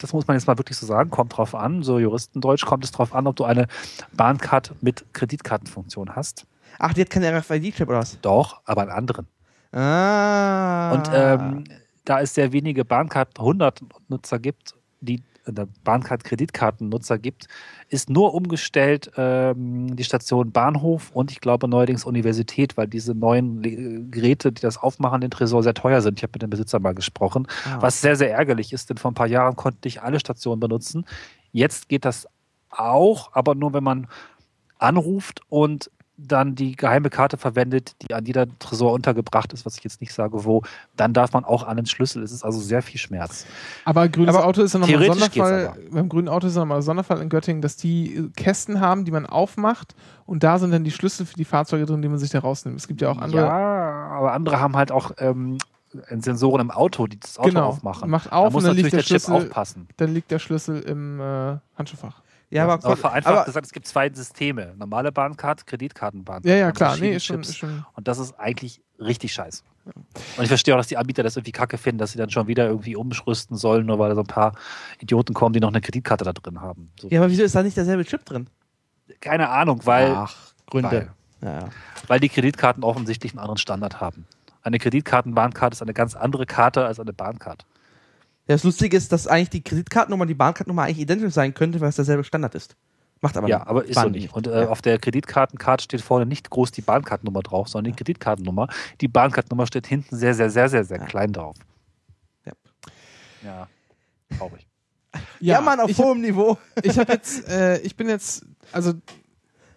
Das muss man jetzt mal wirklich so sagen. Kommt drauf an. So Juristendeutsch kommt es drauf an, ob du eine Bahncard mit Kreditkartenfunktion hast. Ach, die hat keine RFID-Chip oder was? Doch, aber einen anderen. Ah. Und ähm, da es sehr wenige Bahncard 100 Nutzer gibt, die oder Bahncard Kreditkartennutzer gibt, ist nur umgestellt ähm, die Station Bahnhof und ich glaube neuerdings Universität, weil diese neuen Le- Geräte, die das aufmachen, den Tresor sehr teuer sind. Ich habe mit dem Besitzer mal gesprochen, Ah. was sehr, sehr ärgerlich ist, denn vor ein paar Jahren konnte ich alle Stationen benutzen. Jetzt geht das auch, aber nur wenn man anruft und dann die geheime Karte verwendet, die an jeder Tresor untergebracht ist, was ich jetzt nicht sage, wo, dann darf man auch an den Schlüssel. Es ist also sehr viel Schmerz. Aber grünes Aber Auto ist ja nochmal ein Sonderfall. Beim grünen Auto ist ja nochmal ein Sonderfall in Göttingen, dass die Kästen haben, die man aufmacht und da sind dann die Schlüssel für die Fahrzeuge drin, die man sich da rausnimmt. Es gibt ja auch andere. Ja, aber andere haben halt auch ähm, Sensoren im Auto, die das Auto Genau. aufmachen. Macht da auf muss und dann natürlich liegt der der Chip Schlüssel, aufpassen. dann liegt der Schlüssel im äh, Handschuhfach. Ja, aber, Aber vereinfacht aber gesagt, es gibt zwei Systeme. Normale Bahncard, Kreditkartenbahncard. Ja, ja, klar. Nee, ist schon, ist schon. Und das ist eigentlich richtig scheiße. Und ich verstehe auch, dass die Anbieter das irgendwie kacke finden, dass sie dann schon wieder irgendwie umrüsten sollen, nur weil da so ein paar Idioten kommen, die noch eine Kreditkarte da drin haben. So. ja, aber wieso ist da nicht derselbe Chip drin? Keine Ahnung, weil, Ach, Gründe. weil, Ja, ja. weil die Kreditkarten offensichtlich einen anderen Standard haben. Eine Kreditkartenbahncard ist eine ganz andere Karte als eine Bahncard. Ja, das Lustige ist, dass eigentlich die Kreditkartennummer und die Bahncardnummer eigentlich identisch sein könnte, weil es derselbe Standard ist. Macht aber ja, aber ist so Bahn nicht. Und äh, Ja. auf der Kreditkartenkarte steht vorne nicht groß die Bahncardnummer drauf, sondern die Kreditkartennummer. Die Bahncardnummer steht hinten sehr, sehr, sehr, sehr, sehr Ja. klein drauf. Ja. Ja, traurig. Ja, Mann, auf ich hab- hohem Niveau. ich habe jetzt, äh, ich bin jetzt, also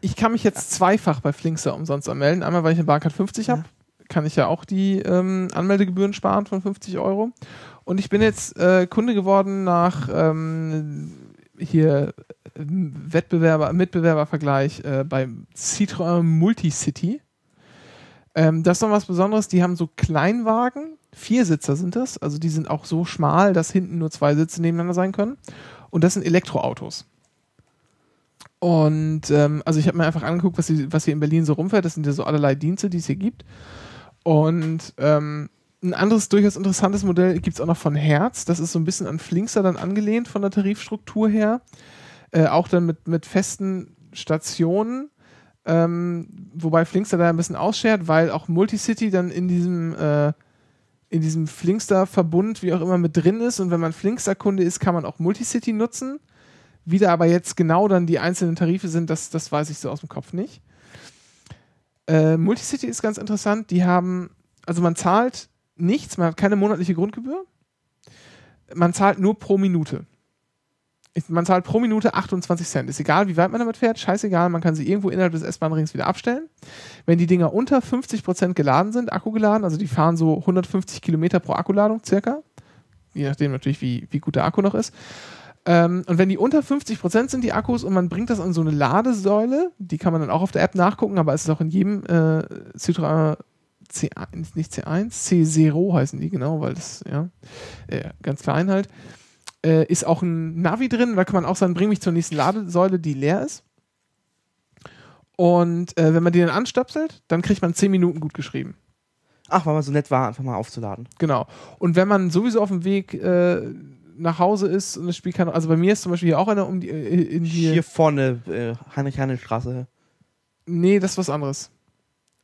ich kann mich jetzt zweifach bei Flinkster umsonst anmelden. Einmal, weil ich eine Bahncard 50 habe, kann ich ja auch die ähm, Anmeldegebühren sparen von 50 Euro. Und ich bin jetzt äh, Kunde geworden nach ähm, hier Wettbewerber, Mitbewerbervergleich äh, beim Citroën Multicity. Ähm, das ist noch was Besonderes. Die haben so Kleinwagen, Viersitzer sind das. Also die sind auch so schmal, dass hinten nur zwei Sitze nebeneinander sein können. Und das sind Elektroautos. Und ähm, also ich habe mir einfach angeguckt, was, was hier in Berlin so rumfährt. Das sind ja so allerlei Dienste, die es hier gibt. Und ähm, ein anderes durchaus interessantes Modell gibt es auch noch von Herz. Das ist so ein bisschen an Flinkster dann angelehnt von der Tarifstruktur her. Äh, auch dann mit, mit festen Stationen. Ähm, wobei Flinkster da ein bisschen ausschert, weil auch Multicity dann in diesem, äh, diesem Flinkster-Verbund, wie auch immer, mit drin ist. Und wenn man Flinkster-Kunde ist, kann man auch Multicity nutzen. Wie da aber jetzt genau dann die einzelnen Tarife sind, das, das weiß ich so aus dem Kopf nicht. Äh, Multicity ist ganz interessant. Die haben, also man zahlt nichts, man hat keine monatliche Grundgebühr. Man zahlt nur pro Minute. Man zahlt pro Minute 28 Cent. Ist egal, wie weit man damit fährt, scheißegal, man kann sie irgendwo innerhalb des S-Bahn-Rings wieder abstellen. Wenn die Dinger unter 50% geladen sind, Akku geladen, also die fahren so 150 Kilometer pro Akkuladung circa, je nachdem natürlich, wie, wie gut der Akku noch ist. Ähm, und wenn die unter 50% sind, die Akkus, und man bringt das an so eine Ladesäule, die kann man dann auch auf der App nachgucken, aber es ist auch in jedem äh, Citroën C1, nicht C1, C0 heißen die genau, weil das, ja, äh, ganz klein halt. Äh, ist auch ein Navi drin, da kann man auch sagen, bring mich zur nächsten Ladesäule, die leer ist. Und äh, wenn man die dann anstöpselt, dann kriegt man 10 Minuten gut geschrieben. Ach, weil man so nett war, einfach mal aufzuladen. Genau. Und wenn man sowieso auf dem Weg äh, nach Hause ist und das Spiel kann, also bei mir ist zum Beispiel hier auch einer um die, äh, in die, Hier vorne, äh, Heinrich-Heine-Straße. nee, das ist was anderes.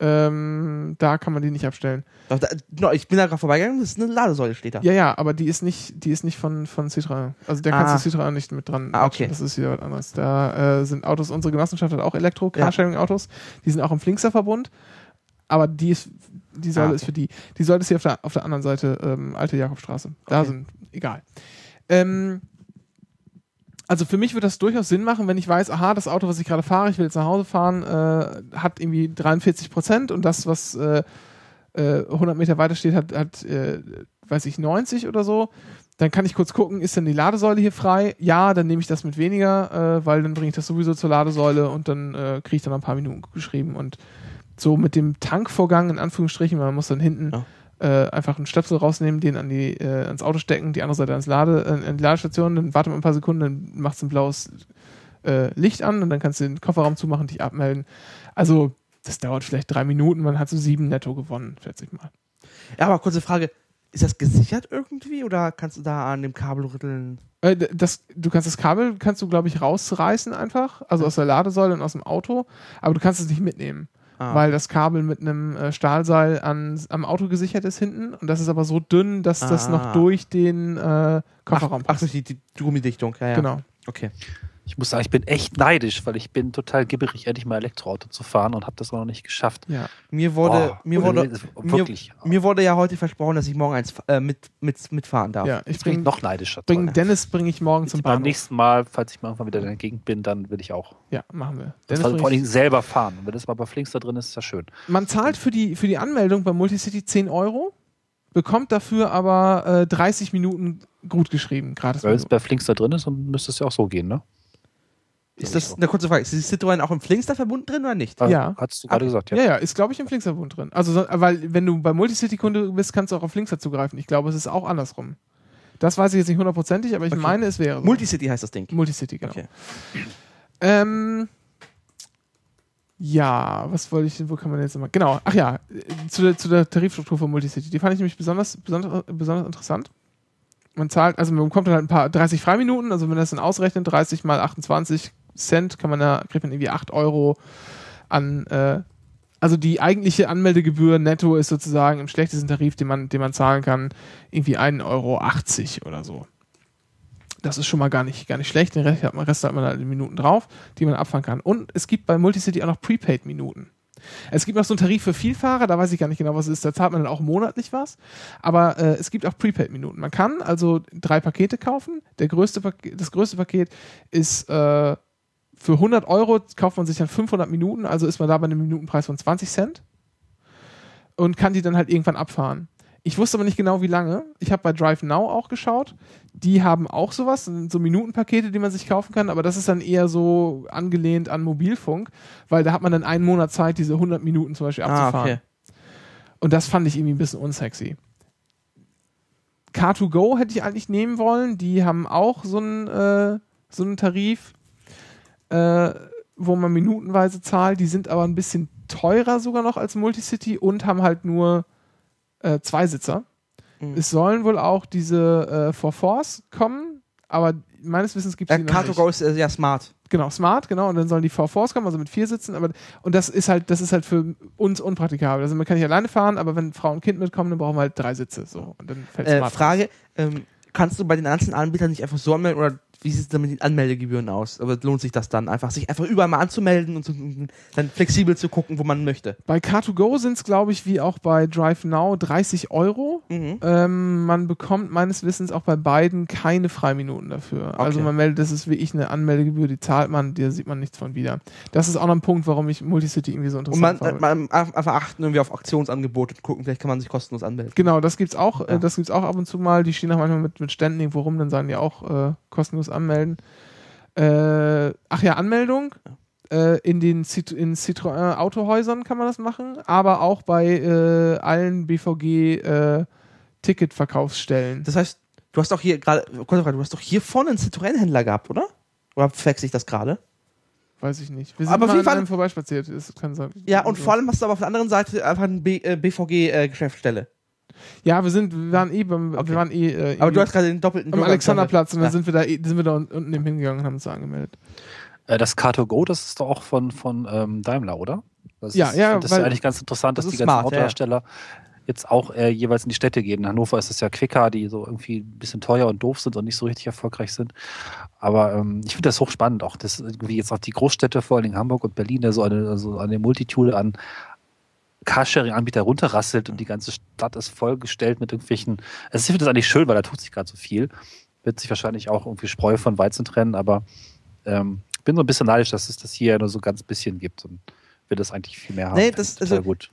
Ähm, da kann man die nicht abstellen. Doch, da, no, ich bin da gerade vorbeigegangen, das ist eine Ladesäule, steht da. Ja, ja, aber die ist nicht, die ist nicht von, von Citroën. Also der Ah. kannst du Citroën nicht mit dran. Ah, okay. Das ist wieder was anderes. Da äh, sind Autos, unsere Genossenschaft hat auch Ja. Elektro-Carsharing-Autos. Die sind auch im Flinkster-Verbund. Aber die ist, die Säule Ah, okay. ist für die. Die Säule ist hier auf der, auf der anderen Seite, ähm, alte Jakobstraße. Da Okay. sind, egal. Ähm, also für mich würde das durchaus Sinn machen, wenn ich weiß, aha, das Auto, was ich gerade fahre, ich will jetzt nach Hause fahren, äh, hat irgendwie 43 Prozent und das, was äh, äh, 100 Meter weiter steht, hat, hat äh, weiß ich, 90 oder so. Dann kann ich kurz gucken, ist denn die Ladesäule hier frei? Ja, dann nehme ich das mit weniger, äh, weil dann bringe ich das sowieso zur Ladesäule und dann äh, kriege ich dann ein paar Minuten geschrieben. Und so mit dem Tankvorgang, in Anführungsstrichen, man muss dann hinten Ja. Äh, einfach einen Stöpsel rausnehmen, den an die, äh, ans Auto stecken, die andere Seite ans Lade, äh, an die Ladestation, dann wartet man ein paar Sekunden, dann macht es ein blaues äh, Licht an und dann kannst du den Kofferraum zumachen, dich abmelden. Also, das dauert vielleicht drei Minuten, man hat so sieben netto gewonnen, schätze ich mal. Ja, aber kurze Frage. Ist das gesichert irgendwie oder kannst du da an dem Kabel rütteln? Äh, das, du kannst das Kabel, kannst du, glaube ich, rausreißen einfach, also aus der Ladesäule und aus dem Auto, aber du kannst es nicht mitnehmen, Ah. weil das Kabel mit einem äh, Stahlseil an, am Auto gesichert ist hinten und das ist aber so dünn, dass das Ah. noch durch den äh, Kofferraum Ach, ach durch die, die Gummidichtung, ja, ja. Genau. Okay. Ich muss sagen, ich bin echt neidisch, weil ich bin total gibberig, endlich mal Elektroauto zu fahren und habe das auch noch nicht geschafft. Ja. Mir wurde, Oh, mir wurde, wirklich. mir, mir wurde ja heute versprochen, dass ich morgen eins äh, mit, mit, mitfahren darf. Ja, ich Jetzt bin ich bring, noch neidischer. bring Toll. Dennis bringe ich morgen zum Beim Bahnhof. nächsten Mal, falls ich mal irgendwann wieder in der Gegend bin, dann will ich auch. Ja, machen wir. Das Dennis vor bring allem ich, selber fahren. Und wenn das mal bei Flinks da drin ist, ist das schön. man zahlt für die, für die Anmeldung bei Multicity 10 Euro, bekommt dafür aber äh, 30 Minuten gut geschrieben, gratis. Weil es bei Flinks da drin ist, dann müsste es ja auch so gehen, ne? Ist das eine kurze Frage? Ist die Citroën auch im Flinkster-Verbund drin oder nicht? Also, Ja. Hast du gerade gesagt, ja. Ja, ja, ist, glaube ich, im Flinkster-Bund drin. Also, so, weil, wenn du bei Multicity-Kunde bist, kannst du auch auf Flinkster zugreifen. Ich glaube, es ist auch andersrum. Das weiß ich jetzt nicht hundertprozentig, aber ich Okay. meine, es wäre so. Multicity heißt das Ding. Multicity, genau. Okay. Ähm, ja, was wollte ich, wo kann man jetzt immer. Genau, ach ja, zu der, zu der Tarifstruktur von Multicity. Die fand ich nämlich besonders, besonders, besonders interessant. Man zahlt, also man bekommt dann halt ein paar 30 Freiminuten, also wenn man das dann ausrechnet, 30 mal 28 Cent, kann man da, kriegt man irgendwie 8 Euro an, äh, also die eigentliche Anmeldegebühr netto ist sozusagen im schlechtesten Tarif, den man, den man zahlen kann, irgendwie 1,80 Euro oder so. Das ist schon mal gar nicht, gar nicht schlecht. Den Rest hat man, Rest hat man halt in Minuten drauf, die man abfahren kann. Und es gibt bei Multicity auch noch Prepaid-Minuten. Es gibt noch so einen Tarif für Vielfahrer, da weiß ich gar nicht genau, was es ist. Da zahlt man dann auch monatlich was. Aber äh, es gibt auch Prepaid-Minuten. Man kann also drei Pakete kaufen. Der größte Paket, das größte Paket ist äh, für 100 Euro kauft man sich dann 500 Minuten, also ist man da bei einem Minutenpreis von 20 Cent und kann die dann halt irgendwann abfahren. Ich wusste aber nicht genau, wie lange. Ich habe bei Drive Now auch geschaut. Die haben auch sowas, so Minutenpakete, die man sich kaufen kann, aber das ist dann eher so angelehnt an Mobilfunk, weil da hat man dann einen Monat Zeit, diese 100 Minuten zum Beispiel Ah, abzufahren. okay. Und das fand ich irgendwie ein bisschen unsexy. Car2Go hätte ich eigentlich nehmen wollen. Die haben auch so einen, äh, so einen Tarif, äh, wo man minutenweise zahlt. Die sind aber ein bisschen teurer sogar noch als Multicity und haben halt nur äh, Zweisitzer. Mhm. Es sollen wohl auch diese äh, For Force kommen, aber meines Wissens gibt es die noch. Car2Go ist äh, ja smart. Genau, Smart, genau, und dann sollen die V4s kommen, also mit vier Sitzen, aber und das ist halt, das ist halt für uns unpraktikabel. Also man kann nicht alleine fahren, aber wenn Frau und Kind mitkommen, dann brauchen wir halt drei Sitze. So. Und dann fällt Äh, Smart Frage, ähm, kannst du bei den einzelnen Anbietern nicht einfach so anmelden oder wie sieht es dann mit den Anmeldegebühren aus? Aber lohnt sich das dann einfach, sich einfach überall mal anzumelden und so, dann flexibel zu gucken, wo man möchte? Bei Car2Go sind es, glaube ich, wie auch bei Drive Now 30 Euro. Mhm. Ähm, man bekommt meines Wissens auch bei beiden keine Freiminuten dafür. Also Okay. man meldet, das ist wie ich eine Anmeldegebühr, die zahlt man, da sieht man nichts von wieder. Das ist auch noch ein Punkt, warum ich Multicity irgendwie so Und interessant man, fand. äh, man einfach achten irgendwie auf Aktionsangebote und gucken, vielleicht kann man sich kostenlos anmelden. Genau, das gibt's auch, Ja. äh, das gibt's auch ab und zu mal. Die stehen auch manchmal mit, mit Ständen irgendwo rum, dann sagen die auch äh, kostenlos anmelden. Äh, ach ja, Anmeldung. Äh, in den Cit in Citroën Autohäusern kann man das machen, aber auch bei äh, allen BVG äh, Ticketverkaufsstellen. Das heißt, du hast doch hier gerade, du hast doch hier vorne einen Citroën-Händler gehabt, oder? Oder verwechsel ich das gerade? weiß ich nicht. Wir sind Aber auf jeden Fall- vorbeispaziert. Das kann sein. Ja, und vor allem hast du aber auf der anderen Seite einfach eine B- äh, BVG-Geschäftsstelle. Ja, wir sind, wir waren eh beim, Okay. wir waren eh äh, aber du hast gerade den doppelten am Alexanderplatz und dann Ja. sind wir da, eh- sind wir da un- unten eben hingegangen und haben uns da angemeldet. Äh, das Car2Go, das ist doch auch von, von ähm, Daimler, oder? Das Ja, ist, ja, Das ist eigentlich ganz interessant, dass das die ganzen smart, ja, ja. Autohersteller jetzt auch äh, jeweils in die Städte gehen. In Hannover ist es ja Quicker, die so irgendwie ein bisschen teuer und doof sind und nicht so richtig erfolgreich sind. Aber ähm, ich finde das hochspannend, auch das irgendwie jetzt auch die Großstädte, vor allen Dingen Hamburg und Berlin, da so eine, also eine Multitude an Carsharing-Anbieter runterrasselt und die ganze Stadt ist vollgestellt mit irgendwelchen. Also ich finde das eigentlich schön, weil da tut sich gerade so viel. Wird sich wahrscheinlich auch irgendwie Spreu von Weizen trennen, aber ähm, ich bin so ein bisschen neidisch, dass es das hier nur so ganz bisschen gibt und will das eigentlich viel mehr haben. Nee, das- also- gut.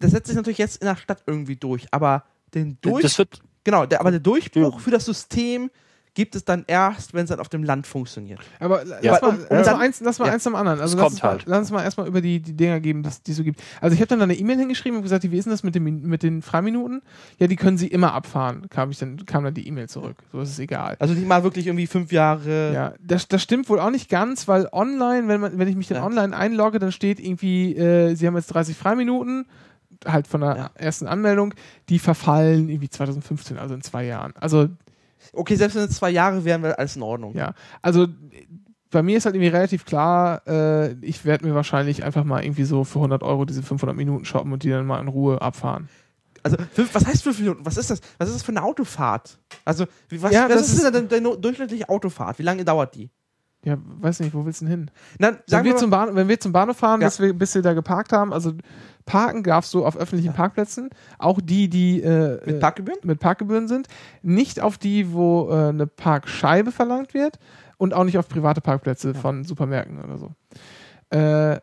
Das setzt sich natürlich jetzt in der Stadt irgendwie durch, aber den Durch, Das wird, genau, der, aber der Durchbruch Ja. für das System gibt es dann erst, wenn es dann auf dem Land funktioniert. Aber Ja. lass mal, Um- um lass mal eins, lass mal Ja. eins zum anderen. Also Es lass, kommt uns mal, halt. lass uns mal erstmal über die, die Dinger geben, die es so gibt. Also ich habe dann eine E-Mail hingeschrieben und gesagt, wie ist denn das mit, dem, mit den Freiminuten? Ja, die können sie immer abfahren, kam, ich dann, kam dann die E-Mail zurück. So ist es egal. Also nicht mal wirklich irgendwie fünf Jahre. Ja, das, das stimmt wohl auch nicht ganz, weil online, wenn, man, wenn ich mich dann Ja. online einlogge, dann steht irgendwie, äh, sie haben jetzt 30 Freiminuten, halt von der Ja. ersten Anmeldung, die verfallen irgendwie 2015, also in zwei Jahren. Also Okay, selbst wenn es zwei Jahre wären, wäre alles in Ordnung. Ja, also bei mir ist halt irgendwie relativ klar, äh, ich werde mir wahrscheinlich einfach mal irgendwie so für 100 Euro diese 500 Minuten shoppen und die dann mal in Ruhe abfahren. Also, fünf, was heißt fünf Minuten? Was ist das? Was ist das für eine Autofahrt? Also, was, Ja, was ist ist- denn deine durchschnittliche Autofahrt? Wie lange dauert die? Ja, weiß nicht, wo willst du denn hin? Na, Wenn wir, wir zum mal, Bahn, wenn wir zum Bahnhof fahren, Ja. wir, bis wir da geparkt haben, also parken darfst du auf öffentlichen Parkplätzen, auch die, die äh, mit Parkgebühren? mit Parkgebühren sind, nicht auf die, wo äh, eine Parkscheibe verlangt wird und auch nicht auf private Parkplätze von Supermärkten oder so. Äh,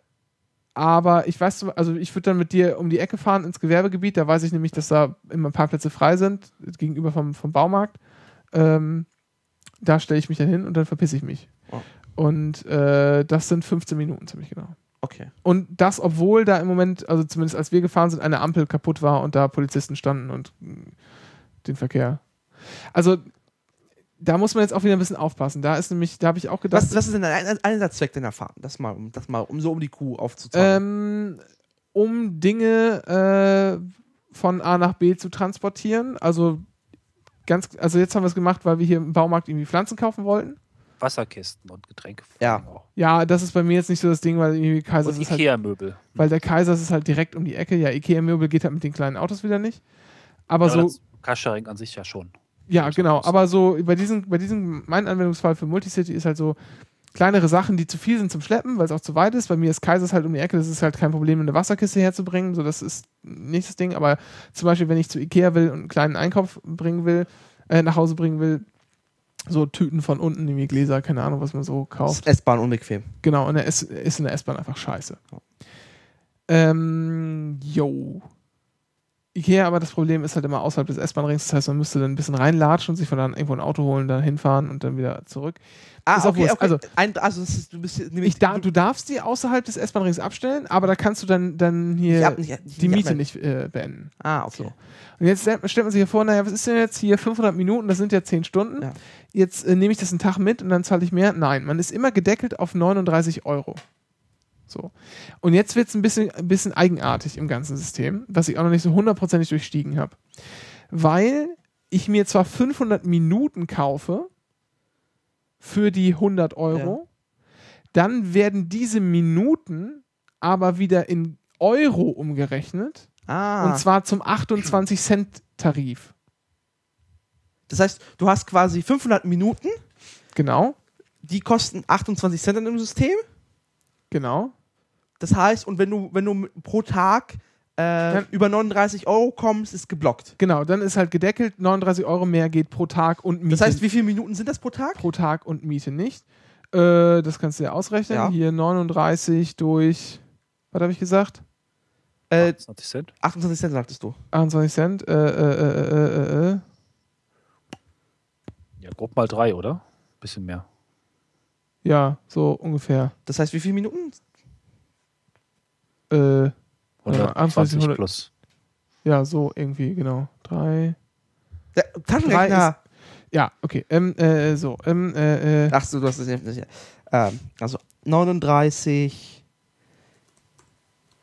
aber ich weiß, also ich würde dann mit dir um die Ecke fahren ins Gewerbegebiet, da weiß ich nämlich, dass da immer Parkplätze frei sind, gegenüber vom, vom Baumarkt. Ähm, da stelle ich mich dann hin und dann verpisse ich mich. Oh. Und äh, das sind 15 Minuten ziemlich genau. Okay. Und das, obwohl da im Moment, also zumindest als wir gefahren sind, eine Ampel kaputt war und da Polizisten standen und mh, den Verkehr. Also da muss man jetzt auch wieder ein bisschen aufpassen. Da ist nämlich, da habe ich auch gedacht, Was, was ist denn Ein- Einsatzzweck deiner Fahrt? Das mal, um, das mal, um so um die Kuh aufzuzeigen. ähm, um Dinge äh, von A nach B zu transportieren. Also ganz, also jetzt haben wir es gemacht, weil wir hier im Baumarkt irgendwie Pflanzen kaufen wollten. Wasserkisten und Getränke. Ja. auch. Ja, das ist bei mir jetzt nicht so das Ding, weil irgendwie Kaisers Und ist halt Ikea-Möbel. Weil der Kaisers ist halt direkt um die Ecke. Ja, Ikea-Möbel geht halt mit den kleinen Autos wieder nicht. Aber Aber so, das Carsharing an sich ja schon. ja, genau. aus. Aber so bei diesem, bei diesem, mein Anwendungsfall für Multicity ist halt so kleinere Sachen, die zu viel sind zum Schleppen, weil es auch zu weit ist. Bei mir ist Kaisers halt um die Ecke. Das ist halt kein Problem, eine Wasserkiste herzubringen. So, das ist nicht das Ding. Aber zum Beispiel, wenn ich zu Ikea will und einen kleinen Einkauf bringen will, äh, nach Hause bringen will, so Tüten von unten, irgendwie Gläser, keine Ahnung, was man so Das kauft. ist S-Bahn unbequem. Genau, und er ist, ist in der S-Bahn einfach scheiße. Ähm, yo. Ikea, aber das Problem ist halt immer außerhalb des S-Bahn-Rings. Das heißt, man müsste dann ein bisschen reinlatschen und sich von dann irgendwo ein Auto holen, dann hinfahren und dann wieder zurück. Ah, Ist okay, okay. Also- Ein, also ist, du bist nämlich Ich da, du darfst die außerhalb des S-Bahn-Rings abstellen, aber da kannst du dann, dann hier Ich hab nicht- ich die Miete nicht- nicht äh, beenden. Ah, okay. So. Und jetzt stellt stellt man sich hier vor, naja, was ist denn jetzt hier 500 Minuten, das sind ja 10 Stunden. Ja. Jetzt äh, nehme ich das einen Tag mit und dann zahle ich mehr. Nein, man ist immer gedeckelt auf 39 Euro. So. Und jetzt wird es ein bisschen, ein bisschen eigenartig im ganzen System, was ich auch noch nicht so hundertprozentig durchstiegen habe. Weil ich mir zwar 500 Minuten kaufe für die 100 Euro, dann werden diese Minuten aber wieder in Euro umgerechnet Ah, und zwar zum 28 Cent Tarif. das heißt, du hast quasi 500 Minuten, Genau, die kosten 28 Cent in dem System. genau. Das heißt, und wenn du, wenn du pro Tag äh, über 39 Euro kommst, ist geblockt. Genau, dann ist halt gedeckelt, 39 Euro mehr geht pro Tag und Miete. Das heißt, wie viele Minuten sind das pro Tag? pro Tag und Miete nicht. Äh, das kannst du ja ausrechnen. Ja. Hier 39 durch, was habe ich gesagt? Äh, 20 Cent. 28 Cent sagtest du. 28 Cent. Äh, äh, äh, äh, äh, äh. Ja, grob mal drei, oder? Bisschen mehr. Ja, so ungefähr. Das heißt, wie viele Minuten? Äh, Ja, 120 100. plus. ja, so irgendwie, genau. Drei. Der Taschenrechner. Ja, okay. Ähm, äh, so. Ähm, äh, äh. Ach so, du hast das nicht. nicht ähm, also 39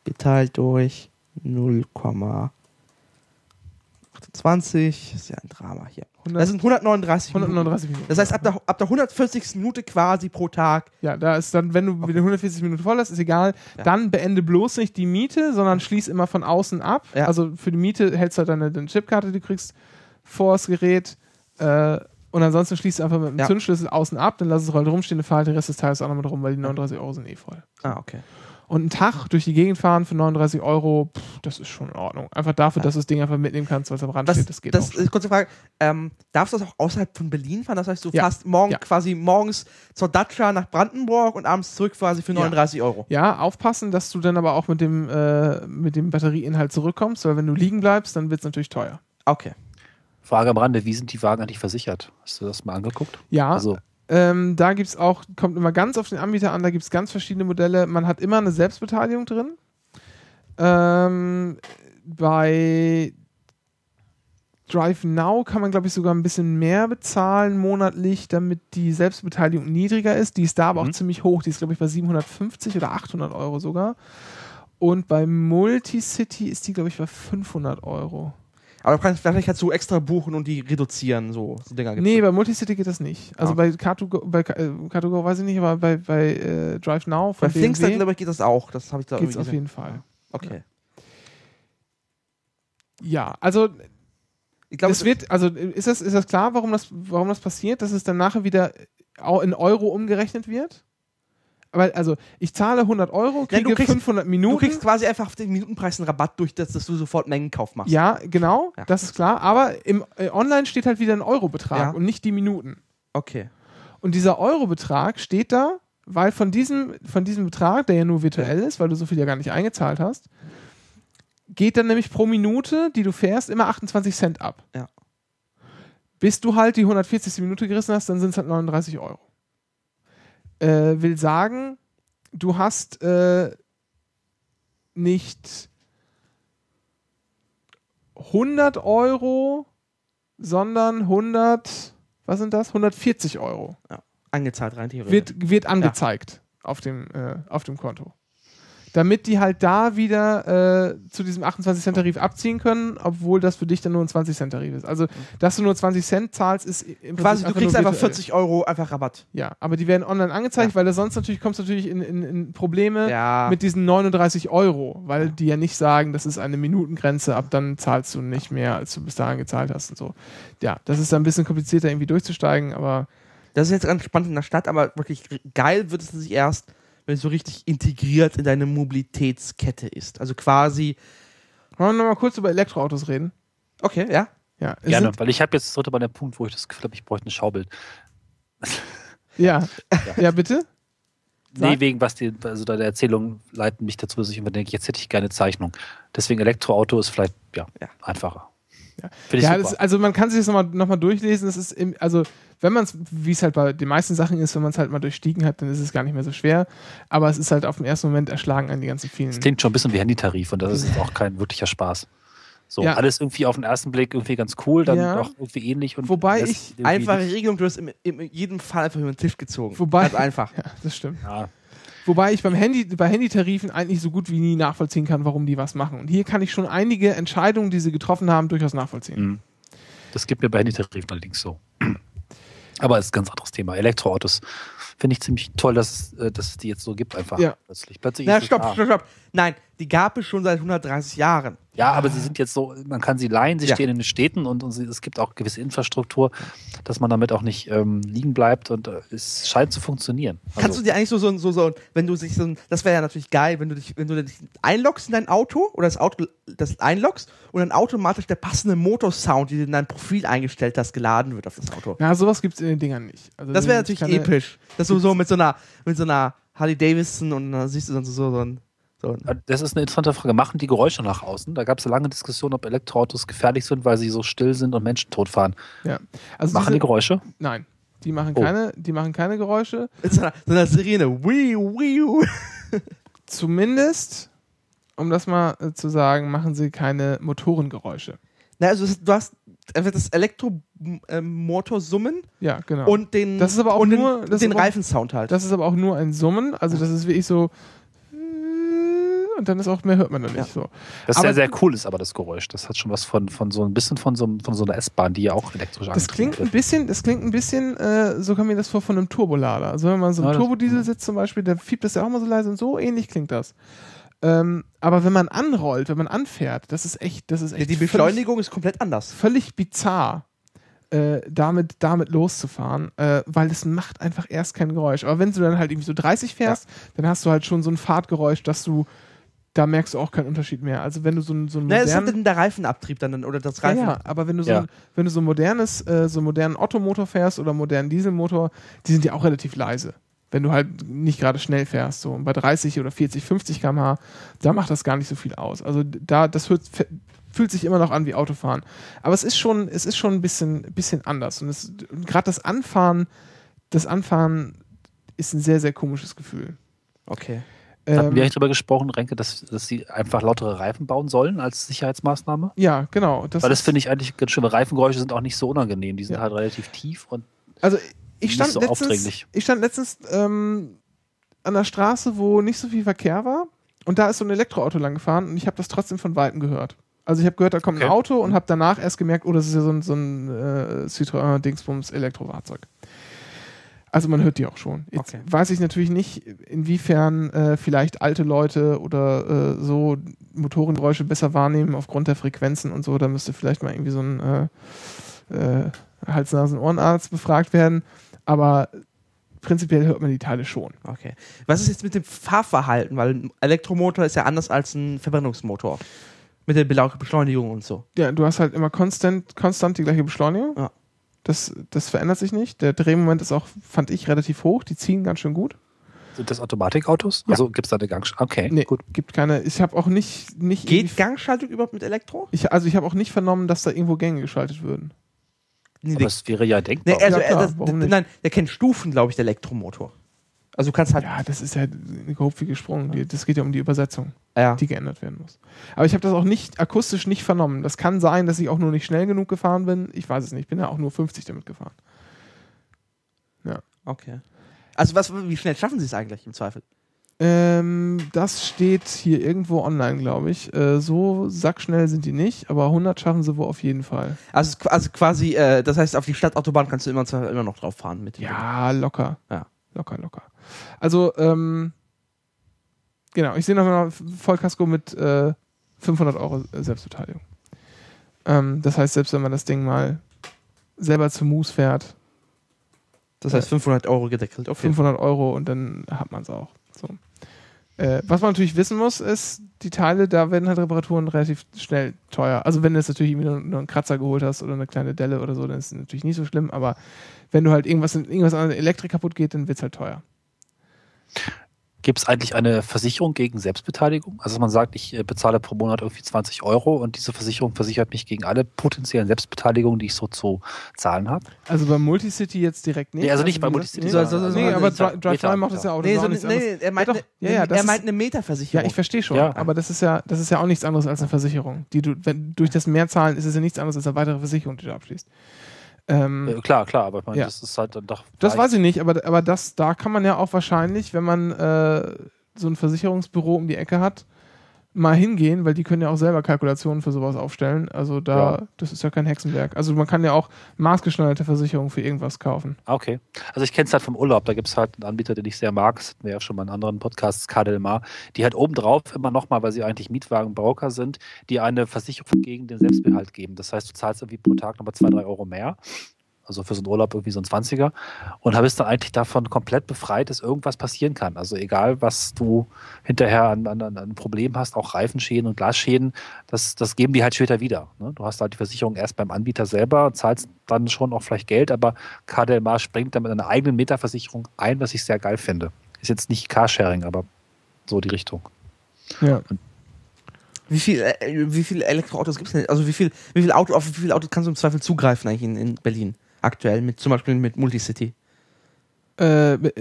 geteilt durch 0,28. Ist ja ein Drama hier. 100 Das sind 139 Minuten. 139 Minuten. Das heißt, ab der, ab der 140. Minute quasi pro Tag. Ja, da ist dann, wenn du wieder 140 Minuten voll hast, ist egal. Ja. Dann beende bloß nicht die Miete, sondern schließ immer von außen ab. Ja. Also für die Miete hältst du halt deine, deine Chipkarte, die du kriegst, vor das Gerät. Äh, und ansonsten schließt du einfach mit dem Ja. Zündschlüssel außen ab, dann lass es halt rumstehen, fahr halt den Rest des Tages auch noch mit rum, weil die 39 Euro sind eh voll. Ah, okay. Und einen Tag durch die Gegend fahren für 39 Euro, pff, das ist schon in Ordnung. Einfach dafür, dass du das Ding einfach mitnehmen kannst, weil es am Rand Das, steht, das geht das auch. schon. ist kurze Frage. Ähm, darfst du das auch außerhalb von Berlin fahren? Das heißt, du Ja. fährst morgen Ja. quasi morgens zur Dacia nach Brandenburg und abends zurück quasi für Ja. 39 Euro. Ja, aufpassen, dass du dann aber auch mit dem, äh, mit dem Batterieinhalt zurückkommst, weil wenn du liegen bleibst, dann wird es natürlich teuer. Okay. Frage am Rande, wie sind die Wagen eigentlich versichert? Hast du das mal angeguckt? Ja, Also, ähm, da gibt es auch, kommt immer ganz auf den Anbieter an, da gibt es ganz verschiedene Modelle. Man hat immer eine Selbstbeteiligung drin. Ähm, bei Drive Now kann man, glaube ich, sogar ein bisschen mehr bezahlen monatlich, damit die Selbstbeteiligung niedriger ist. Die ist da aber auch Mhm. ziemlich hoch. Die ist, glaube ich, bei 750 oder 800 Euro sogar. Und bei Multicity ist die, glaube ich, bei 500 Euro. Aber du kannst vielleicht kannst du extra buchen und die reduzieren, so, so Dinger gibt's. Nee, bei Multicity geht das nicht. Also Ah. bei Car2Go, bei äh, Car2Go weiß ich nicht, aber bei, bei äh, Drive Now Bei von Thinkster, BMW glaube ich, geht das auch. Das habe ich da geht's auf jeden Fall. Okay. Ja, also Ich glaube, es wird, also ist das, ist das klar, warum das, warum das passiert, dass es dann nachher wieder in Euro umgerechnet wird? Aber also ich zahle 100 Euro, kriege du kriegst- 500 Minuten. du kriegst quasi einfach auf den Minutenpreis einen Rabatt durch das, dass du sofort Mengenkauf machst. ja, genau, Ja. das ist klar. Aber im äh, Online steht halt wieder ein Eurobetrag Ja. und nicht die Minuten. Okay. Und dieser Eurobetrag steht da, weil von diesem, von diesem Betrag, der ja nur virtuell ist, weil du so viel ja gar nicht eingezahlt hast, geht dann nämlich pro Minute, die du fährst, immer 28 Cent ab. Ja. Bis du halt die 140. Minute gerissen hast, dann sind es halt 39 Euro. Äh, will sagen, du hast äh, nicht 100 Euro, sondern 100, was sind das? 140 Euro Angezahlt rein theoretisch. wird, wird angezeigt auf, dem, äh, auf dem Konto. Damit die halt da wieder äh, zu diesem 28-Cent-Tarif abziehen können, obwohl das für dich dann nur ein 20-Cent-Tarif ist. Also, dass du nur 20 Cent zahlst, ist im quasi, Prinzip du kriegst einfach virtuell. 40 Euro einfach Rabatt. Ja, aber die werden online angezeigt, Ja. weil das sonst natürlich kommst du natürlich in, in, in Probleme Ja. mit diesen 39 Euro, weil die ja nicht sagen, das ist eine Minutengrenze, ab dann zahlst du nicht mehr, als du bis dahin gezahlt hast und so. Ja, das ist dann ein bisschen komplizierter irgendwie durchzusteigen, aber Das ist jetzt ganz spannend in der Stadt, aber wirklich geil wird es sich erst, wenn es so richtig integriert in deine Mobilitätskette ist. Also quasi, wollen wir noch mal kurz über Elektroautos reden? okay, ja. Ja, gerne, sind- weil ich habe jetzt heute bei dem Punkt, wo ich das Gefühl habe, ich bräuchte ein Schaubild. Ja. ja, bitte? Nee, Sag. wegen was die, also deine Erzählungen leiten mich dazu, dass ich immer denke, jetzt hätte ich gerne Zeichnung. Deswegen Elektroauto ist vielleicht ja, Ja. einfacher. Ja. Finde ich Ja, super. das, also man kann sich das nochmal noch mal durchlesen. Das ist im, also wenn man es, wie es halt bei den meisten Sachen ist, wenn man es halt mal durchstiegen hat, dann ist es gar nicht mehr so schwer. Aber es ist halt auf den ersten Moment erschlagen an die ganzen vielen. Das klingt schon ein bisschen wie Handytarif und das ist auch kein wirklicher Spaß. So, Ja. alles irgendwie auf den ersten Blick irgendwie ganz cool, dann Ja. doch irgendwie ähnlich. Und Wobei ich Einfache. Regelung, du hast in, in jedem Fall einfach über den Tisch gezogen. Wobei- Ganz einfach. Ja, das stimmt. Ja, Wobei ich beim Handy, bei Handytarifen eigentlich so gut wie nie nachvollziehen kann, warum die was machen. Und hier kann ich schon einige Entscheidungen, die sie getroffen haben, durchaus nachvollziehen. Mhm. das gibt mir bei Handytarifen allerdings so. Aber ist ein ganz anderes Thema. Elektroautos finde ich ziemlich toll, dass, äh, dass es die jetzt so gibt, einfach Ja. plötzlich. Plötzlich Na, es stopp, stopp, stopp. Nein, die gab es schon seit 130 Jahren. Ja, aber sie sind jetzt so, man kann sie leihen, sie Ja. stehen in den Städten und, und sie, es gibt auch gewisse Infrastruktur, dass man damit auch nicht ähm, liegen bleibt und äh, es scheint zu funktionieren. Also, Kannst du dir eigentlich so, so, so, so wenn du sich so, ein- das wäre ja natürlich geil, wenn du dich, wenn du dich einloggst in dein Auto oder das Auto, das einloggst und dann automatisch der passende Motorsound, den du in dein Profil eingestellt hast, geladen wird auf das Auto. Ja, sowas gibt es in den Dingern nicht. Also Das wäre natürlich episch. Dass du so mit so einer, mit so einer Harley Davidson und dann siehst du dann so, so ein, so ein Äh, Das ist eine interessante Frage. Machen die Geräusche nach außen? Da gab es eine lange Diskussion, ob Elektroautos gefährlich sind, weil sie so still sind und Menschen totfahren. Ja. Also Machen diese, die Geräusche? Nein, die machen Oh. keine, die machen keine Geräusche. so einer, so einer Sirene. Wii, wii. Zumindest, um das mal äh, zu sagen, machen sie keine Motorengeräusche. Na, also du hast, einfach das Elektromotor summen Ja, genau. und den, Das ist aber auch und nur- den, das den Reifensound halt. das ist aber auch nur ein Summen, also das ist wirklich so und dann ist auch mehr hört man da nicht so. Das Aber- sehr, sehr cool ist aber das Geräusch. Das hat schon was von, von so ein bisschen von so, einem- von so einer S-Bahn, die ja auch elektrisch Das klingt ein bisschen, das klingt ein bisschen, äh, so kam mir das vor von einem Turbolader. Also wenn man so Ja, einen das- Turbodiesel sitzt zum Beispiel, der fiebt das ja auch mal so leise und so ähnlich klingt das. Ähm, aber wenn man anrollt, wenn man anfährt, das ist echt, das ist Ja, echt die völlig- Beschleunigung ist komplett anders. völlig bizarr, äh, damit, damit loszufahren, äh, weil es macht einfach erst kein Geräusch. Aber wenn du dann halt irgendwie so 30 fährst, dann hast du halt schon so ein Fahrtgeräusch, dass du, da merkst du auch keinen Unterschied mehr. Also wenn du so ein, so ein Na, es ist modernen- dann der Reifenabtrieb dann oder das ja, Reifen. ja, aber wenn du so Ja. ein, wenn du so ein modernes, äh, so einen modernen Ottomotor fährst oder einen modernen Dieselmotor, die sind ja auch relativ leise. Wenn du halt nicht gerade schnell fährst, so Und bei 30 oder 40, 50 km/h, da macht das gar nicht so viel aus. Also da, das hört, fühlt sich immer noch an wie Autofahren. Aber es ist schon, es ist schon ein bisschen, bisschen anders. Und es- und gerade das Anfahren, das Anfahren ist ein sehr, sehr komisches Gefühl. Okay. Da hatten Ähm, wir eigentlich drüber gesprochen, Renke, dass, dass sie einfach lautere Reifen bauen sollen als Sicherheitsmaßnahme? ja, genau. Das Weil das finde ich eigentlich ganz schön. weil Reifengeräusche sind auch nicht so unangenehm. Die sind Ja. halt relativ tief und Also ich Nicht stand so letztens, aufdringlich. ich stand letztens ähm, an der Straße, wo nicht so viel Verkehr war und da ist so ein Elektroauto lang gefahren und ich habe das trotzdem von Weitem gehört. Also ich habe gehört, da kommt ein Okay. Auto und habe danach erst gemerkt, oh, das ist ja so ein, so ein äh, Citroën Dingsbums Elektrofahrzeug. Also man hört die auch schon. Jetzt Okay. weiß ich natürlich nicht, inwiefern äh, vielleicht alte Leute oder äh, so Motorengeräusche besser wahrnehmen aufgrund der Frequenzen und so. Da müsste vielleicht mal irgendwie so ein äh, äh, Hals-Nasen-Ohrenarzt befragt werden. Aber prinzipiell hört man die Teile schon. Okay. Was ist jetzt mit dem Fahrverhalten? Weil ein Elektromotor ist ja anders als ein Verbrennungsmotor. Mit der Beschleunigung und so. Ja, du hast halt immer konstant, konstant die gleiche Beschleunigung. Ja. Das, das verändert sich nicht. Der Drehmoment ist auch, fand ich, relativ hoch. Die ziehen ganz schön gut. sind das Automatikautos? Ja. Also gibt es da eine Gangschaltung? Okay, Nee, gut. gibt keine. Ich habe auch nicht, nicht Geht Gangschaltung überhaupt mit Elektro? ich, also ich habe auch nicht vernommen, dass da irgendwo Gänge geschaltet würden. Nee, Aber es wäre ja denkbar. nee, also, Ja, klar, äh, das, nein, der kennt Stufen, glaube ich, der Elektromotor. Also du kannst halt. Ja, das ist ja gehopft wie gesprungen. Die- Das geht ja um die Übersetzung, Ja. die geändert werden muss. Aber ich habe das auch nicht akustisch nicht vernommen. Das kann sein, dass ich auch nur nicht schnell genug gefahren bin. Ich weiß es nicht. Ich bin ja auch nur 50 damit gefahren. Okay. Also was, wie schnell schaffen sie es eigentlich im Zweifel? Ähm, das steht hier irgendwo online, glaube ich. Äh, so sackschnell sind die nicht, aber 100 schaffen sie wohl auf jeden Fall. Also, also quasi, äh, das heißt, auf die Stadtautobahn kannst du immer, immer noch drauf fahren mit dem Ja, locker. Ja. Locker, locker. Also, ähm, genau, ich sehe noch mal Vollkasko mit äh, 500 Euro Selbstbeteiligung. Ähm, das heißt, selbst wenn man das Ding mal selber zu Moose fährt, Das heißt 500 Euro gedeckelt. Fall. 500 Euro und dann hat man es auch. Äh, was man natürlich wissen muss, ist, die Teile, da werden halt Reparaturen relativ schnell teuer. Also wenn du jetzt natürlich nur, nur einen Kratzer geholt hast oder eine kleine Delle oder so, dann ist es natürlich nicht so schlimm, aber wenn du halt irgendwas, irgendwas an der Elektrik kaputt geht, dann wird es halt teuer. Gibt es eigentlich eine Versicherung gegen Selbstbeteiligung? Also man sagt, ich äh, bezahle pro Monat irgendwie 20 Euro und diese Versicherung versichert mich gegen alle potenziellen Selbstbeteiligungen, die ich so zu zahlen habe. Also beim Multicity jetzt direkt nicht. Nee, also nicht wie bei Multicity, Nee, so, so, sondern- nee aber Drive macht das ja auch. Nee, das so, auch nichts nee, er meint, Ja, doch. Ja, ja, das er ist- meint eine Metaversicherung. Ja, ich verstehe schon, Ja. aber das ist ja, das ist ja auch nichts anderes als eine Versicherung. Die du, wenn, durch das Mehrzahlen ist es ja nichts anderes als eine weitere Versicherung, die du abschließt. Ähm, Äh, klar, klar, aber ich meine, Ja. das ist halt dann doch. Das weiß ich nicht, aber, aber das, da kann man ja auch wahrscheinlich, wenn man äh, so ein Versicherungsbüro um die Ecke hat, mal hingehen, weil die können ja auch selber Kalkulationen für sowas aufstellen. Also da, Ja. das ist ja kein Hexenwerk. Also man kann ja auch maßgeschneiderte Versicherungen für irgendwas kaufen. Okay. Also ich kenne es halt vom Urlaub. Da gibt es halt einen Anbieter, den ich sehr mag. Das hatten wir ja schon mal in anderen Podcasts, Cadel Mar. Die halt obendrauf immer nochmal, weil sie eigentlich Mietwagenbroker sind, die eine Versicherung gegen den Selbstbehalt geben. Das heißt, du zahlst irgendwie pro Tag nochmal zwei, drei Euro mehr. Also für so einen Urlaub irgendwie so ein 20er. Und bist dann eigentlich davon komplett befreit, dass irgendwas passieren kann. Also egal, was du hinterher an, an, an Problemen hast, auch Reifenschäden und Glasschäden, das, das geben die halt später wieder. Ne? Du hast halt die Versicherung erst beim Anbieter selber, zahlst dann schon auch vielleicht Geld, aber KDMA springt dann mit einer eigenen Metaversicherung ein, was ich sehr geil finde. Ist jetzt nicht Carsharing, aber so die Richtung. Ja. Wie viel, äh, wie viele Elektroautos gibt es denn? Also wie viel, wie viel Auto, auf wie viele Autos kannst du im Zweifel zugreifen eigentlich in, in Berlin? Aktuell mit zum Beispiel mit Multicity. Äh, mit-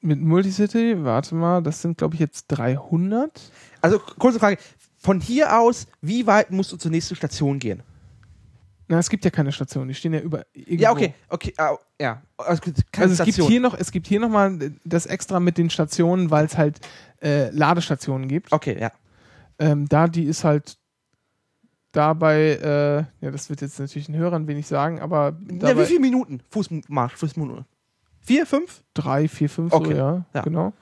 mit Multicity, warte mal, das sind glaube ich jetzt 300. Also kurze Frage. Von hier aus, wie weit musst du zur nächsten Station gehen? Na, es gibt ja keine Station, die stehen ja über. Irgendwo. Ja, okay, okay, ah, ja. Also, Also es gibt Station. hier noch, es gibt hier noch mal das extra mit den Stationen, weil es halt äh, Ladestationen gibt. Okay, ja. Ähm, da die ist halt dabei, äh, ja, das wird jetzt natürlich den Hörern wenig sagen, aber ja wie viele Minuten? Fußmarsch, Fußminute. Vier, fünf? drei, vier, fünf, Okay. so, ja, Ja. genau.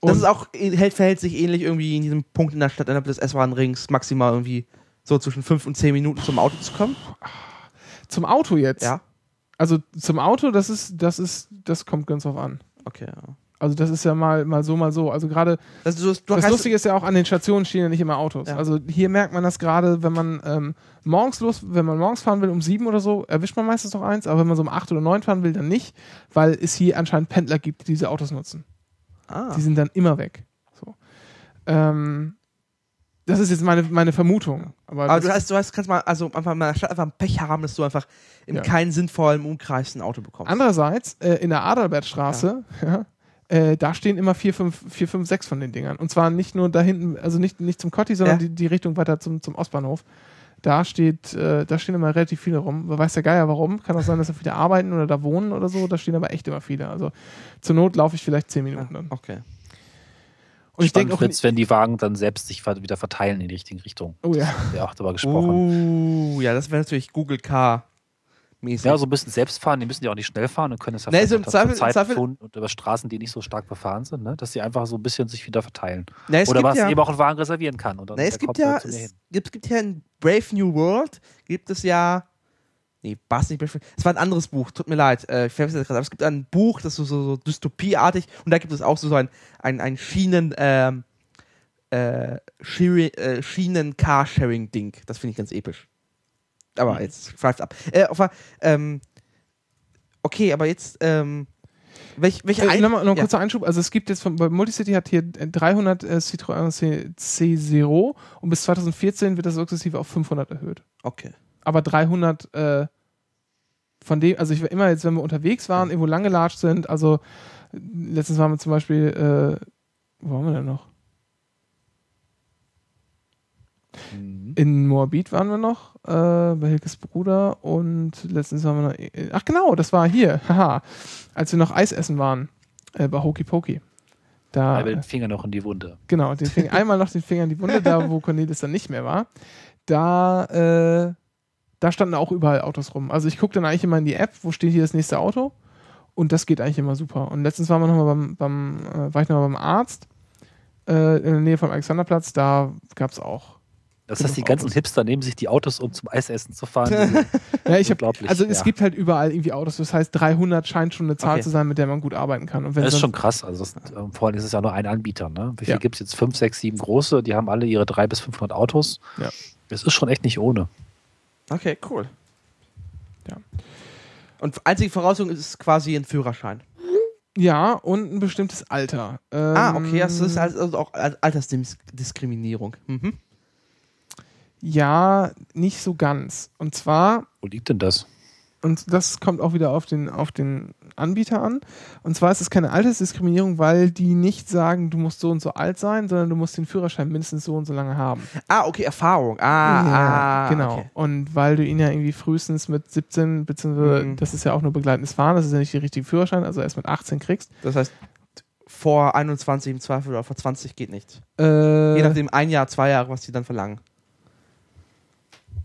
Das Und- ist auch, hält, verhält sich ähnlich irgendwie in diesem Punkt in der Stadt innerhalb des S-Bahn-Rings maximal irgendwie so zwischen fünf und zehn Minuten zum Auto zu kommen. Zum Auto jetzt. Ja. Also zum Auto, das ist, das ist, das kommt ganz drauf an. Okay, ja. Also das ist ja mal, mal so, mal so. Also gerade Das, du, du das heißt- Lustige ist ja auch, an den Stationen stehen ja nicht immer Autos. Ja. Also hier merkt man das gerade, wenn man ähm, morgens los, wenn man morgens fahren will um sieben oder so, erwischt man meistens noch eins, aber wenn man so um acht oder neun fahren will, dann nicht, weil es hier anscheinend Pendler gibt, die diese Autos nutzen. ah. Die sind dann immer weg. So. Ähm, das ist jetzt meine, meine Vermutung. Aber, Aber du, hast, du hast, kannst mal, also einfach mal Stadt einfach ein Pech haben, dass du einfach in Ja. keinen sinnvollen Umkreis ein Auto bekommst. andererseits, äh, in der Adalbertstraße, ja. Äh, da stehen immer vier, fünf, vier, fünf, sechs von den Dingern. Und zwar nicht nur da hinten, also nicht, nicht zum Kotti, sondern Ja. die, die Richtung weiter zum, zum Ostbahnhof. Da steht, äh, da stehen immer relativ viele rum. Man weiß der Geier warum. Kann auch sein, dass da viele arbeiten oder da wohnen oder so. Da stehen aber echt immer viele. Also zur Not laufe ich vielleicht zehn Minuten dann. Okay. Und ich denke auch, wird's, wenn die Wagen dann selbst sich wieder verteilen in die richtige Richtung. oh ja. Haben wir auch darüber gesprochen. Uh, ja, das wäre natürlich Google Car mäßig. Ja, so ein bisschen selbst fahren, die müssen ja auch nicht schnell fahren und können es ja Nee, so im Zweifel- Zeit Zweifel- und über Straßen, die nicht so stark befahren sind, ne? dass sie einfach so ein bisschen sich wieder verteilen. Na, es Oder was ja, eben auch ein Wagen reservieren kann. Und dann na, es gibt ja, es gibt, gibt ja in Brave New World, gibt es ja, nee, war es nicht Brave es war ein anderes Buch, tut mir leid, äh, ich vergesse das gerade, aber es gibt ein Buch, das ist so, so, so dystopieartig und da gibt es auch so, so ein, ein, ein Schienen, ähm, äh, äh, Schienen-Carsharing-Ding, das finde ich ganz episch. Aber jetzt schweift ab. Äh, auf, ähm, okay, aber jetzt, ähm, welch, welche Äh, Nochmal noch ein ja. kurzer Einschub. Also es gibt jetzt von bei Multicity hat hier 300 äh, Citroën C, C0 und bis 2014 wird das sukzessive auf 500 erhöht. Okay. Aber 300 äh, von dem, also ich war immer jetzt, wenn wir unterwegs waren, irgendwo lang gelatscht sind, also äh, letztens waren wir zum Beispiel, äh, wo waren wir denn noch? Mhm. In Moabit waren wir noch, äh, bei Hilkes Bruder und letztens waren wir noch, äh, ach genau, das war hier, haha, als wir noch Eis essen waren, äh, bei Hokey Pokey. Da, Einmal den Finger noch in die Wunde. Genau, den Finger, einmal noch den Finger in die Wunde, da wo Cornelis dann nicht mehr war. Da, äh, da standen auch überall Autos rum. Also ich gucke dann eigentlich immer in die App, wo steht hier das nächste Auto. Und das geht eigentlich immer super. Und letztens waren wir nochmal beim, beim äh, war ich nochmal beim Arzt äh, in der Nähe vom Alexanderplatz, da gab es auch. Das heißt, die ganzen Autos. Hipster nehmen sich die Autos, um zum Eisessen zu fahren. Ja, ich hab, also es ja. gibt halt überall irgendwie Autos. Das heißt, 300 scheint schon eine Zahl Okay. zu sein, mit der man gut arbeiten kann. Und wenn Das ist schon krass. Also das, ähm, vor allem ist es ja nur ein Anbieter. Ne? Wie viel Ja. gibt es jetzt? Fünf, sechs, sieben große. Die haben alle ihre drei bis 500 Autos. Ja. Das ist schon echt nicht ohne. Okay, cool. Ja. Und einzige Voraussetzung ist quasi ein Führerschein. ja, und ein bestimmtes Alter. ah, okay, das Ähm, ist also auch Al- Altersdiskriminierung. Mhm. Ja, nicht so ganz. Und zwar, Wo liegt denn das? und das kommt auch wieder auf den, auf den Anbieter an. Und zwar ist es keine Altersdiskriminierung, weil die nicht sagen, du musst so und so alt sein, sondern du musst den Führerschein mindestens so und so lange haben. Ah, okay, Erfahrung. Ah, Ja, ah genau. Okay. Und weil du ihn ja irgendwie frühestens mit 17, beziehungsweise Mhm. das ist ja auch nur begleitendes Fahren, das ist ja nicht der richtige Führerschein, also erst mit 18 kriegst. Das heißt, vor 21 im Zweifel oder vor 20 geht nicht. Äh, Je nachdem, ein Jahr, zwei Jahre, was die dann verlangen.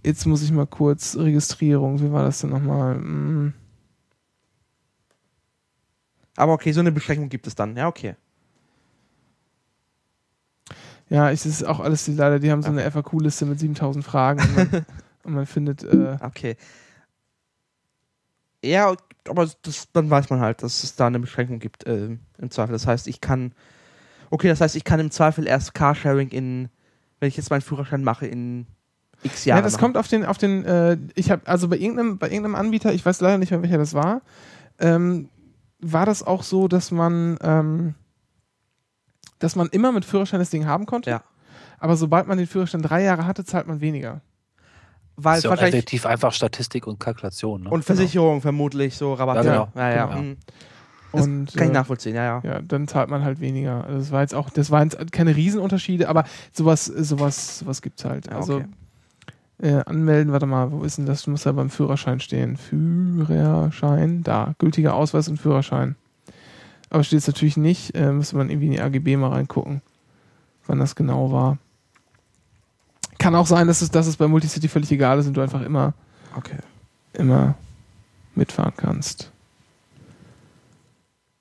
Jetzt muss ich mal kurz Registrierung, wie war das denn nochmal? Hm. Aber okay, so eine Beschränkung gibt es dann. Ja, okay. Ja, es ist auch alles, die leider, die haben so eine FAQ-Liste mit 7000 Fragen und man, und man findet, äh, Okay. Ja, aber das, dann weiß man halt, dass es da eine Beschränkung gibt äh, im Zweifel. Das heißt, ich kann. Okay, das heißt, ich kann im Zweifel erst Carsharing in, wenn ich jetzt meinen Führerschein mache, in x Jahren. ja, das kommt auf den, auf den, äh, ich habe, also bei irgendeinem, bei irgendeinem Anbieter, ich weiß leider nicht mehr, welcher das war, ähm, war das auch so, dass man, ähm, dass man immer mit Führerschein das Ding haben konnte. Ja. Aber sobald man den Führerschein drei Jahre hatte, zahlt man weniger. Weil Das ist ja effektiv einfach Statistik und Kalkulation. Ne? Und Versicherung vermutlich, so Rabatte. Ja, genau. Ja, ja. Genau. mhm. Das Und, kann ich äh, nachvollziehen, ja, ja. Ja, dann zahlt man halt weniger. Also das war jetzt auch, das waren jetzt keine Riesenunterschiede, aber sowas, sowas, sowas gibt's halt. Ja, Also okay. Äh, anmelden, warte mal, wo ist denn das? Du musst ja beim Führerschein stehen. Führerschein, da. Gültiger Ausweis und Führerschein. Aber steht es natürlich nicht. Äh, müsste man irgendwie in die AGB mal reingucken, wann das genau war. Kann auch sein, dass es, dass es bei Multicity völlig egal ist und du einfach immer, Okay. immer mitfahren kannst.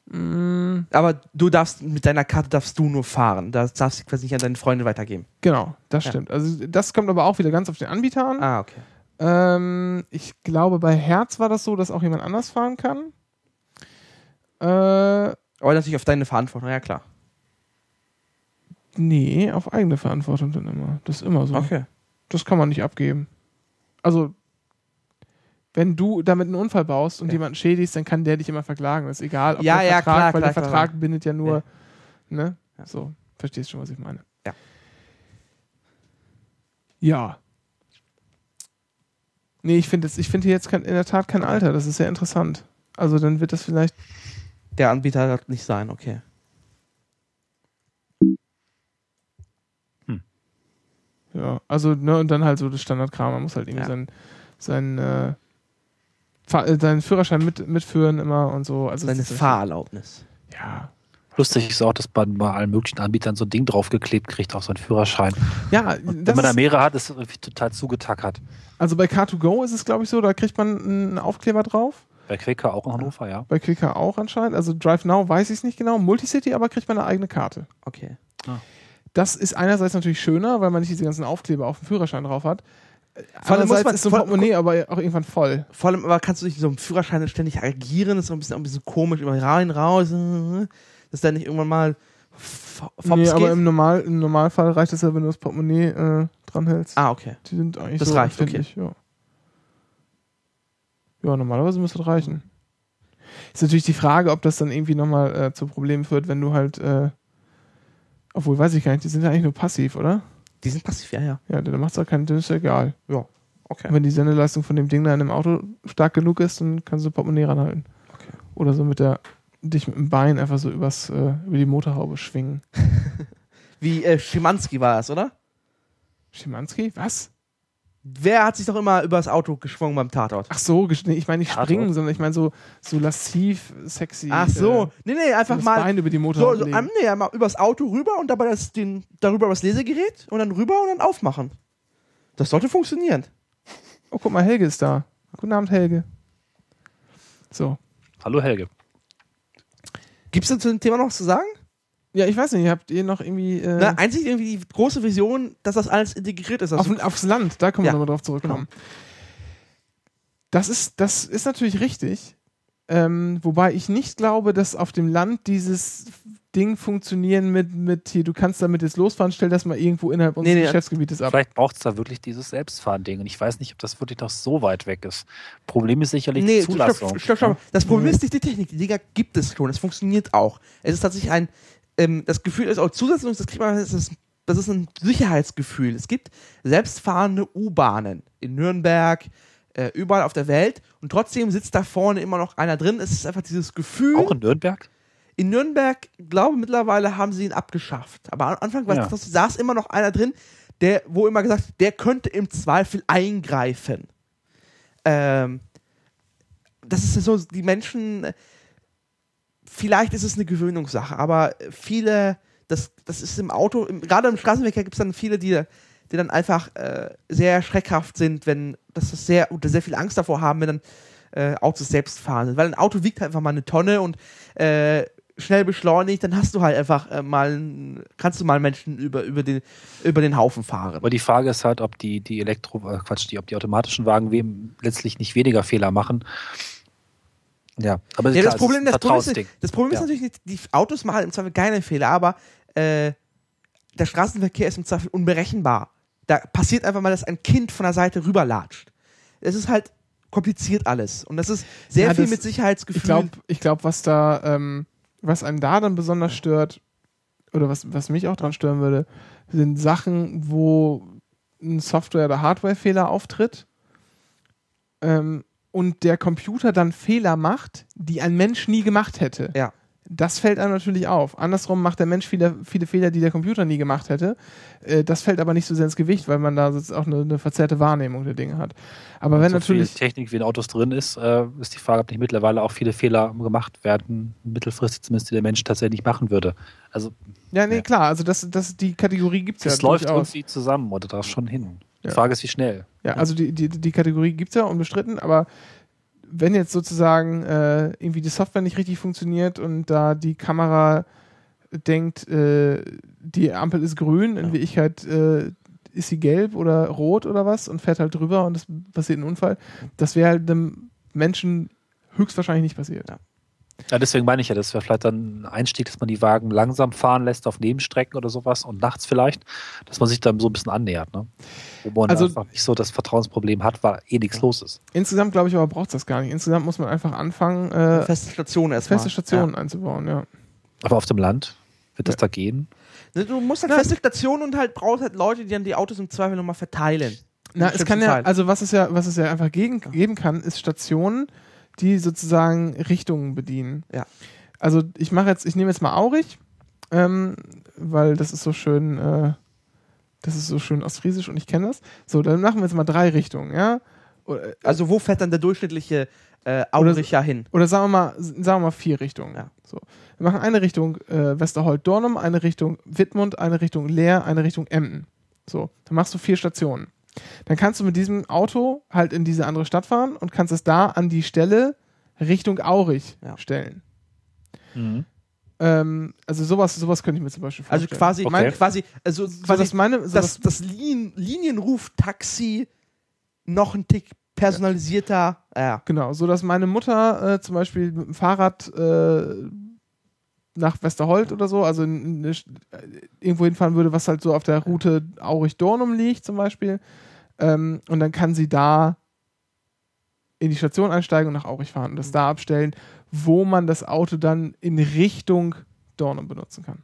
Aber du darfst mit deiner Karte darfst du nur fahren. Das darfst du quasi nicht an deine Freunde weitergeben. genau, das Ja. stimmt. Also das kommt aber auch wieder ganz auf den Anbieter an. Ah, okay. Ähm, ich glaube, bei Herz war das so, dass auch jemand anders fahren kann. Äh, Aber natürlich auf deine Verantwortung, ja klar. nee, auf eigene Verantwortung dann immer. Das ist immer so. Okay. Das kann man nicht abgeben. Also, wenn du damit einen Unfall baust und Ja. jemanden schädigst, dann kann der dich immer verklagen. Das ist egal, ob Ja, der ja, Vertrag, klar, weil klar, der klar. Vertrag bindet ja nur, Ja. ne? Ja. So, verstehst schon, was ich meine. Ja. Ja. Nee, ich finde ich finde hier jetzt kein, in der Tat kein Alter. Das ist sehr interessant. Also dann wird das vielleicht Der Anbieter wird nicht sein, okay. Ja, also, ne, und dann halt so das Standardkram. Man muss halt irgendwie äh, Fahr- äh, seinen Führerschein mit, mitführen immer und so. Also Seine Fahrerlaubnis. Ja. Lustig ist auch, dass man bei allen möglichen Anbietern so ein Ding draufgeklebt kriegt auf so einen Führerschein. Ja, Wenn das man da mehrere hat, ist es irgendwie total zugetackert. also bei Car2Go ist es, glaube ich, so, da kriegt man einen Aufkleber drauf. Bei Quaker auch in Hannover, ja. Bei Quicker auch anscheinend. Also Drive Now weiß ich es nicht genau. Multicity aber kriegt man eine eigene Karte. Okay. Das ist einerseits natürlich schöner, weil man nicht diese ganzen Aufkleber auf dem Führerschein drauf hat. Vor allem muss man- ist so ein Portemonnaie aber auch irgendwann voll. Vor allem aber kannst du nicht so einem Führerschein ständig agieren, das ist so ein bisschen, auch ein bisschen komisch, immer rein, raus, äh, dass da nicht irgendwann mal Fops Nee, aber im, Normal, im Normalfall reicht es ja, wenn du das Portemonnaie äh, dranhältst. ah, okay. Die sind eigentlich Das so reicht, empfindlich, ja. Ja, normalerweise müsste das reichen. Ist natürlich die Frage, ob das dann irgendwie nochmal äh, zu Problemen führt, wenn du halt, äh, obwohl weiß ich gar nicht, die sind ja eigentlich nur passiv, oder? Die sind passiv, ja, ja. Ja, dann macht es ja keinen, dann ist ja egal. Okay. Und wenn die Sendeleistung von dem Ding da in dem Auto stark genug ist, dann kannst du Portemonnaie ranhalten. Okay. Oder so mit der, dich mit dem Bein einfach so übers, äh, über die Motorhaube schwingen. Wie äh, Schimanski war das, oder? Schimanski? Was? Wer hat sich doch immer übers Auto geschwungen beim Tatort? Ach so, ich meine nicht Tatort? springen, sondern ich meine so, so lasziv, sexy. Ach so. Äh, nee, nee, einfach das mal. Bein über die So, Motorhaube so legen. ähm, nee, mal übers Auto rüber und dabei das, den, darüber das Lesegerät und dann rüber und dann aufmachen. Das sollte funktionieren. Oh, guck mal, Helge ist da. Guten Abend, Helge. So. Hallo Helge. Gibt es zu dem Thema noch was zu sagen? Ja, ich weiß nicht, habt ihr noch irgendwie äh, Na, einzig irgendwie die große Vision, dass das alles integriert ist. auf, aufs Land, da können wir Ja, nochmal drauf zurückkommen. Das, ist, das ist natürlich richtig. Ähm, wobei ich nicht glaube, dass auf dem Land dieses Ding funktionieren mit, mit hier, du kannst damit jetzt losfahren, stell das mal irgendwo innerhalb unseres Nee, nee, Geschäftsgebietes ab. Vielleicht braucht es da wirklich dieses Selbstfahren-Ding. Und ich weiß nicht, ob das wirklich noch so weit weg ist. Problem ist sicherlich nee, die Zulassung. stopp, stopp, stopp. Das Problem ist nicht die Technik. Die Dinger gibt es schon. Es funktioniert auch. Es ist tatsächlich ein, ähm, das Gefühl ist auch Zulassung, das kriegt man, das ist, das ist ein Sicherheitsgefühl. Es gibt selbstfahrende U-Bahnen in Nürnberg, äh, überall auf der Welt und trotzdem sitzt da vorne immer noch einer drin. Es ist einfach dieses Gefühl. Auch in Nürnberg? In Nürnberg, glaube mittlerweile haben sie ihn abgeschafft. Aber am Anfang war Ja. das, saß immer noch einer drin, der, wo immer gesagt, der könnte im Zweifel eingreifen. Ähm, das ist so, die Menschen, vielleicht ist es eine Gewöhnungssache, aber viele, das, das ist im Auto, im, gerade im Straßenverkehr gibt es dann viele, die, die dann einfach äh, sehr schreckhaft sind, wenn, das ist sehr, oder sehr viel Angst davor haben, wenn dann äh, Autos selbst fahren. Weil ein Auto wiegt halt einfach mal eine Tonne und äh, schnell beschleunigt, dann hast du halt einfach äh, mal, kannst du mal Menschen über, über, den, über den Haufen fahren. Aber die Frage ist halt, ob die, die Elektro, äh, Quatsch, die, ob die automatischen Wagen letztlich nicht weniger Fehler machen. Ja, aber Ja, klar, das Problem, es ist das Problem, ist, das Problem ist Ja. natürlich nicht, die Autos machen im Zweifel keine Fehler, aber äh, der Straßenverkehr ist im Zweifel unberechenbar. Da passiert einfach mal, dass ein Kind von der Seite rüberlatscht. Es ist halt kompliziert alles. Und das ist sehr Ja, viel das- mit Sicherheitsgefühl. Ich glaube, ich glaub, was da, ähm, was einen da dann besonders stört, oder was, was mich auch dran stören würde, sind Sachen, wo ein Software- oder Hardware-Fehler auftritt ähm, und der Computer dann Fehler macht, die ein Mensch nie gemacht hätte. Ja. Das fällt einem natürlich auf. Andersrum macht der Mensch viele, viele Fehler, die der Computer nie gemacht hätte. Äh, das fällt aber nicht so sehr ins Gewicht, weil man da jetzt auch eine, eine verzerrte Wahrnehmung der Dinge hat. Aber wenn so natürlich. viel Technik wie in Autos drin ist, äh, ist die Frage, ob nicht mittlerweile auch viele Fehler gemacht werden, mittelfristig zumindest, die der Mensch tatsächlich machen würde. Also Ja, nee, Ja. klar. Also das, das, die Kategorie gibt es ja es läuft irgendwie zusammen oder da schon hin. Die Ja. Frage ist, wie schnell. Ja, also die, die, die Kategorie gibt es ja unbestritten, aber wenn jetzt sozusagen äh, irgendwie die Software nicht richtig funktioniert und da die Kamera denkt, äh, die Ampel ist grün, in Wirklichkeit äh, ist sie gelb oder rot oder was und fährt halt drüber und es passiert ein Unfall, das wäre halt einem Menschen höchstwahrscheinlich nicht passiert. Ja. Ja, deswegen meine ich ja, das wäre vielleicht dann ein Einstieg, dass man die Wagen langsam fahren lässt auf Nebenstrecken oder sowas und nachts vielleicht, dass man sich dann so ein bisschen annähert. Ne? Wo man Also- einfach nicht so das Vertrauensproblem hat, weil eh nichts los ist. Insgesamt glaube ich aber braucht es das gar nicht. Insgesamt muss man einfach anfangen, äh, Feste Station erstmal. feste Stationen einzubauen, ja. Aber auf dem Land wird das Ja. da gehen. Ja. Du musst halt Ja. feste Stationen und halt brauchst halt Leute, die dann die Autos im Zweifel nochmal verteilen. Na, es kann schlimmsten ja, also was es ja, was es ja einfach gegen, geben kann, ist Stationen, die sozusagen Richtungen bedienen. Ja. Also ich mache jetzt, ich nehme jetzt mal Aurich, ähm, weil das ist so schön, äh, das ist so schön ostfriesisch und ich kenne das. So, dann machen wir jetzt mal drei Richtungen, ja. Oder, Also wo fährt dann der durchschnittliche äh, Auricher hin? oder sagen wir mal, sagen wir mal vier Richtungen. Ja. So. Wir machen eine Richtung äh, Westerhold-Dornum, eine Richtung Wittmund, eine Richtung Leer, eine Richtung Emden. So, dann machst du vier Stationen. Dann kannst du mit diesem Auto halt in diese andere Stadt fahren und kannst es da an die Stelle Richtung Aurich Ja. stellen. Ähm, also sowas, sowas könnte ich mir zum Beispiel Also vorstellen. quasi, Okay. mein, quasi, also so, quasi dass meine, so das, das Linien, Linienruf-Taxi noch ein Tick personalisierter. Ja. Genau, so dass meine Mutter äh, zum Beispiel mit dem Fahrrad äh, nach Westerhold oder so, also in, in, äh, irgendwo hinfahren würde, was halt so auf der Route Aurich-Dornum liegt zum Beispiel. Ähm, und dann kann sie da in die Station einsteigen und nach Aurich fahren und das da abstellen, wo man das Auto dann in Richtung Dornum benutzen kann.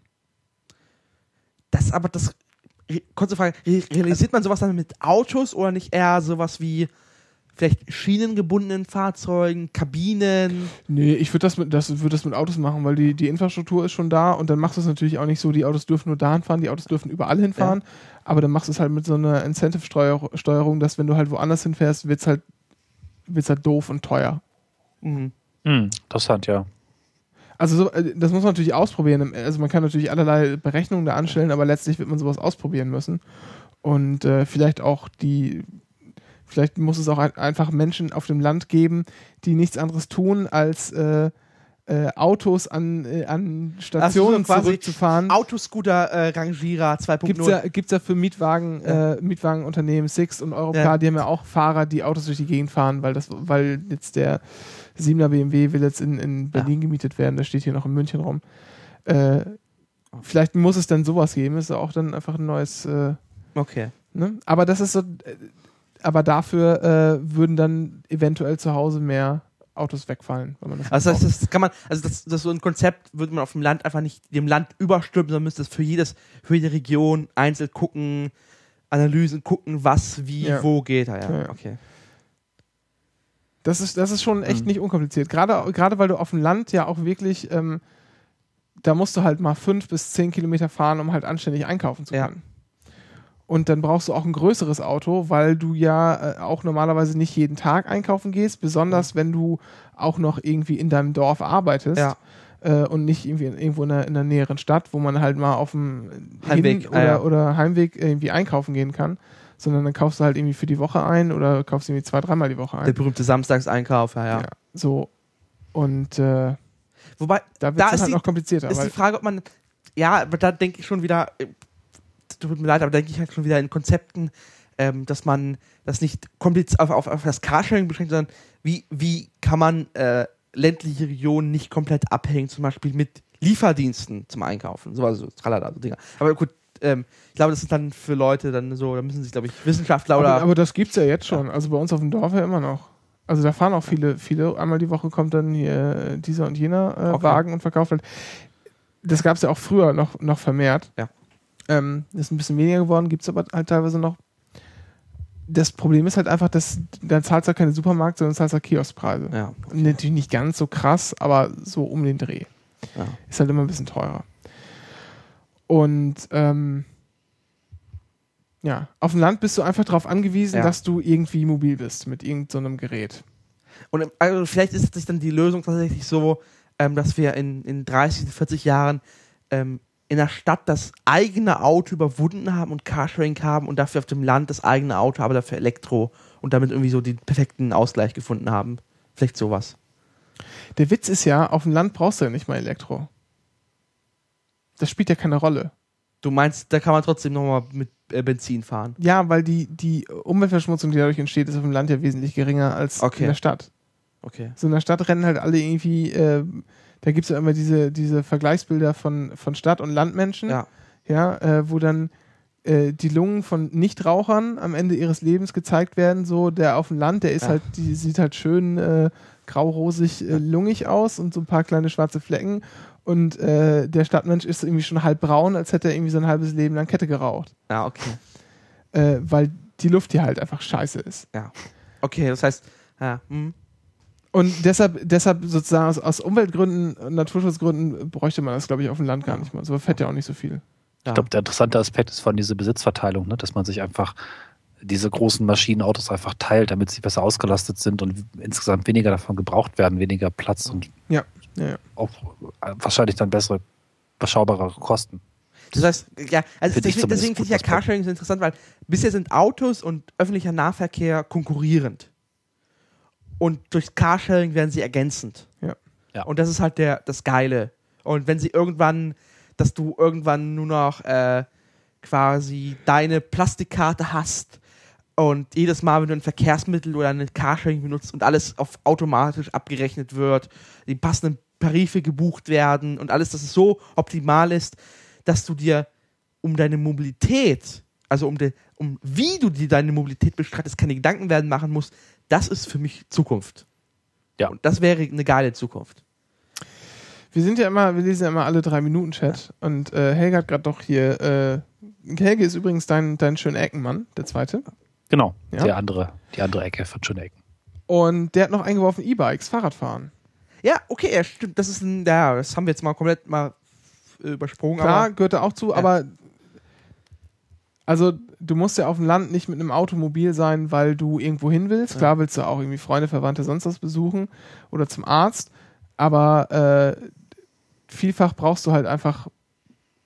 Das aber das. Kurze Frage, re- realisiert man sowas dann mit Autos oder nicht eher sowas wie vielleicht schienengebundenen Fahrzeugen, Kabinen? Nee, ich würde das, mit- das, würd das mit Autos machen, weil die, die Infrastruktur ist schon da und dann machst du es natürlich auch nicht so, die Autos dürfen nur da hinfahren, die Autos dürfen überall hinfahren, aber dann machst du es halt mit so einer Incentive-Steuerung, dass wenn du halt woanders hinfährst, wird es halt, wird's halt doof und teuer. Mhm. Hm, interessant, ja. Also so, äh, das muss man natürlich ausprobieren. Also man kann natürlich allerlei Berechnungen da anstellen, aber letztlich wird man sowas ausprobieren müssen. Und äh, vielleicht auch die, vielleicht muss es auch ein, einfach Menschen auf dem Land geben, die nichts anderes tun, als äh, äh, Autos an, äh, an Stationen quasi zurückzufahren. Autoscooter äh, Rangierer 2.0. Gibt's ja, gibt's ja für Mietwagen, Ja. äh, Mietwagenunternehmen, Sixt und Europcar, Ja. die haben ja auch Fahrer, die Autos durch die Gegend fahren, weil das, weil jetzt der 7er BMW will jetzt in, in Berlin gemietet werden, der steht hier noch in München rum. Äh, vielleicht muss es dann sowas geben, ist ja auch dann einfach ein neues, äh, Okay. ne? Aber das ist so, aber dafür äh, würden dann eventuell zu Hause mehr Autos wegfallen, wenn man das Also das, das kann man, also das, das ist so ein Konzept würde man auf dem Land einfach nicht dem Land überstülpen, sondern müsste es für jedes, für jede Region einzeln gucken, Analysen gucken, was wie Ja. wo geht. Ja, ja. Okay. Das ist, das ist schon echt Mhm. nicht unkompliziert. Gerade, gerade weil du auf dem Land ja auch wirklich, ähm, da musst du halt mal fünf bis zehn Kilometer fahren, um halt anständig einkaufen zu können. Und dann brauchst du auch ein größeres Auto, weil du ja äh, auch normalerweise nicht jeden Tag einkaufen gehst, besonders wenn du auch noch irgendwie in deinem Dorf arbeitest Ja. äh, und nicht irgendwie in, irgendwo in einer, in einer näheren Stadt, wo man halt mal auf dem Heimweg, ah, oder, ja. oder Heimweg irgendwie einkaufen gehen kann, sondern dann kaufst du halt irgendwie für die Woche ein oder kaufst irgendwie zwei, dreimal die Woche ein. Der berühmte Samstagseinkauf, ja, ja. Ja. So. Und äh, Wobei, da wird es ist halt die- noch komplizierter. ist die Frage, ob man, ja, aber da denke ich schon wieder, äh, tut mir leid, aber denke ich halt schon wieder in Konzepten, ähm, dass man das nicht komplett auf, auf, auf das Carsharing beschränkt, sondern wie, wie kann man äh, ländliche Regionen nicht komplett abhängen, zum Beispiel mit Lieferdiensten zum Einkaufen, so, also tralala, so Dinger. Aber gut, ähm, ich glaube, das ist dann für Leute dann so, da müssen sich, glaube ich, Wissenschaftler aber, oder aber das gibt es ja jetzt schon. Also bei uns auf dem Dorf ja immer noch. Also da fahren auch viele, viele, einmal die Woche kommt dann hier äh, dieser und jener äh, Okay. Wagen und verkauft halt. Das gab es ja auch früher noch, noch vermehrt. Ja. Ähm, ist ein bisschen weniger geworden, gibt es aber halt teilweise noch. Das Problem ist halt einfach, dass da zahlst du halt keine Supermarkt, sondern zahlst halt Kioskpreise. ja. Natürlich nicht ganz so krass, aber so um den Dreh. Ja. Ist halt immer ein bisschen teurer. Und ähm, ja, auf dem Land bist du einfach darauf angewiesen, Ja. dass du irgendwie mobil bist mit irgendeinem so Gerät. Und ähm, also vielleicht ist sich dann die Lösung tatsächlich so, ähm, dass wir in, in 30, 40 Jahren ähm, in der Stadt das eigene Auto überwunden haben und Carsharing haben und dafür auf dem Land das eigene Auto, aber dafür Elektro und damit irgendwie so den perfekten Ausgleich gefunden haben. Vielleicht sowas. Der Witz ist ja, auf dem Land brauchst du ja nicht mal Elektro. Das spielt ja keine Rolle. Du meinst, da kann man trotzdem nochmal mit äh, Benzin fahren? Ja, weil die, die Umweltverschmutzung, die dadurch entsteht, ist auf dem Land ja wesentlich geringer als Okay. in der Stadt. Okay. So in der Stadt rennen halt alle irgendwie, äh, da gibt es ja immer diese, diese Vergleichsbilder von, von Stadt- und Landmenschen, Ja. ja, äh, wo dann äh, die Lungen von Nichtrauchern am Ende ihres Lebens gezeigt werden. So, der auf dem Land, der ist Ja. halt, die sieht halt schön äh, graurosig äh, lungig aus und so ein paar kleine schwarze Flecken. Und äh, der Stadtmensch ist irgendwie schon halb braun, als hätte er irgendwie sein halbes Leben lang Kette geraucht. Ja, okay. Äh, weil die Luft hier halt einfach scheiße ist. Okay, das heißt, ja, hm. Und deshalb, deshalb sozusagen aus, aus Umweltgründen und Naturschutzgründen bräuchte man das, glaube ich, auf dem Land gar nicht mal. So fährt ja auch nicht so viel. ja. Ich glaube, der interessante Aspekt ist von dieser Besitzverteilung, ne? dass man sich einfach diese großen Maschinenautos einfach teilt, damit sie besser ausgelastet sind und insgesamt weniger davon gebraucht werden, weniger Platz und Ja, ja, ja. auch äh, wahrscheinlich dann bessere, überschaubarere Kosten. Das heißt, ja, also Finde ich deswegen, deswegen finde ich ja Carsharing so interessant, weil bisher sind Autos und öffentlicher Nahverkehr konkurrierend. Und durch Carsharing werden sie ergänzend. Ja. Ja. Und das ist halt der, das Geile. Und wenn sie irgendwann, dass du irgendwann nur noch äh, quasi deine Plastikkarte hast und jedes Mal, wenn du ein Verkehrsmittel oder ein Carsharing benutzt und alles auf automatisch abgerechnet wird, die passenden Tarife gebucht werden und alles, dass es so optimal ist, dass du dir um deine Mobilität, also um, de, um wie du dir deine Mobilität bestreitest, keine Gedanken werden machen musst, das ist für mich Zukunft. Ja. Und das wäre eine geile Zukunft. Wir sind ja immer, wir lesen ja immer alle drei Minuten Chat. Und äh, Helge hat gerade doch hier, äh, Helge ist übrigens dein, dein schöner Eckenmann, der zweite. Genau, Ja. der andere, die andere Ecke von schönen Ecken. Und der hat noch eingeworfen E-Bikes, Fahrradfahren. Ja, okay, ja, stimmt. Das ist ein, ja, das haben wir jetzt mal komplett mal übersprungen. Klar, aber gehört da auch zu, Ja. aber also du musst ja auf dem Land nicht mit einem Automobil sein, weil du irgendwo hin willst. Klar willst du auch irgendwie Freunde, Verwandte, sonst was besuchen oder zum Arzt, aber äh, vielfach brauchst du halt einfach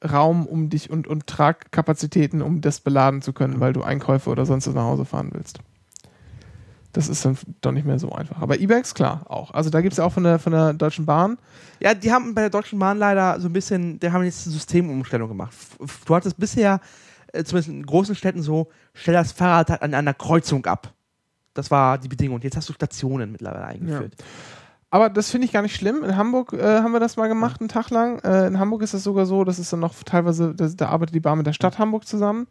Raum um dich und, und Tragkapazitäten, um das beladen zu können, weil du Einkäufe oder sonst was nach Hause fahren willst. Das ist dann doch nicht mehr so einfach. Aber E-Bikes, klar, auch. Also da gibt es ja auch von der, von der Deutschen Bahn. ja, die haben bei der Deutschen Bahn leider so ein bisschen, die haben jetzt eine Systemumstellung gemacht. Du hattest bisher, äh, zumindest in großen Städten so, stell das Fahrrad halt an einer Kreuzung ab. Das war die Bedingung. Jetzt hast du Stationen mittlerweile eingeführt. Aber das finde ich gar nicht schlimm. In Hamburg äh, haben wir das mal gemacht, einen Tag lang. Äh, in Hamburg ist das sogar so, dass es dann noch teilweise, da arbeitet die Bahn mit der Stadt Hamburg zusammen.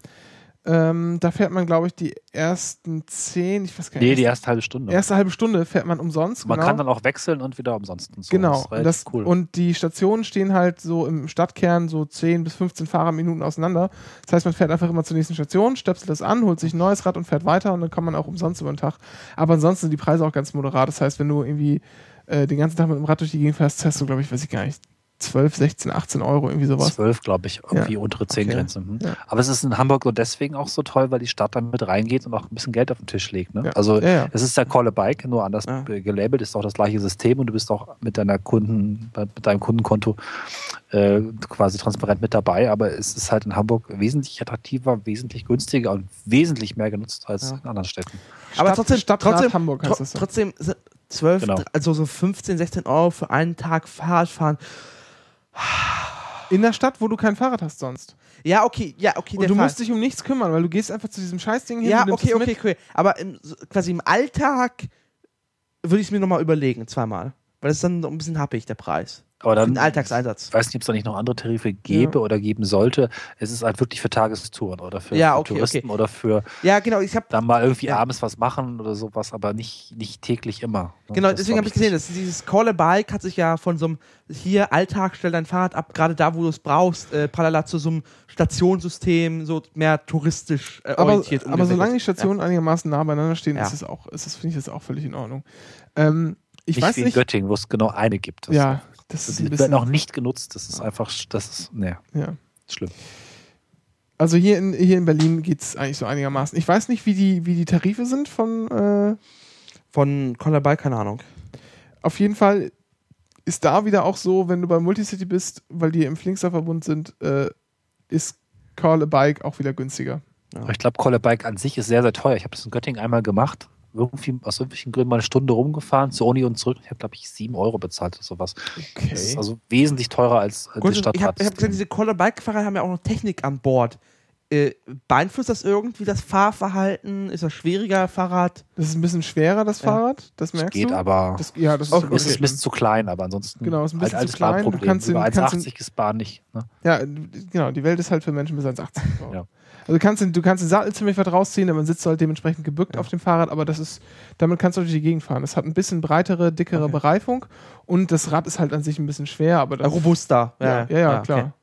Ähm, da fährt man, glaube ich, die ersten zehn, ich weiß gar nicht. Nee, die erste halbe Stunde. erste halbe Stunde fährt man umsonst. Man genau. kann dann auch wechseln und wieder umsonst. Und so. Genau, Das das, cool. und die Stationen stehen halt so im Stadtkern so 10 bis 15 Fahrerminuten auseinander. Das heißt, man fährt einfach immer zur nächsten Station, stöpselt das an, holt sich ein neues Rad und fährt weiter und dann kann man auch umsonst über den Tag. Aber ansonsten sind die Preise auch ganz moderat. Das heißt, wenn du irgendwie äh, den ganzen Tag mit dem Rad durch die Gegend fährst, hast du, glaube ich, weiß ich gar nicht, 12, 16, 18 Euro, irgendwie sowas. Zwölf, glaube ich, irgendwie Ja. untere zehn Okay. Grenze. Hm. Ja. Aber es ist in Hamburg nur deswegen auch so toll, weil die Stadt dann mit reingeht und auch ein bisschen Geld auf den Tisch legt. Ne? Ja. Also Ja, ja. es ist der Call a Bike, nur anders Ja. gelabelt, ist auch das gleiche System und du bist auch mit deiner Kunden, mit deinem Kundenkonto äh, quasi transparent mit dabei. Aber es ist halt in Hamburg wesentlich attraktiver, wesentlich günstiger und wesentlich mehr genutzt als Ja. in anderen Städten. Aber Stadt- trotzdem, Stadtrat trotzdem, Hamburg heißt tro das so. trotzdem sind 12, Genau. also so 15, 16 Euro für einen Tag Fahrrad fahren. In der Stadt, wo du kein Fahrrad hast sonst. Ja, okay, ja, okay, Und du Fall. musst dich um nichts kümmern, weil du gehst einfach zu diesem Scheißding hin. Ja, okay, es okay, okay. Aber im, quasi im Alltag würde ich es mir nochmal überlegen, zweimal. Weil das ist dann ein bisschen happig, der Preis. Aber Für dann, den Alltagseinsatz. Ich weiß nicht, ob es da nicht noch andere Tarife gäbe Ja. oder geben sollte. Es ist halt wirklich für Tagestouren oder für, Ja, für okay, Touristen okay. oder für Ja, genau, ich habe dann mal irgendwie Ja. abends was machen oder sowas, aber nicht, nicht täglich immer. ne? Genau, Das deswegen habe ich gesehen, dass dieses Call a Bike hat sich ja von so einem hier Alltag, stell dein Fahrrad ab, gerade da, wo du es brauchst, äh, parallel zu so einem Stationssystem, so mehr touristisch äh, aber, orientiert. aber solange die Stationen einigermaßen nah beieinander stehen, Ja. ist es auch, ist das, finde ich das auch völlig in Ordnung. Ähm, ich nicht weiß wie in nicht. Göttingen, wo es genau eine gibt. Das Ja, Das ist ein werden bisschen, auch nicht genutzt. Das ist einfach, das ist, ne, ja. schlimm. Also hier in, hier in Berlin geht es eigentlich so einigermaßen. Ich weiß nicht, wie die, wie die Tarife sind von, äh, Von Collar keine Ahnung. auf jeden Fall ist da wieder auch so, wenn du bei Multicity bist, weil die im Flinkster-Verbund sind, äh, ist Call a Bike auch wieder günstiger. Aber ich glaube, Collar Bike an sich ist sehr, sehr teuer. Ich habe das in Göttingen einmal gemacht. Irgendwie aus irgendwelchen Gründen mal eine Stunde rumgefahren, zur Uni und zurück. Ich habe, glaube ich, sieben Euro bezahlt oder sowas. Okay. Das ist also wesentlich teurer als, als Gut, das ich habe hab gesehen, diese Collar-Bike-Fahrer haben ja auch noch Technik an Bord. Äh, beeinflusst das irgendwie das Fahrverhalten? Ist das schwieriger Fahrrad? das ist ein bisschen schwerer, das Ja. Fahrrad. Das das merkst geht, du. aber Das, ja, das ist, Okay. ist ein bisschen zu klein, aber ansonsten Genau, ist ein bisschen halt zu klein. Du kannst Über den- kannst 1,80 ist Bahn nicht. Ne? Ja, genau, die Welt ist halt für Menschen bis 1,80 gebaut. Ja. Also du kannst, den, du kannst den Sattel ziemlich weit rausziehen, aber dann sitzt du halt dementsprechend gebückt Ja. auf dem Fahrrad, aber das ist, damit kannst du durch die Gegend fahren. Das hat ein bisschen breitere, dickere Okay. Bereifung und das Rad ist halt an sich ein bisschen schwer, aber das, robuster. ja, ja, ja, okay. klar.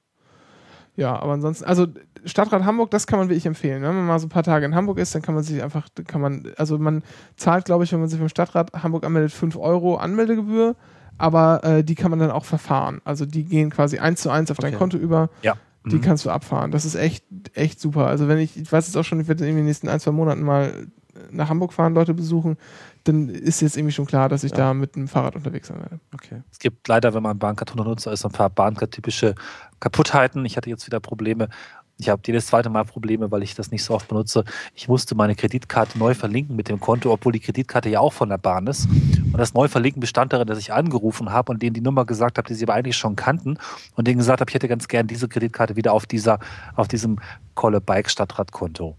Ja, aber ansonsten, also Stadtrat Hamburg, das kann man wirklich empfehlen. ne? Wenn man mal so ein paar Tage in Hamburg ist, dann kann man sich einfach, kann man, also man zahlt, glaube ich, wenn man sich beim Stadtrat Hamburg anmeldet, 5 Euro Anmeldegebühr, aber äh, die kann man dann auch verfahren. Also die gehen quasi eins zu eins auf dein Okay. Konto über Ja. Die Mhm. kannst du abfahren. Das ist echt, echt super. Also wenn ich, ich weiß jetzt auch schon, ich werde in den nächsten ein, zwei Monaten mal nach Hamburg fahren, Leute besuchen, dann ist jetzt irgendwie schon klar, dass ich Ja. da mit dem Fahrrad unterwegs sein werde. okay. Es gibt leider, wenn man Bahncard-Nutzer ist, ein paar Bahncard-typische Kaputtheiten. Ich hatte jetzt wieder Probleme. Ich habe jedes zweite Mal Probleme, weil ich das nicht so oft benutze. Ich musste meine Kreditkarte neu verlinken mit dem Konto, obwohl die Kreditkarte ja auch von der Bahn ist. Und das Neuverlinken bestand darin, dass ich angerufen habe und denen die Nummer gesagt habe, die sie aber eigentlich schon kannten und denen gesagt habe, ich hätte ganz gern diese Kreditkarte wieder auf dieser, auf diesem Kolle Bike Stadtradkonto.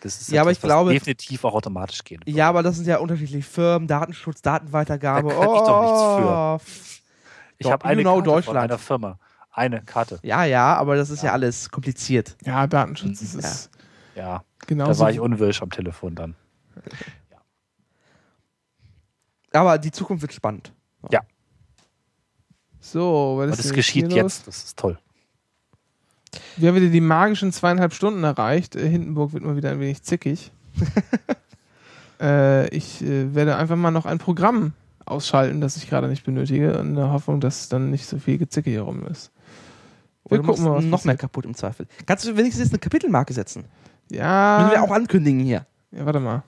Das ist Ja, aber ich glaube- definitiv auch automatisch gehen. würde. Ja, aber das sind ja unterschiedliche Firmen, Datenschutz, Datenweitergabe. Da kann ich doch nichts für. Ich habe eine genau Karte von Deutschland. einer Firma. Eine Karte. Ja, ja, aber das ist ja, alles kompliziert. Ja, Datenschutz das Ja. ist Ja, genau da so. war ich unwirsch am Telefon dann. Aber die Zukunft wird spannend. So, was Und ist das geschieht hier jetzt. Das ist toll. Wir haben wieder die magischen zweieinhalb Stunden erreicht. Äh, Hindenburg wird mal wieder ein wenig zickig. äh, ich äh, werde einfach mal noch ein Programm ausschalten, das ich gerade nicht benötige, in der Hoffnung, dass dann nicht so viel Gezicke hier rum ist. Wir Oder du gucken mal, noch mehr kaputt im Zweifel. Kannst du wenigstens jetzt eine Kapitelmarke setzen? Ja, Müssen wir auch ankündigen hier. ja, warte mal.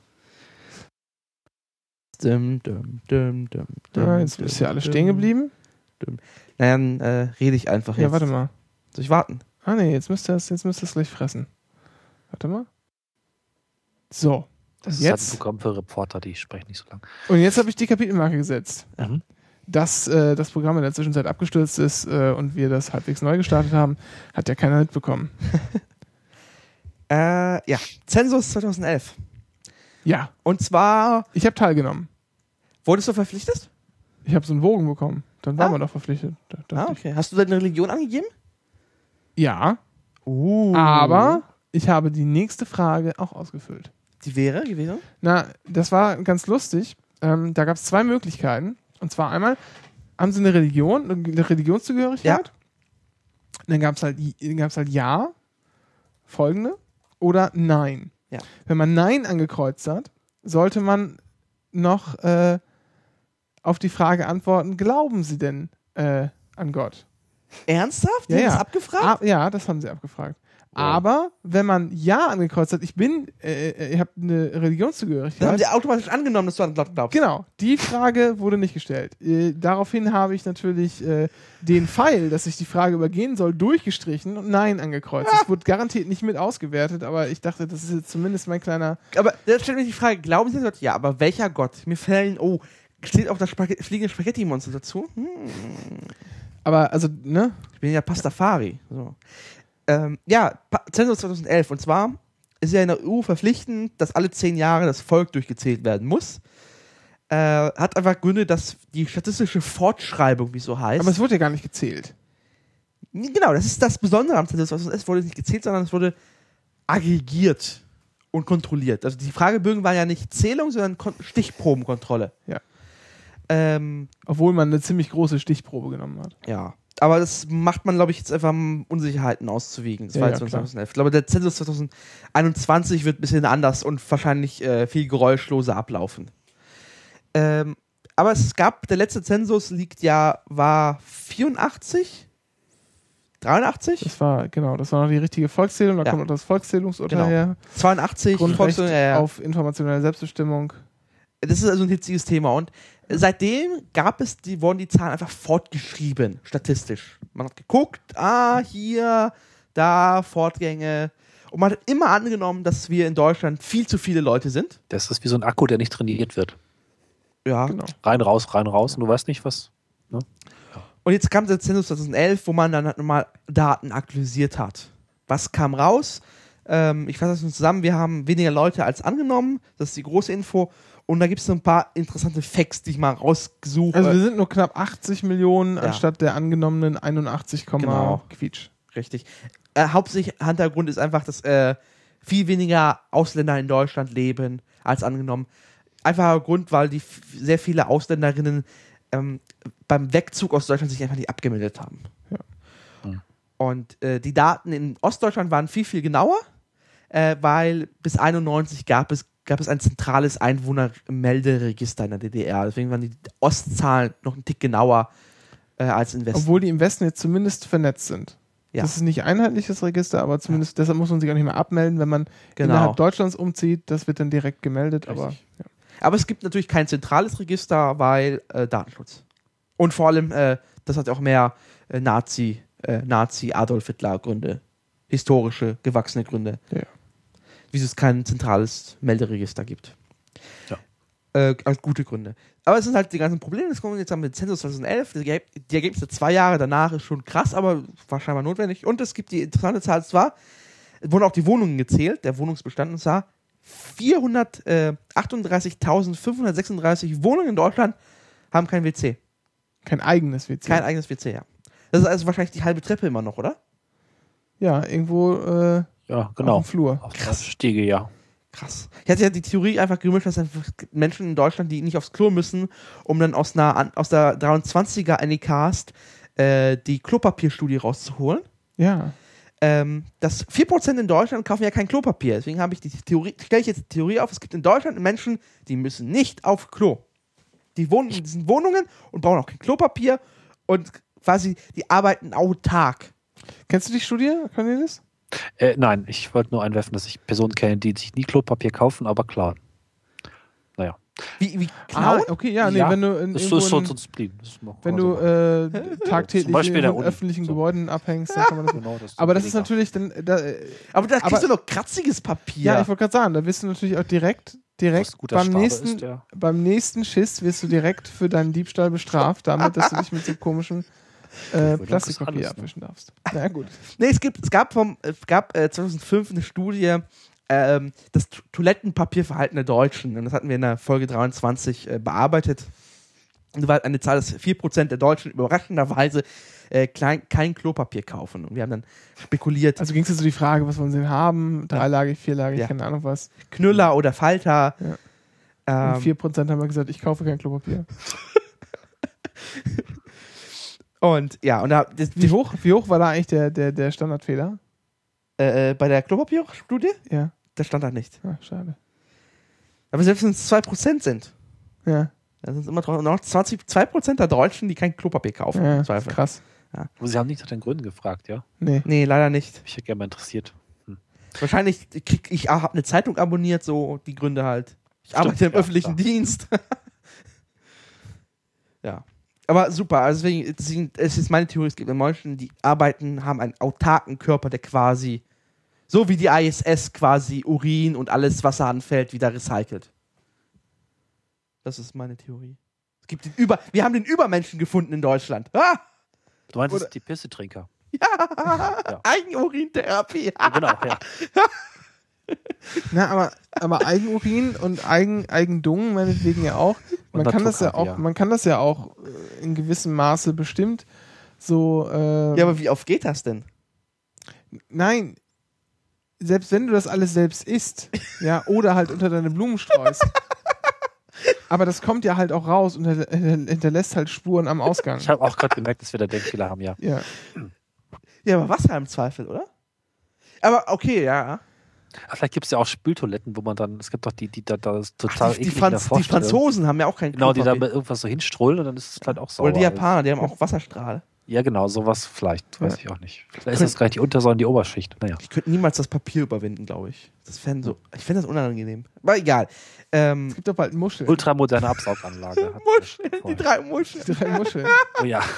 Dum, dum, dum, dum, Ja, jetzt ist ja alles stehen geblieben. Na, dann äh, rede ich einfach Ja, jetzt. warte mal. Soll ich warten? Ah nee, jetzt müsste es jetzt müsste es gleich fressen. Warte mal. So. Das Und ist halt ein jetzt? Programm für Reporter, die sprechen nicht so lang. Und jetzt habe ich die Kapitelmarke gesetzt. Mhm. Dass äh, das Programm in der Zwischenzeit abgestürzt ist äh, und wir das halbwegs neu gestartet haben, hat ja keiner mitbekommen. Äh, ja, Zensus 2011. Ja, Und zwar, ich habe teilgenommen. wurdest du verpflichtet? Ich habe so einen Wogen bekommen. Dann war Ah. man doch verpflichtet. Ah, ich. okay. Hast du deine Religion angegeben? Ja, Uh. aber ich habe die nächste Frage auch ausgefüllt. Die wäre gewesen? Na, das war ganz lustig. Ähm, da gab es zwei Möglichkeiten. Und zwar einmal, haben sie eine Religion, eine Religionszugehörigkeit? Dann gab es halt, gab's halt Ja, folgende, oder Nein. Ja. Wenn man Nein angekreuzt hat, sollte man noch äh, auf die Frage antworten, glauben Sie denn äh, an Gott? Ernsthaft? Die Ja, haben ja. das abgefragt? Ah, ja, das haben sie abgefragt. Aber wenn man Ja angekreuzt hat, ich bin, äh, äh, ich habe eine Dann haben Religionszugehörigkeit. sie automatisch angenommen, dass du an Gott glaubst. Genau, die Frage wurde nicht gestellt. Äh, daraufhin habe ich natürlich äh, den Pfeil, dass ich die Frage übergehen soll, durchgestrichen und Nein angekreuzt. Das wurde garantiert nicht mit ausgewertet, aber ich dachte, das ist jetzt zumindest mein kleiner. Aber da stellt mich die Frage, glauben Sie an Gott? Ja, aber welcher Gott? Mir fällen, oh, steht auch das Spag fliegende Spaghetti-Monster dazu? Hm. Aber also, ne? Ich bin ja Pastafari. So. Ähm, ja, Zensus 2011. Und zwar ist ja in der EU verpflichtend, dass alle zehn Jahre das Volk durchgezählt werden muss. Äh, hat einfach Gründe, dass die statistische Fortschreibung, wie es so heißt. Aber es wurde ja gar nicht gezählt. genau, das ist das Besondere am Zensus 2011. Es wurde nicht gezählt, sondern es wurde aggregiert und kontrolliert. Also die Fragebögen waren ja nicht Zählung, sondern Kon Stichprobenkontrolle. Ja. Ähm, Obwohl man eine ziemlich große Stichprobe genommen hat. Ja. Aber das macht man, glaube ich, jetzt einfach, um Unsicherheiten auszuwiegen. Das Ja, war ja, jetzt klar. 2011. Ich glaube, der Zensus 2021 wird ein bisschen anders und wahrscheinlich äh, viel geräuschloser ablaufen. Ähm, Aber es gab, der letzte Zensus liegt ja, war 84? 83? Das war, genau, das war noch die richtige Volkszählung, da Ja. kommt noch das Volkszählungsurteil Genau. her. 82, Grundrecht Volkswagen, ja, ja. auf informationelle Selbstbestimmung. Das ist also ein hitziges Thema. Und seitdem gab es, die, wurden die Zahlen einfach fortgeschrieben, statistisch. Man hat geguckt, ah, hier, da, Fortgänge. Und man hat immer angenommen, dass wir in Deutschland viel zu viele Leute sind. Das ist wie so ein Akku, der nicht trainiert wird. Ja. Genau. Rein, raus, rein, raus und du weißt nicht, was. Und jetzt kam der Zensus 2011, wo man dann halt nochmal Daten aktualisiert hat. Was kam raus? Ähm, ich fasse das nur zusammen. Wir haben weniger Leute als angenommen. Das ist die große Info. Und da gibt es so ein paar interessante Facts, die ich mal rausgesucht Also wir habe. sind nur knapp 80 Millionen Ja. anstatt der angenommenen 81, Genau. Quietsch. Richtig. Äh, hauptsächlich Hintergrund ist einfach, dass äh, viel weniger Ausländer in Deutschland leben als angenommen. Einfacher Grund, weil die sehr viele Ausländerinnen ähm, beim Wegzug aus Deutschland sich einfach nicht abgemeldet haben. Ja. Und äh, die Daten in Ostdeutschland waren viel, viel genauer, äh, weil bis 91 gab es, gab es ein zentrales Einwohnermelderegister in der DDR. Deswegen waren die Ostzahlen noch ein Tick genauer äh, als in Westen. Obwohl die im Westen jetzt zumindest vernetzt sind. Ja. Das ist nicht einheitliches Register, aber zumindest deshalb muss man sich auch nicht mehr abmelden, wenn man Genau. innerhalb Deutschlands umzieht. Das wird dann direkt gemeldet. Aber Richtig. Aber es gibt natürlich kein zentrales Register, weil äh, Datenschutz. Und vor allem, äh, das hat auch mehr äh, Nazi, äh, Nazi Adolf Hitler Gründe. Historische, gewachsene Gründe. Ja. Wieso es kein zentrales Melderegister gibt. Ja. Äh, als gute Gründe. Aber es sind halt die ganzen Probleme. Das kommen wir jetzt haben mit Zensus 2011. Die Ergeb- die Ergebnisse zwei Jahre danach ist schon krass, aber war scheinbar notwendig. Und es gibt die interessante Zahl, zwar es wurden auch die Wohnungen gezählt, der Wohnungsbestand, und zwar 438.536 Wohnungen in Deutschland haben kein WC. kein eigenes WC. Kein eigenes WC, ja. Das ist also wahrscheinlich die halbe Treppe immer noch, oder? ja, irgendwo äh, Ja, auf genau. dem Flur. Auf der Stiege, ja. Krass. Ich hatte ja die Theorie einfach gemischt, dass einfach Menschen in Deutschland, die nicht aufs Klo müssen, um dann aus, einer, aus der 23er Anycast äh, die Klopapierstudie rauszuholen. Ja. ähm, dass 4% in Deutschland kaufen ja kein Klopapier. Deswegen habe ich die Theorie, stelle ich jetzt die Theorie auf, es gibt in Deutschland Menschen, die müssen nicht auf Klo. Die wohnen in diesen Wohnungen und brauchen auch kein Klopapier und quasi, die arbeiten autark. Kennst du die Studie, Cornelis? Äh, nein, ich wollte nur einwerfen, dass ich Personen kenne, die sich nie Klopapier kaufen, aber klar. Naja. Wie, wie klauen? Ah, okay, ja, nee, Ja, wenn du in, Das ist so, in, so ein Spleen. Das ist noch- wenn du äh, tagtäglich in öffentlichen So. Gebäuden abhängst, dann kann man das. genau, das Aber das ist natürlich dann, da, äh, Aber da kriegst du noch kratziges Papier. ja, ich wollte gerade sagen, da wirst du natürlich auch direkt, direkt beim nächsten, ist, ja. beim nächsten Schiss wirst du direkt für deinen Diebstahl bestraft, damit, dass du dich mit so komischem äh, Plastikpapier abwischen darfst. Na gut. Nee, es, gibt, es gab, vom, es gab äh, 2005 eine Studie, ähm, das Toilettenpapierverhalten der Deutschen. Und das hatten wir in der Folge 23 äh, bearbeitet. Und da war eine Zahl, dass 4% der Deutschen überraschenderweise äh, klein, kein Klopapier kaufen. Und wir haben dann spekuliert, Also ging es jetzt so die Frage, was wollen sie denn haben? Dreilagig, vierlagig, Ja. keine Ahnung was. Knüller oder Falter. Ja. Und Ähm, 4% haben wir gesagt, ich kaufe kein Klopapier. und ja, und da, das, Wie hoch, wie hoch war da eigentlich der, der, der Standardfehler? äh, äh, bei der Klopapierstudie, Ja, da stand da nicht. ah, schade. Aber selbst wenn es 2% sind, Ja, dann sind es immer noch 20, 2% der Deutschen, die kein Klopapier kaufen. ja Zweifel. krass. Aber Sie haben nicht nach den Gründen gefragt, ja? Nee. Nee, leider nicht. Mich hätte gerne mal interessiert. Wahrscheinlich krieg ich habe eine Zeitung abonniert, so die Gründe halt. Ich Stimmt, arbeite im ja, öffentlichen klar. Dienst. ja. Aber super, also deswegen, deswegen es ist meine Theorie, es gibt Menschen, die arbeiten, haben einen autarken Körper, der quasi, so wie die ISS quasi Urin und alles, was da anfällt, wieder recycelt. Das ist meine Theorie. Es gibt den Über, wir haben den Übermenschen gefunden in Deutschland. Ah! Du meinst, Oder- die Pissetrinker. Ja! Eigenurintherapie. Ja, genau, ja. Na, aber, aber Eigenurin und Eigen, Eigendung meinetwegen ja auch. Man kann das ja auch, man kann das ja auch äh, in gewissem Maße bestimmt so. Äh, Ja, aber wie oft geht das denn? nein, selbst wenn du das alles selbst isst, ja, oder halt unter deine Blumen streust. aber das kommt ja halt auch raus und hinter- hinter- hinterlässt halt Spuren am Ausgang. Ich habe auch gerade gemerkt, dass wir da Denkfehler haben, ja. Ja. Ja, aber Wasser im Zweifel, oder? Aber okay, ja. Ah, vielleicht gibt es ja auch Spültoiletten, wo man dann, es gibt doch die, die da, da ist total Ach, die, die, Franz die. Franzosen haben ja auch kein Genau, die da irgendwas so hinstrollen und dann ist es halt auch sauber. Oder die Japaner, die haben auch Wasserstrahl. Ja, genau, sowas vielleicht, weiß Ja. ich auch nicht. Vielleicht ist das gleich die Untersäule und die Oberschicht. Naja. Ich könnte niemals das Papier überwinden, glaube ich. Das fänd so, ich fände das unangenehm. Aber egal. Ähm, Es gibt doch bald Muscheln. Ultramoderne Absauganlage. Muscheln, die drei Muscheln. Die drei Muscheln. Oh ja.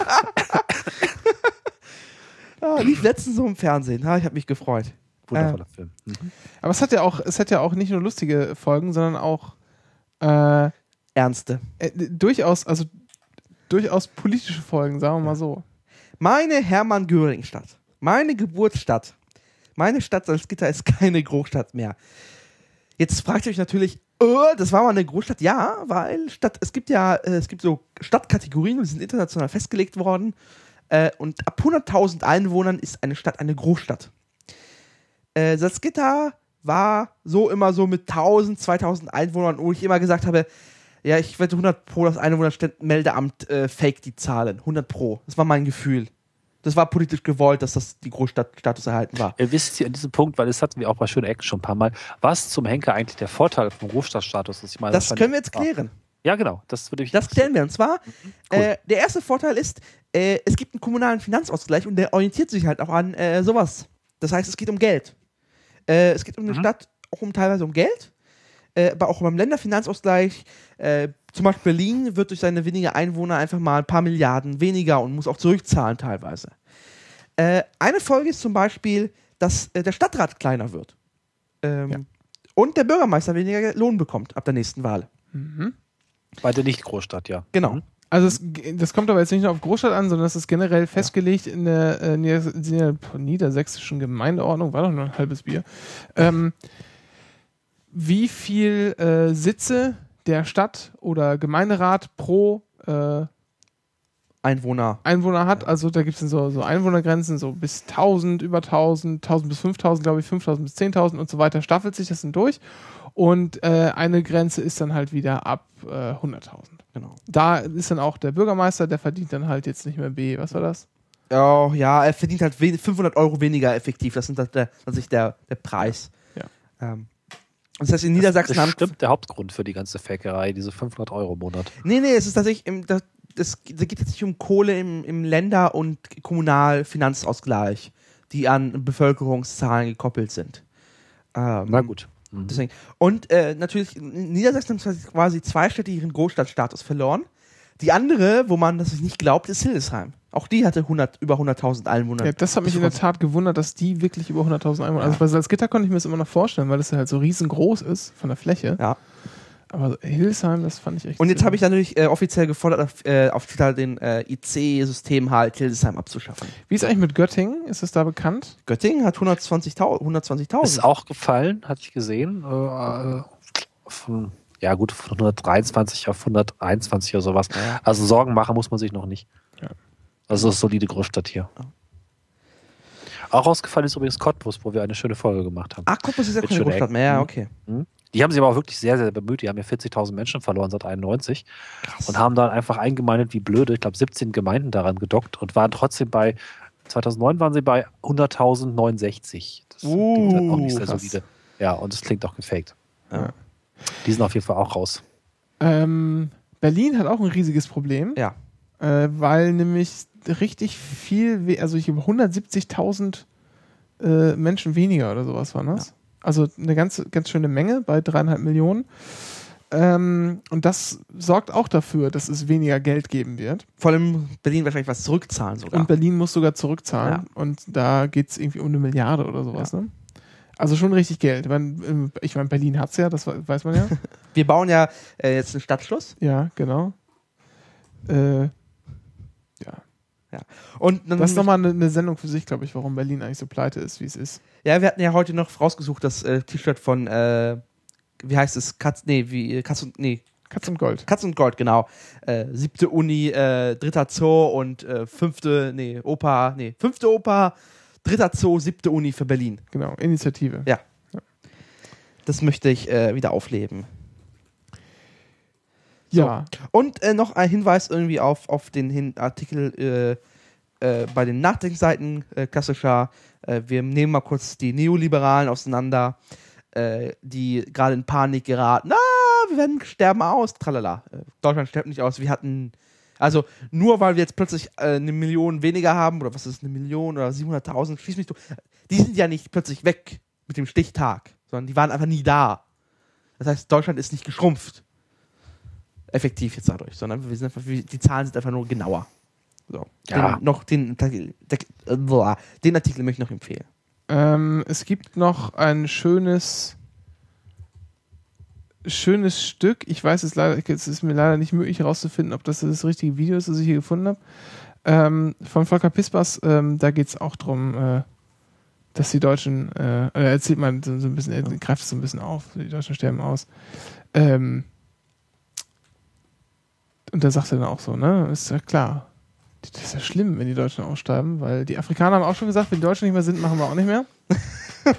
Ah, lief letztens so im Fernsehen. Ha, ich habe mich gefreut. Wundervoller Film. Mhm. Aber es hat ja auch, es hat ja auch nicht nur lustige Folgen, sondern auch äh, Ernste. äh, durchaus, also durchaus politische Folgen, sagen wir mal so. Meine Hermann-Göring-Stadt. Meine Geburtsstadt. Meine Stadt Salzgitter ist keine Großstadt mehr. Jetzt fragt ihr euch natürlich, äh, das war mal eine Großstadt? Ja, weil Stadt, es gibt ja, äh, es gibt so Stadtkategorien, die sind international festgelegt worden. Äh, und ab 100.000 Einwohnern ist eine Stadt eine Großstadt. Äh, Salzgitter war so immer so mit 1000, 2000 Einwohnern, wo ich immer gesagt habe, ja, ich wette 100 pro, das Einwohnermeldeamt äh, fake die Zahlen. 100 pro. Das war mein Gefühl. Das war politisch gewollt, dass das die Großstadtstatus erhalten war. Ihr wisst ihr an diesem Punkt, weil das hatten wir auch bei Schöne Ecken schon ein paar Mal, was zum Henker eigentlich der Vorteil vom Großstadtstatus ist. Ich meine, Das fand können wir jetzt klären. Ja, genau. Das würde ich. Das klären wir. Und zwar, Cool. äh, der erste Vorteil ist, äh, es gibt einen kommunalen Finanzausgleich und der orientiert sich halt auch an äh, sowas. Das heißt, es geht um Geld. Äh, es geht um eine Mhm. Stadt auch um teilweise um Geld, äh, aber auch beim Länderfinanzausgleich. Äh, zum Beispiel Berlin wird durch seine weniger Einwohner einfach mal ein paar Milliarden weniger und muss auch zurückzahlen teilweise. Äh, eine Folge ist zum Beispiel, dass äh, der Stadtrat kleiner wird. Ähm, Ja. Und der Bürgermeister weniger Lohn bekommt ab der nächsten Wahl. Bei der Nicht-Großstadt, ja. Genau. Mhm. Also es, das kommt aber jetzt nicht nur auf Großstadt an, sondern das ist generell festgelegt in der äh, nieder nieder niedersächsischen Gemeindeordnung, war doch nur ein halbes Bier, ähm, wie viel äh, Sitze der Stadt oder Gemeinderat pro äh, Einwohner. Einwohner hat. Also da gibt es so, so Einwohnergrenzen, so bis 1000, über 1000, 1000 bis 5000, glaube ich, 5000 bis 10.000 und so weiter, staffelt sich das dann durch. Und äh, eine Grenze ist dann halt wieder ab äh, 100.000. Genau. Da ist dann auch der Bürgermeister, der verdient dann halt jetzt nicht mehr B. Was war das? Oh, ja, er verdient halt wen- 500 Euro weniger effektiv. Das ist halt der, tatsächlich der, der Preis. Ja. Ähm, das heißt, in Niedersachsen Das haben. stimmt der Hauptgrund für die ganze Fakerei, diese 500 Euro im Monat. Nee, nee, es ist tatsächlich. Im, das, das, da geht jetzt nicht um Kohle im, im Länder- und Kommunalfinanzausgleich, die an Bevölkerungszahlen gekoppelt sind. Ähm, Na gut. Mhm. Deswegen. Und äh, natürlich, Niedersachsen hat quasi zweistellig ihren Großstadtstatus verloren. Die andere, wo man das nicht glaubt, ist Hildesheim. Auch die hatte 100, über 100.000 Einwohner. Ja, das hat mich in der Tat gewundert, dass die wirklich über 100.000 Einwohner. Also bei Salzgitter konnte ich mir das immer noch vorstellen, weil das ja halt so riesengroß ist von der Fläche. Ja. Aber Hildesheim, das fand ich echt. Und jetzt habe ich natürlich äh, offiziell gefordert, auf, äh, auf Twitter den äh, IC-System halt Hildesheim abzuschaffen. Wie ist eigentlich mit Göttingen? Ist das da bekannt? Göttingen hat 120.000. 120.000. Ist auch gefallen, hatte ich gesehen. Äh, von, ja, gut, von 123 auf 121 oder sowas. Ja. Also Sorgen machen muss man sich noch nicht. Ja. Also es ist solide Großstadt hier. Auch ausgefallen ist übrigens Cottbus, wo wir eine schöne Folge gemacht haben. Ach, Cottbus ist ja keine. Großstadt mehr. Ja, Mhm. Die haben sich aber auch wirklich sehr, sehr bemüht. Die haben ja 40.000 Menschen verloren seit 91 Krass. und haben dann einfach eingemeindet wie blöde. Ich glaube, 17 Gemeinden daran gedockt und waren trotzdem bei, 2009 waren sie bei 100.069. Das klingt halt auch nicht sehr krass. solide. Ja, und es klingt auch gefaked. Ja. Die sind auf jeden Fall auch raus. Ähm, Berlin hat auch ein riesiges Problem, Ja. äh, weil nämlich richtig viel, also ich über 170.000 äh, Menschen weniger oder sowas waren das. Also eine ganz, ganz schöne Menge bei dreieinhalb Millionen. Ähm, und das sorgt auch dafür, dass es weniger Geld geben wird. Vor allem Berlin wahrscheinlich was zurückzahlen sogar. Und Berlin muss sogar zurückzahlen. Ja. Und da geht es irgendwie um eine Milliarde oder sowas. Ne? Also schon richtig Geld. Ich meine, ich mein, Berlin hat es ja, das weiß man ja. Wir bauen ja äh, jetzt einen Stadtschluss. ja, genau. Äh, ja. Und Das ist nochmal eine, eine Sendung für sich, glaube ich, warum Berlin eigentlich so pleite ist, wie es ist. Ja, wir hatten ja heute noch rausgesucht das äh, T-Shirt von, äh, wie heißt es? Katz, nee, wie, äh, Katz und, nee, Katz und Gold. Katz und Gold, genau. Äh, siebte Uni, äh, dritter Zoo und äh, fünfte, nee, Opa, nee, fünfte Opa, dritter Zoo, siebte Uni für Berlin. Genau, Initiative. Ja. Das möchte ich wieder aufleben. Ja. Und äh, noch ein Hinweis irgendwie auf, auf den Hin Artikel äh, äh, bei den Nachdenkseiten, äh, klassischer Äh, wir nehmen mal kurz die Neoliberalen auseinander, äh, die gerade in Panik geraten. Ah, wir werden sterben aus, tralala. Deutschland stirbt nicht aus. Wir hatten, also nur weil wir jetzt plötzlich eine Million weniger haben, oder was ist eine Million oder 700.000, schließ mich du, die sind ja nicht plötzlich weg mit dem Stichtag, sondern die waren einfach nie da. Das heißt, Deutschland ist nicht geschrumpft. Effektiv jetzt dadurch, sondern wir sind einfach, die Zahlen sind einfach nur genauer. So. Ja. Den, noch den, den, Artikel möchte ich noch empfehlen. Ähm, es gibt noch ein schönes schönes Stück. Ich weiß es leider, es ist mir leider nicht möglich herauszufinden, ob das das richtige Video ist, das ich hier gefunden habe. Ähm, von Volker Pispers, ähm, da geht es auch darum, äh, dass die Deutschen, äh, er erzählt mal so, so ein bisschen, er greift es so ein bisschen auf, die Deutschen sterben aus. Ähm, und da sagt er dann auch so, ne, ist ja klar, das ist ja schlimm, wenn die Deutschen aussterben, weil die Afrikaner haben auch schon gesagt, wenn die Deutschen nicht mehr sind, machen wir auch nicht mehr.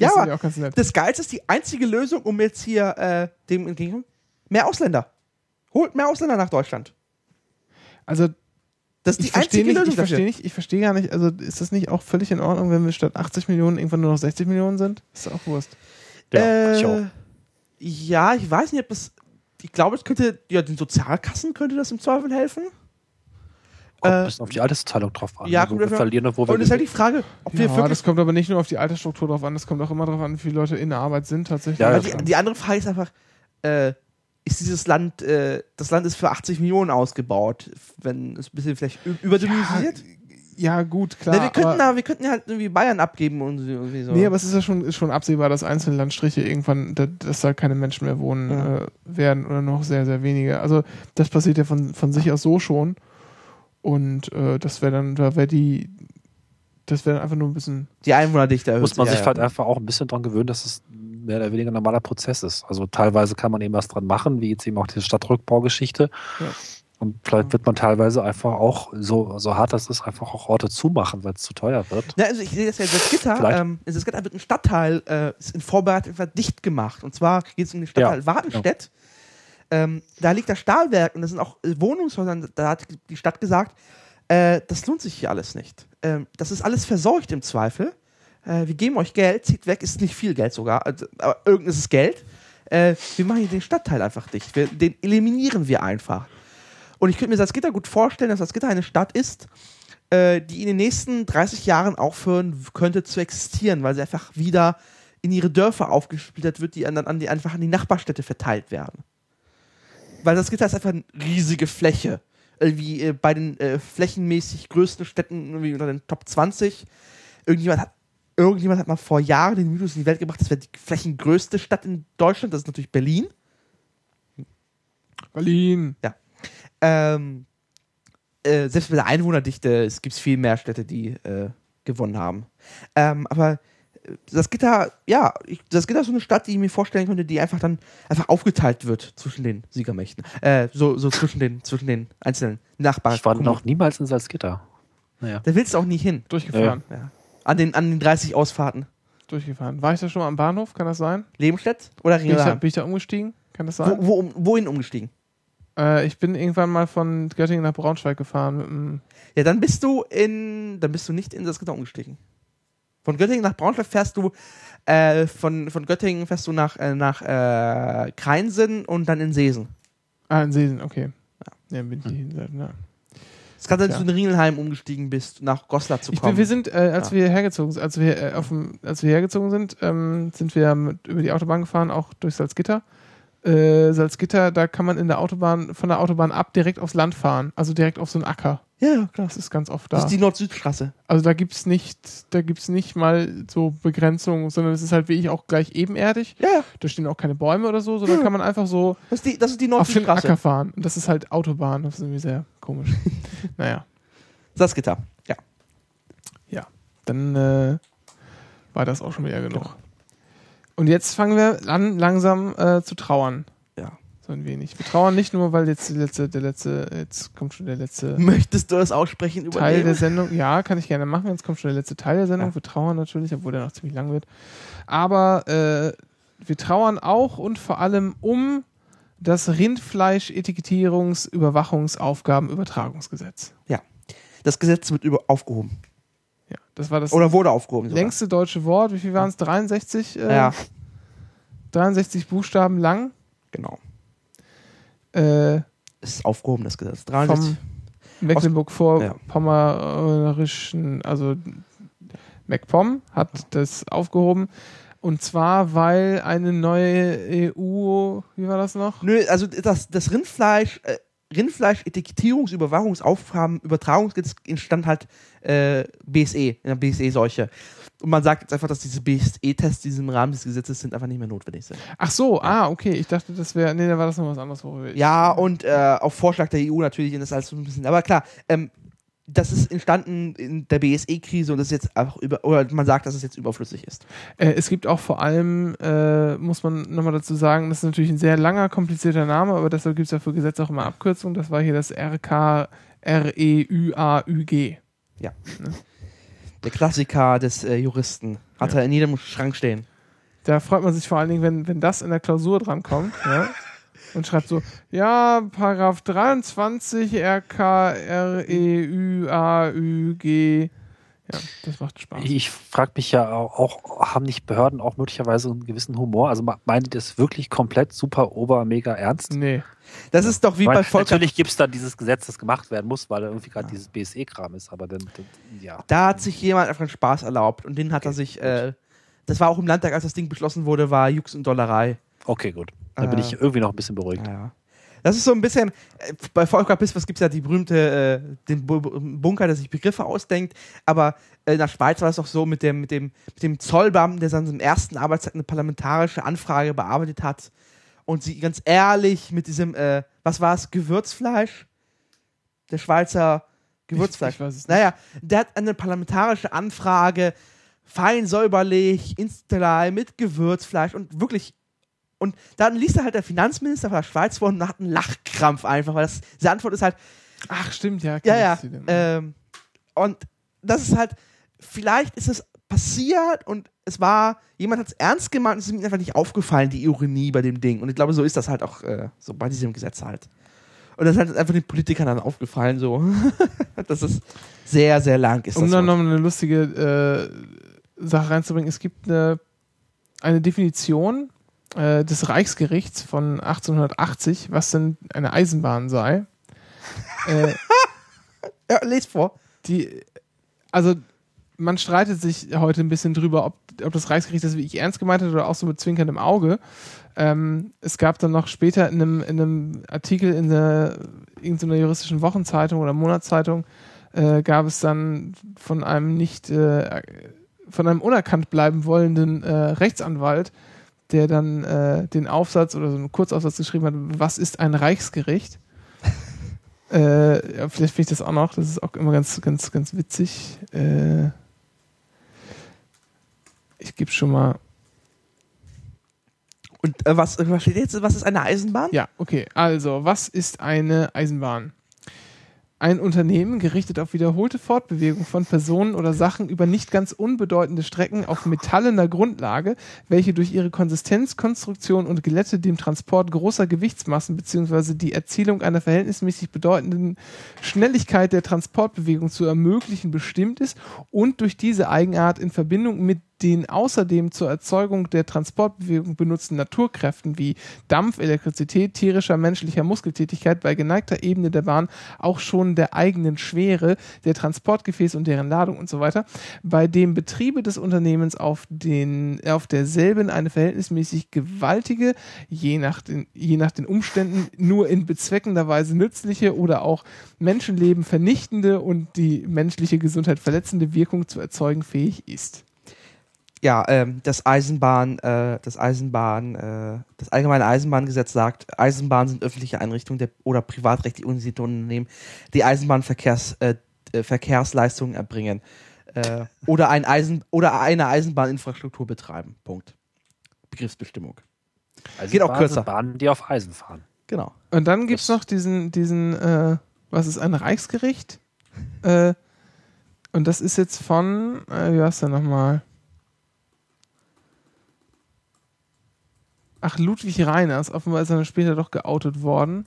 Ja, Das ist aber auch ganz nett. das Geilste ist die einzige Lösung, um jetzt hier äh, dem entgegenzukommen. Mehr Ausländer. Holt mehr Ausländer nach Deutschland. Also Das ist ich die verstehe einzige nicht, Lösung ich verstehe dafür. nicht, ich verstehe gar nicht, also ist das nicht auch völlig in Ordnung, wenn wir statt 80 Millionen irgendwann nur noch 60 Millionen sind? Ist auch Wurst. Ja, ich auch. äh, ja, ich weiß nicht, ob das. Ich glaube, es könnte, ja, den Sozialkassen könnte das im Zweifel helfen. Kommt äh, ein bisschen auf die Altersteilung drauf an. ja, kommt wir verlieren und wo wir Und es ist halt die. Frage, ob wir Ja, wirklich. das kommt aber nicht nur auf die Altersstruktur drauf an, das kommt auch immer darauf an, wie viele Leute in der Arbeit sind tatsächlich. Ja, das die, die andere Frage ist einfach, äh, ist dieses Land, äh, das Land ist für 80 Millionen ausgebaut, wenn es ein bisschen vielleicht überdimensioniert? ja, gut, klar. Na, wir, könnten, aber, aber, wir könnten halt irgendwie Bayern abgeben und so- irgendwie so. nee, aber es ist ja schon, ist schon absehbar, dass einzelne Landstriche irgendwann, da, dass da keine Menschen mehr wohnen Ja. äh, werden oder noch sehr, sehr wenige. Also das passiert ja von, von sich aus so schon. Und äh, das wäre dann, da wäre die, das wäre dann einfach nur ein bisschen die Einwohnerdichte erhöht muss man sich sich ja, halt ja. einfach auch ein bisschen dran gewöhnen, dass es mehr oder weniger ein normaler Prozess ist. Also teilweise kann man eben was dran machen, wie jetzt eben auch diese Stadtrückbaugeschichte. Ja. Und vielleicht wird man teilweise einfach auch, so, so hart das ist, einfach auch Orte zumachen, weil es zu teuer wird. Ja, also ich sehe das ja, das Gitter, Vielleicht. ähm, das Gitter wird ein Stadtteil, äh, ist in Vorbereitung einfach dicht gemacht. Und zwar geht es um den Stadtteil Ja, Wadenstedt. Ähm, da liegt das Stahlwerk und das sind auch Wohnungshäuser. Da hat die Stadt gesagt, äh, das lohnt sich hier alles nicht. Ähm, das ist alles verseucht im Zweifel. Äh, wir geben euch Geld, zieht weg, ist nicht viel Geld sogar, also, aber irgendes ist Geld. Äh, wir machen hier den Stadtteil einfach dicht. Wir, den eliminieren wir einfach. Und ich könnte mir Salzgitter gut vorstellen, dass Salzgitter eine Stadt ist, äh, die in den nächsten 30 Jahren aufhören könnte zu existieren, weil sie einfach wieder in ihre Dörfer aufgesplittert wird, die dann an die, einfach an die Nachbarstädte verteilt werden. Weil Salzgitter ist einfach eine riesige Fläche. Irgendwie äh, bei den äh, flächenmäßig größten Städten irgendwie unter den Top 20. Irgendjemand hat, irgendjemand hat mal vor Jahren den Mythos in die Welt gebracht, das wäre die flächengrößte Stadt in Deutschland, das ist natürlich Berlin. Berlin. Ähm, äh, selbst bei der Einwohnerdichte es gibt viel mehr Städte, die äh, gewonnen haben. Ähm, aber äh, das Gitter, ja, ich, das Gitter ist so eine Stadt, die ich mir vorstellen könnte, die einfach dann einfach aufgeteilt wird zwischen den Siegermächten. Äh, so, so zwischen den, zwischen den einzelnen Nachbarn. Ich war noch niemals in Salzgitter. Naja. Da willst du auch nie hin. Durchgefahren. Ja. An den, an den 30 Ausfahrten. Durchgefahren. War ich da schon mal am Bahnhof? Kann das sein? Lebenstedt oder Bin ich, da, Ringelheim? bin ich da umgestiegen? Kann das sein? Wo, wo, um- wohin umgestiegen? Äh, ich bin irgendwann mal von Göttingen nach Braunschweig gefahren Ja, dann bist du in, dann bist du nicht in das Gitter umgestiegen. Von Göttingen nach Braunschweig fährst du, äh, von, von Göttingen fährst du nach, äh, nach äh, Kreinsen und dann in Seesen. Ah, in Seesen, okay. Ja, bin ich nicht hinsetzen, ja. Es kann sein, dass Ja. du in Ringelheim umgestiegen bist, nach Goslar zu Ich kommen. bin, wir sind, äh, als Ja. wir hergezogen sind, als wir, äh, auf dem, als wir hergezogen sind, ähm, sind wir mit, über die Autobahn gefahren, auch durch Salzgitter. Äh, Salzgitter, da kann man in der Autobahn, von der Autobahn ab direkt aufs Land fahren, also direkt auf so einen Acker. ja, ja, klar. Das ist ganz oft Das da. ist die Nord-Süd-Straße. Also da gibt's nicht, da gibt's nicht mal so Begrenzungen, sondern es ist halt wirklich auch gleich ebenerdig. Ja, ja. Da stehen auch keine Bäume oder so, sondern kann man einfach so Das ist die, das ist die auf den Acker fahren. Und das ist halt Autobahn, das ist irgendwie sehr komisch. naja, Das Gitter. Ja. ja. Dann äh, war das auch schon wieder genug. Und jetzt fangen wir an, langsam äh, zu trauern. Ja. So ein wenig. Wir trauern nicht nur, weil jetzt die letzte, der letzte, jetzt kommt schon der letzte Möchtest du das aussprechen Teil der? Sendung. Ja, kann ich gerne machen. Jetzt kommt schon der letzte Teil der Sendung. Ja. Wir trauern natürlich, obwohl der noch ziemlich lang wird. Aber äh, wir trauern auch und vor allem um das Rindfleisch-Etikettierungs-Überwachungsaufgabenübertragungsgesetz. Das Gesetz wird über aufgehoben. Ja, das war das Oder wurde aufgehoben. sogar. längste deutsche Wort. Wie viel waren es? 63? Äh, Ja, 63 Buchstaben lang. genau. Äh, Ist aufgehoben, das Gesetz. 63. vom Mecklenburg-Vorpommerischen, also MacPom hat das aufgehoben. Und zwar, weil eine neue EU, wie war das noch? Nö, also das, das Rindfleisch, äh, Rindfleisch-Etikettierungs-, Überwachungsaufgaben, Übertragungsgesetz entstand halt äh, BSE, in der BSE-Seuche. Und man sagt jetzt einfach, dass diese BSE-Tests, die im Rahmen des Gesetzes sind, einfach nicht mehr notwendig sind. Ach so, ah, okay. Ich dachte, das wäre, nee, da war das noch was anderes. worüber Ja, und äh, auf Vorschlag der EU natürlich, das alles so ein bisschen. Aber klar, ähm, das ist entstanden in der BSE-Krise und das ist jetzt einfach über, oder man sagt, dass es jetzt überflüssig ist. Äh, es gibt auch vor allem, äh, muss man nochmal dazu sagen, das ist natürlich ein sehr langer, komplizierter Name, aber deshalb gibt es ja für Gesetze auch immer Abkürzungen. Das war hier das RK R-E-Ü-A-Ü-G. Der Klassiker des äh, Juristen. Hat er in jedem Schrank stehen. Da freut man sich vor allen Dingen, wenn, wenn das in der Klausur drankommt. ja? Und schreibt so, ja, Paragraph 23 RK R-E-Ü-A-Ü-G. Ja, das macht Spaß. Ich frage mich ja auch, haben nicht Behörden auch möglicherweise einen gewissen Humor? Also me- meinen die das wirklich komplett super, ober, mega ernst? Nee. Das ist doch wie Weil bei Volker. natürlich gibt es da dieses Gesetz, das gemacht werden muss, weil da irgendwie gerade dieses BSE-Kram ist, aber dann, dann ja. Da hat sich jemand einfach einen Spaß erlaubt und den hat er sich. Äh, das war auch im Landtag, als das Ding beschlossen wurde, war Jux und Dollerei. Okay, gut. Dann bin Äh, ich irgendwie noch ein bisschen beruhigt. Ja. Das ist so ein bisschen, äh, bei Volker Pispers gibt es ja die berühmte, äh, den Bu Bunker, der sich Begriffe ausdenkt, aber äh, in der Schweiz war es auch so mit dem, mit dem, mit dem Zollbeamten, der seinem ersten Arbeitstag eine parlamentarische Anfrage bearbeitet hat und sie ganz ehrlich mit diesem, äh, was war es, Gewürzfleisch? Der Schweizer Gewürzfleisch. Ich- ich weiß es nicht. naja, der hat eine parlamentarische Anfrage, fein säuberlich, Instalai mit Gewürzfleisch und wirklich und dann liest er halt der Finanzminister von der Schweiz vor und hat einen Lachkrampf einfach, weil das, diese Antwort ist halt, Ach, stimmt, ja. ja, ja. Ähm, und das ist halt, vielleicht ist es passiert und es war, jemand hat es ernst gemeint und es ist ihm einfach nicht aufgefallen, die Ironie bei dem Ding. Und ich glaube, so ist das halt auch äh, so bei diesem Gesetz halt. Und das ist halt einfach den Politikern dann aufgefallen, so. das ist sehr, sehr lang. Ist um dann Wort. noch eine lustige äh, Sache reinzubringen, es gibt eine, eine Definition äh, des Reichsgerichts von 1880, was denn eine Eisenbahn sei. äh, ja, les vor. die, also man streitet sich heute ein bisschen drüber, ob, ob das Reichsgericht das wirklich ernst gemeint hat oder auch so mit zwinkerndem Auge. Ähm, es gab dann noch später in einem, in einem Artikel in der, irgendeiner juristischen Wochenzeitung oder Monatszeitung äh, gab es dann von einem nicht, äh, von einem unerkannt bleiben wollenden äh, Rechtsanwalt, der dann äh, den Aufsatz oder so einen Kurzaufsatz geschrieben hat, was ist ein Reichsgericht? äh, ja, vielleicht finde ich das auch noch, das ist auch immer ganz, ganz, ganz witzig. Äh, ich gebe schon mal. Und äh, was, was steht jetzt? Was ist eine Eisenbahn? Ja, okay. Also, was ist eine Eisenbahn? Ein Unternehmen gerichtet auf wiederholte Fortbewegung von Personen oder Sachen über nicht ganz unbedeutende Strecken auf metallener Grundlage, welche durch ihre Konsistenz, Konstruktion und Glätte dem Transport großer Gewichtsmassen bzw. die Erzielung einer verhältnismäßig bedeutenden Schnelligkeit der Transportbewegung zu ermöglichen bestimmt ist und durch diese Eigenart in Verbindung mit den außerdem zur Erzeugung der Transportbewegung benutzten Naturkräften wie Dampf, Elektrizität, tierischer, menschlicher Muskeltätigkeit bei geneigter Ebene der Bahn auch schon der eigenen Schwere, der Transportgefäße und deren Ladung und so weiter, bei dem Betriebe des Unternehmens auf, den, auf derselben eine verhältnismäßig gewaltige, je nach, den, je nach den Umständen nur in bezweckender Weise nützliche oder auch Menschenleben vernichtende und die menschliche Gesundheit verletzende Wirkung zu erzeugen fähig ist. Ja, ähm, das Eisenbahn, äh, das Eisenbahn, äh, das allgemeine Eisenbahngesetz sagt, Eisenbahnen sind öffentliche Einrichtungen der, oder privatrechtlich organisierte Unternehmen, die Eisenbahnverkehrs, äh, äh, Verkehrsleistungen erbringen äh, oder, ein Eisen, oder eine Eisenbahninfrastruktur betreiben. Punkt. Begriffsbestimmung. Also Geht auch kürzer. sind Bahnen, die auf Eisen fahren. Genau. Und dann gibt es noch diesen, diesen äh, was ist ein Reichsgericht? äh, und das ist jetzt von, äh, wie heißt der nochmal? Ach, Ludwig Reiners. Offenbar ist er dann später doch geoutet worden.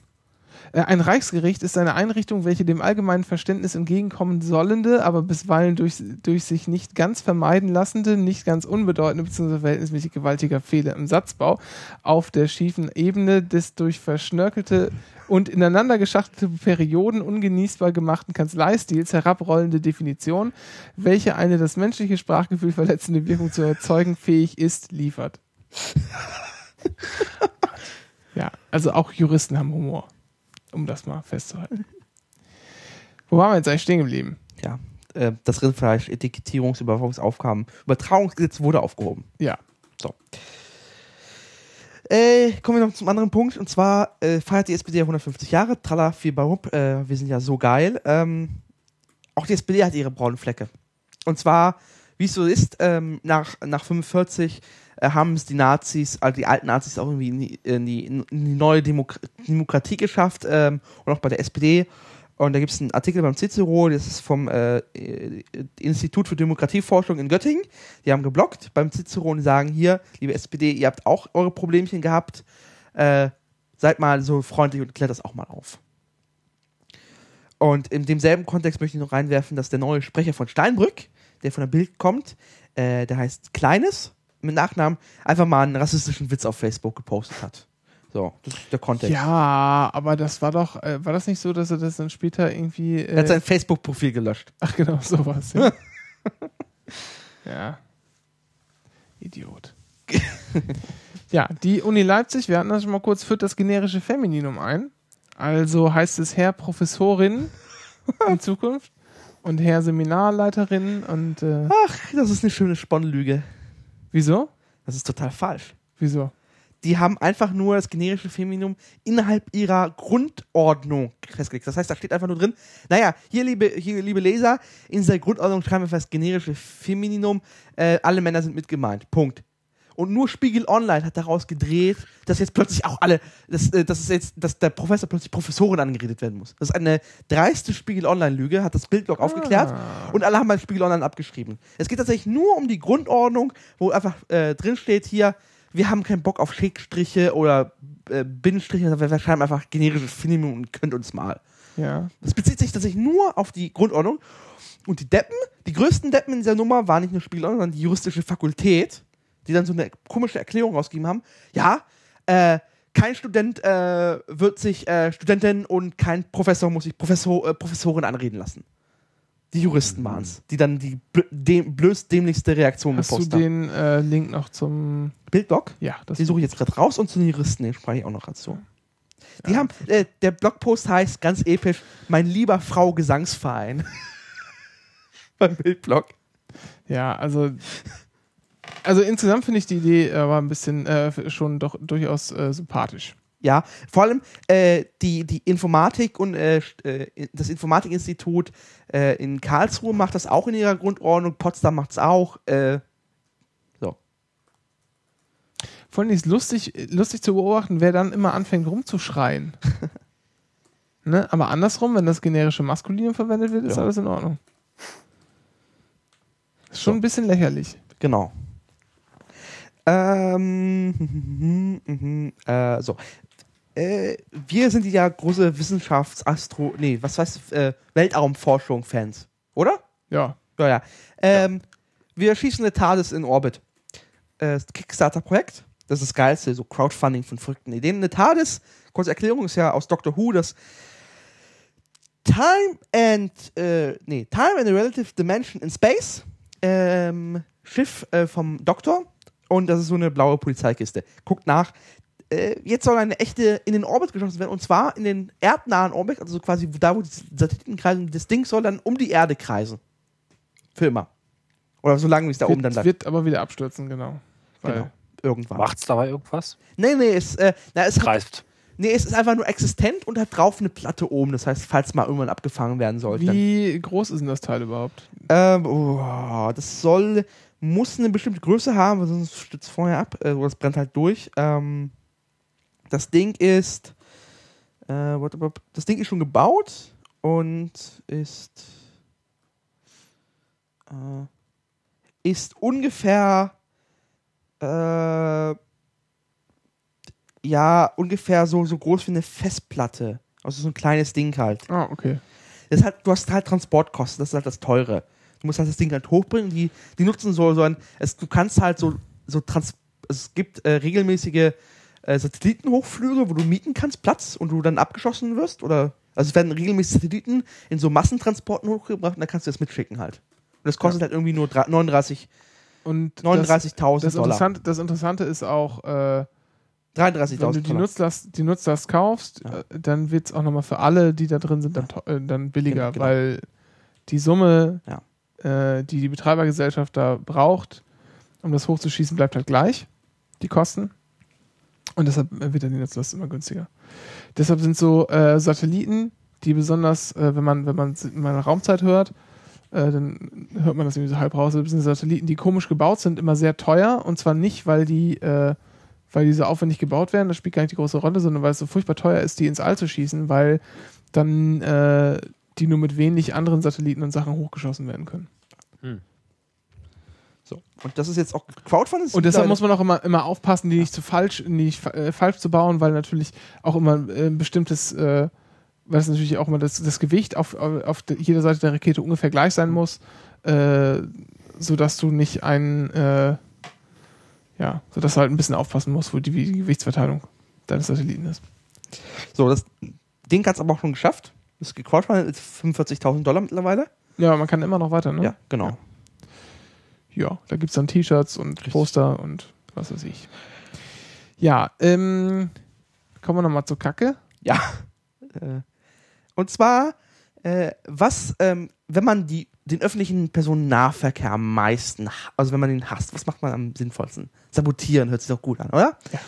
Äh, ein Reichsgericht ist eine Einrichtung, welche dem allgemeinen Verständnis entgegenkommen sollende, aber bisweilen durch, durch sich nicht ganz vermeiden lassende, nicht ganz unbedeutende bzw. verhältnismäßig gewaltiger Fehler im Satzbau auf der schiefen Ebene des durch verschnörkelte und ineinander geschachtelte Perioden ungenießbar gemachten Kanzleistils herabrollende Definition, welche eine das menschliche Sprachgefühl verletzende Wirkung zu erzeugen fähig ist, liefert. ja, also auch Juristen haben Humor, um das mal festzuhalten. Wo waren wir jetzt eigentlich stehen geblieben? Ja, äh, das Rindfleisch, Etikettierungs-, Überwachungsaufgaben, Übertragungsgesetz wurde aufgehoben. Ja. So. Äh, kommen wir noch zum anderen Punkt. Und zwar äh, feiert die SPD 150 Jahre. Tralla, viel Barup. Äh, wir sind ja so geil. Ähm, auch die SPD hat ihre braunen Flecke. Und zwar, wie es so ist, ähm, nach, nach 45 äh, haben es die Nazis, also die alten Nazis auch irgendwie in die, in die, in die neue Demok Demokratie geschafft. Ähm, und auch bei der SPD. Und da gibt es einen Artikel beim Cicero, das ist vom äh, Institut für Demokratieforschung in Göttingen. Die haben geblockt beim Cicero und sagen hier, liebe SPD, ihr habt auch eure Problemchen gehabt. Äh, seid mal so freundlich und klärt das auch mal auf. Und in demselben Kontext möchte ich noch reinwerfen, dass der neue Sprecher von Steinbrück, der von der Bild kommt, äh, der heißt Kleines mit Nachnamen, einfach mal einen rassistischen Witz auf Facebook gepostet hat. So, das ist der Kontext. Ja, aber das war doch, äh, war das nicht so, dass er das dann später irgendwie. Er hat Äh, sein Facebook-Profil gelöscht. ach genau, sowas. Ja. ja. Idiot. ja, die Uni Leipzig, wir hatten das schon mal kurz, führt das generische Femininum ein. Also heißt es Herr Professorin in Zukunft und Herr Seminarleiterin und äh, Ach, das ist eine schöne Sponnlüge. Wieso? Das ist total falsch. Wieso? Die haben einfach nur das generische Femininum innerhalb ihrer Grundordnung festgelegt. Das heißt, da steht einfach nur drin, naja, hier liebe, hier, liebe Leser, in dieser Grundordnung schreiben wir das generische Femininum, äh, alle Männer sind mit gemeint. Punkt. Und nur Spiegel Online hat daraus gedreht, dass jetzt plötzlich auch alle, dass, äh, dass jetzt, dass der Professor plötzlich Professorin angeredet werden muss. Das ist eine dreiste Spiegel Online-Lüge, hat das Bildblog aufgeklärt und alle haben bei Spiegel Online abgeschrieben. Es geht tatsächlich nur um die Grundordnung, wo einfach äh, drin steht hier, wir haben keinen Bock auf Schickstriche oder äh, Binnenstriche, wir schreiben einfach generisches Femininum und könnt uns mal. Ja. Das bezieht sich tatsächlich nur auf die Grundordnung. Und die Deppen, die größten Deppen in dieser Nummer waren nicht nur Spieler, sondern die juristische Fakultät, die dann so eine komische Erklärung rausgegeben haben. Ja, äh, kein Student äh, wird sich äh, Studentin und kein Professor muss sich Professor, äh, Professorin anreden lassen. Die Juristen waren es, die dann die blö dem, blödst dämlichste Reaktion Hast du gepostet haben. den äh, Link noch zum. Bildblog? Ja, das Den suche ich jetzt gerade raus und zu den Juristen, den spreche ich auch noch dazu. Die haben, äh, der Blogpost heißt ganz episch, mein lieber Frau Gesangsverein. Beim Bildblog. Ja, also. Also insgesamt finde ich die Idee äh, war ein bisschen äh, schon doch durchaus äh, sympathisch. Ja, vor allem äh, die, die Informatik und äh, äh, das Informatikinstitut in Karlsruhe macht das auch in ihrer Grundordnung, Potsdam macht es auch. So. Vor allem ist lustig, lustig zu beobachten, wer dann immer anfängt rumzuschreien. ne? Aber andersrum, wenn das generische Maskulinum verwendet wird, ist Ja. alles in Ordnung. Ist schon So. ein bisschen lächerlich. Genau. Ähm, mhm, äh, so. Äh, wir sind ja große Wissenschaftsastro, nee, was heißt äh, Weltraumforschung-Fans, oder? Ja. Ja, ja. Ähm, Wir schießen eine TARDIS in Orbit. Äh, Kickstarter-Projekt. Das ist das Geilste, so Crowdfunding von verrückten Ideen. Eine TARDIS, kurze Erklärung, ist ja aus Doctor Who das Time and, äh, nee, Time and a Relative Dimension in Space. Ähm, Schiff äh, vom Doktor. Und das ist so eine blaue Polizeikiste. Guckt nach. Äh, jetzt soll eine echte in den Orbit geschossen werden. Und zwar in den erdnahen Orbit, also quasi da, wo die Satelliten kreisen. Das Ding soll dann um die Erde kreisen. Für immer. Oder so lange, wie es da oben dann Wird, bleibt. wird aber wieder abstürzen, genau. Weil, Genau. Irgendwann. Macht's dabei irgendwas? Nee, nee, es, äh, na, es, hat, Greift. nee, es ist einfach nur existent und hat drauf eine Platte oben. Das heißt, falls mal irgendwann abgefangen werden sollte. Wie groß ist denn das Teil überhaupt? Ähm, oh, das soll, muss eine bestimmte Größe haben, weil sonst stützt vorher ab, äh, oder es brennt halt durch. Ähm, das Ding ist, äh, das Ding ist schon gebaut und ist, äh, ist ungefähr, äh, ja, ungefähr so, so groß wie eine Festplatte Also so ein kleines Ding halt. Ah, okay. Das halt, du hast halt Transportkosten, das ist halt das Teure. Du musst halt das Ding halt hochbringen. Die, die nutzen so, so ein, es, du kannst halt so, so trans, es gibt äh, regelmäßige äh, Satellitenhochflüge, wo du mieten kannst, Platz und du dann abgeschossen wirst. Oder, also es werden regelmäßig Satelliten in so Massentransporten hochgebracht und dann kannst du das mitschicken halt. Und das kostet halt irgendwie nur drei- 39 Und das, 39.000 das, Dollar. Interessante, das Interessante ist auch, äh, wenn du 33.000 die. Nutzlast, die Nutzlast kaufst, Ja. äh, dann wird es auch nochmal für alle, die da drin sind, dann, teu- äh, dann billiger, Genau, genau. weil die Summe, Ja. Äh, die die Betreibergesellschaft da braucht, um das hochzuschießen, bleibt halt gleich, die Kosten. Und deshalb wird dann die Nutzlast immer günstiger. Deshalb sind so äh, Satelliten, die besonders, äh, wenn man wenn man meiner Raumzeit hört, äh, dann hört man das irgendwie so halb raus. Das sind Satelliten, die komisch gebaut sind, immer sehr teuer. Und zwar nicht, weil die, äh, weil die so aufwendig gebaut werden, das spielt gar nicht die große Rolle, sondern weil es so furchtbar teuer ist, die ins All zu schießen, weil dann äh, die nur mit wenig anderen Satelliten und Sachen hochgeschossen werden können. So. Und das ist jetzt auch Crowdfunding. Und deshalb muss man auch immer, immer aufpassen, die nicht zu falsch, nicht äh, falsch zu bauen, weil natürlich auch immer äh, ein bestimmtes, äh, weil es natürlich auch immer das, das Gewicht auf, auf, auf de- jeder Seite der Rakete ungefähr gleich sein muss, äh, sodass du nicht ein, äh, ja, sodass du halt ein bisschen aufpassen musst, wo die, wie die Gewichtsverteilung deines Satelliten ist. So, das Ding hat es aber auch schon geschafft. Das ist gecrowdfundet, ist 45.000 Dollar mittlerweile. Ja, man kann immer noch weiter, ne? Ja, genau. Ja. Ja, da gibt es dann T-Shirts und Poster und was weiß ich. Ja, ähm, kommen wir nochmal zur Kacke. Ja. Äh, Und zwar, äh, was, ähm, wenn man die, den öffentlichen Personennahverkehr am meisten, also wenn man ihn hasst, was macht man am sinnvollsten? Sabotieren hört sich doch gut an, oder? Ja.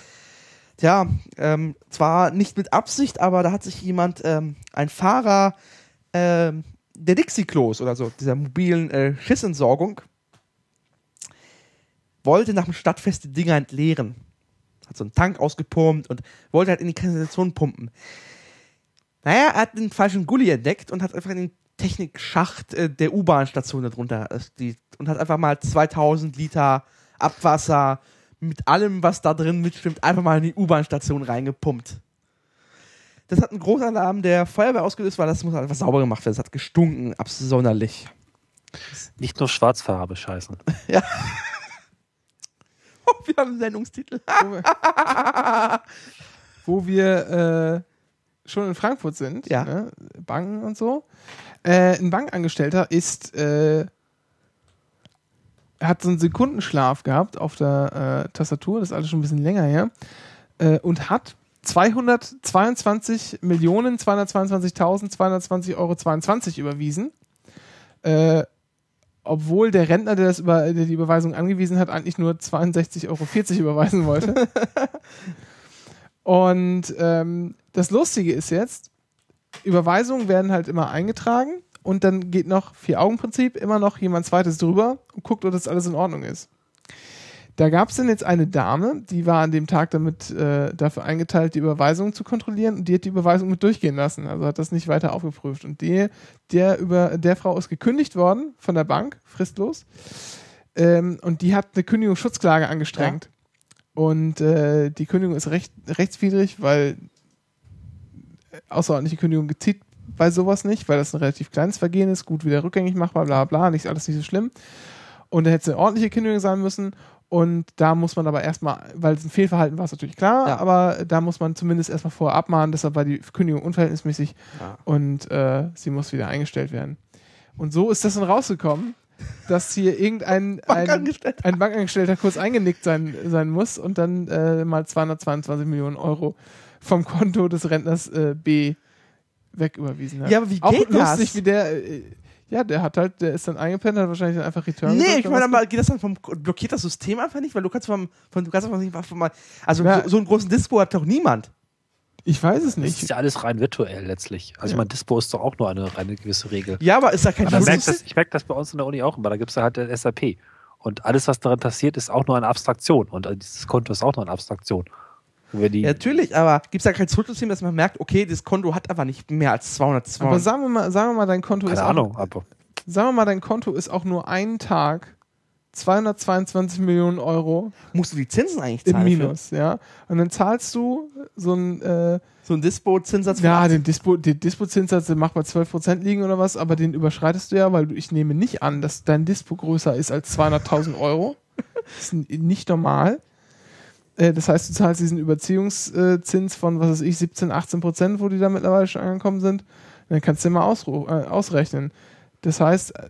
Tja, ähm, zwar nicht mit Absicht, aber da hat sich jemand, ähm, ein Fahrer ähm, der Dixie-Klos oder so, dieser mobilen äh, Schissentsorgung, wollte nach dem Stadtfest die Dinger entleeren. Hat so einen Tank ausgepumpt und wollte halt in die Kanalisation pumpen. Naja, er hat den falschen Gully entdeckt und hat einfach in den Technikschacht äh, der U-Bahn-Station darunter äh, die, und hat einfach mal 2000 Liter Abwasser mit allem, was da drin mitschwimmt, einfach mal in die U-Bahn-Station reingepumpt. Das hat einen Großalarm der Feuerwehr ausgelöst, weil das muss einfach sauber gemacht werden. Das hat gestunken, absonderlich. Nicht nur Schwarzfahrer bescheißen. Oh, wir haben einen Sendungstitel. wo wir, wo wir äh, schon in Frankfurt sind, Ja. ne? Banken und so. Äh, ein Bankangestellter ist, äh, hat so einen Sekundenschlaf gehabt auf der äh, Tastatur, das ist alles schon ein bisschen länger her, äh, und hat 222 Millionen 222.220 Euro 22 überwiesen. Äh, obwohl der Rentner, der, das über, der die Überweisung angewiesen hat, eigentlich nur 62,40 Euro überweisen wollte. Und ähm, das Lustige ist jetzt, Überweisungen werden halt immer eingetragen und dann geht noch Vier-Augen-Prinzip immer noch jemand zweites drüber und guckt, ob das alles in Ordnung ist. Da gab es dann jetzt eine Dame, die war an dem Tag damit äh, dafür eingeteilt, die Überweisung zu kontrollieren und die hat die Überweisung mit durchgehen lassen, also hat das nicht weiter aufgeprüft. Und die, der, über, der Frau ist gekündigt worden von der Bank, fristlos. Ähm, und die hat eine Kündigungsschutzklage angestrengt. Und äh, die Kündigung ist recht, rechtswidrig, weil außerordentliche Kündigung gezieht bei sowas nicht, weil das ein relativ kleines Vergehen ist, gut wieder rückgängig machbar, bla bla, nicht alles nicht so schlimm. Und da hätte es eine ordentliche Kündigung sein müssen. Und da muss man aber erstmal, weil es ein Fehlverhalten war, ist natürlich klar, Ja. aber da muss man zumindest erstmal vorher abmahnen, deshalb war die Kündigung unverhältnismäßig Ja. und äh, sie muss wieder eingestellt werden. Und so ist das dann rausgekommen, dass hier irgendein ein, Bankangestellter. ein Bankangestellter kurz eingenickt sein, sein muss und dann äh, mal 222 Millionen Euro vom Konto des Rentners äh, B wegüberwiesen hat. Ja, aber wie Auch geht lustig, das? wie der, äh, ja, der hat halt, der ist dann eingepennt, hat wahrscheinlich dann einfach Return Nee, ich meine, aber geht das dann vom, blockiert das System einfach nicht? Weil du kannst vom, von, du kannst einfach nicht mal, also Ja. so, so einen großen Dispo hat doch niemand. Ich weiß es Das ist nicht. ja alles rein virtuell letztlich. Also Ja. ich meine, Dispo ist doch auch nur eine reine gewisse Regel. Ja, aber ist da kein Aber merke das, ich merk das bei uns in der Uni auch immer. Da gibt es halt das SAP. Und alles, was darin passiert, ist auch nur eine Abstraktion. Und dieses Konto ist auch nur eine Abstraktion. Wir die, Ja, natürlich, aber gibt es da kein Schutzsystem, dass man merkt, okay, das Konto hat aber nicht mehr als 200, Aber 200. sagen wir mal, sagen wir mal, dein Konto ist keine auch, Ahnung, aber sagen wir mal, dein Konto ist auch nur einen Tag 222 Millionen Euro Musst du die Zinsen eigentlich im zahlen? Minus, ja. Und dann zahlst du so ein, äh, Für? So ein Dispo-Zinssatz ja, 18. den Dispo, den Dispo-Zinssatz, der macht bei 12% liegen oder was, aber den überschreitest du ja, weil ich nehme nicht an, dass dein Dispo größer ist als 200.000 Euro. Das ist nicht normal. Äh, Das heißt, du zahlst diesen Überziehungszins von, was weiß ich, 17, 18 Prozent, wo die da mittlerweile schon angekommen sind. Dann kannst du ausru- äh, ausrechnen. Das heißt, äh,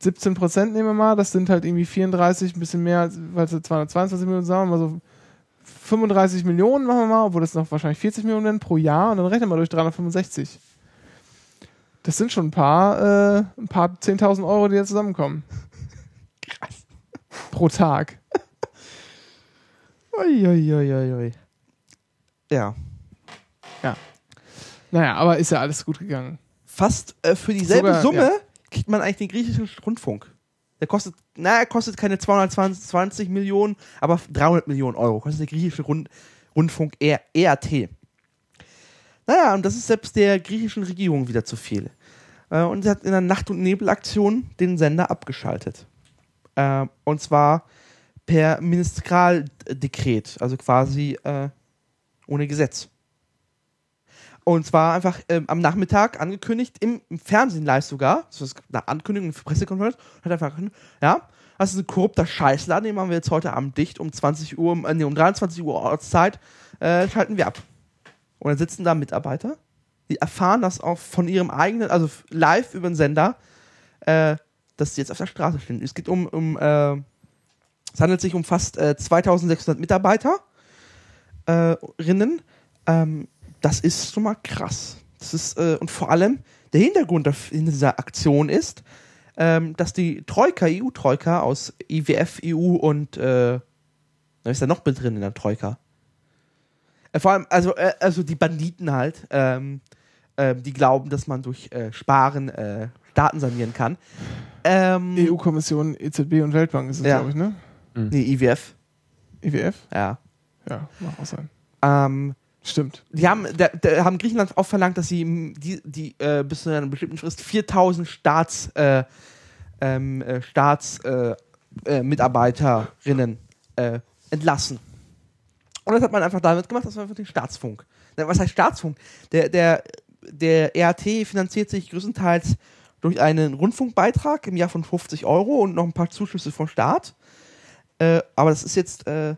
17 Prozent nehmen wir mal, das sind halt irgendwie 34, ein bisschen mehr, als- weil es 222 Millionen sagen, mal so 35 Millionen machen wir mal, obwohl das noch wahrscheinlich 40 Millionen pro Jahr und dann rechnen wir durch 365. Das sind schon ein paar, äh, ein paar 10.000 Euro, die da zusammenkommen. Krass. Pro Tag. Uiuiuiui. Ja. Naja, aber ist ja alles gut gegangen. Fast äh, für dieselbe Sogar, Summe ja. kriegt man eigentlich den griechischen Rundfunk. Der kostet, na, er kostet keine 220 Millionen, aber 300 Millionen Euro kostet der griechische Rund, Rundfunk R, ERT. Naja, und das ist selbst der griechischen Regierung wieder zu viel. Äh, und sie hat in einer Nacht- und Nebelaktion den Sender abgeschaltet. Äh, und zwar per Ministraldekret, also quasi äh, ohne Gesetz. Und zwar einfach ähm, am Nachmittag angekündigt, im, im Fernsehen live sogar, das ist eine Ankündigung für Pressekonferenz, hat einfach, ja, das ist ein korrupter Scheißladen, den machen wir jetzt heute Abend dicht, um 20 Uhr, äh, nee, um 23 Uhr Ortszeit, äh, schalten wir ab. Und dann sitzen da Mitarbeiter, die erfahren das auch von ihrem eigenen, also live über den Sender, äh, dass sie jetzt auf der Straße stehen. Es geht um, um äh, es handelt sich um fast äh, 2600 Mitarbeiter, äh, ähm, das ist schon mal krass. Das ist, äh, und vor allem, der Hintergrund in dieser Aktion ist, ähm, dass die Troika, EU-Troika aus IWF, EU und äh, da ist da noch mit drin in der Troika. Äh, vor allem, also, äh, also die Banditen halt, ähm, ähm, die glauben, dass man durch äh, Sparen äh, Staaten sanieren kann. Ähm, EU-Kommission, EZB und Weltbank ist es, Ja. glaube ich, ne? Nee, IWF, IWF? ja. Ja, mag auch sein. Ähm, Stimmt. Die haben, der, der haben Griechenland auch verlangt, dass sie die, die äh, bis zu einer bestimmten Frist 4000 Staats, äh, ähm, äh, Staats, äh, äh, Mitarbeiterinnen äh, entlassen. Und das hat man einfach damit gemacht, das war einfach den Staatsfunk. Was heißt Staatsfunk? Der, der, der ERT finanziert sich größtenteils durch einen Rundfunkbeitrag im Jahr von 50 Euro und noch ein paar Zuschüsse vom Staat. Äh, aber das ist jetzt äh,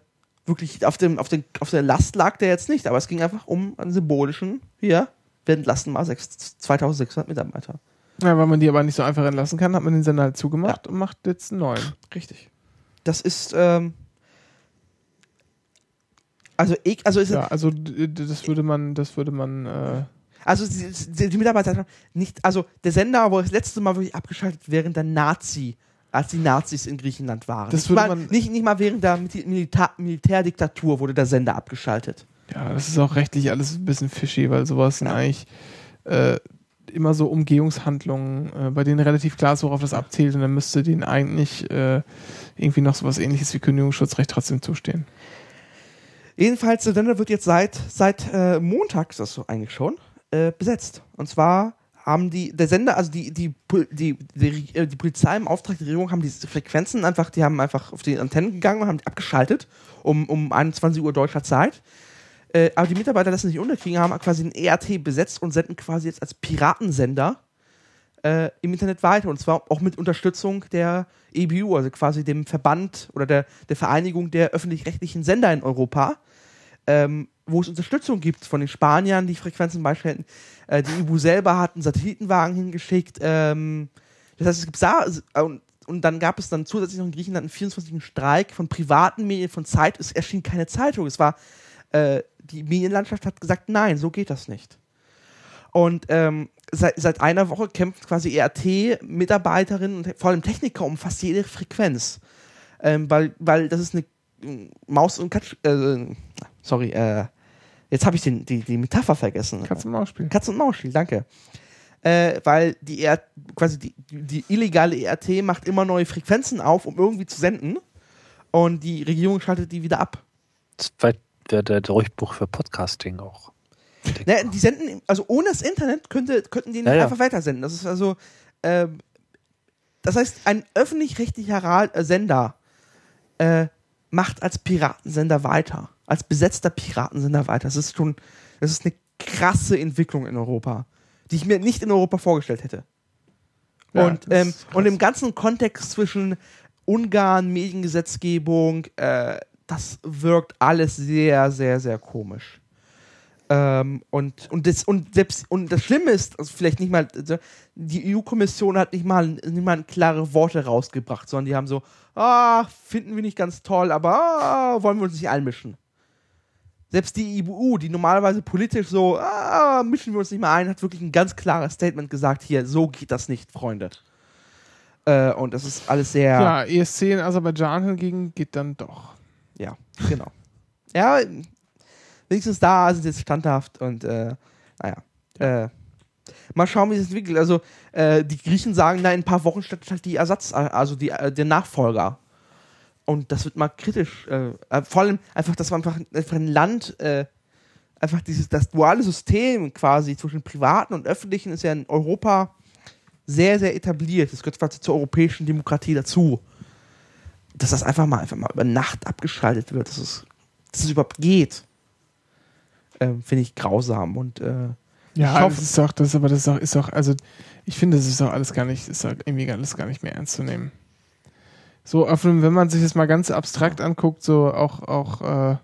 wirklich auf, dem, auf, den, auf der Last lag der jetzt nicht, aber es ging einfach um einen symbolischen, hier, wir entlassen mal sechs- 2600 Mitarbeiter. Ja, weil man die aber nicht so einfach entlassen kann, hat man den Sender halt zugemacht und macht jetzt einen neuen. Richtig. Das ist, ähm, also, ich, also, ist, Ja, also das würde man, das würde man, äh, also die, die, die Mitarbeiter nicht, also der Sender wurde das letzte Mal wirklich abgeschaltet während der Nazi, als die Nazis in Griechenland waren. Das nicht, würde mal, man- nicht, nicht mal während der Mil- Milita Militärdiktatur wurde der Sender abgeschaltet. ja, das ist auch rechtlich alles ein bisschen fishy, weil sowas sind Ja. eigentlich äh, immer so Umgehungshandlungen, äh, bei denen relativ klar ist, worauf das abzielt und dann müsste denen eigentlich äh, irgendwie noch sowas ähnliches wie Kündigungsschutzrecht trotzdem zustehen. Jedenfalls, der Sender wird jetzt seit, seit äh, Montag, ist das so eigentlich schon, äh, besetzt. Und zwar haben die, der Sender, also die, die, die, die, äh, die Polizei im Auftrag der Regierung haben diese Frequenzen einfach, die haben einfach auf die Antennen gegangen und haben die abgeschaltet um, um 21 Uhr deutscher Zeit. Äh, aber die Mitarbeiter das nicht unterkriegen, haben quasi den ERT besetzt und senden quasi jetzt als Piratensender äh, im Internet weiter. Und zwar auch mit Unterstützung der EBU, also quasi dem Verband oder der, der Vereinigung der öffentlich-rechtlichen Sender in Europa, ähm, wo es Unterstützung gibt von den Spaniern, die Frequenzen beistellen. Äh, die EBU selber hat einen Satellitenwagen hingeschickt. Ähm, das heißt, es gibt Sa und, und dann gab es dann zusätzlich noch in Griechenland einen 24. Streik von privaten Medien, von Zeit. Es erschien keine Zeitung. Es war, äh, die Medienlandschaft hat gesagt, nein, so geht das nicht. Und ähm, seit, seit einer Woche kämpft quasi ERT-Mitarbeiterinnen und vor allem Techniker um fast jede Frequenz. Ähm, weil, weil das ist eine äh, Maus- und Katsch. Äh, sorry, äh, jetzt habe ich den, die, die Metapher vergessen. Katz und Maus spielen. Katz- und Maus-Spiel, danke. Äh, weil die ER, quasi die, die illegale ERT macht immer neue Frequenzen auf, um irgendwie zu senden. Und die Regierung schaltet die wieder ab. Das wäre der, Durchbruch für Podcasting auch. Naja, die senden, also ohne das Internet könnte, könnten die nicht Ja, ja. einfach weitersenden. Das ist also, ähm, Das heißt, ein öffentlich-rechtlicher äh, Sender äh, macht als Piratensender weiter. Als besetzter Piratensender weiter. Das ist schon, das ist eine krasse Entwicklung in Europa, die ich mir nicht in Europa vorgestellt hätte. Ja, und, ähm, und im ganzen Kontext zwischen Ungarn, Mediengesetzgebung, äh, das wirkt alles sehr, sehr, sehr komisch. Ähm, und, und, das, und, selbst, und das Schlimme ist, also vielleicht nicht mal, also die EU-Kommission hat nicht mal, nicht mal klare Worte rausgebracht, sondern die haben so, ah, finden wir nicht ganz toll, aber ah, wollen wir uns nicht einmischen. Selbst die EU, die normalerweise politisch so, ah, mischen wir uns nicht mehr ein, hat wirklich ein ganz klares Statement gesagt, hier, so geht das nicht, Freunde. Äh, und das ist alles sehr, Klar, ESC in Aserbaidschan hingegen geht dann doch. ja, genau. Ja, wenigstens da sind sie jetzt standhaft und äh, naja. Äh, mal schauen, wie es entwickelt. Also, äh, die Griechen sagen, na, in ein paar Wochen startet halt die Ersatz, also die, äh, der Nachfolger. Und das wird mal kritisch. Äh, äh, vor allem einfach, dass man einfach, einfach ein Land, äh, einfach dieses, das duale System quasi zwischen privaten und öffentlichen ist ja in Europa sehr, sehr etabliert. Das gehört quasi zur europäischen Demokratie dazu. Dass das einfach mal, einfach mal über Nacht abgeschaltet wird, dass es, dass es überhaupt geht. Ähm, Finde ich grausam und äh, Ja, Ich hoffe- das ist doch, das aber das ist auch, ist auch, also ich finde, das ist auch alles gar nicht, ist auch irgendwie alles gar nicht mehr ernst zu nehmen. So, auf wenn man sich das mal ganz abstrakt anguckt, so auch, auch äh,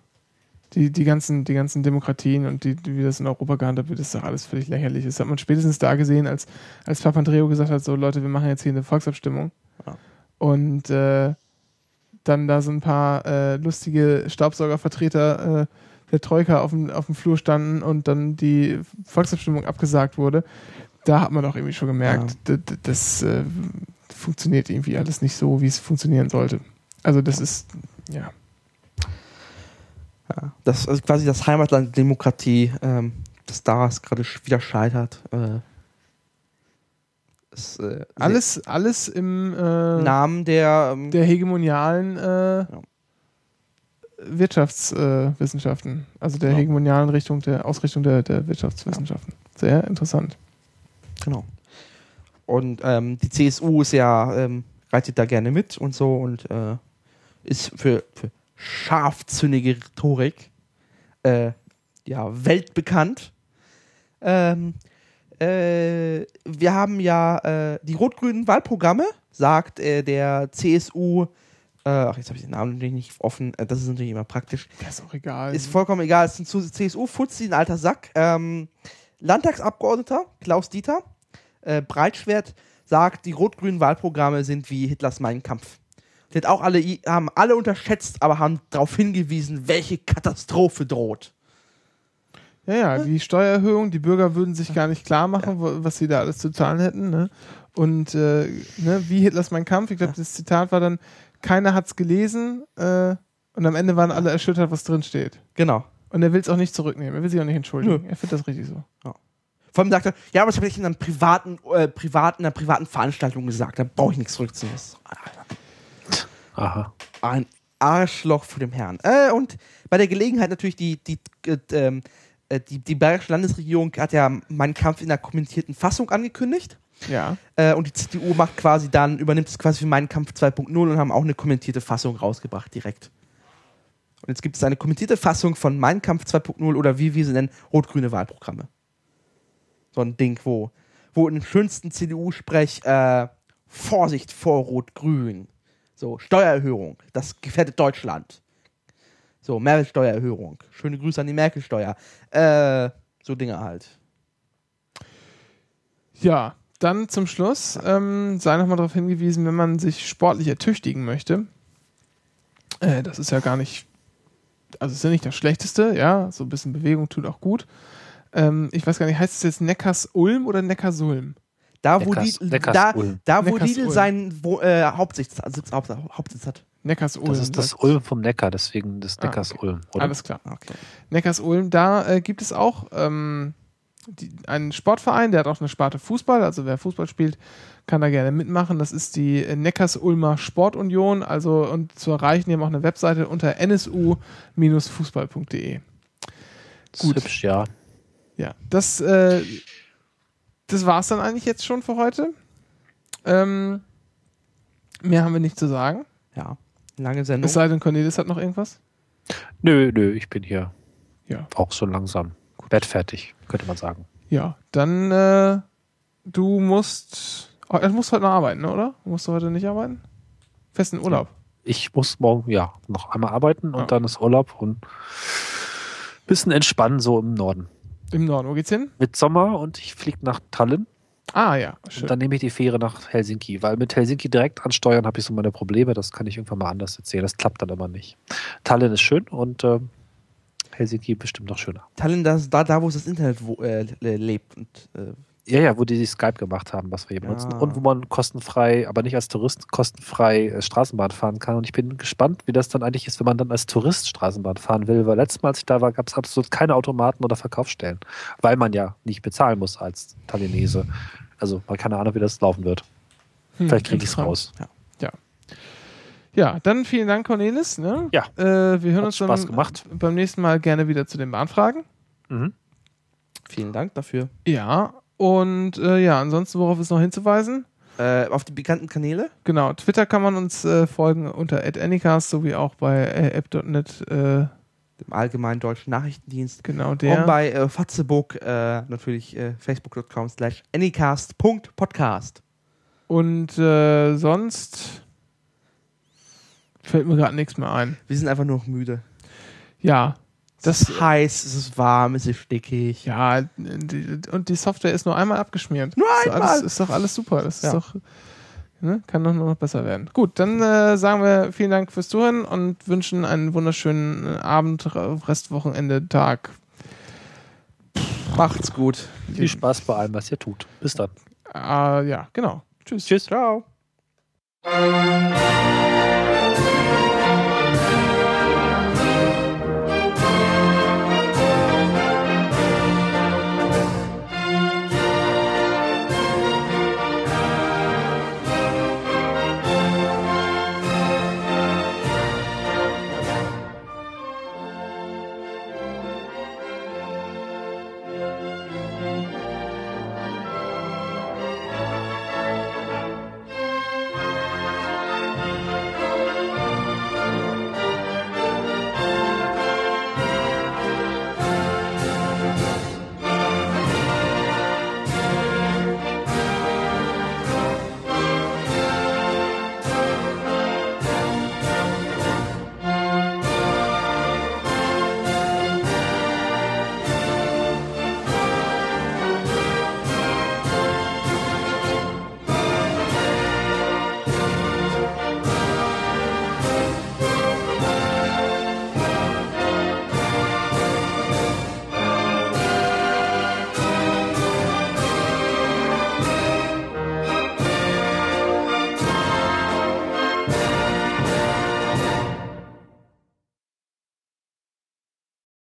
die, die, ganzen, die ganzen Demokratien und die, wie das in Europa gehandhabt wird, ist doch alles völlig lächerlich. Das hat man spätestens da gesehen, als, als Papandreou gesagt hat, so Leute, wir machen jetzt hier eine Volksabstimmung. Ja. Und äh, dann da so ein paar äh, lustige Staubsaugervertreter äh, der Troika auf dem, auf dem Flur standen und dann die Volksabstimmung abgesagt wurde, da hat man doch irgendwie schon gemerkt, d- das äh, funktioniert irgendwie alles nicht so, wie es funktionieren sollte. Also das ist, ja. Ja, das also quasi das Heimatland Demokratie, ähm, das da gerade wieder scheitert. Äh, ist, äh, Alles, alles im äh, Namen der, ähm, der hegemonialen äh, Wirtschaftswissenschaften, also der Ja. hegemonialen Richtung, der Ausrichtung der, der Wirtschaftswissenschaften. Sehr interessant. genau. Und ähm, die CSU ist ja ähm, reitet da gerne mit und so und äh, ist für, für scharfzüngige Rhetorik äh, ja weltbekannt. Ähm, äh, wir haben ja äh, die rot-grünen Wahlprogramme, sagt äh, der CSU. Äh, ach, jetzt habe ich den Namen natürlich nicht offen. Das ist natürlich immer praktisch. Das ist auch egal. Ist vollkommen egal. Es ist ein CSU-Fuzzi, ein alter Sack. Ähm, Landtagsabgeordneter Klaus Dieter äh, Breitschwert sagt, die rot-grünen Wahlprogramme sind wie Hitlers Mein Kampf. Die hat auch alle, haben alle unterschätzt, aber haben darauf hingewiesen, welche Katastrophe droht. Ja, ja, die Steuererhöhung, die Bürger würden sich gar nicht klar machen, wo, was sie da alles zu zahlen hätten. Ne? Und äh, ne, wie Hitlers Mein Kampf, ich glaube, das Zitat war dann, keiner hat's gelesen äh, und am Ende waren alle erschüttert, was drin steht. Genau. Und er will es auch nicht zurücknehmen, er will sich auch nicht entschuldigen. Nö. Er findet das richtig so. Vor allem sagt er, ja, aber das habe ich in einer privaten, äh, privaten, einer privaten Veranstaltung gesagt, da brauche ich nichts zurückzunehmen. Aha. Ein Arschloch vor dem Herrn. Äh, und bei der Gelegenheit natürlich die, die, äh, ähm, äh, die, die bayerische Landesregierung hat ja meinen Kampf in der kommentierten Fassung angekündigt. Ja. Äh, und die CDU macht quasi dann, übernimmt es quasi für meinen Kampf 2.0 und haben auch eine kommentierte Fassung rausgebracht direkt. Und jetzt gibt es eine kommentierte Fassung von Mein Kampf 2.0 oder wie wir sie nennen, rot-grüne Wahlprogramme. So ein Ding, wo, wo im schönsten CDU-Sprech äh, Vorsicht vor Rot-Grün. So, Steuererhöhung, das gefährdet Deutschland. So, Mehrwertsteuererhöhung. Schöne Grüße an die Merkel-Steuer. Äh, so Dinge halt. Ja, dann zum Schluss ähm, sei nochmal darauf hingewiesen, wenn man sich sportlich ertüchtigen möchte. Äh, das ist ja gar nicht, also ist ja nicht das Schlechteste, ja, so ein bisschen Bewegung tut auch gut. Ähm, ich weiß gar nicht, heißt es jetzt Neckars-Ulm oder Neckarsulm? Da, wo, Neckars- die, Neckars- da, Ulm. da, wo Neckars- Lidl Ulm. seinen wo, äh, Hauptsitz, Sitz, Haupt, Hauptsitz hat. Neckars-Ulm. Das ist das sagt- Ulm vom Neckar, deswegen das Ah, Neckars okay. Ulm. Oder? Alles klar. Okay. Neckars-Ulm, da äh, gibt es auch ähm, die, einen Sportverein, der hat auch eine Sparte Fußball, also wer Fußball spielt, kann da gerne mitmachen. Das ist die äh, Neckars-Ulmer Sportunion, also und zu erreichen, die haben auch eine Webseite unter nsu-fußball.de. Gut. hübsch, ja. Ja, das, äh, das war es dann eigentlich jetzt schon für heute. Ähm, Mehr haben wir nicht zu sagen. Ja. Lange Sendung. Es sei denn, Cornelis hat noch irgendwas. Nö, nö, ich bin hier Ja. auch so langsam bettfertig, könnte man sagen. Ja, dann äh, du musst. Oh, du musst heute noch arbeiten, ne, oder? Musst du heute nicht arbeiten? Festen Urlaub. Ich muss morgen ja noch einmal arbeiten und Ja. dann ist Urlaub und bisschen entspannen so im Norden. Im Norden. Wo geht's hin? Mit Sommer und ich fliege nach Tallinn Ah ja, schön. und dann nehme ich die Fähre nach Helsinki, weil mit Helsinki direkt ansteuern habe ich so meine Probleme, das kann ich irgendwann mal anders erzählen, das klappt dann immer nicht. Tallinn ist schön und ähm, Helsinki bestimmt noch schöner. Tallinn, das ist da, da wo es das Internet wo, äh, le- lebt. Und, äh, Ja, ja, wo die die Skype gemacht haben, was wir hier benutzen. Ja. Und wo man kostenfrei, aber nicht als Tourist, kostenfrei äh, Straßenbahn fahren kann. Und ich bin gespannt, wie das dann eigentlich ist, wenn man dann als Tourist Straßenbahn fahren will. Weil letztes Mal, als ich da war, gab es absolut keine Automaten oder Verkaufsstellen. Weil man ja nicht bezahlen muss als Tallinese. Also, mal keine Ahnung, wie das laufen wird. Hm, Vielleicht kriege ich es raus. Ja, dann vielen Dank, Cornelis. Ne? Ja. Äh, wir hören Hat uns Spaß dann gemacht. beim nächsten Mal gerne wieder zu den Bahnfragen. Mhm. vielen Dank dafür. Ja. Und äh, ja, ansonsten, worauf ist noch hinzuweisen? Äh, auf die bekannten Kanäle. Genau, Twitter kann man uns äh, folgen unter @anycast sowie auch bei äh, app.net, äh, Dem Allgemeinen Deutschen Nachrichtendienst. genau der. Und bei äh, Fatzebook äh, natürlich facebook.com slash anycast.podcast. Und sonst fällt mir gerade nichts mehr ein. Wir sind einfach nur noch müde. Ja, Es ist heiß, es ist warm, es ist stickig. ja, die, und die Software ist nur einmal abgeschmiert. Nur ist doch einmal? Alles, ist doch alles super. Das Ja. ist doch, ne, kann doch nur noch besser werden. Gut, dann äh, sagen wir vielen Dank fürs Zuhören und wünschen einen wunderschönen äh, Abend, Restwochenende, Tag. Macht's gut. Viel Spaß bei allem, was ihr tut. Bis dann. Äh, ja, genau. Tschüss. Tschüss. Ciao.